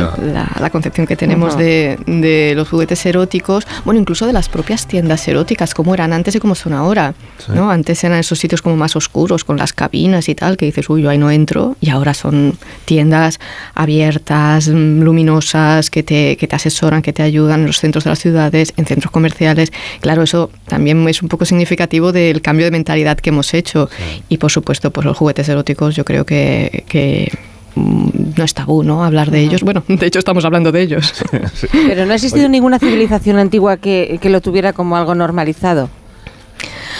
la, concepción que tenemos de, de, los juguetes eróticos, bueno, incluso de las propias tiendas eróticas, como eran antes y como son ahora, ¿no? Antes eran esos sitios como más oscuros, con las cabinas y tal, que dices, uy, yo ahí no entro, y ahora son tiendas abiertas, luminosas, que te, que te asesoran, que te ayudan en los centros de las ciudades, en centros comerciales. Claro, eso también es un poco significativo del cambio de mentalidad que hemos hecho. Y por supuesto, pues los juguetes eróticos yo creo que que, mm, no es tabú, ¿no? Hablar de ellos. Bueno, de hecho estamos hablando de ellos. Pero no ha existido ninguna civilización antigua que, lo tuviera como algo normalizado.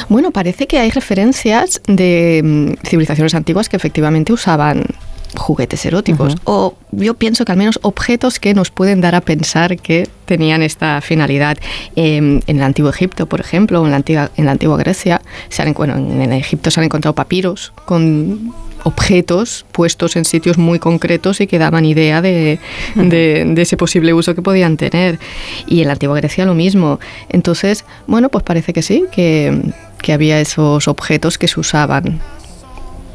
Bueno, parece que hay referencias de mm, civilizaciones antiguas que efectivamente usaban juguetes eróticos o yo pienso que al menos objetos que nos pueden dar a pensar que tenían esta finalidad. Em, en el antiguo Egipto, por ejemplo, en la antigua, en la antigua Grecia, se han, bueno, en Egipto se han encontrado papiros con objetos puestos en sitios muy concretos y que daban idea de, ese posible uso que podían tener. Y en la antigua Grecia lo mismo. Entonces, bueno, pues parece que sí, que, había esos objetos que se usaban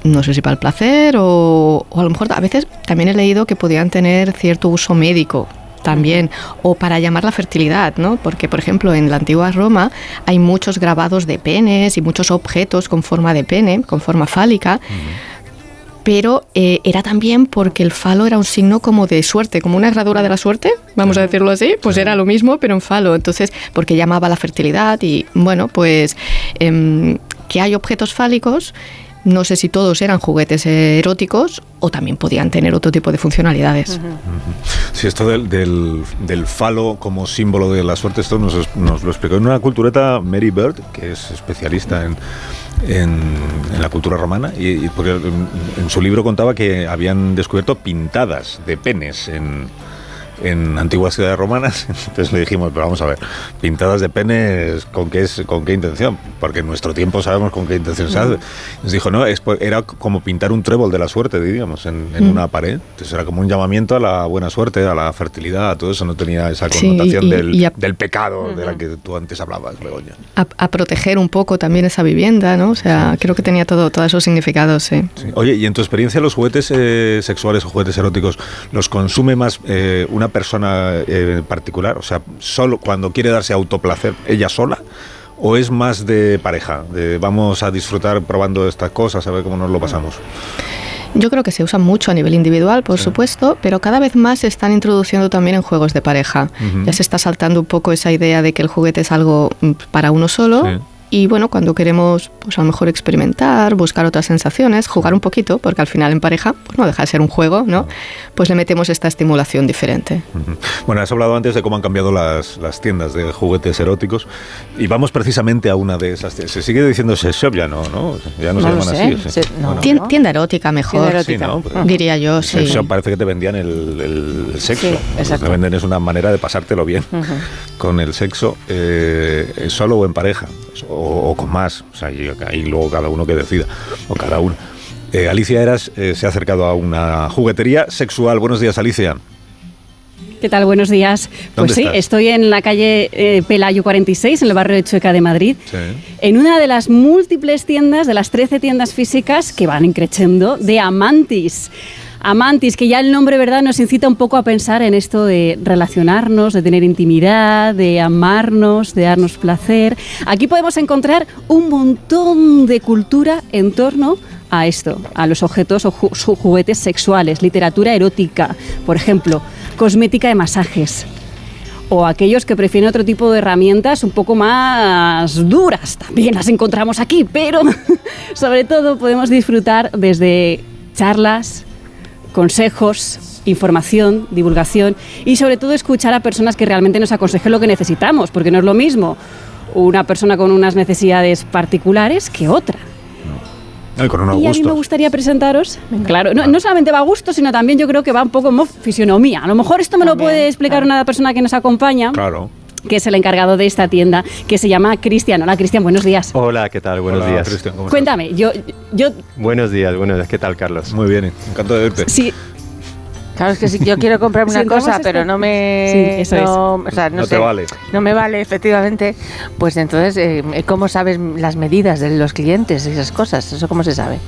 no sé si para el placer o, o, a lo mejor a veces también he leído que podían tener cierto uso médico también o para llamar la fertilidad, ¿no? Porque por ejemplo en la antigua Roma hay muchos grabados de penes y muchos objetos con forma de pene, con forma fálica pero eh, era también porque el falo era un signo como de suerte, como una herradura de la suerte, vamos a decirlo así, pues era lo mismo, pero en falo. Entonces, porque llamaba la fertilidad y bueno, pues em, que hay objetos fálicos. No sé si todos eran juguetes eróticos o también podían tener otro tipo de funcionalidades. Sí, esto del, del, falo como símbolo de la suerte, esto nos, nos lo explicó en una cultureta Mary Bird, que es especialista en en, la cultura romana y, porque en, su libro contaba que habían descubierto pintadas de penes en, en antiguas ciudades romanas. Entonces le dijimos, pero vamos a ver, pintadas de penes, ¿con qué, es, con qué intención? Porque en nuestro tiempo sabemos con qué intención se hace. Nos dijo, no, es, era como pintar un trébol de la suerte, diríamos, en, en una pared. Entonces era como un llamamiento a la buena suerte, a la fertilidad, a todo eso. No tenía esa connotación Sí, y- del, y a- del pecado de la que tú antes hablabas, Begoña. A, a proteger un poco también esa vivienda, ¿no? O sea, creo que tenía todo, todos esos significados, sí. Oye, y en tu experiencia, los juguetes eh, sexuales o juguetes eróticos, ¿los consume más eh, una persona eh, particular? O sea, solo cuando quiere darse autoplacer, ella sola. ¿O es más de pareja? De vamos a disfrutar probando estas cosas, a ver cómo nos lo pasamos. Yo creo que se usa mucho a nivel individual, por supuesto, pero cada vez más se están introduciendo también en juegos de pareja. Ya se está saltando un poco esa idea de que el juguete es algo mm, para uno solo. Sí. Y bueno, cuando queremos, pues a lo mejor experimentar, buscar otras sensaciones, jugar un poquito, porque al final en pareja, pues no deja de ser un juego, ¿no? Pues le metemos esta estimulación diferente. Bueno, has hablado antes de cómo han cambiado las, las tiendas de juguetes eróticos y vamos precisamente a una de esas. tiendas. Se sigue diciendo sex shop, ya no, ¿no? Ya no, No se llaman sé. así. Se- Tien- Tienda erótica mejor, Sí, ¿no? Pero- diría yo, sí. Sex shop parece que te vendían el, el sexo. Sí, Lo que exacto. te venden es una manera de pasártelo bien con el sexo, eh, solo o en pareja, o, o con más. O sea, y ahí luego cada uno que decida, o cada uno. Eh, Alicia Eras eh, se ha acercado a una juguetería sexual. Buenos días, Alicia. ¿Qué tal? Buenos días. ¿Dónde Pues sí, estás? estoy en la calle eh, Pelayo 46, en el barrio de Chueca de Madrid, Sí. en una de las múltiples tiendas, de las 13 tiendas físicas que van increciendo, de Amantis. Amantis, que ya el nombre, ¿verdad?, nos incita un poco a pensar en esto de relacionarnos, de tener intimidad, de amarnos, de darnos placer. Aquí podemos encontrar un montón de cultura en torno a esto, a los objetos o juguetes sexuales, literatura erótica, por ejemplo, cosmética de masajes. O aquellos que prefieren otro tipo de herramientas un poco más duras, también las encontramos aquí, pero sobre todo podemos disfrutar desde charlas, consejos, información, divulgación y sobre todo escuchar a personas que realmente nos aconsejen lo que necesitamos, porque no es lo mismo una persona con unas necesidades particulares que otra. Ay, con y a mí me gustaría presentaros, claro, no, no solamente va a gusto, sino también yo creo que va un poco como fisionomía. A lo mejor esto me lo puede explicar una persona que nos acompaña, Claro. Que es el encargado de esta tienda, que se llama Cristian. Hola, Cristian, buenos días. Hola, ¿qué tal? Buenos Hola, días. Cristian, ¿cómo Cuéntame, yo, yo Buenos días, buenos días. ¿Qué tal, Carlos? Muy bien, encantado de verte. sí, Claro, es que si yo quiero comprarme una cosa, pero no me. Sí, eso no, o sea, no No te sé, vale. No me vale, efectivamente. Pues entonces, eh, ¿cómo sabes las medidas de los clientes y esas cosas? ¿Eso cómo se sabe?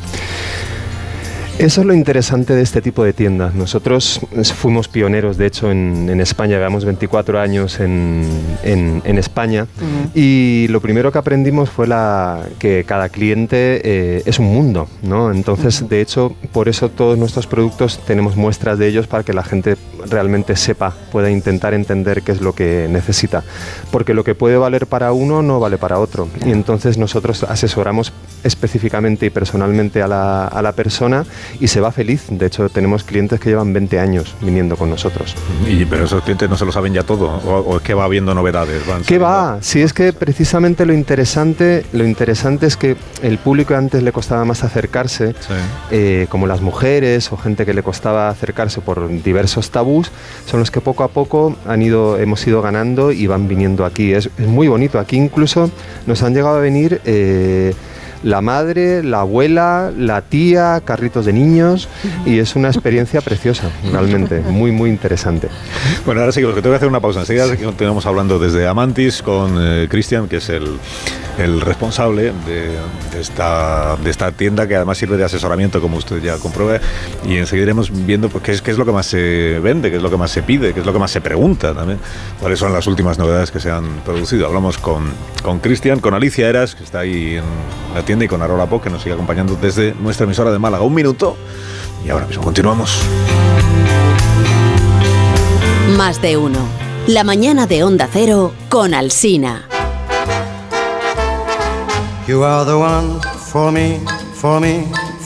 Eso es lo interesante de este tipo de tiendas. Nosotros fuimos pioneros, de hecho, en, en España. Llevamos 24 años en, en- en España. Y lo primero que aprendimos fue la, que cada cliente eh, es un mundo, ¿no? Entonces, de hecho, por eso todos nuestros productos tenemos muestras de ellos para que la gente realmente sepa, pueda intentar entender qué es lo que necesita. Porque lo que puede valer para uno no vale para otro. Y entonces nosotros asesoramos específicamente y personalmente a la, a la persona y se va feliz. De hecho, tenemos clientes que llevan 20 años viniendo con nosotros. Y, pero esos clientes no se lo saben ya todo, o, o es que va habiendo novedades. Van ¿Qué va? Si es que precisamente lo interesante, lo interesante es que el público antes le costaba más acercarse, eh, como las mujeres o gente que le costaba acercarse por diversos tabús, son los que poco a poco han ido, hemos ido ganando y van viniendo aquí. Es, es muy bonito. Aquí incluso nos han llegado a venir eh, la madre, la abuela, la tía, carritos de niños y es una experiencia preciosa, realmente, muy muy interesante. Bueno, ahora seguimos, que tengo que hacer una pausa. Enseguida continuamos hablando desde Amantis con eh, Cristian, que es el, el responsable de, de esta, de esta tienda, que además sirve de asesoramiento, como usted ya comprueba. Y enseguida iremos viendo pues, qué, es, qué es lo que más se vende, qué es lo que más se pide, qué es lo que más se pregunta también, cuáles son las últimas novedades que se han producido. Hablamos con con Cristian, con Alicia Eras, que está ahí en la tienda, y con Arola Po, que nos sigue acompañando desde nuestra emisora de Málaga. Un minuto y ahora mismo continuamos. Más de uno. La mañana de Onda Cero con Alsina. You are the one for me, for me, for me,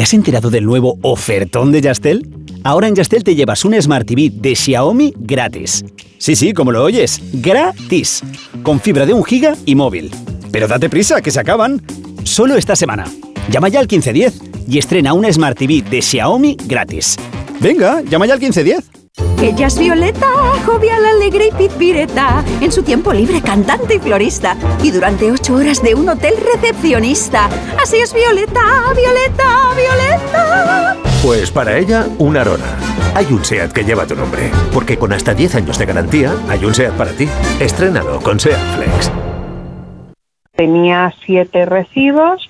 ¿Te has enterado del nuevo ofertón de Yastel? Ahora en Yastel te llevas un Smart TV de Xiaomi gratis. Sí, sí, como lo oyes, gratis. Con fibra de un giga y móvil. Pero date prisa, que se acaban. Solo esta semana. Llama ya al 1510 y estrena una Smart TV de Xiaomi gratis. Venga, llama ya al 1510. Ella es Violeta, jovial, alegre y pizpireta. En su tiempo libre, cantante y florista. Y durante ocho horas de un hotel recepcionista. Así es Violeta, Violeta, Violeta. Pues para ella, una arona. Hay un SEAT que lleva tu nombre. Porque con hasta 10 años de garantía, hay un SEAT para ti. Estrénalo con SEAT Flex. Tenía siete recibos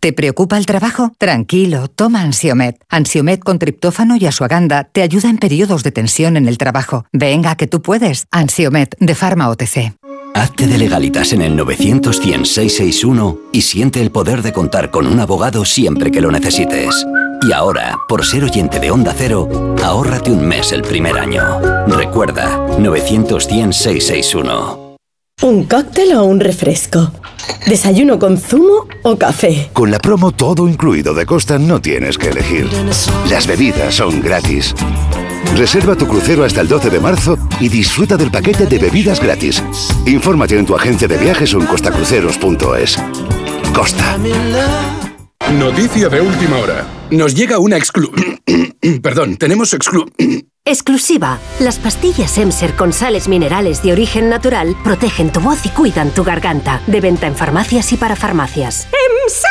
¿Te preocupa el trabajo? Tranquilo, toma Ansiomet. Ansiomet con triptófano y asuaganda te ayuda en periodos de tensión en el trabajo. Venga, que tú puedes. Ansiomet de Pharma OTC. Hazte de legalitas en el 900 y siente el poder de contar con un abogado siempre que lo necesites. Y ahora, por ser oyente de Onda Cero, ahórrate un mes el primer año. Recuerda, 900 ¿Un cóctel o un refresco? ¿Desayuno con zumo o café? Con la promo todo incluido de Costa no tienes que elegir. Las bebidas son gratis. Reserva tu crucero hasta el 12 de marzo y disfruta del paquete de bebidas gratis. Infórmate en tu agencia de viajes o en costacruceros.es. Costa. Noticia de última hora. Nos llega una exclu... Perdón, tenemos exclu... Exclusiva. Las pastillas Emser con sales minerales de origen natural protegen tu voz y cuidan tu garganta. De venta en farmacias y para farmacias. ¡Emser!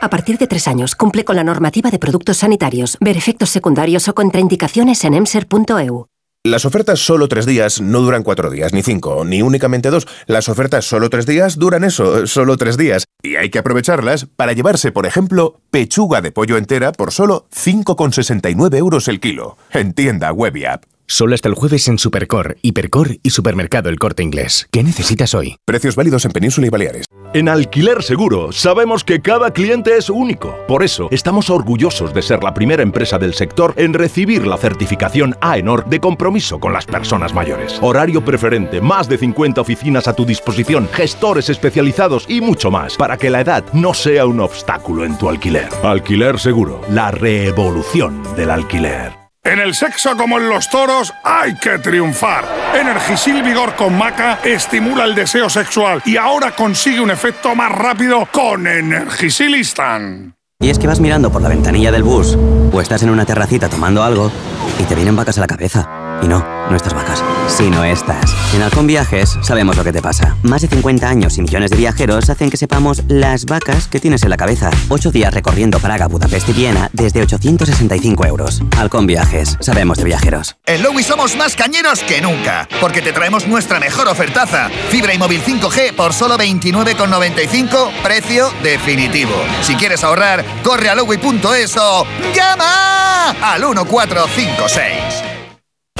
A partir de tres años, cumple con la normativa de productos sanitarios. Ver efectos secundarios o contraindicaciones en emser.eu. Las ofertas solo tres días no duran cuatro días, ni cinco, ni únicamente dos. Las ofertas solo tres días duran eso, solo tres días. Y hay que aprovecharlas para llevarse, por ejemplo, pechuga de pollo entera por solo 5,69 euros el kilo. En tienda web y app. Solo hasta el jueves en Supercor, Hipercor y Supermercado El Corte Inglés. ¿Qué necesitas hoy? Precios válidos en Península y Baleares. En Alquiler Seguro sabemos que cada cliente es único. Por eso estamos orgullosos de ser la primera empresa del sector en recibir la certificación AENOR de compromiso con las personas mayores. Horario preferente, más de 50 oficinas a tu disposición, gestores especializados y mucho más para que la edad no sea un obstáculo en tu alquiler. Alquiler Seguro, la revolución del alquiler. En el sexo como en los toros hay que triunfar. Energisil Vigor con Maca estimula el deseo sexual y ahora consigue un efecto más rápido con Energisil Instant. Y es que vas mirando por la ventanilla del bus o estás en una terracita tomando algo y te vienen vacas a la cabeza. Y no, no estas vacas, sino estas. En Halcón Viajes sabemos lo que te pasa. Más de 50 años y millones de viajeros hacen que sepamos las vacas que tienes en la cabeza. Ocho días recorriendo Praga, Budapest y Viena desde 865 euros. Halcón Viajes, sabemos de viajeros. En Lowy somos más cañeros que nunca, porque te traemos nuestra mejor ofertaza. Fibra y móvil 5G por solo 29,95, precio definitivo. Si quieres ahorrar, corre a lowy.es o llama al 1456.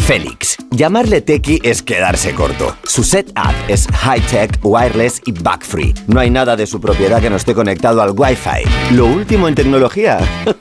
Félix. Llamarle Tequi es quedarse corto. Su setup es high-tech, wireless y bug-free. No hay nada de su propiedad que no esté conectado al Wi-Fi. Lo último en tecnología,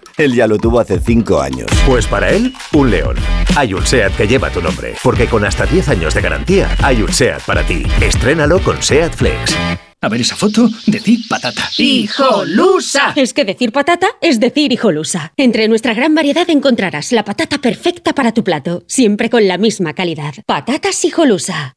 él ya lo tuvo hace 5 años. Pues para él, un león. Hay un SEAT que lleva tu nombre, porque con hasta 10 años de garantía, hay un SEAT para ti. Estrénalo con SEAT Flex. A ver esa foto, decir patata. ¡Hijolusa! Es que decir patata es decir hijolusa. Entre nuestra gran variedad encontrarás la patata perfecta para tu plato, siempre con la misma calidad. Patatas hijolusa.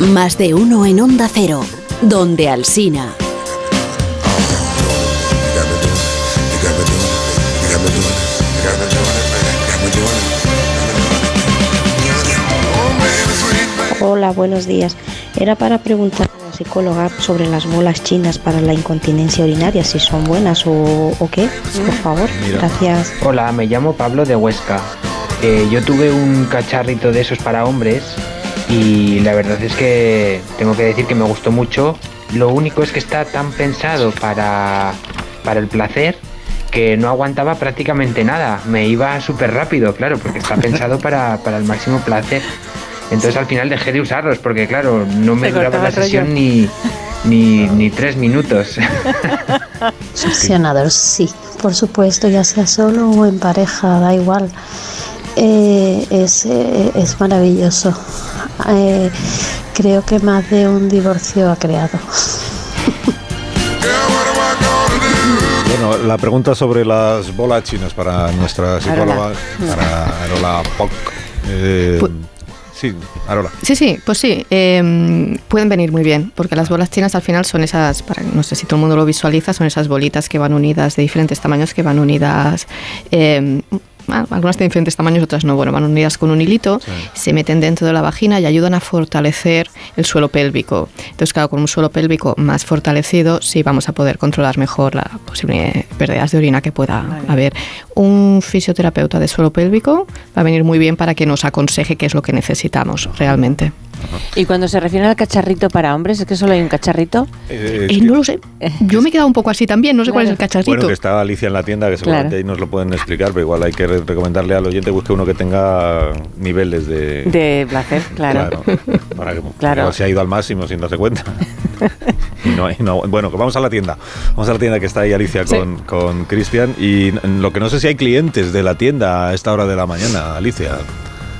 Más de uno en Onda Cero, donde Alsina. Hola, buenos días. Era para preguntar a la psicóloga sobre las bolas chinas para la incontinencia urinaria, si son buenas o, o qué, por favor. Gracias. Hola, me llamo Pablo de Huesca. Eh, yo tuve un cacharrito de esos para hombres y la verdad es que tengo que decir que me gustó mucho. Lo único es que está tan pensado para, para el placer que no aguantaba prácticamente nada. Me iba súper rápido, claro, porque está pensado para, para el máximo placer. Entonces al final dejé de usarlos porque, claro, no me Se duraba la sesión ni, ni, ni tres minutos. Succionador, sí, por supuesto, ya sea solo o en pareja, da igual. Eh, es, eh, es maravilloso. Eh, creo que más de un divorcio ha creado. Bueno, la pregunta sobre las bolas chinas para nuestra psicóloga, Arola. para Arola Poc. Eh, Pu- sí, Arola. Sí, sí, pues sí, eh, pueden venir muy bien, porque las bolas chinas al final son esas, para, no sé si todo el mundo lo visualiza, son esas bolitas que van unidas de diferentes tamaños, que van unidas, eh, ah, algunas de diferentes tamaños, otras no, bueno, van unidas con un hilito, se meten dentro de la vagina y ayudan a fortalecer el suelo pélvico. Entonces, claro, con un suelo pélvico más fortalecido, sí vamos a poder controlar mejor las posibles pérdidas de orina que pueda haber. Un fisioterapeuta de suelo pélvico va a venir muy bien para que nos aconseje qué es lo que necesitamos realmente. Y cuando se refiere al cacharrito para hombres, ¿es que solo hay un cacharrito? Eh, Eh, no lo sé. Yo me he quedado un poco así también, no sé cuál es el cacharrito. Bueno, que está Alicia en la tienda, que seguramente Claro. ahí nos lo pueden explicar, pero igual hay que re- recomendarle al oyente busque uno que tenga niveles de... De placer, claro. para que Claro. se ha ido al máximo sin darse cuenta. Y no, y no- bueno, vamos a la tienda. Vamos a la tienda que está ahí Alicia Sí. con con Cristian. y lo que no sé si hay clientes de la tienda a esta hora de la mañana, Alicia.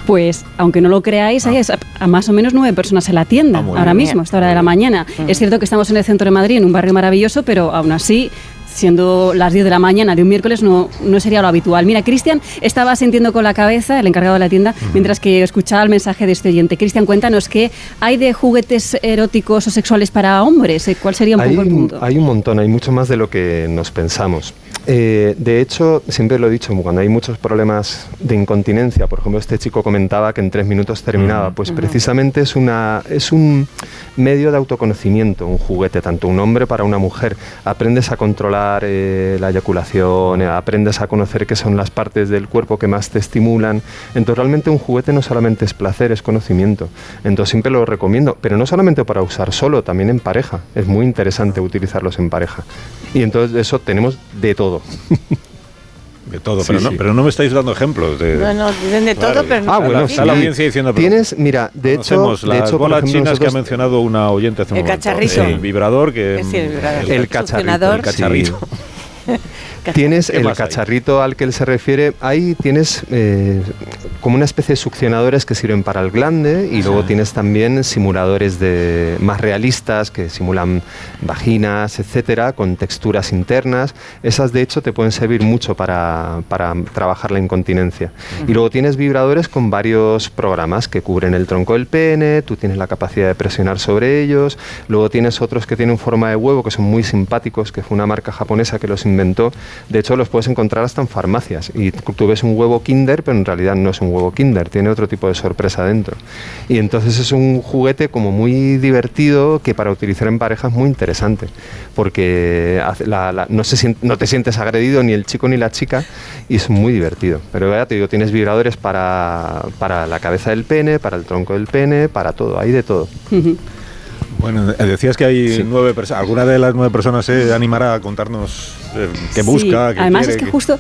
Pues, aunque no lo creáis, hay a, más o menos nueve personas en la tienda Ah, ahora bien. mismo, a esta hora de la mañana. Es cierto que estamos en el centro de Madrid, en un barrio maravilloso, pero aún así, siendo las 10 de la mañana de un miércoles, no, no sería lo habitual. Mira, Cristian estaba sintiendo con la cabeza, el encargado de la tienda, mientras que escuchaba el mensaje de este oyente. Cristian, cuéntanos qué hay de juguetes eróticos o sexuales para hombres. Eh, ¿Cuál sería un hay, poco el punto? hay un montón, hay mucho más de lo que nos pensamos. Eh, de hecho, siempre lo he dicho, cuando hay muchos problemas de incontinencia, por ejemplo, este chico comentaba que en tres minutos terminaba, pues precisamente es, una, es un medio de autoconocimiento, un juguete, tanto un hombre para una mujer. Aprendes a controlar eh, la eyaculación, eh, aprendes a conocer qué son las partes del cuerpo que más te estimulan. Entonces, realmente un juguete no solamente es placer, es conocimiento. Entonces, siempre lo recomiendo, pero no solamente para usar solo, también en pareja. Es muy interesante utilizarlos en pareja. Y entonces, eso tenemos de todo. De todo, Sí, pero, no, sí. pero no me estáis dando ejemplos. De, Bueno, dicen de todo, pero no Ah, bueno, está la audiencia diciendo. pero Tienes, mira, de hecho, de las hecho, bolas ejemplo, chinas que ha mencionado una oyente hace un El momento. cacharrito. El vibrador que... Sí, el vibrador. El El cacharrito. El cacharrito. Tienes ¿Qué el hay? cacharrito al que él se refiere. Ahí tienes eh, como una especie de succionadores que sirven para el glande y luego tienes también simuladores de más realistas que simulan vaginas, etcétera, con texturas internas. Esas de hecho te pueden servir mucho para, para trabajar la incontinencia. Y luego tienes vibradores con varios programas que cubren el tronco del pene, tú tienes la capacidad de presionar sobre ellos. Luego tienes otros que tienen forma de huevo que son muy simpáticos, que fue una marca japonesa que los inventó De hecho, los puedes encontrar hasta en farmacias. Y tú ves un huevo Kinder, pero en realidad no es un huevo Kinder, tiene otro tipo de sorpresa dentro. Y entonces es un juguete como muy divertido que para utilizar en pareja es muy interesante, porque no, se no te sientes agredido ni el chico ni la chica y es muy divertido. Pero ya te digo, tienes vibradores para, para la cabeza del pene, para el tronco del pene, para todo, hay de todo. Bueno, eh, decías que hay nueve personas. ¿Alguna de las nueve personas se animará a contarnos eh, qué Sí, busca? qué Además quiere, es que qué- justo...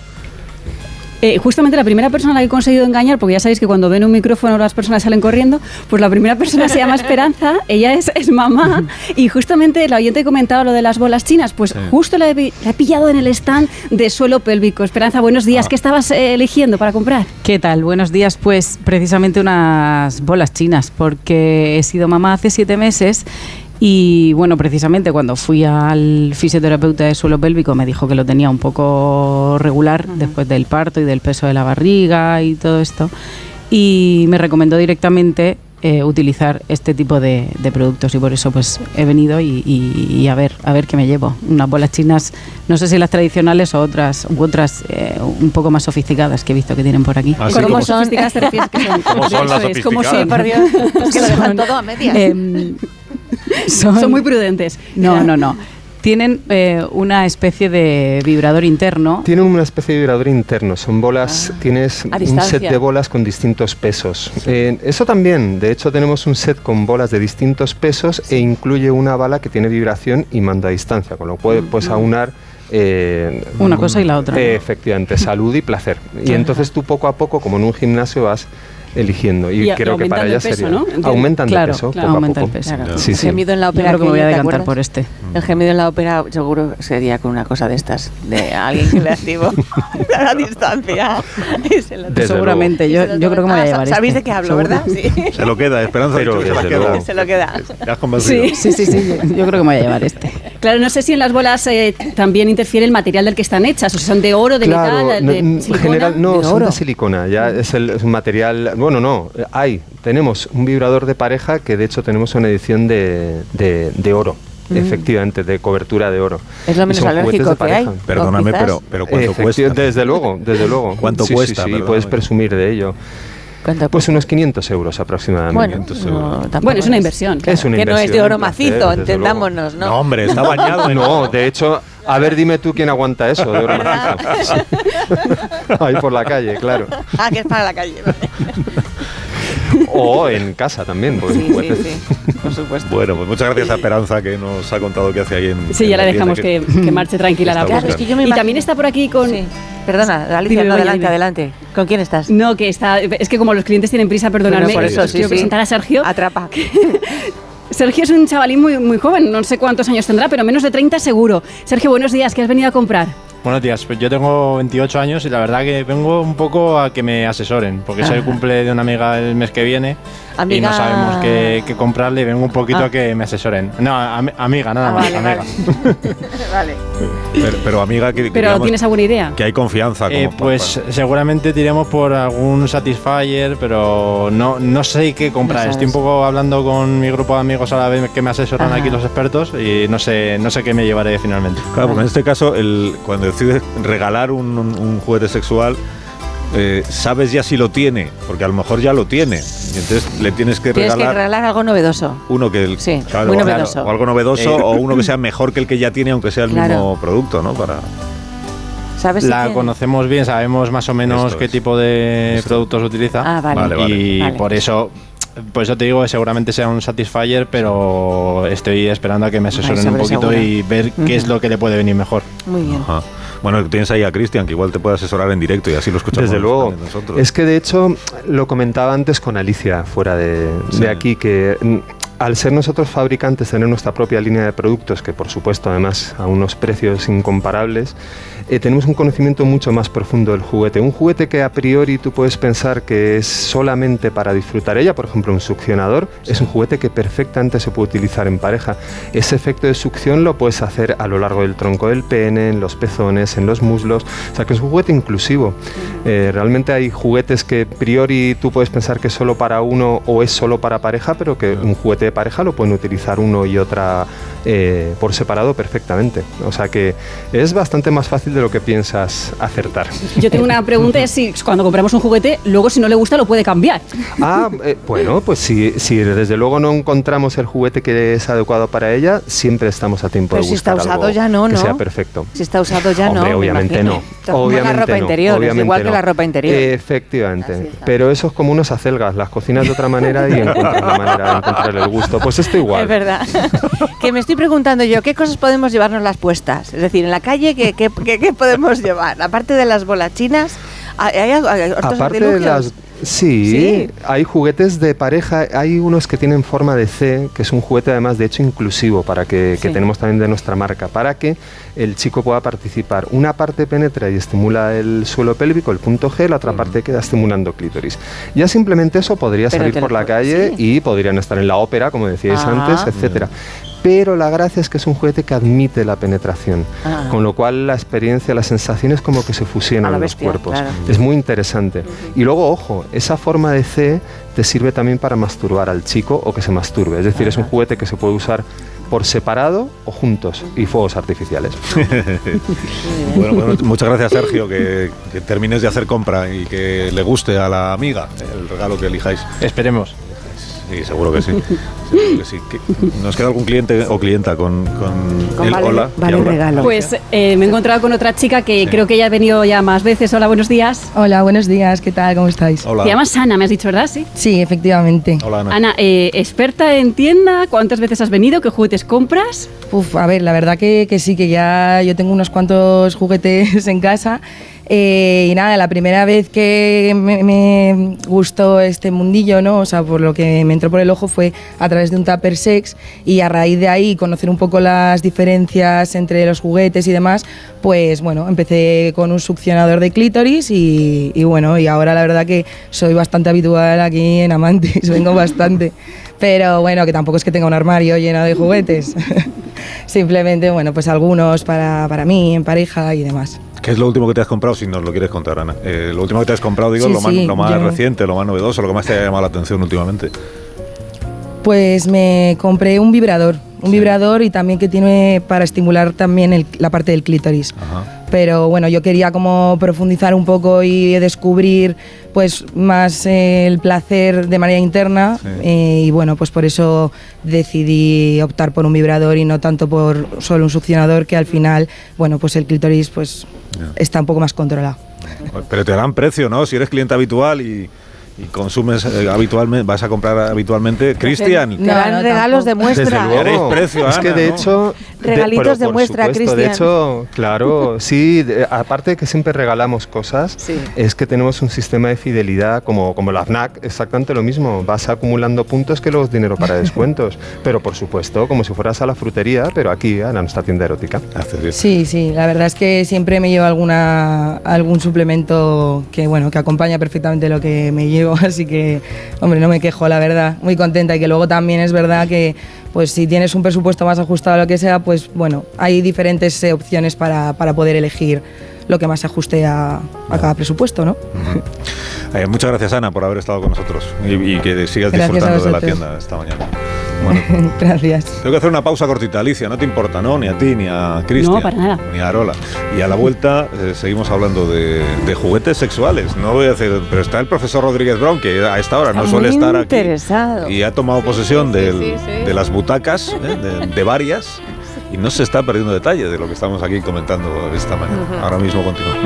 eh, justamente la primera persona a la que he conseguido engañar, porque ya sabéis que cuando ven un micrófono las personas salen corriendo, pues la primera persona se llama Esperanza, ella es, es mamá, y justamente el oyente comentaba lo de las bolas chinas, pues justo la he, la he pillado en el stand de suelo pélvico. Esperanza, buenos días, Ah. ¿qué estabas eh, eligiendo para comprar? ¿Qué tal? Buenos días. Pues precisamente unas bolas chinas, porque he sido mamá hace siete meses y bueno, precisamente cuando fui al fisioterapeuta de suelo pélvico me dijo que lo tenía un poco regular después del parto y del peso de la barriga y todo esto. Y me recomendó directamente eh, utilizar este tipo de, de productos y por eso pues he venido y, y- y a ver a ver qué me llevo unas bolas chinas no sé si las tradicionales o otras u otras eh, un poco más sofisticadas que he visto que tienen por aquí Así ¿Cómo como- son? ¿Cómo son las Eso es, ¿cómo sofisticadas? son? Por Dios, es que lo dejan Son, todo a medias. em, Son muy prudentes. no no no tienen eh, una especie de vibrador interno. Tienen una especie de vibrador interno, son bolas, tienes A un set de bolas con distintos pesos. Eh, eso también, de hecho tenemos un set con bolas de distintos pesos e incluye una bala que tiene vibración y manda a distancia, con lo cual puedes aunar eh, Una cosa y la otra. efectivamente, salud y placer. Y entonces tú poco a poco, como en un gimnasio, vas eligiendo. Y, Y creo y que para ellas el peso, sería. ¿no? Aumentan Claro, de peso, claro, poco aumenta a el poco. peso. Claro. Sí, el sí. gemido en la Yo ópera creo que me voy a aquella, ¿te decantar por este. El gemido en la ópera seguro sería con una cosa de estas, de alguien que le activo a la distancia. Y se lo- Desde Seguramente, yo- y se lo yo creo que me voy a Ah, llevar ¿Sabéis este. de qué hablo, Seguro. verdad? Sí. Se lo queda, Esperanza. Pero se queda. Se lo queda. Te has convencido. Sí. sí sí sí yo, creo que me voy a llevar este Claro, no sé si en las bolas eh, también interfiere el material del que están hechas, o si son de oro, de Claro, metal, no, de en silicona. general no, de son oro. de silicona, ya es, el, es un material, bueno, no, hay, tenemos un vibrador de pareja que de hecho tenemos una edición de, de- de oro. Mm. Efectivamente, de cobertura de oro. Es lo Y menos son alérgico juguetes de que hay, pareja. ¿o Perdóname, pero- pero ¿cuánto cuesta? Desde luego, desde luego. ¿Cuánto Sí, cuesta? Sí, puedes presumir de ello. Pues unos 500 euros aproximadamente. Bueno, no, Bueno, es una inversión. Es una que no es de oro macizo, entendámonos, ¿no? No, hombre, está bañado en No, de hecho, a ver, dime tú quién aguanta eso de oro macizo. Ahí por la calle, claro. Ah, que es para la calle. vale. O en casa también. porque Sí, sí, puedes- sí, por supuesto. Bueno, pues muchas gracias a Esperanza que nos ha contado qué hace ahí en. Sí, en ya la dejamos que, que marche tranquila la. Claro, es que yo me Y también está por aquí con... Perdona, Alicia, Dime, no, adelante, dime. adelante. ¿Con quién estás? No, que está... Es que como los clientes tienen prisa, perdonadme. Bueno, por eso, sí, quiero sí. presentar a Sergio. Atrapa. Sergio es un chavalín muy, muy joven, no sé cuántos años tendrá, pero menos de 30 seguro. Sergio, buenos días, ¿qué has venido a comprar? Buenos días, pues yo tengo 28 años y la verdad que vengo un poco a que me asesoren, porque es el cumple de una amiga el mes que viene y Amiga- no sabemos qué, qué comprarle y vengo un poquito Ah. a que me asesoren. No, am- amiga, nada Ah, más, vale, amiga. vale. Pero, pero, amiga, que, Pero digamos ¿tienes alguna idea? que hay confianza. Como Eh, pues seguramente tiremos por algún Satisfyer, pero no, no sé qué comprar. No Estoy un poco hablando con mi grupo de amigos a la vez que me asesoran Ajá. aquí los expertos y no sé, no sé qué me llevaré finalmente. Claro, porque en este caso, el, cuando decides regalar un, un- un juguete sexual, eh, sabes ya si lo tiene, porque a lo mejor ya lo tiene. Y entonces le tienes que Tienes que regalar algo novedoso. uno que el- Sí, claro, muy claro, novedoso. o algo novedoso Eh, o uno que sea mejor que el que ya tiene, aunque sea el Claro. mismo producto, ¿no? Para ¿Sabes La conocemos bien, sabemos más o menos Esto qué es. tipo de Esto. productos utiliza. Ah, vale. Vale, vale. Y Vale. por eso, pues yo te digo que seguramente sea un Satisfyer, pero estoy esperando a que me asesoren un poquito y ver qué es lo que le puede venir mejor. Muy bien. Ajá. Bueno, tienes ahí a Cristian, que igual te puede asesorar en directo y así lo escuchamos Desde luego. nosotros. Es que de hecho lo comentaba antes con Alicia fuera de, Sí. de aquí, que mm, al ser nosotros fabricantes, tener nuestra propia línea de productos, que por supuesto además a unos precios incomparables, eh, tenemos un conocimiento mucho más profundo del juguete. Un juguete que a priori tú puedes pensar que es solamente para disfrutar ella, por ejemplo un succionador, es un juguete que perfectamente se puede utilizar en pareja. Ese efecto de succión lo puedes hacer a lo largo del tronco del pene, en los pezones, en los muslos, o sea que es un juguete inclusivo. Eh, realmente hay juguetes que a priori tú puedes pensar que es solo para uno o es solo para pareja, pero que un juguete de pareja lo pueden utilizar uno y otra eh, por separado perfectamente. O sea que es bastante más fácil de lo que piensas acertar. Yo tengo una pregunta, es si cuando compramos un juguete, luego si no le gusta lo puede cambiar. Ah, eh, bueno, pues si, si desde luego no encontramos el juguete que es adecuado para ella, siempre estamos a tiempo Pero de si está buscar usado algo ya no, que ¿no? sea perfecto. Si está usado ya Hombre, no. me obviamente no. Obviamente la ropa no, interior, es obviamente igual que no. la ropa interior. Efectivamente. Pero eso es como unas acelgas, las cocinas de otra manera y encuentras la manera de encontrarle el gusto. Pues esto igual. Es verdad. que me estoy preguntando yo, ¿qué cosas podemos llevarnos las puestas? Es decir, en la calle, ¿qué, qué, qué- podemos llevar? Aparte de las bolachinas, ¿hay, hay otros Aparte de las... Sí, Sí. hay juguetes de pareja, hay unos que tienen forma de C, que es un juguete además de hecho inclusivo para que, que tenemos también de nuestra marca, para que el chico pueda participar. Una parte penetra y estimula el suelo pélvico, el punto G, la otra parte queda estimulando clítoris. Ya simplemente eso podría Pero salir por lo la calle y podrían estar en la ópera, como decíais Ah. antes, etcétera. Pero la gracia es que es un juguete que admite la penetración, Ah. con lo cual la experiencia, las sensaciones como que se A fusionan la los cuerpos. claro. Es muy interesante. Y luego, ojo, esa forma de C te sirve también para masturbar al chico o que se masturbe. Es decir, es un juguete que se puede usar por separado o juntos y fuegos artificiales. Bueno, bueno, muchas gracias Sergio, que, que termines de hacer compra y que le guste a la amiga el regalo que elijáis. Esperemos. Sí, seguro que sí. Seguro que sí. ¿Qué- ¿Nos queda algún cliente o clienta con, con, Con el vale- hola? vale regalo. Pues eh, me he encontrado con otra chica que creo que ya ha venido ya más veces. Hola, buenos días. Hola, buenos días, ¿qué tal? ¿Cómo estáis? Hola. Te llamas Ana, me has dicho, ¿verdad? Sí. Sí, efectivamente. Hola, Ana, eh, experta en tienda, ¿cuántas veces has venido? ¿Qué juguetes compras? Uf, a ver, la verdad que, que sí, que ya yo tengo unos cuantos juguetes en casa. Eh, y nada, la primera vez que me, gustó este mundillo, ¿no? O sea, por lo que me entró por el ojo fue a través de un tupper sex y a raíz de ahí conocer un poco las diferencias entre los juguetes y demás, pues bueno, empecé con un succionador de clítoris y, bueno, y ahora la verdad que soy bastante habitual aquí en Amantis, vengo bastante. Pero bueno, que tampoco es que tenga un armario lleno de juguetes. Simplemente, bueno, pues algunos para, para mí, en pareja y demás. ¿Qué es lo último que te has comprado? Si nos lo quieres contar, Ana. Eh, lo último que te has comprado, digo, Sí, lo más, lo más yo- reciente, lo más novedoso, lo que más te ha llamado la atención últimamente. Pues me compré un vibrador, un vibrador y también que tiene para estimular también el- la parte del clítoris. Pero bueno, yo quería como profundizar un poco y descubrir pues más eh, el placer de manera interna eh, y bueno, pues por eso decidí optar por un vibrador y no tanto por solo un succionador que al final, bueno, pues el clítoris pues está un poco más controlado. Pero te dan precio, ¿no? Si eres cliente habitual y, y consumes eh, habitualmente, vas a comprar habitualmente. Cristian. Te dan regalos de muestra. Desde luego. Es que de ¿no? hecho... Regalitos pero de por muestra, supuesto, De Cristian. hecho, claro, sí, de- aparte de que siempre regalamos cosas, Sí. es que tenemos un sistema de fidelidad como, como la FNAC, exactamente lo mismo. Vas acumulando puntos que luego es dinero para descuentos. pero por supuesto, como si fueras a la frutería, pero aquí, a nuestra tienda erótica. Sí, sí, la verdad es que siempre me llevo alguna, algún suplemento que, bueno, que acompaña perfectamente lo que me llevo, así que, hombre, no me quejo, la verdad, muy contenta y que luego también es verdad que, pues si tienes un presupuesto más ajustado a lo que sea, pues bueno, hay diferentes eh, opciones para, para poder elegir lo que más se ajuste a, a cada presupuesto, ¿no? Eh, muchas gracias, Ana, por haber estado con nosotros y, y que sigas Gracias disfrutando de la tienda esta mañana. Bueno, Gracias. tengo que hacer una pausa cortita, Alicia, no te importa, ¿no? Ni a ti, ni a Cristian. No, para nada. Ni a Arola. Y a la vuelta eh, seguimos hablando de, de juguetes sexuales. No voy a decir, pero está el profesor Rodríguez Brown, que a esta hora no Está suele muy estar aquí. interesado. Y ha tomado posesión del- sí, sí. de las butacas, ¿eh? de, de varias, y no se está perdiendo detalle de lo que estamos aquí comentando esta mañana. Ahora mismo continuamos.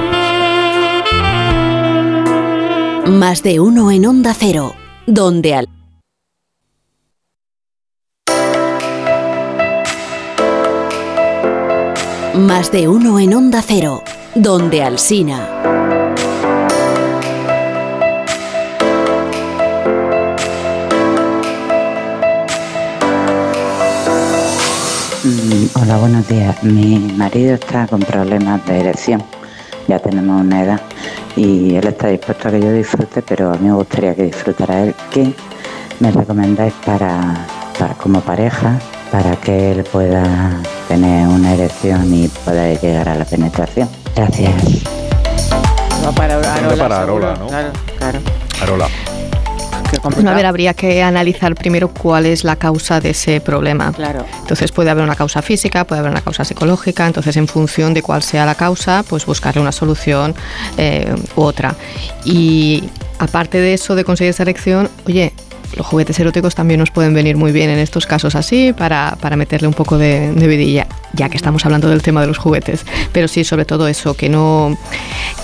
Más de uno en Onda Cero, donde al... Más de uno en Onda Cero, donde Alsina. Hola, buenos días. Mi marido está con problemas de erección. Ya tenemos una edad y él está dispuesto a que yo disfrute, pero a mí me gustaría que disfrutara él. ¿Qué me recomendáis para, para como pareja para que él pueda tener una erección y pueda llegar a la penetración? Gracias. No, para Arola. para seguro. Arola, ¿no? Claro, claro. Arola. Bueno, complicado. a ver, habría que analizar primero cuál es la causa de ese problema. Claro. Entonces puede haber una causa física, puede haber una causa psicológica, entonces en función de cuál sea la causa, pues buscarle una solución eh, u otra. Y aparte de eso, de conseguir esa erección, oye, los juguetes eróticos también nos pueden venir muy bien en estos casos así para, para meterle un poco de, vidilla, ya que estamos hablando del tema de los juguetes. Pero sí, sobre todo eso, que no...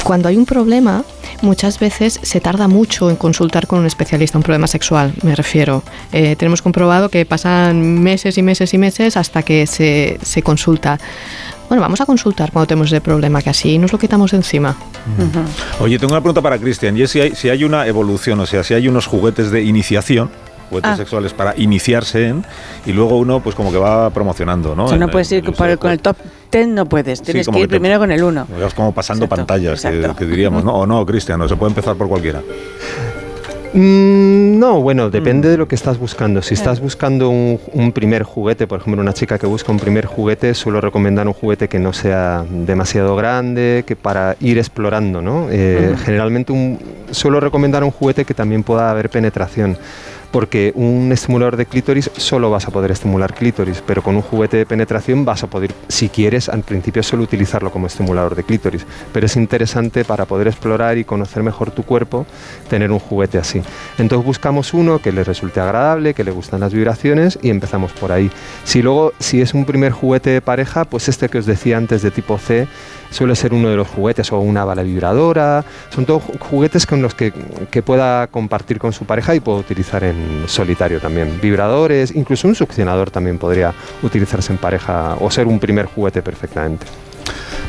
Cuando hay un problema, muchas veces se tarda mucho en consultar con un especialista un problema sexual, me refiero. Eh, tenemos comprobado que pasan meses y meses y meses hasta que se, se consulta. Bueno, vamos a consultar cuando tenemos ese problema, que así nos lo quitamos de encima. Oye, tengo una pregunta para Cristian, y es si hay, si hay una evolución, o sea, si hay unos juguetes de iniciación, juguetes Ah. sexuales para iniciarse en, y luego uno pues como que va promocionando, ¿no? O sea, no En- puedes ir en- por el- con el top 10, no puedes. Tienes como que ir que te- primero con el 1. Vas como pasando Exacto, pantallas, que, exacto. que diríamos, ¿no? O no, Cristian, no se puede empezar por cualquiera. Mm, no, bueno, depende Mm. de lo que estás buscando. Si estás buscando un, un primer juguete, por ejemplo, una chica que busca un primer juguete, suelo recomendar un juguete que no sea demasiado grande, que para ir explorando, ¿no? Eh. Generalmente un- suelo recomendar un juguete que también pueda haber penetración. Porque un estimulador de clítoris solo vas a poder estimular clítoris, pero con un juguete de penetración vas a poder, si quieres, al principio solo utilizarlo como estimulador de clítoris. Pero es interesante para poder explorar y conocer mejor tu cuerpo, tener un juguete así. Entonces buscamos uno que le resulte agradable, que le gustan las vibraciones y empezamos por ahí. Si luego, si es un primer juguete de pareja, pues este que os decía antes de tipo C, suele ser uno de los juguetes o una bala vibradora. Son todos ju- juguetes con los que, que pueda compartir con su pareja y pueda utilizar en solitario también. Vibradores, incluso un succionador también podría utilizarse en pareja o ser un primer juguete perfectamente.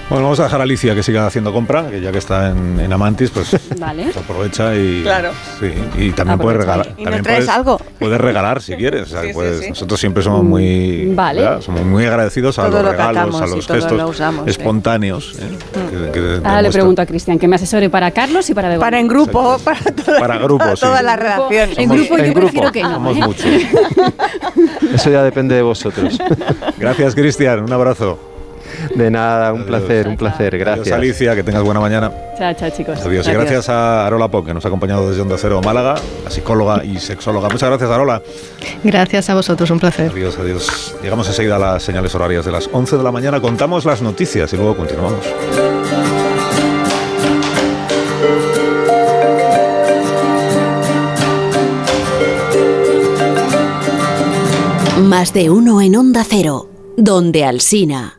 Bueno, vamos a dejar a Alicia que siga haciendo compra, que ya que está en, en Amantis, pues Vale. se aprovecha y, Claro. sí, y también puedes regalar. ¿Y nos también traes puedes, algo? Puedes regalar si quieres. o sea, Sí, sí, puedes- sí. Nosotros siempre somos muy, somos muy agradecidos a Todo los lo regalos, a los gestos lo usamos, sí. espontáneos. ¿eh? que- que Ahora le pregunto a Cristian que me asesore para Carlos y para Begoña. Para en grupo, para, toda- Para grupos, sí. toda la redacción. En grupo yo en prefiero que no. Somos ¿eh? muchos. Eso ya depende de vosotros. Gracias, Cristian. Un abrazo. De nada, un placer, un placer. Gracias. Adiós, Alicia. Que tengas buena mañana. Chao, chao, chicos. Adiós. Y gracias a Arola Poc, que nos ha acompañado desde Onda Cero Málaga, la psicóloga y sexóloga. Muchas gracias, Arola. Gracias a vosotros, un placer. Adiós, adiós. Llegamos enseguida a las señales horarias de las 11 de la mañana. Contamos las noticias y luego continuamos. Más de uno en Onda Cero, donde Alsina.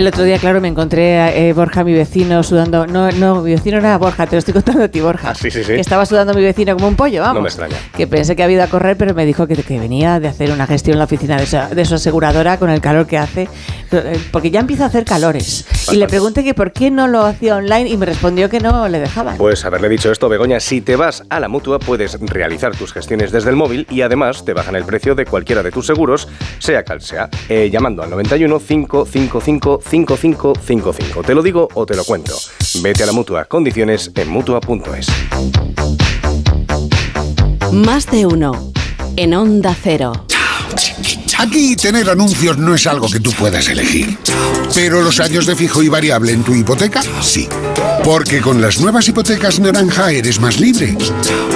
El otro día, claro, me encontré a eh, Borja, mi vecino, sudando. No, no, mi vecino era Borja, te lo estoy contando a ti, Borja. Ah, sí, sí, sí. Que estaba sudando mi vecino como un pollo, vamos. No me extraña. Que pensé que había ido a correr, pero me dijo que, que venía de hacer una gestión en la oficina de, esa- de su aseguradora con el calor que hace. eh, Porque ya empieza a hacer calores. Y le pregunté que por qué no lo hacía online y me respondió que no le dejaban. Pues haberle dicho esto, Begoña, si te vas a la mutua puedes realizar tus gestiones desde el móvil y además te bajan el precio de cualquiera de tus seguros, sea cual sea, eh, llamando al 91 555 5555. Te lo digo o te lo cuento. Vete a la mutua. Condiciones en mutua.es. Más de uno en Onda Cero. Aquí tener anuncios no es algo que tú puedas elegir. Pero los años de fijo y variable en tu hipoteca, sí. Porque con las nuevas hipotecas naranja eres más libre.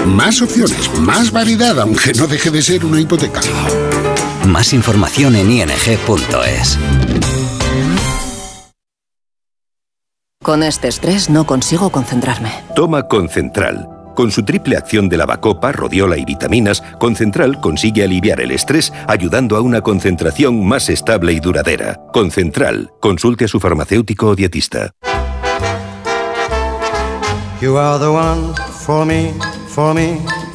Más opciones, más variedad, aunque no deje de ser una hipoteca. Más información en ing.es. Con este estrés no consigo concentrarme. Toma Concentral. Con su triple acción de lavacopa, rodiola y vitaminas, Concentral consigue aliviar el estrés ayudando a una concentración más estable y duradera. Concentral. Consulte a su farmacéutico o dietista. You are the one for me, for me,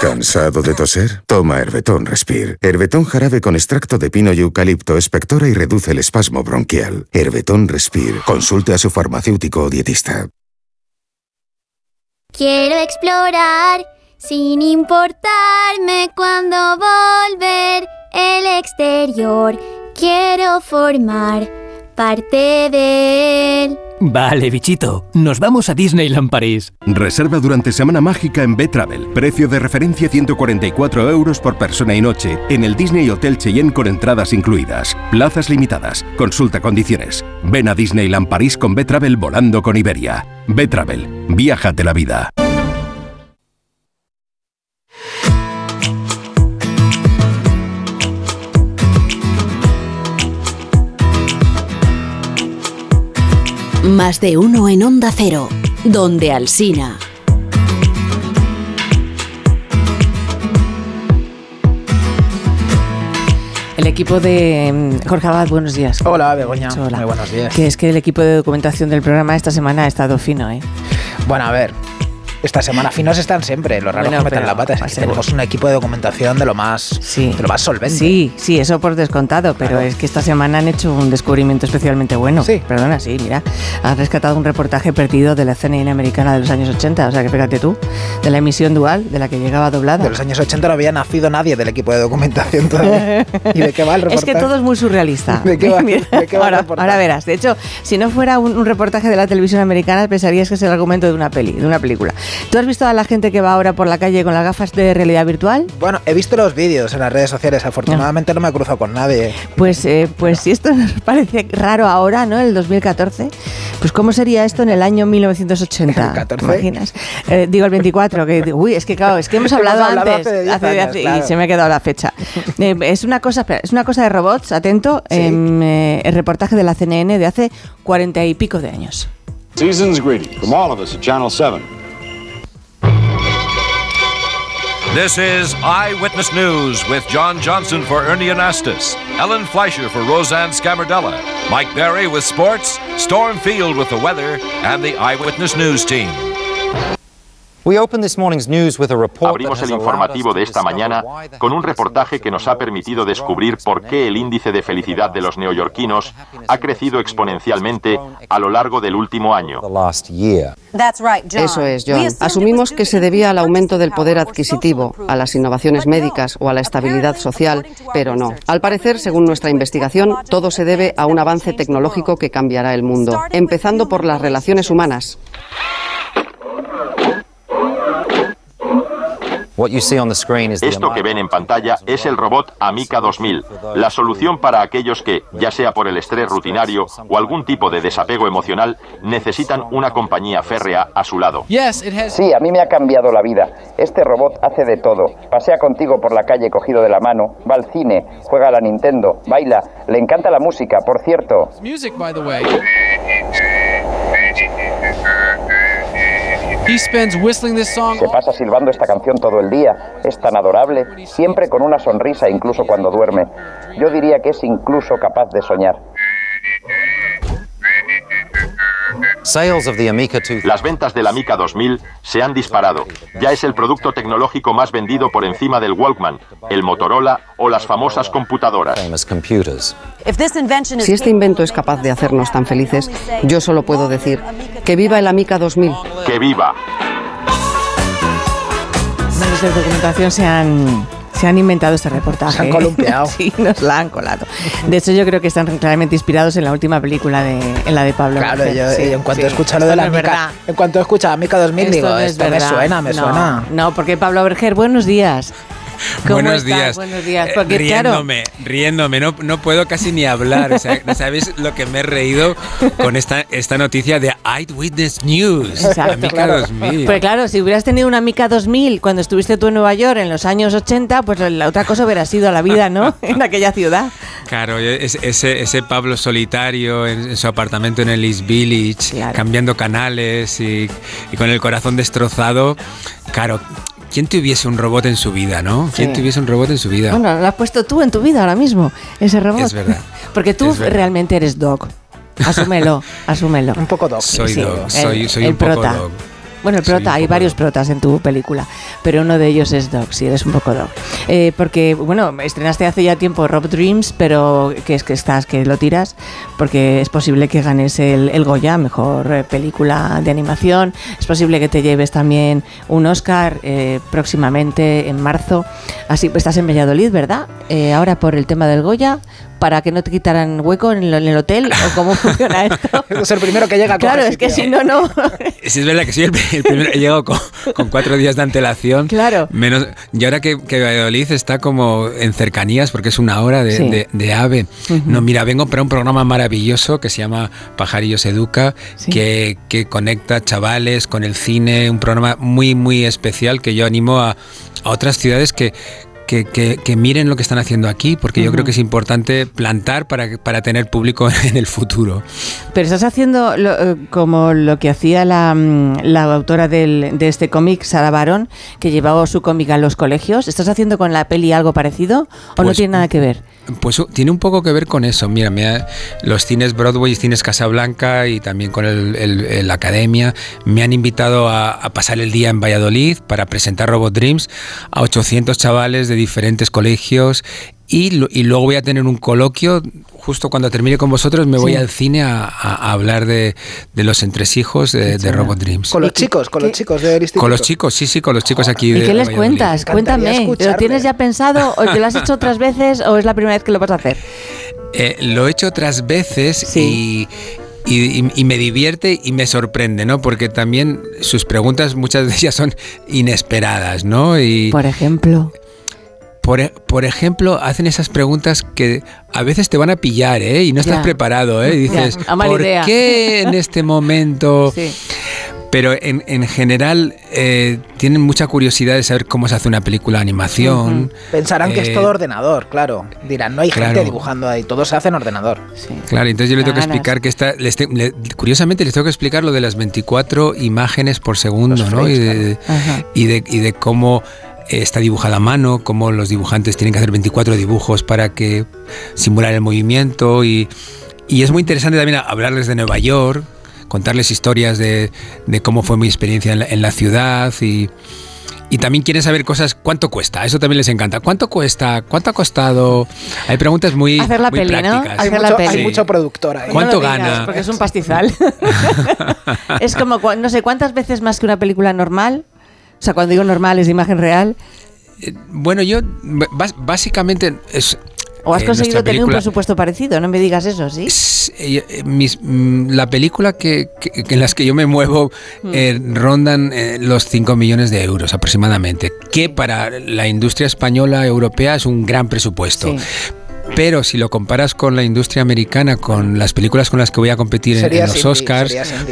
¿Cansado de toser? Toma Herbetón Respire. Herbetón jarabe con extracto de pino y eucalipto espectora y reduce el espasmo bronquial. Herbetón Respire. Consulte a su farmacéutico o dietista. Quiero explorar sin importarme cuando volver el exterior. Quiero formar parte de él. Vale, bichito, nos vamos a Disneyland París. Reserva durante Semana Mágica en B-Travel. Precio de referencia 144 euros por persona y noche en el Disney Hotel Cheyenne con entradas incluidas. Plazas limitadas. Consulta condiciones. Ven a Disneyland París con B-Travel volando con Iberia. B-Travel. Viájate la vida. Más de uno en Onda Cero, donde Alsina. El equipo de mm, Jorge Abad, buenos días. Hola, Begoña. Hola. Muy buenos días. Que es que el equipo de documentación del programa esta semana ha estado fino, ¿eh? Bueno, a ver. Esta semana finos están siempre, los raros Bueno, que meten pero la pata. Es que tenemos un equipo de documentación de lo más, de lo más solvente. Sí, sí, eso por descontado, pero es que esta semana han hecho un descubrimiento especialmente bueno. Sí. Perdona, sí, mira. Han rescatado un reportaje perdido de la CNN americana de los años 80, o sea que fíjate tú, de la emisión dual, de la que llegaba doblada. De los años 80 no había nacido nadie del equipo de documentación todavía. ¿Y de qué va el reportaje? Es que todo es muy surrealista. ¿De qué va- Mira, de qué va el ahora, reportaje? ahora verás. De hecho, si no fuera un, un reportaje de la televisión americana, pensarías que es el argumento de una peli, de una película. ¿Tú has visto a la gente que va ahora por la calle con las gafas de realidad virtual? Bueno, he visto los vídeos en las redes sociales. Afortunadamente no me he cruzado con nadie. Pues, eh, pues si esto nos parece raro ahora, ¿no? El 2014, pues ¿cómo sería esto en el año 1980? ¿El 14? ¿Te imaginas? Eh, digo el 24, que uy, es que claro, es que hemos Hemos hablado, hablado antes, hace de 10 hace- años, hace- y claro. se me ha quedado la fecha. Eh, es una cosa, espera, es una cosa de robots, atento, em, eh, el reportaje de la CNN de hace cuarenta y pico de años. Season's greeting from all of us at Channel 7. This is Eyewitness News with John Johnson for Ernie Anastas, Ellen Fleischer for Roseanne Scamardella, Mike Berry with sports, Storm Field with the weather, and the Eyewitness News team. Abrimos el informativo de esta mañana con un reportaje que nos ha permitido descubrir por qué el índice de felicidad de los neoyorquinos ha crecido exponencialmente a lo largo del último año. Eso es, John. Asumimos que se debía al aumento del poder adquisitivo, a las innovaciones médicas o a la estabilidad social, pero no. Al parecer, según nuestra investigación, todo se debe a un avance tecnológico que cambiará el mundo, empezando por las relaciones humanas. Esto que ven en pantalla es el robot Amica 2000, la solución para aquellos que, ya sea por el estrés rutinario o algún tipo de desapego emocional, necesitan una compañía férrea a su lado. Sí, a mí me ha cambiado la vida. Este robot hace de todo. Pasea contigo por la calle cogido de la mano, va al cine, juega a la Nintendo, baila, le encanta la música, por cierto. Music, by the way. He spends whistling this song. Se pasa silbando esta canción todo el día. Es tan adorable, siempre con una sonrisa incluso cuando duerme. Yo diría que es incluso capaz de soñar. Las ventas del Amica 2000 se han disparado. Ya es el producto tecnológico más vendido por encima del Walkman, el Motorola o las famosas computadoras. Si este invento es capaz de hacernos tan felices, yo solo puedo decir que viva el Amica 2000. ¡Que viva! Medios de documentación se han, se han inventado este reportaje. Se han columpiado. sí, nos la han colado. De hecho, yo creo que están claramente inspirados en la última película, de, en la de Pablo. Claro, Berger. yo, Sí, yo en cuanto sí. escucho lo de la no verdad. en cuanto escucho Amica 2000 Esto digo, no es esto me verdad. suena, me No, suena. No, porque Pablo Berger, buenos días. Buenos días. Buenos días. Eh, Porque, riéndome, riéndome, no, no puedo casi ni hablar. O sea, no sabéis lo que me he reído con esta, esta noticia de Eyewitness News. Exacto, Amica claro. 2000. Pues claro, si hubieras tenido una Mica 2000 cuando estuviste tú en Nueva York en los años 80, pues la otra cosa hubiera sido la vida, ¿no? en aquella ciudad. Claro, es- ese, ese Pablo solitario en, en su apartamento en el East Village, cambiando canales y, y con el corazón destrozado. Claro, ¿quién tuviese un robot en su vida, no? ¿Quién Sí. tuviese un robot en su vida? Bueno, lo has puesto tú en tu vida ahora mismo, ese robot. Es verdad. Porque tú verdad. realmente eres dog. Asúmelo, asúmelo. Un poco dog. Soy Sí, dog, el- soy, soy el un poco prota. dog. Bueno, el prota, hay varios protas en tu película, pero uno de ellos es Dog, sí, eres un poco Dog. Eh, porque, bueno, estrenaste hace ya tiempo Rob Dreams, pero que es que estás, que lo tiras, porque es posible que ganes el, el Goya, mejor eh, película de animación, es posible que te lleves también un Oscar eh, próximamente en marzo. Así, pues estás en Valladolid, ¿verdad? Eh, ahora por el tema del Goya, para que no te quitaran hueco en el, en el hotel, o cómo funciona esto. Es el primero que llega. Claro, es que si no, no. Sí, es verdad que soy el, el primero. He llegado con, con cuatro días de antelación. Claro. Menos, y ahora que, que Valladolid está como en cercanías, porque es una hora de, Sí. de- de AVE. No, mira, vengo para un programa maravilloso que se llama Pajarillos Educa, que, que conecta chavales con el cine. Un programa muy, muy especial que yo animo a, a otras ciudades que. Que, que- que miren lo que están haciendo aquí, porque yo creo que es importante plantar para, para tener público en el futuro. Pero estás haciendo lo- eh, como lo que hacía la, mm, la autora del- de este cómic, Sara Barón, que llevaba su cómic a los colegios. ¿Estás haciendo con la peli algo parecido o no Pues- tiene nada que ver? Pues uh, tiene un poco que ver con eso. Mira, mira, los cines Broadway cines Casablanca y también con el, el- el la Academia me han invitado a, a pasar el día en Valladolid para presentar Robot Dreams a 800 chavales de diferentes colegios y, lo- y luego voy a tener un coloquio. Justo cuando termine con vosotros me voy Sí. al cine a, hablar de, de los entresijos de, de Robot Dreams. Con los chicos, con los chicos del instituto. Con los chicos, sí, sí, con los chicos aquí ¿Y de qué les cuentas? Cuéntame, ¿te lo tienes ya pensado o te lo has hecho otras veces o es la primera vez que lo vas a hacer? Eh, lo he hecho otras veces y, y- y- y me divierte y me sorprende, ¿no? Porque también sus preguntas, muchas de ellas son inesperadas, ¿no? Y Por ejemplo. Por, e- por ejemplo, hacen esas preguntas que a veces te van a pillar, ¿eh? Y no estás Ya. preparado, ¿eh? Y dices, a mala ¿por idea". qué en este momento? Sí. Pero en, en general eh, tienen mucha curiosidad de saber cómo se hace una película de animación. Pensarán que es Eh, todo ordenador, claro. Dirán, no hay gente dibujando ahí, todo se hace en ordenador. Claro, entonces yo le tengo que explicar que está, les te- le- curiosamente les tengo que explicar lo de las 24 imágenes por segundo, ¿no? Y de, y de, y de cómo está dibujada a mano, cómo los dibujantes tienen que hacer 24 dibujos para que simular el movimiento y, y es muy interesante también hablarles de Nueva York, contarles historias de, de cómo fue mi experiencia en la, en la ciudad y, y también quieren saber cosas, ¿cuánto cuesta? Eso también les encanta. ¿Cuánto cuesta? ¿Cuánto ha costado? Hay preguntas muy, Hacer la muy peli, ¿no? prácticas. Hacer Hay la mucho, peli. hay mucho productor ahí. ¿Cuánto No lo digas, gana? Porque es un pastizal. es como, no sé, ¿cuántas veces más que una película normal? O sea, cuando digo normal es de imagen real. Bueno, yo básicamente es. ¿O has eh, conseguido tener un presupuesto parecido? No me digas eso, ¿sí? eh, eh, mis- mm, la película que, que- que en las que yo me muevo eh, rondan eh, los 5 millones de euros aproximadamente, que para la industria española europea es un gran presupuesto. Pero si lo comparas con la industria americana, con las películas con las que voy a competir en, los Oscars, serías indie.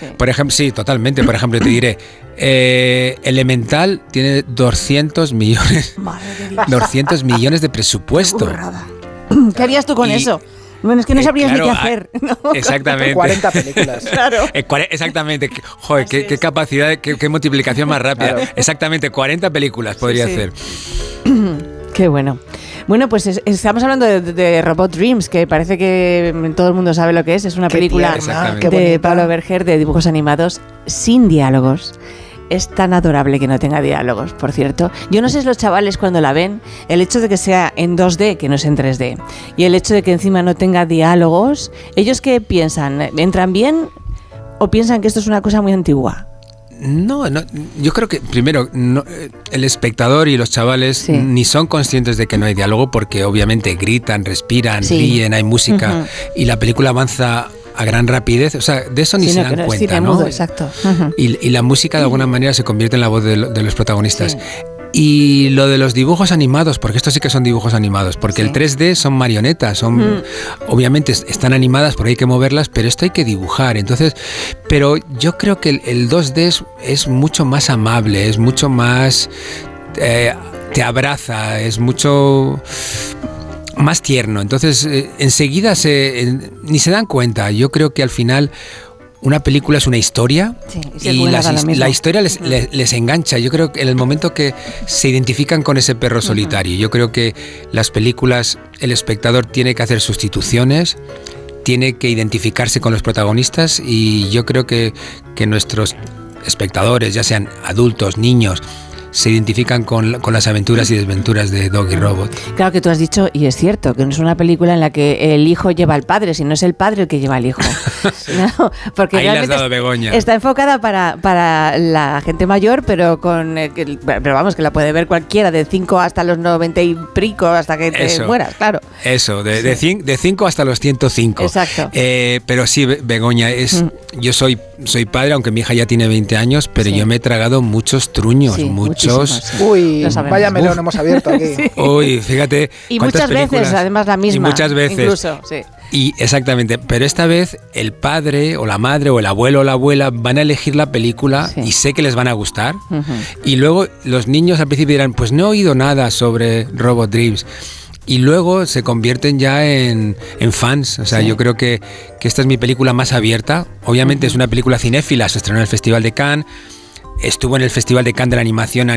Por, ej- por ejemplo, sí, totalmente. Por ejemplo, te diré, eh, Elemental tiene 200 millones, 200 millones de presupuesto. ¿Qué harías tú con Y- eso? Bueno, es que no Eh, sabrías claro, ni qué ah, hacer. ¿no? Exactamente. 40 películas. claro. Eh, exactamente. Joder, qué, qué capacidad, qué, qué multiplicación más rápida. Claro. Exactamente, 40 películas podría sí. hacer. Qué bueno. Bueno, pues es- estamos hablando de, de Robot Dreams, que parece que todo el mundo sabe lo que es. Es una Qué película tierna, de. Pablo Berger de dibujos animados sin diálogos. Es tan adorable que no tenga diálogos, por cierto. Yo no sé si los chavales cuando la ven, el hecho de que sea en 2D, que no es en 3D, y el hecho de que encima no tenga diálogos, ¿ellos qué piensan? ¿Entran bien o piensan que esto es una cosa muy antigua? No, no, yo creo que primero no, eh, el espectador y los chavales ni son conscientes de que no hay diálogo porque obviamente gritan, respiran, Sí. ríen, hay música y la película avanza a gran rapidez. O sea, de eso ni Sí, se no, dan cuenta, ¿no? mudo, exacto. Y, y la música de alguna manera se convierte en la voz de, lo- de los protagonistas. Y lo de los dibujos animados, porque estos sí que son dibujos animados, porque el 3D son marionetas, son mm. obviamente están animadas, porque hay que moverlas, pero esto hay que dibujar. Entonces, pero yo creo que el, 2D es, mucho más amable, es mucho más eh, te abraza, es mucho más tierno. Entonces, eh, enseguida se, ni se dan cuenta. Yo creo que al final una película es una historia y, la historia les, engancha. Yo creo que en el momento que se identifican con ese perro solitario, yo creo que las películas, el espectador tiene que hacer sustituciones, tiene que identificarse con los protagonistas y yo creo que, que nuestros espectadores, ya sean adultos, niños, se identifican con, con, las aventuras y desventuras de Dog y Robot. Claro que tú has dicho, y es cierto, que no es una película en la que el hijo lleva al padre, sino es el padre el que lleva al hijo. porque Ahí has dado Begoña. Está enfocada para, para la gente mayor, pero con eh, pero vamos, que la puede ver cualquiera, de 5 hasta los 90 y prico, hasta que te mueras, claro. Eso, de 5 de, cinco hasta los 105. Exacto. Eh, pero sí, Begoña, es, yo soy, soy padre, aunque mi hija ya tiene 20 años, pero yo me he tragado muchos truños, muchos Uy, vaya melón hemos abierto aquí. Uy, fíjate. Y muchas veces, además, la misma. Y muchas veces. Incluso, sí. Y exactamente, pero esta vez el padre o la madre o el abuelo o la abuela van a elegir la película y sé que les van a gustar. Y luego los niños al principio dirán, pues no he oído nada sobre Robot Dreams y luego se convierten ya en, fans. O sea, yo creo que, que, esta es mi película más abierta. Obviamente es una película cinéfila, se estrenó en el Festival de Cannes estuvo en el Festival de Cannes de la Animación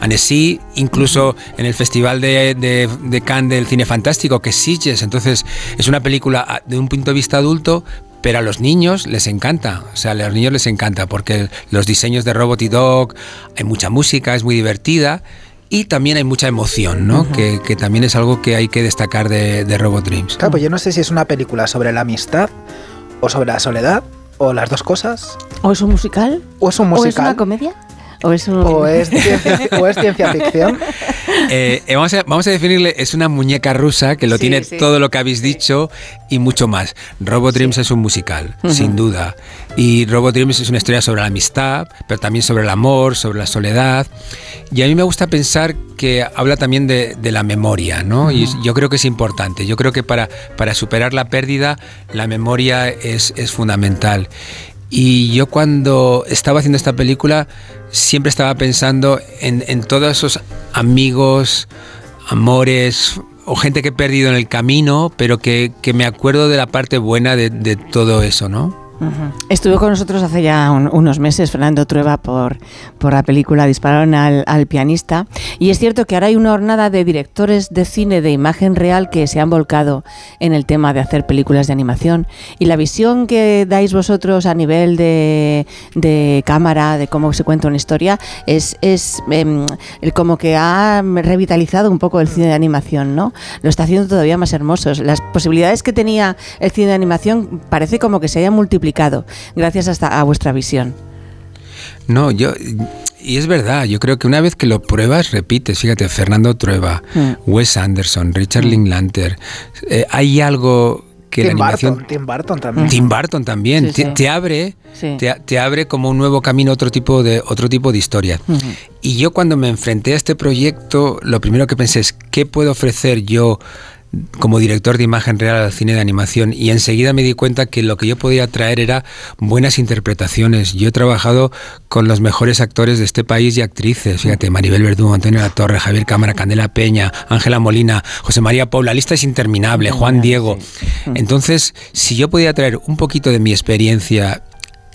Annecy, incluso en el Festival de, de, Cannes del Cine Fantástico, que es Sitges. Entonces, es una película ah, de un punto de vista adulto, pero a los niños les encanta. O sea, a los niños les encanta porque los diseños de Robot y Dog, hay mucha música, es muy divertida. Y también hay mucha emoción, ¿no? que, también es algo que hay que destacar de, de Robot Dreams. Claro, pues yo no sé si es una película sobre la amistad o sobre la soledad o las dos cosas. ¿O es un musical? ¿O es un musical? ¿O es una comedia? ¿O es, ciencia, ficción? Eh, eh, vamos, a, vamos, a, definirle, es una muñeca rusa que lo tiene todo lo que habéis dicho y mucho más. Robot Dreams es un musical, sin duda. Y Robot Dreams es una historia sobre la amistad, pero también sobre el amor, sobre la soledad. Y a mí me gusta pensar que habla también de, la memoria, ¿no? Y yo creo que es importante. Yo creo que para, para superar la pérdida, la memoria es, es fundamental. Y yo cuando estaba haciendo esta película siempre estaba pensando en, todos esos amigos, amores o gente que he perdido en el camino, pero que, me acuerdo de la parte buena de, de todo eso, ¿no? Estuvo con nosotros hace ya unos meses Fernando Trueba por, por la película Dispararon al, pianista y es cierto que ahora hay una jornada de directores de cine de imagen real que se han volcado en el tema de hacer películas de animación y la visión que dais vosotros a nivel de, cámara, de cómo se cuenta una historia, es, es em, como que ha revitalizado un poco el cine de animación, ¿no? Lo está haciendo todavía más hermoso. Las posibilidades que tenía el cine de animación parece como que se haya multiplicado gracias hasta a vuestra visión. No, yo y es verdad, yo creo que una vez que lo pruebas, repites. Fíjate, Fernando Trueba, mm. Wes Anderson, Richard mm. Linklater, eh, hay algo que Tim la animación. Tim Burton también. Tim Burton también. te, abre, te, abre como un nuevo camino, otro tipo de, otro tipo de historia. Y yo cuando me enfrenté a este proyecto, lo primero que pensé es, ¿qué puedo ofrecer yo como director de imagen real al cine de animación y enseguida me di cuenta que lo que yo podía traer era buenas interpretaciones. Yo he trabajado con los mejores actores de este país y actrices, fíjate, Maribel Verdú, Antonio La Torre, Javier Cámara, Candela Peña, Ángela Molina, José María Paula, la lista es interminable, Juan Diego. Entonces, si yo podía traer un poquito de mi experiencia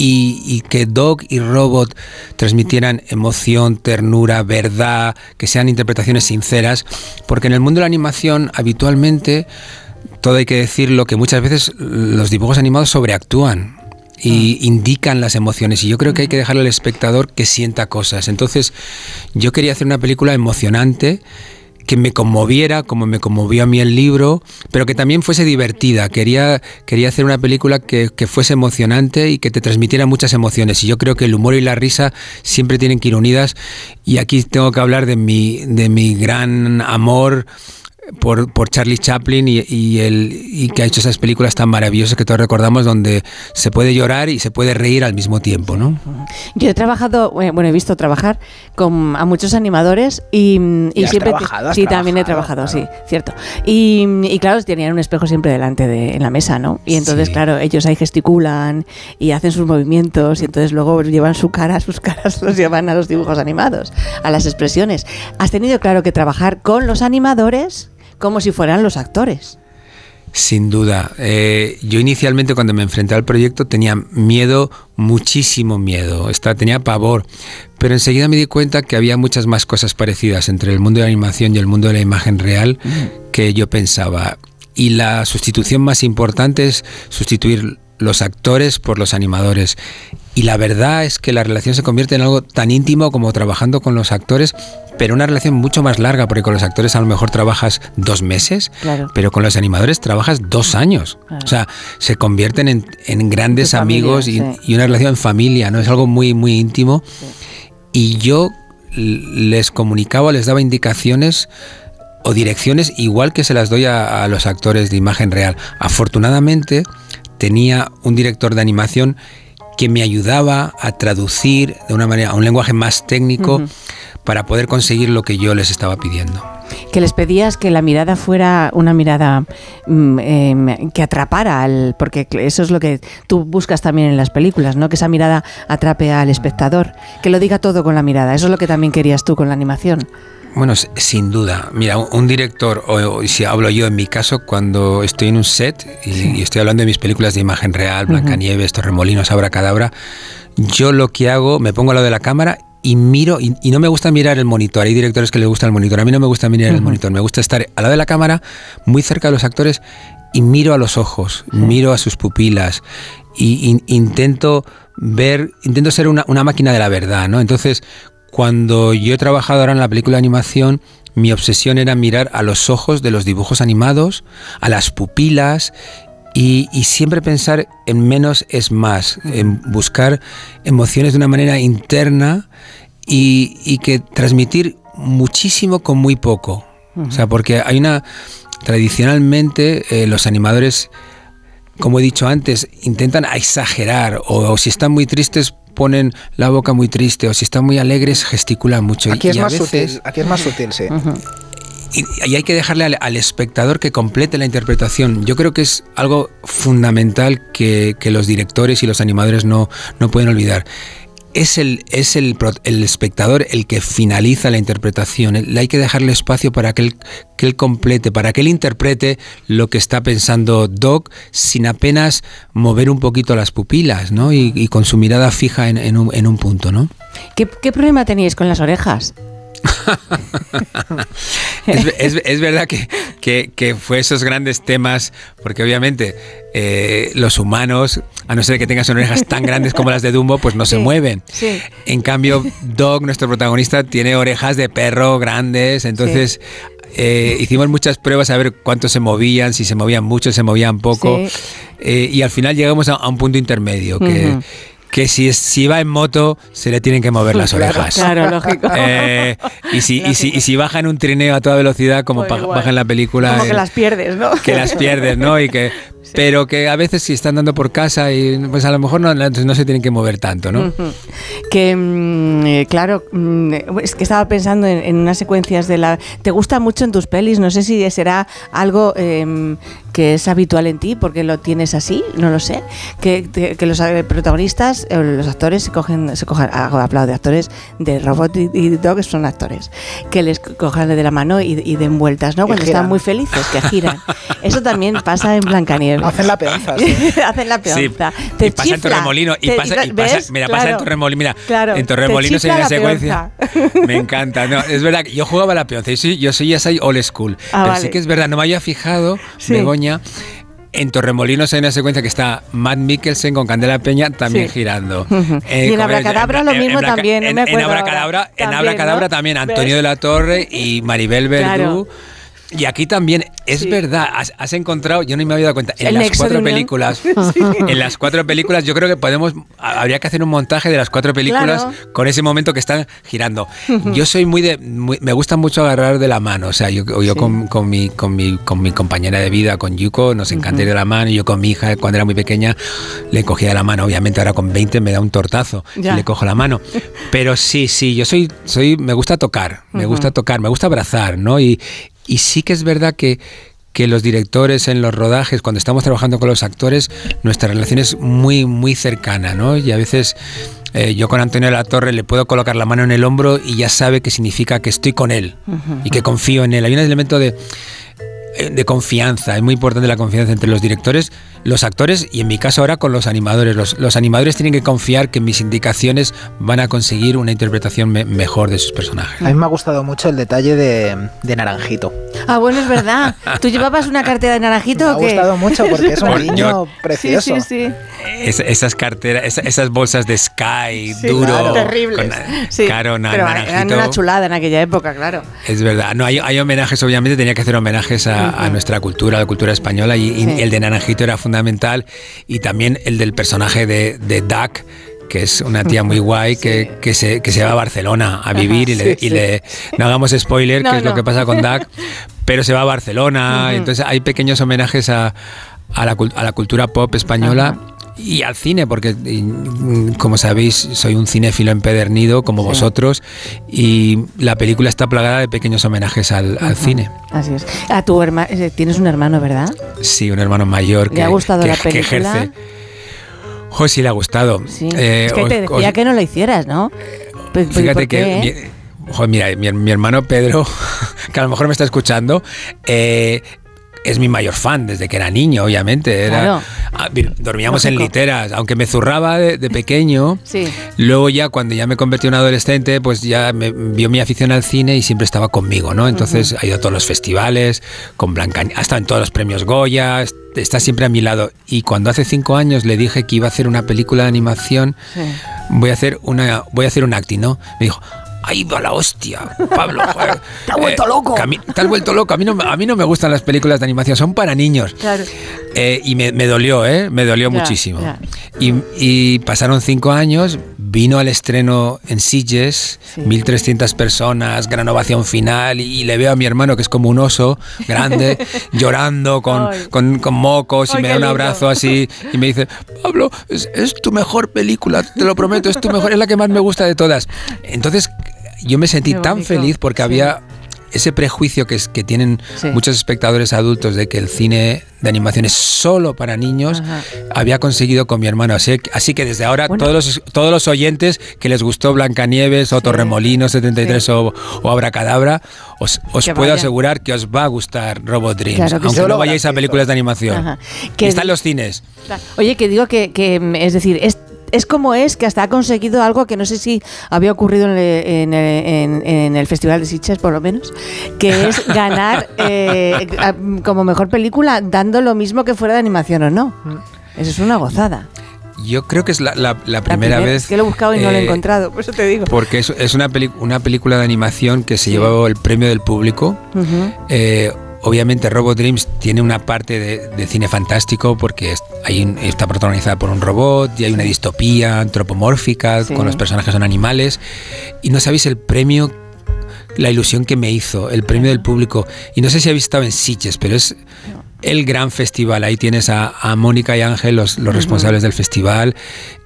y, que Dog y Robot transmitieran emoción, ternura, verdad, que sean interpretaciones sinceras, porque en el mundo de la animación habitualmente, todo hay que decirlo, que muchas veces los dibujos animados sobreactúan y ah. indican las emociones y yo creo que hay que dejarle al espectador que sienta cosas. Entonces yo quería hacer una película emocionante que me conmoviera, como me conmovió a mí el libro, pero que también fuese divertida. Quería, quería hacer una película que, fuese emocionante y que te transmitiera muchas emociones. Y yo creo que el humor y la risa siempre tienen que ir unidas. Y aquí tengo que hablar de mi, de mi gran amor por, por Charlie Chaplin y, y, el, y que ha hecho esas películas tan maravillosas que todos recordamos donde se puede llorar y se puede reír al mismo tiempo, ¿no? Yo he trabajado, eh, bueno, he visto trabajar con a muchos animadores y, y, ¿Y has siempre... trabajado? ¿Has sí, también he trabajado? trabajado, sí, cierto. Y, y claro, tenían un espejo siempre delante de en la mesa, ¿no? Y entonces, Sí. claro, ellos ahí gesticulan y hacen sus movimientos y entonces luego llevan su cara, sus caras los llevan a los dibujos animados, a las expresiones. Has tenido, claro, que trabajar con los animadores como si fueran los actores. Sin duda. Eh, yo inicialmente cuando me enfrenté al proyecto tenía miedo, muchísimo miedo, Está- tenía pavor, pero enseguida me di cuenta que había muchas más cosas parecidas entre el mundo de la animación y el mundo de la imagen real que yo pensaba. Y la sustitución más importante es sustituir los actores por los animadores. Y la verdad es que la relación se convierte en algo tan íntimo como trabajando con los actores, pero una relación mucho más larga, porque con los actores a lo mejor trabajas dos meses, Claro. pero con los animadores trabajas dos años. Claro. O sea, se convierten en, en grandes familia, amigos y, sí. y una relación en familia, ¿no? Es algo muy, muy íntimo. Y yo les comunicaba, les daba indicaciones o direcciones igual que se las doy a, a los actores de imagen real. Afortunadamente tenía un director de animación que me ayudaba a traducir de una manera a un lenguaje más técnico para poder conseguir lo que yo les estaba pidiendo. Que les pedías que la mirada fuera una mirada mm, em, que atrapara al. Porque eso es lo que tú buscas también en las películas, ¿no? Que esa mirada atrape al espectador. Que lo diga todo con la mirada. Eso es lo que también querías tú con la animación. Bueno, sin duda. Mira, un- director, o, si hablo yo en mi caso, cuando estoy en un set y, y estoy hablando de mis películas de imagen real, Blancanieves, Torremolinos, Abracadabra, yo lo que hago, me pongo al lado de la cámara y miro, y, y no me gusta mirar el monitor. Hay directores que les gusta el monitor. A mí no me gusta mirar el monitor. Me gusta estar al lado de la cámara, muy cerca de los actores, y miro a los ojos, miro a sus pupilas, y in- intento ver, intento ser una, una máquina de la verdad, ¿no? Entonces, cuando yo he trabajado ahora en la película de animación, mi obsesión era mirar a los ojos de los dibujos animados, a las pupilas y, y siempre pensar en menos es más, en buscar emociones de una manera interna y, y que transmitir muchísimo con muy poco. O sea, porque hay una... Tradicionalmente eh, los animadores como he dicho antes, intentan exagerar o, o si están muy tristes ponen la boca muy triste o si están muy alegres gesticulan mucho. Y- Aquí es y a más veces- sutil, aquí es más sutil, sí. y, y hay que dejarle al, al espectador que complete la interpretación. Yo creo que es algo fundamental que, que los directores y los animadores no, no pueden olvidar. Es, el, es el, el espectador el que finaliza la interpretación. Hay que dejarle espacio para que él, que complete, para que él interprete lo que está pensando Doc sin apenas mover un poquito las pupilas, ¿no? Y, con su mirada fija en, en un, en un punto, ¿no? ¿Qué, qué problema teníais con las orejas? es, es- es verdad que, que, que fue esos grandes temas, porque obviamente eh, los humanos, a no ser que tengan orejas tan grandes como las de Dumbo, pues no se mueven. sí. En cambio, Dog, nuestro protagonista, tiene orejas de perro grandes, entonces... eh, hicimos muchas pruebas a ver cuánto se movían, si se movían mucho, se movían poco, Sí. eh, y al final llegamos a, a un punto intermedio, que. Que si, es- si va en moto, se le tienen que mover las orejas. claro, lógico. Eh, y, si, y, si, y si baja en un trineo a toda velocidad, como Pues baja en la película, Como que eh, las pierdes, ¿no? que las pierdes, ¿no? Y que, Pero que a veces si están dando por casa y pues a lo mejor no, no se tienen que mover tanto, ¿no? Que, mm, eh, claro, mm, es que estaba pensando en, en unas secuencias de la... ¿Te gusta mucho en tus pelis? No sé si será algo em, que es habitual en ti, porque lo tienes así, no lo sé. Que, que los eh, protagonistas, eh, los actores, se cogen, se cogen, hago aplauso de actores de Robot y, y Dog, son actores, que les cojan de la mano y, y den vueltas, ¿no? Cuando están muy felices, que giran. Eso también pasa en Blancanieves. Hacen la peonza, sí. Hacen la Sí, peonza. y Te pasa en Torremolino y pasa, y pasa- mira, pasa en Claro. Torremolino, mira, Claro, en hay chifla una la secuencia. peonza. Me encanta, no, es verdad que yo jugaba la peonza, yo soy, yo soy ya soy old school, Ah, pero vale. sí que es verdad, no me había fijado, Sí. Begoña, en Torremolinos hay una secuencia que está Matt Mikkelsen con Candela Peña también Sí. girando. Eh, Y en con- Abracadabra lo mismo Braca- también, no En, me en acuerdo Abracadabra, ahora. en También, Abracadabra ¿no? también ¿Ves? Antonio de la Torre y Maribel Verdú. Claro. Y aquí también, es verdad, has, encontrado, yo no me había dado cuenta, en las cuatro películas, en las cuatro películas, yo creo que podemos, habría que hacer un montaje de las cuatro películas con ese momento que están girando. Yo soy muy de, me gusta mucho agarrar de la mano, o sea, yo, yo con, con, mi, con, mi, con mi compañera de vida, con Yuko, nos encanta ir de la mano, y yo con mi hija, cuando era muy pequeña, le cogía de la mano, obviamente ahora con 20 me da un tortazo y le cojo la mano. Pero sí, sí, yo soy, soy me gusta tocar, me gusta tocar, me gusta abrazar, ¿no? Y, y sí que es verdad que, que los directores en los rodajes, cuando estamos trabajando con los actores, nuestra relación es muy, muy cercana, ¿no? Y a veces eh, yo con Antonio de la Torre le puedo colocar la mano en el hombro y ya sabe que significa que estoy con él y que confío en él. Hay un elemento de, eh, de confianza, es muy importante la confianza entre los directores los actores y en mi caso ahora con los animadores. Los, animadores tienen que confiar que mis indicaciones van a conseguir una interpretación mejor de sus personajes. A mí me ha gustado mucho el detalle de, Naranjito. Ah, bueno, es verdad. ¿Tú llevabas una cartera de Naranjito? Me ha gustado mucho porque es un niño precioso. Sí, sí, sí. esas carteras, esas, bolsas de Sky, duro, terribles. caro, Pero naranjito. una chulada en aquella época, claro. Es verdad. No, hay, hay homenajes, obviamente tenía que hacer homenajes a, nuestra cultura, a la cultura española, y, y el de Naranjito era fundamental fundamental y también el del personaje de, de Duck que es una tía muy guay que, que, se, que se va a Barcelona a vivir y, le, y le, no hagamos spoiler, que es lo que pasa con Duck, pero se va a Barcelona, entonces hay pequeños homenajes a, a, la, a la cultura pop española y al cine, porque como sabéis, soy un cinéfilo empedernido como vosotros y la película está plagada de pequeños homenajes al, cine. Así es. A tu hermano, eh, tienes un hermano, ¿verdad? Sí, un hermano mayor que, ha gustado la película? que ejerce. Jo, sí le ha gustado. Eh, es que te decía que no lo hicieras, ¿no? Fíjate que... mira, mi, hermano Pedro, que a lo mejor me está escuchando, eh, es mi mayor fan desde que era niño, obviamente. Era, ah, dormíamos en literas, aunque me zurraba de, pequeño. Luego ya cuando ya me convertí en adolescente, pues ya me vio mi afición al cine y siempre estaba conmigo, ¿no? Entonces ha ido a todos los festivales, con Blanca, ha estado en todos los premios Goya, está siempre a mi lado. Y cuando hace cinco años le dije que iba a hacer una película de animación, voy a hacer una, voy a hacer un acting, ¿no? Me dijo, ha ido a la hostia, Pablo. te has vuelto loco. te has vuelto loco. A mí, no, a mí no me gustan las películas de animación, son para niños. Claro. Eh, y me, dolió, ¿eh? Me dolió muchísimo. Y, pasaron cinco años, vino al estreno en Sitges, 1.300 personas, gran ovación final, y, le veo a mi hermano, que es como un oso grande, llorando con, con, mocos, y me da un abrazo así, y me dice, Pablo, es, es tu mejor película, te lo prometo, es tu mejor, es la que más me gusta de todas. Entonces, yo me sentí tan feliz porque había ese prejuicio que, es, que tienen muchos espectadores adultos de que el cine de animación es solo para niños, había conseguido con mi hermano. Así, así que desde ahora todos, los, todos los oyentes que les gustó Blancanieves o Torremolino 73 o, o, Abracadabra, os, os puedo asegurar que os va a gustar Robot Dreams, aunque no vayáis a películas de animación. Está en los cines. Oye, que digo que, que es decir, es es como es que hasta ha conseguido algo que no sé si había ocurrido en el, Festival de Sitges, por lo menos, que es ganar eh, como mejor película dando lo mismo que fuera de animación o no. Eso es una gozada. Yo creo que es la, primera vez. que lo he buscado y no lo he eh, encontrado, por eso te digo. Porque es, es una, una película de animación que se llevó el premio del público. Obviamente Robot Dreams tiene una parte de, cine fantástico porque está protagonizada por un robot y hay una distopía antropomórfica con los personajes son animales y no sabéis el premio la ilusión que me hizo, el premio del público. Y no sé si habéis estado en Sitges, pero es el gran festival. Ahí tienes a, Mónica y Ángel, los, responsables del festival,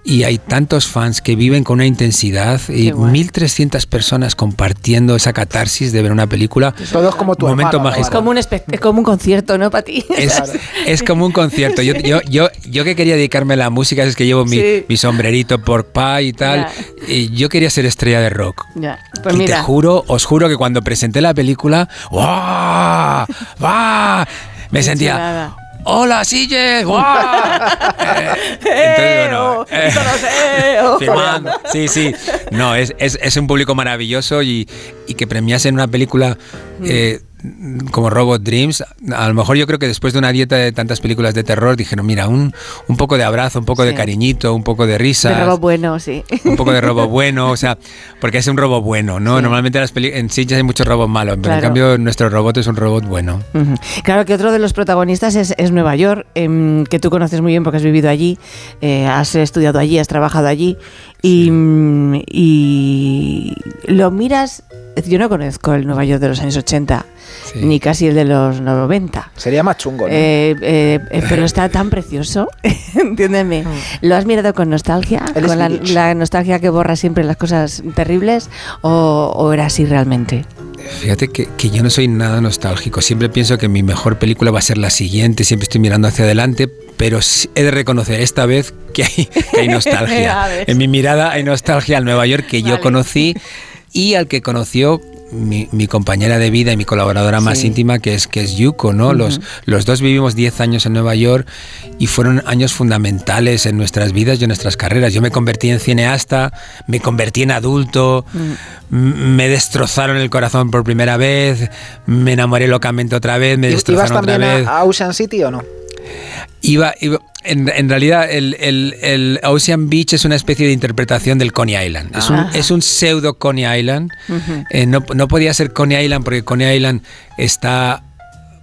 y hay tantos fans que viven con una intensidad y 1.300 personas compartiendo esa catarsis de ver una película. Todos como tu momento mágico. Es como, un es como un concierto, ¿no, para ti? Es, como un concierto. Yo, yo, yo, yo, que quería dedicarme a la música, es que llevo mi, mi, sombrerito por pie y tal, y yo quería ser estrella de rock. Pues y te juro, os juro que cuando presenté la película, ¡wow! ¡wow! Me sentía, ¡Hola, Sille! ¡Wow! Eh, entonces, bueno, eh, Sí, sí. No, es, es, es, un público maravilloso y, y que premiasen una película mm. Eh, como Robot Dreams, a lo mejor yo creo que después de una dieta de tantas películas de terror dijeron, mira, un, un poco de abrazo, un poco de cariñito, un poco de risa. De robo bueno, sí. Un poco de robo bueno, o sea, porque es un robo bueno, ¿no? Normalmente en, las en ya hay muchos robos malos, pero en cambio nuestro robot es un robot bueno. Claro que otro de los protagonistas es, es Nueva York, em, que tú conoces muy bien porque has vivido allí, eh, has estudiado allí, has trabajado allí, y, y lo miras yo no conozco el Nueva York de los años 80, ni casi el de los 90. Sería más chungo, ¿no? Eh, eh, eh, pero está tan precioso, entiéndeme. Mm. ¿Lo has mirado con nostalgia? ¿Con la, nostalgia que borra siempre las cosas terribles? ¿O, era así realmente? Fíjate que, yo no soy nada nostálgico. Siempre pienso que mi mejor película va a ser la siguiente. Siempre estoy mirando hacia adelante. Pero he de reconocer esta vez que hay, nostalgia. en mi mirada hay nostalgia al Nueva York que yo conocí y al que conoció mi, compañera de vida y mi colaboradora más íntima, que es, que es Yuko, ¿no? los, los dos vivimos 10 años en Nueva York y fueron años fundamentales en nuestras vidas y en nuestras carreras. Yo me convertí en cineasta, me convertí en adulto, mm. me destrozaron el corazón por primera vez, me enamoré locamente otra vez, me destrozaron otra vez. a Ocean City o no? Iba, en, realidad, el, Ocean Beach es una especie de interpretación del Coney Island. Es, un, ah. es un pseudo Coney Island. Eh, no, podía ser Coney Island porque Coney Island está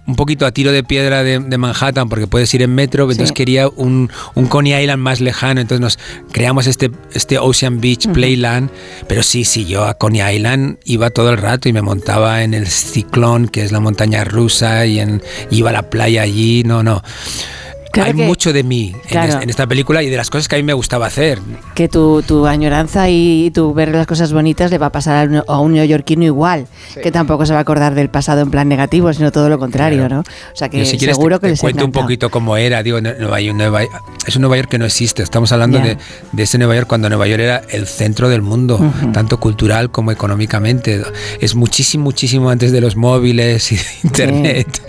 un poquito a tiro de piedra de, Manhattan porque puedes ir en metro, entonces quería un, un, Coney Island más lejano, entonces nos creamos este, este Ocean Beach Playland, pero sí, sí, yo a Coney Island iba todo el rato y me montaba en el ciclón, que es la montaña rusa, y en, iba a la playa allí, no, no hay mucho de mí en, esta película y de las cosas que a mí me gustaba hacer. Que tu, tu añoranza y tu ver las cosas bonitas le va a pasar a un, neoyorquino igual, que tampoco se va a acordar del pasado en plan negativo, sino todo lo contrario, ¿no? O sea que seguro que les cuento un poquito cómo era. Digo, Nueva York, es un Nueva York que no existe. Estamos hablando de, de, ese Nueva York cuando Nueva York era el centro del mundo, tanto cultural como económicamente. Es muchísimo, muchísimo antes de los móviles y de internet.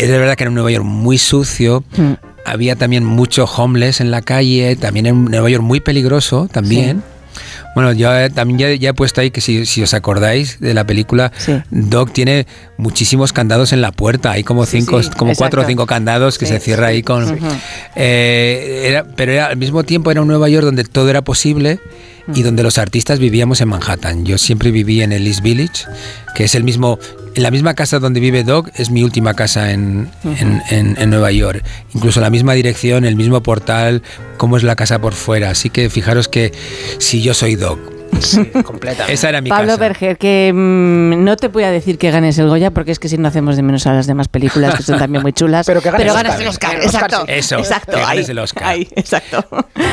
Es de verdad que era un Nueva York muy sucio, mm había también mucho homeless en la calle, también en Nueva York muy peligroso también. Bueno, yo eh, también ya, he puesto ahí que si, os acordáis de la película, Doc tiene muchísimos candados en la puerta, hay como cinco, como cuatro o cinco candados que se cierra ahí con. Eh, pero al mismo tiempo era un Nueva York donde todo era posible y donde los artistas vivíamos en Manhattan. Yo siempre viví en el East Village, que es el mismo, en la misma casa donde vive Doc, es mi última casa en, en, Nueva York. Incluso la misma dirección, el mismo portal, cómo es la casa por fuera. Así que fijaros que si yo soy Doc, Sí, completamente. Esa era mi Pablo Berger, que mm, no te voy a decir que ganes el Goya, porque es que si no hacemos de menos a las demás películas, que son también muy chulas. pero que ganes, el Oscar. Exacto. Eso, exacto. Que ganes el Oscar. exacto.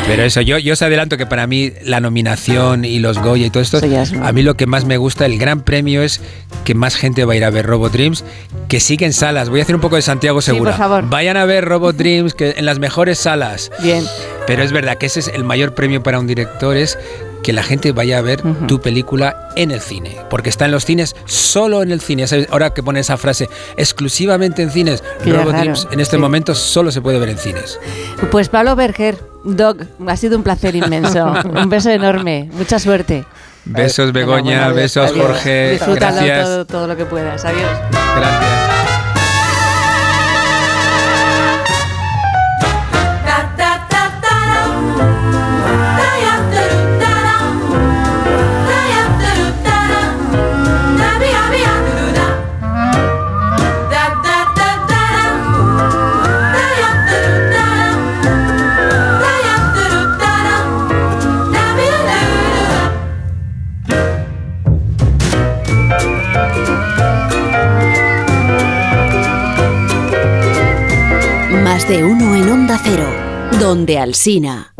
Pero eso, yo, yo os adelanto que para mí la nominación y los Goya y todo esto, a mí lo que más me gusta, el gran premio es que más gente va a ir a ver Robot Dreams, que sigue en salas. Voy a hacer un poco de Santiago Segura. por favor. Vayan a ver Robot Dreams que en las mejores salas. Bien. Pero es verdad que ese es el mayor premio para un director, es que la gente vaya a ver tu película en el cine, porque está en los cines, solo en el cine. Ahora que pone esa frase, exclusivamente en cines, Robot Dreams en este momento solo se puede ver en cines. Pues Pablo Berger, Doc, ha sido un placer inmenso, un beso enorme, mucha suerte. Besos Begoña, besos Jorge. Disfrútalo todo, todo lo que puedas. Adiós. Gracias. De uno en Onda Cero, donde Alsina.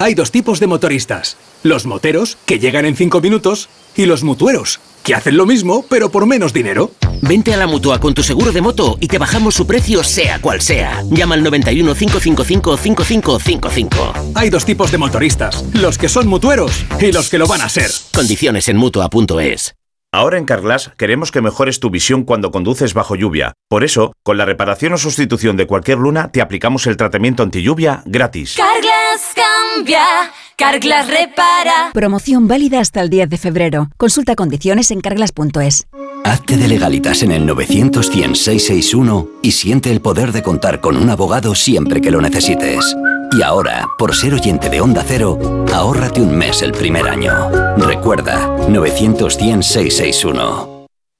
Hay dos tipos de motoristas. Los moteros, que llegan en cinco minutos, y los mutueros, que hacen lo mismo, pero por menos dinero. Vente a la mutua con tu seguro de moto y te bajamos su precio, sea cual sea. Llama al 91 555 5555. Hay dos tipos de motoristas: los que son mutueros y los que lo van a ser. Condiciones en mutua.es. Ahora en Carglass queremos que mejores tu visión cuando conduces bajo lluvia. Por eso, con la reparación o sustitución de cualquier luna, te aplicamos el tratamiento anti lluvia gratis. Carglass cambia, Carglass repara. Promoción válida hasta el 10 de febrero. Consulta condiciones en carglass.es. Hazte de legalitas en el 900 y siente el poder de contar con un abogado siempre que lo necesites. Y ahora, por ser oyente de Onda Cero, ahórrate un mes el primer año. Recuerda, 900-100-661.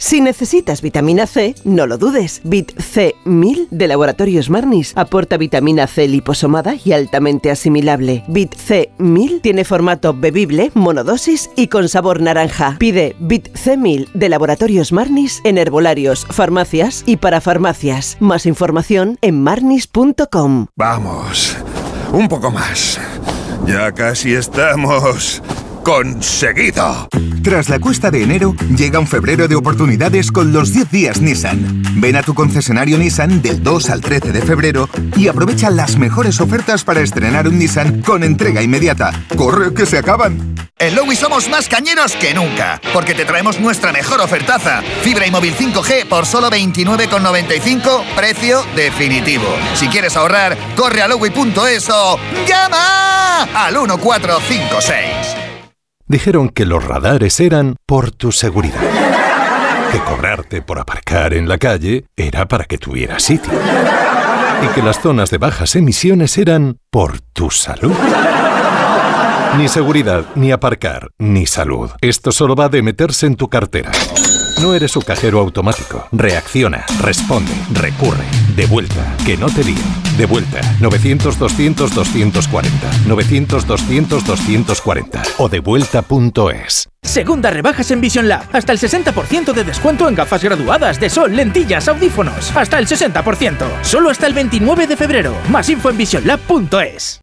Si necesitas vitamina C, no lo dudes. Vit C 1000 de Laboratorios Marnis aporta vitamina C liposomada y altamente asimilable. Vit C 1000 tiene formato bebible, monodosis y con sabor naranja. Pide Vit C 1000 de Laboratorios Marnis en herbolarios, farmacias y para farmacias. Más información en marnis.com. Vamos, un poco más. Ya casi estamos conseguido. Tras la cuesta de enero, llega un febrero de oportunidades con los 10 días Nissan. Ven a tu concesionario Nissan del 2 al 13 de febrero y aprovecha las mejores ofertas para estrenar un Nissan con entrega inmediata. ¡Corre que se acaban! En Lowy somos más cañeros que nunca, porque te traemos nuestra mejor ofertaza. Fibra y móvil 5G por solo 29,95, precio definitivo. Si quieres ahorrar, corre a lowy.es o llama al 1456. Dijeron que los radares eran por tu seguridad. Que cobrarte por aparcar en la calle era para que tuvieras sitio. Y que las zonas de bajas emisiones eran por tu salud. Ni seguridad, ni aparcar, ni salud. Esto solo va de meterse en tu cartera. No eres su cajero automático. Reacciona, responde, recurre. De vuelta, que no te líen. De vuelta, 900-200-240. 900-200-240. O devuelta.es. Segunda rebajas en Vision Lab. Hasta el 60% de descuento en gafas graduadas de sol, lentillas, audífonos. Hasta el 60%. Solo hasta el 29 de febrero. Más info en visionlab.es.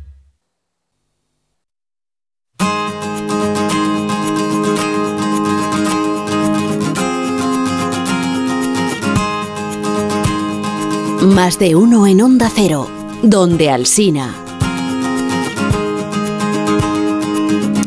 Más de uno en Onda Cero, donde Alsina.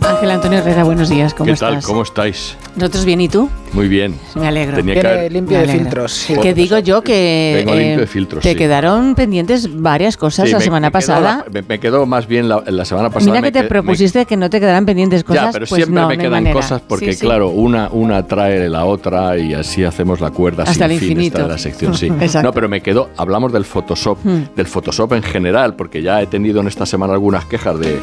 Ángel Antonio Herrera, buenos días, ¿cómo ¿Qué estás? tal? ¿Cómo estáis? Nosotros bien, ¿y tú? Muy bien. Me alegro. Tenía Viene que- limpio de filtros. sí. Que digo yo que Vengo eh, limpio de filtros, te sí. quedaron pendientes varias cosas Sí, la me- semana me quedó pasada. la- me, me quedó más bien la, la semana pasada. Mira que te qued- propusiste que no te quedaran pendientes cosas, ya, pero pues siempre no, me no quedan cosas porque, Sí, sí. claro, una, una trae la otra y así hacemos la cuerda Hasta sin el fin infinito. esta de la sección, sí. Exacto. No, pero me quedó, hablamos del Photoshop, Hmm. del Photoshop en general, porque ya he tenido en esta semana algunas quejas de,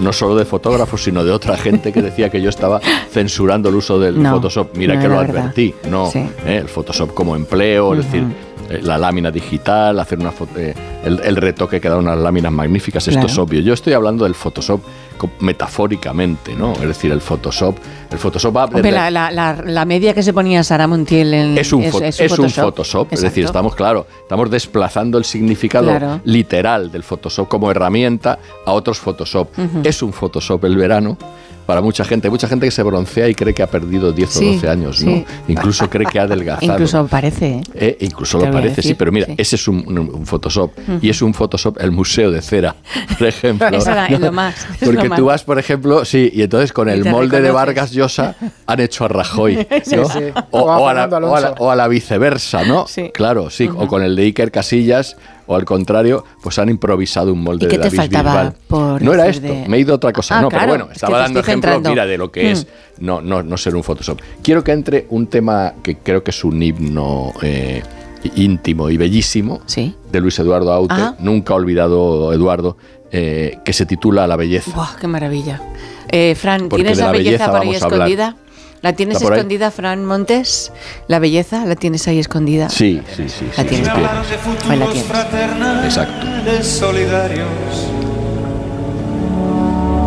no, solo de fotógrafos, sino de otra gente que decía que yo estaba censurando el uso del No, Photoshop. Mira no que lo advertí, no, Sí. ¿eh? el Photoshop como empleo, es decir, eh, la lámina digital, hacer una foto, eh, el, el retoque que da unas láminas magníficas, esto Claro. es obvio. Yo estoy hablando del Photoshop metafóricamente, ¿no? Es decir, el Photoshop, el Photoshop va Hombre, la, la- la- la media que se ponía Sara Montiel en, es un, es un Photoshop, es decir, estamos, claro, estamos desplazando el significado Claro. literal del Photoshop como herramienta a otros Photoshop. Es un Photoshop el verano para mucha gente. Hay mucha gente que se broncea y cree que ha perdido 10 Sí, o 12 años, ¿no? Incluso cree que ha adelgazado. Incluso parece. ¿eh? Eh, incluso Te lo parece, sí, pero mira, sí. ese es un, un- un Photoshop. Y es un Photoshop el Museo de Cera, por ejemplo. Eso era- es lo más, es Porque lo tú más. vas, por ejemplo, sí, y entonces con Y el molde de. Vargas Llosa han hecho a Rajoy. Sí, ¿no? sí. O, O a la, Fernando o a la- Alonso. o a la viceversa, ¿no? Sí. Claro, sí. O con el de Iker Casillas, o al contrario, pues han improvisado un molde ¿Y qué de te David faltaba por no era esto, de- me he ido a otra cosa. Ah, no, claro, pero bueno, es que estaba dando ejemplos, centrando. mira, de lo que Mm. es no, no, no ser un Photoshop. Quiero que entre un tema que creo que es un himno eh, íntimo y bellísimo de Luis Eduardo Aute, Ajá. nunca olvidado Eduardo, eh, que se titula La belleza. Qué maravilla. Eh, Fran, ¿tienes la, belleza, belleza por ahí vamos a hablar. Escondida? ¿La tienes ¿Está por ahí? escondida, Fran Montes? ¿La belleza la tienes ahí escondida? Sí, sí, sí. La sí, tienes. sí, bien. Ahí la tienes. Exacto. solidarios.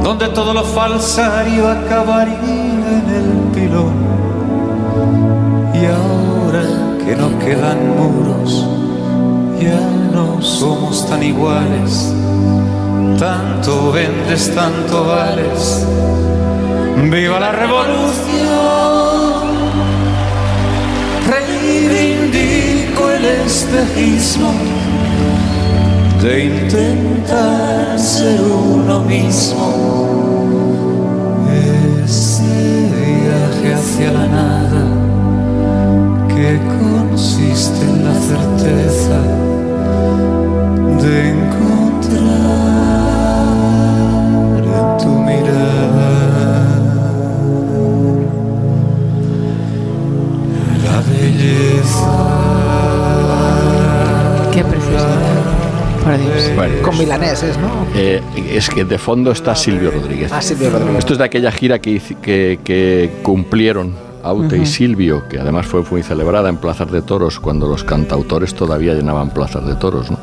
donde todo lo falsario acabaría en el pilón. Y ahora que no quedan muros, ya no somos tan iguales. Tanto vendes, tanto vales. ¡Viva la revolución! Reivindico el espejismo de intentar ser uno mismo. Ese viaje hacia la nada que consiste en la certeza de encontrar Qué precioso. Por Dios. Bueno, Con milaneses, ¿no? eh, es que de fondo está Silvio Rodríguez. Ah, Silvio Rodríguez. Esto es de aquella gira que, que, que cumplieron Aute y. Silvio, que además fue muy celebrada en plazas de toros cuando los cantautores todavía llenaban plazas de toros, ¿no?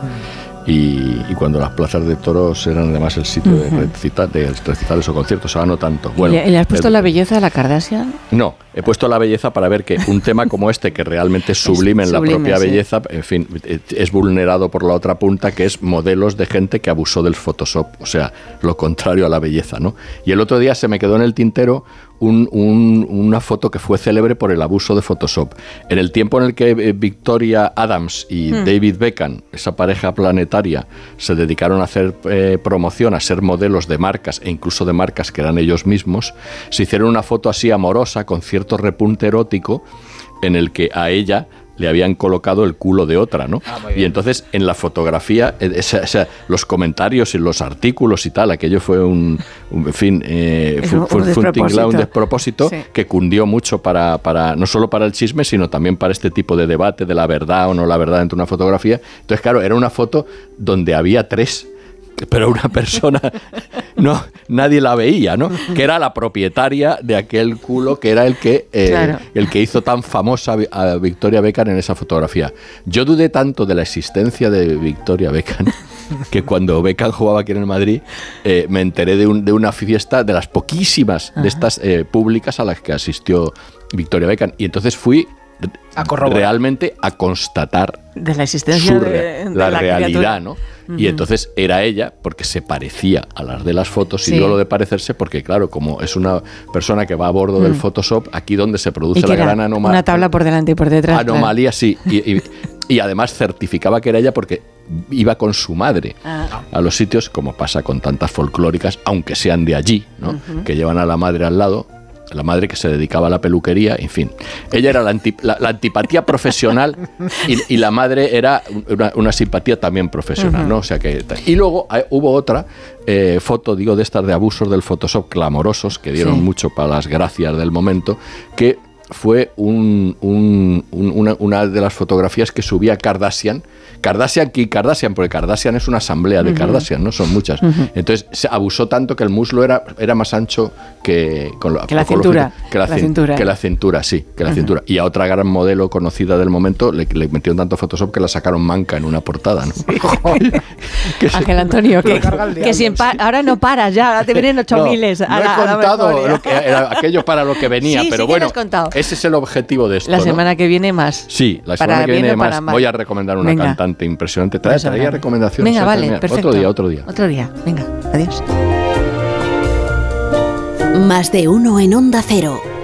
Y, y cuando las plazas de toros eran además el sitio de, recita- de recitales o conciertos, ahora no tanto. ¿Y le, y le has puesto el- la belleza a la Kardashian? no, he puesto la belleza para ver que un tema como este, que realmente es sublime en la sublime, propia sí. belleza, en fin, es vulnerado por la otra punta, que es modelos de gente que abusó del Photoshop, o sea, lo contrario a la belleza, ¿no? Y el otro día se me quedó en el tintero un- un- una foto que fue célebre por el abuso de Photoshop. En el tiempo en el que eh, Victoria Adams y Hmm. David Beckham, esa pareja planetaria, se dedicaron a hacer eh, promoción, a ser modelos de marcas e incluso de marcas que eran ellos mismos, se hicieron una foto así amorosa con cierto repunte erótico en el que a ella le habían colocado el culo de otra, ¿no? y entonces en la fotografía, eh, esa- esa- los comentarios y los artículos y tal, aquello fue un, un- en fin, eh, fue, un- fue- un fue un tinglao, un despropósito. despropósito Sí. que cundió mucho para, para, no solo para el chisme, sino también para este tipo de debate de la verdad o no la verdad dentro de una fotografía. Entonces, claro, era una foto donde había tres pero una persona no nadie la veía, ¿no? Que era la propietaria de aquel culo que era el que eh, Claro. el que hizo tan famosa a Victoria Beckham en esa fotografía. Yo dudé tanto de la existencia de Victoria Beckham que cuando Beckham jugaba aquí en el Madrid eh, me enteré de, un- de una fiesta de las poquísimas Ajá. de estas eh, públicas a las que asistió Victoria Beckham y entonces fui A realmente a constatar De la existencia su de, re- de la, la realidad. ¿no? Y entonces era ella porque se parecía a las de las fotos y digo lo de parecerse porque claro, como es una persona que va a bordo del Mm. Photoshop, aquí donde se produce la gran anomalía. una tabla por delante y por detrás. claro. Anomalía, sí. Y, y- y además certificaba que era ella porque iba con su madre Ah. a los sitios, como pasa con tantas folclóricas, aunque sean de allí, ¿no? Que llevan a la madre al lado. La madre que se dedicaba a la peluquería, en fin. Ella era la, anti- la- la antipatía profesional y, y la madre era una, una simpatía también profesional. ¿no? O sea que. Y luego eh, hubo otra eh, foto, digo, de estas de abusos del Photoshop clamorosos que dieron Sí. mucho para las gracias del momento, que fue un- un- un- una, una de las fotografías que subía Kardashian. Kardashian y Kardashian, porque Kardashian es una asamblea de Ujú. Kardashian, ¿no? Son muchas. Entonces se abusó tanto que el muslo era, era más ancho que, con lo- Que la cintura. que la, La cin- cintura. Que la cintura, sí, que la cintura. Y a otra gran modelo conocida del momento le, le metieron tanto Photoshop que la sacaron manca en una portada, ¿no? Ángel Antonio, que, si pa- ahora no paras ya, ahora te vienen ocho No, miles. a no he la- contado lo que era aquello para lo que venía, Sí, pero sí que bueno, lo has contado. Ese es el objetivo de esto. La ¿no? semana que viene más. Sí, la Para semana que viene más voy a recomendar una Venga. cantante impresionante. Trae, traía recomendaciones. Venga, vale, perfecto. Otro día, otro día. Otro día, venga, adiós. Más de uno en Onda Cero,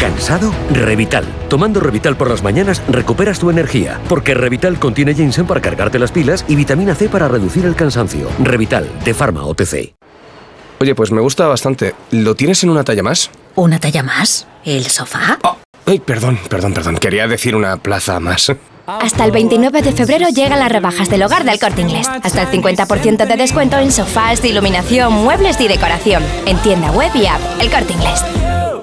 ¿Cansado? Revital. Tomando Revital por las mañanas recuperas tu energía, porque Revital contiene ginseng para cargarte las pilas y vitamina C para reducir el cansancio. Revital, de Pharma OTC. Oye, pues me gusta bastante. ¿Lo tienes en una talla más? ¿Una talla más? ¿El sofá? Ay, perdón, perdón, perdón. Quería decir una plaza más. Hasta el 29 de febrero llegan las rebajas del hogar del corte inglés. Hasta el 50% de descuento en sofás, de iluminación, muebles y decoración. En tienda web y app, el corte inglés.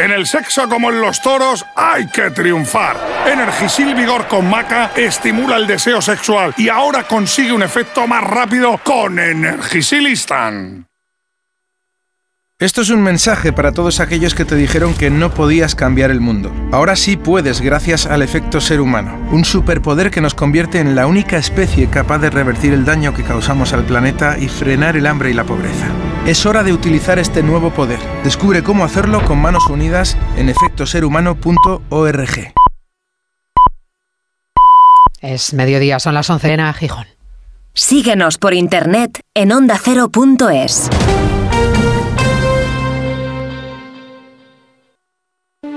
En el sexo como en los toros hay que triunfar. Energisil Vigor con Maca estimula el deseo sexual y ahora consigue un efecto más rápido con Energisil Instant. Esto es un mensaje para todos aquellos que te dijeron que no podías cambiar el mundo. Ahora sí puedes gracias al efecto ser humano, un superpoder que nos convierte en la única especie capaz de revertir el daño que causamos al planeta y frenar el hambre y la pobreza. Es hora de utilizar este nuevo poder. Descubre cómo hacerlo con manos unidas en efectoserhumano.org. Es mediodía, son las 11 en Gijón. Síguenos por internet en ondacero.es.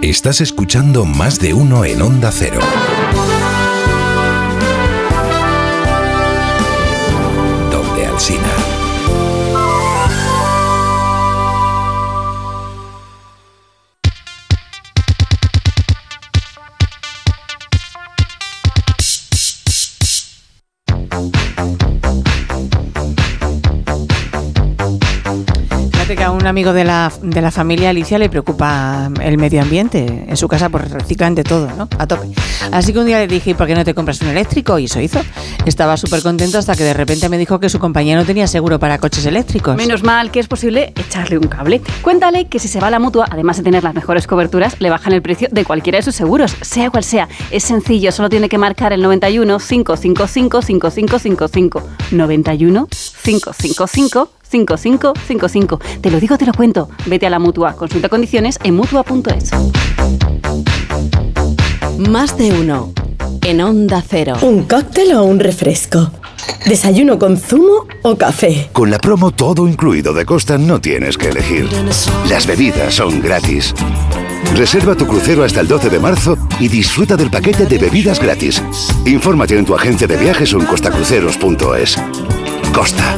Estás escuchando más de uno en Onda Cero. Donde Alsina. Fíjate un amigo de la, de la familia Alicia le preocupa el medio ambiente. En su casa pues reciclan de todo, ¿no? A tope. Así que un día le dije, ¿y por qué no te compras un eléctrico? Y eso hizo. Estaba súper contento hasta que de repente me dijo que su compañía no tenía seguro para coches eléctricos. Menos mal que es posible echarle un cable. Cuéntale que si se va a la mutua, además de tener las mejores coberturas, le bajan el precio de cualquiera de sus seguros, sea cual sea. Es sencillo, solo tiene que marcar el 91 555 5555. 91 555 5555. Te lo digo, te lo cuento. Vete a la mutua. Consulta condiciones en mutua.es. Más de uno. En Onda Cero. ¿Un cóctel o un refresco? ¿Desayuno con zumo o café? Con la promo todo incluido de Costa no tienes que elegir. Las bebidas son gratis. Reserva tu crucero hasta el 12 de marzo y disfruta del paquete de bebidas gratis. Infórmate en tu agencia de viajes o en costacruceros.es. Costa.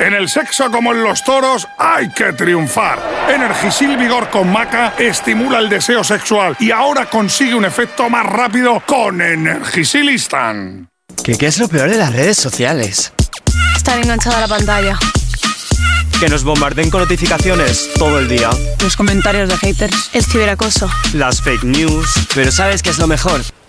En el sexo como en los toros hay que triunfar. Energisil Vigor con Maca estimula el deseo sexual y ahora consigue un efecto más rápido con Energisil Instant. ¿Qué, ¿Qué es lo peor de las redes sociales? Estar enganchada a la pantalla. Que nos bombarden con notificaciones todo el día. Los comentarios de haters. El ciberacoso. Las fake news. Pero ¿sabes qué es lo mejor?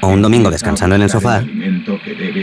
o un domingo descansando en el sofá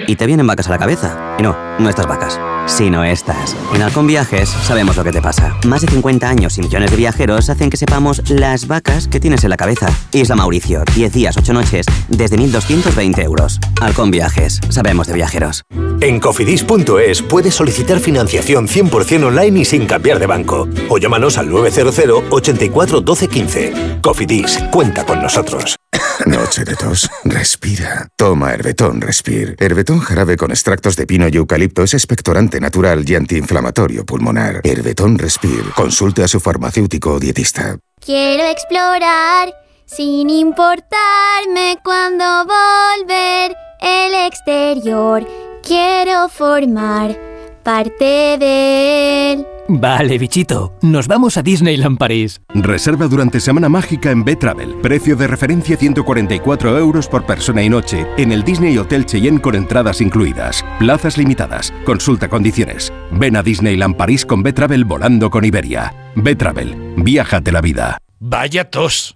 y te vienen vacas a la cabeza. Y no, no estas vacas, sino estas. En Halcón Viajes sabemos lo que te pasa. Más de 50 años y millones de viajeros hacen que sepamos las vacas que tienes en la cabeza. Isla Mauricio, 10 días, 8 noches, desde 1.220 euros. Halcón Viajes, sabemos de viajeros. En cofidis.es puedes solicitar financiación 100% online y sin cambiar de banco. O llámanos al 900 84 12 15. Cofidis, cuenta con nosotros. Noche de tos. Respira. Toma Herbetón Respir. Herbetón jarabe con extractos de pino y eucalipto es expectorante natural y antiinflamatorio pulmonar. Herbetón Respir. Consulte a su farmacéutico o dietista. Quiero explorar sin importarme cuando volver el exterior. Quiero formar parte de él. Vale, bichito, nos vamos a Disneyland París. Reserva durante Semana Mágica en B-Travel. Precio de referencia 144 euros por persona y noche en el Disney Hotel Cheyenne con entradas incluidas. Plazas limitadas. Consulta condiciones. Ven a Disneyland París con B-Travel volando con Iberia. B-Travel. Viájate la vida. Vaya tos.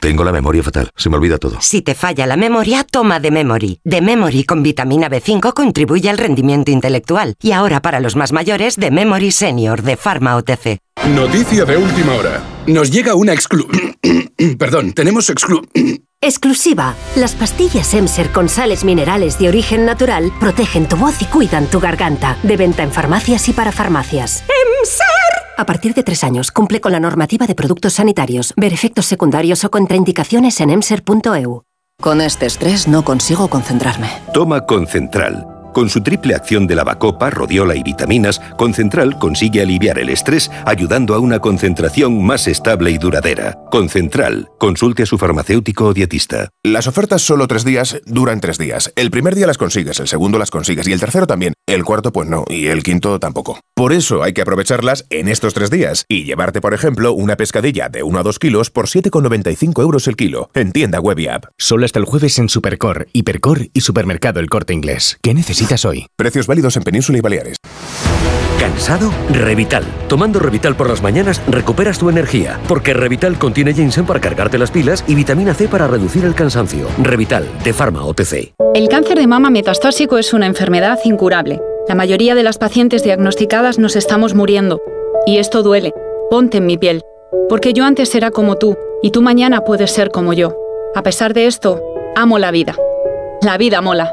Tengo la memoria fatal, se me olvida todo. Si te falla la memoria, toma de Memory. De Memory con vitamina B5 contribuye al rendimiento intelectual. Y ahora para los más mayores, de Memory Senior de Pharma OTC. Noticia de última hora. Nos llega una exclu... Perdón, tenemos exclu... Exclusiva. Las pastillas Emser con sales minerales de origen natural protegen tu voz y cuidan tu garganta. De venta en farmacias y para farmacias. ¡Emser! A partir de tres años, cumple con la normativa de productos sanitarios. Ver efectos secundarios o contraindicaciones en emser.eu. Con este estrés no consigo concentrarme. Toma Concentral. Con su triple acción de lavacopa, rodiola y vitaminas, Concentral consigue aliviar el estrés ayudando a una concentración más estable y duradera. Concentral. Consulte a su farmacéutico o dietista. Las ofertas solo tres días duran tres días. El primer día las consigues, el segundo las consigues y el tercero también. El cuarto pues no y el quinto tampoco. Por eso hay que aprovecharlas en estos tres días y llevarte, por ejemplo, una pescadilla de 1 a 2 kilos por 7,95 euros el kilo. En tienda web y app. Solo hasta el jueves en Supercor, Hipercor y Supermercado El Corte Inglés. ¿Qué necesitas hoy? Precios válidos en Península y Baleares. ¿Cansado? Revital. Tomando Revital por las mañanas recuperas tu energía, porque Revital contiene ginseng para cargarte las pilas y vitamina C para reducir el cansancio. Revital, de Pharma OTC. El cáncer de mama metastásico es una enfermedad incurable. La mayoría de las pacientes diagnosticadas nos estamos muriendo. Y esto duele. Ponte en mi piel. Porque yo antes era como tú, y tú mañana puedes ser como yo. A pesar de esto, amo la vida. La vida mola.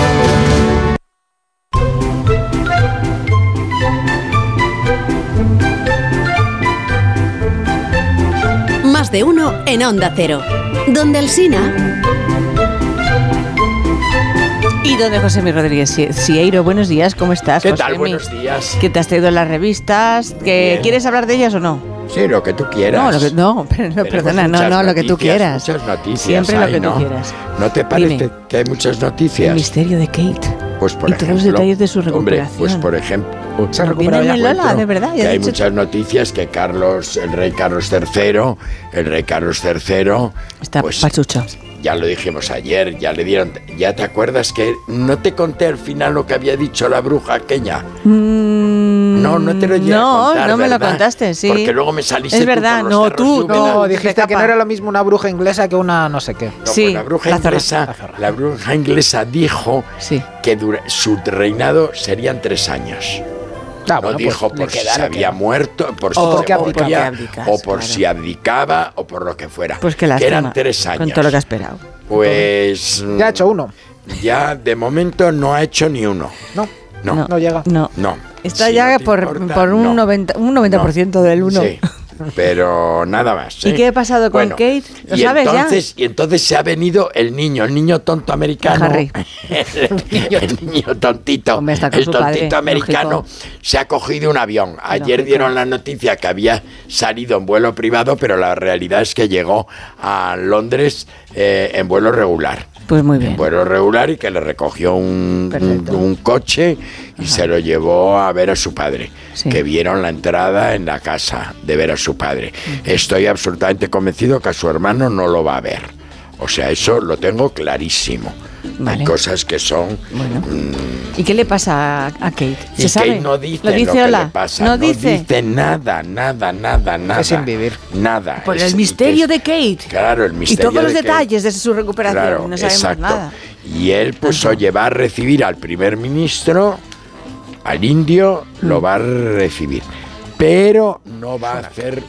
En Onda Cero. Donde Alsina. Y donde José Mi Rodríguez Sie- Sieiro, buenos días, ¿cómo estás? ¿Qué tal? Josemi? Buenos días. ¿Qué te has traído las revistas? ¿Que Bien. ¿Quieres hablar de ellas o no? Sí, lo que tú quieras. No, lo que- no, pero perdona, no, no, lo que tú noticias, quieras. Muchas noticias. Siempre lo que tú ¿no? quieras. ¿No te parece Dime. que hay muchas noticias? El misterio de Kate. Pues por y todos los ejemplo, detalles de su Hombre, recuperación. pues por ejemplo, ¿Se ha recuperado ya? Lola, de verdad, ya Que hay dicho- muchas noticias que Carlos, el rey Carlos III, el rey Carlos III, Está pues pachucho. ya lo dijimos ayer, ya le dieron, ya te acuerdas que no te conté al final lo que había dicho la bruja aquella. no, no te lo llegué Mm, no, a contar, no me lo contaste, sí. Porque luego me saliste Es tú verdad, con los no, tú. No, dijiste que no era lo mismo una bruja inglesa que una no sé qué. No, pues la bruja inglesa, la bruja inglesa dijo que dura- su reinado serían tres años. Ah, no bueno, pues dijo le por si se había muerto, por si O se porque abdicaba. moría, abdicas, o por claro. si abdicaba, o por lo que fuera. Pues que que eran tres años. Con todo lo que ha esperado. Pues. Ya ha hecho uno. Ya de momento no ha hecho ni uno. No, no, no llega. No. No. Está Si ya no por, importa, por un, no. 90, un 90% del 1. Sí, pero nada más. ¿Y ¿eh? qué ha pasado con Bueno, Kate? ¿Lo y sabes entonces, Y entonces se ha venido el niño, el niño tonto americano. Harry. el niño tontito. está el padre, tontito americano lógico. se ha cogido un avión. Ayer Lógico. dieron la noticia que había salido en vuelo privado, pero la realidad es que llegó a Londres eh, en vuelo regular. Pues muy bien. En vuelo regular y que le recogió un, un- un coche y se lo llevó a ver a su padre. Que vieron la entrada en la casa de ver a su padre. Estoy absolutamente convencido que a su hermano no lo va a ver. O sea, eso lo tengo clarísimo. Vale. Hay cosas que son. mm, ¿Y qué le pasa a Kate? y ¿Se sabe? no dice ¿Lo dice lo que Ola? le pasa. ¿No dice? nada, nada, nada, nada. sin vivir. Nada. Por Es- el misterio de Kate. Claro, el Y misterio todos los de detalles de su recuperación. Claro, no sabemos exacto. nada. Y él, pues, oye, va a recibir al primer ministro, al indio, lo Mm. va a recibir. Pero no va a hacer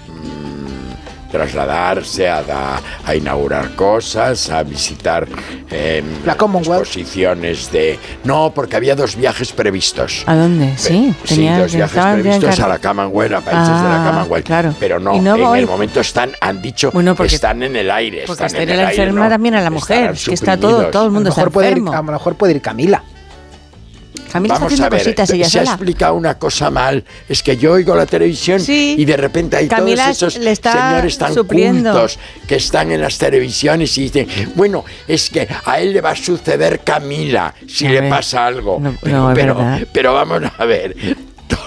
trasladarse a, da- a inaugurar cosas, a visitar em, La Commonwealth. exposiciones de... No, porque había dos viajes previstos. ¿A dónde? Sí, Sí, tenía- dos viajes previstos a la Commonwealth, a países de la Ah, Commonwealth. claro. Pero no, no en voy. el momento están, han dicho Bueno, porque- que están en el aire. Porque están está en la el aire, enferma ¿no? también a la mujer. Que está todo, todo el mundo a, lo está mejor puede ir, enfermo. a lo mejor puede ir Camila. Camila está Vamos haciendo a ver, cositas ella se ha explicado una cosa mal. Es que yo oigo la televisión y de repente hay Camila todos esos está señores tan supliendo. cultos que están en las televisiones y dicen, bueno, es que a él le va a suceder Camila si le pasa algo. pero, no, pero vamos a ver.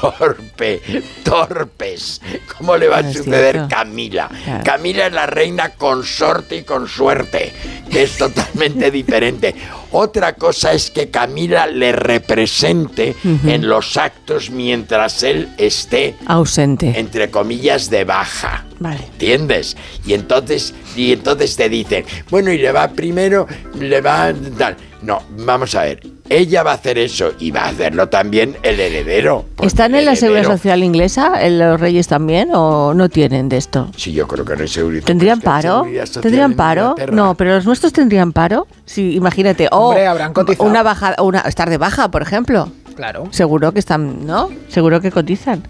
Torpe, torpes. ¿Cómo le va a No es suceder. Camila? Claro. Camila es la reina consorte y con suerte, que es totalmente diferente. Otra cosa es que Camila le represente en los actos mientras él esté, Ausente. entre comillas, de baja. Vale. ¿Entiendes? Y entonces, y entonces te dicen, bueno, y le va primero, le va tal. No, vamos a ver. Ella va a hacer eso y va a hacerlo también el heredero. ¿Están el en la seguridad social inglesa en los reyes también o no tienen de esto? Sí, yo creo que no hay seguridad. ¿Tendrían paro? ¿Tendrían en paro? No, pero los nuestros tendrían paro. Sí, imagínate. O Hombre, habrán cotizado. una baja, una estar de baja, por ejemplo. Claro. Seguro que están, ¿no? Seguro que cotizan.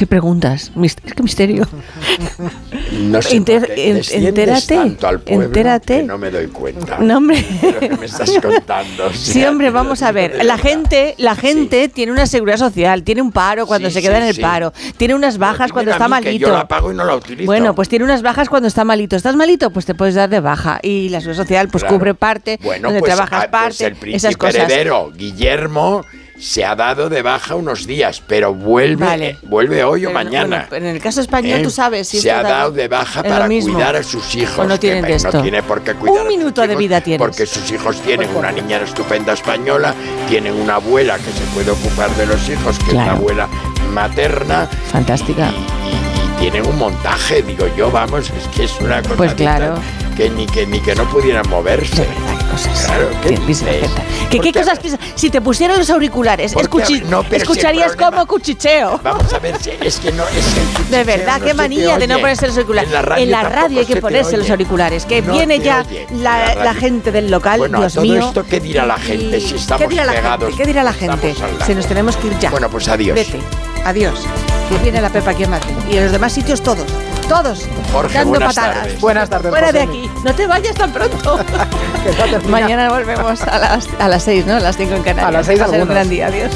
¿Qué preguntas? Mis- Es que misterio. No sé Enter- qué entérate, tanto al pueblo entérate. que no me doy cuenta. No, hombre. lo que me estás contando. o Sí, sea, hombre, vamos a ver. La gente, la gente tiene una seguridad social, tiene un paro cuando Sí, se queda sí, en el sí. paro, tiene unas bajas cuando está mí que malito. Yo la pago y no la utilizo. Bueno, pues tiene unas bajas cuando está malito. ¿Estás malito? Pues te puedes dar de baja. Y la seguridad social pues Claro. cubre parte, Bueno, donde pues, trabajas ah, pues parte, el príncipe esas cosas. heredero, Guillermo, se ha dado de baja unos días, pero vuelve, Vale. vuelve hoy o mañana. bueno, en el caso español, ¿Eh? tú sabes. si se ha da- dado de baja es para cuidar a sus hijos. No que tienen de no tiene por qué cuidar Un minuto de vida tienes. Porque sus hijos tienen una niña estupenda española, tienen una abuela que se puede ocupar de los hijos, que es Claro. la abuela materna. Fantástica. Y tienen un montaje, digo yo, vamos, es que es una cosa Pues de claro. que ni que ni que no pudieran moverse. Claro, ¿qué dices? ¿Qué, qué cosas piensas? Si te pusieran los auriculares, escuchi- no, escucharías como cuchicheo. Vamos a ver, si- es que no, es el De verdad, no qué manía de no ponerse los auriculares. En la radio, hay que ponerse los auriculares. Que No viene ya la, gente del local, Bueno, Dios todo mío. esto, ¿qué dirá la gente si estamos ¿Qué dirá la pegados? gente? ¿Qué dirá la gente? Estamos al lado. Se nos tenemos que ir ya. Bueno, pues adiós. Vete. Adiós. Que viene la Pepa aquí en Madrid. Y en los demás sitios todos. Todos Jorge, dando buenas patadas. tardes. Buenas tardes, Fuera de aquí, no te vayas tan pronto. Mañana volvemos a las, a las 6, ¿no? A las 5 en Canarias. A las seis Va ser un gran día, adiós.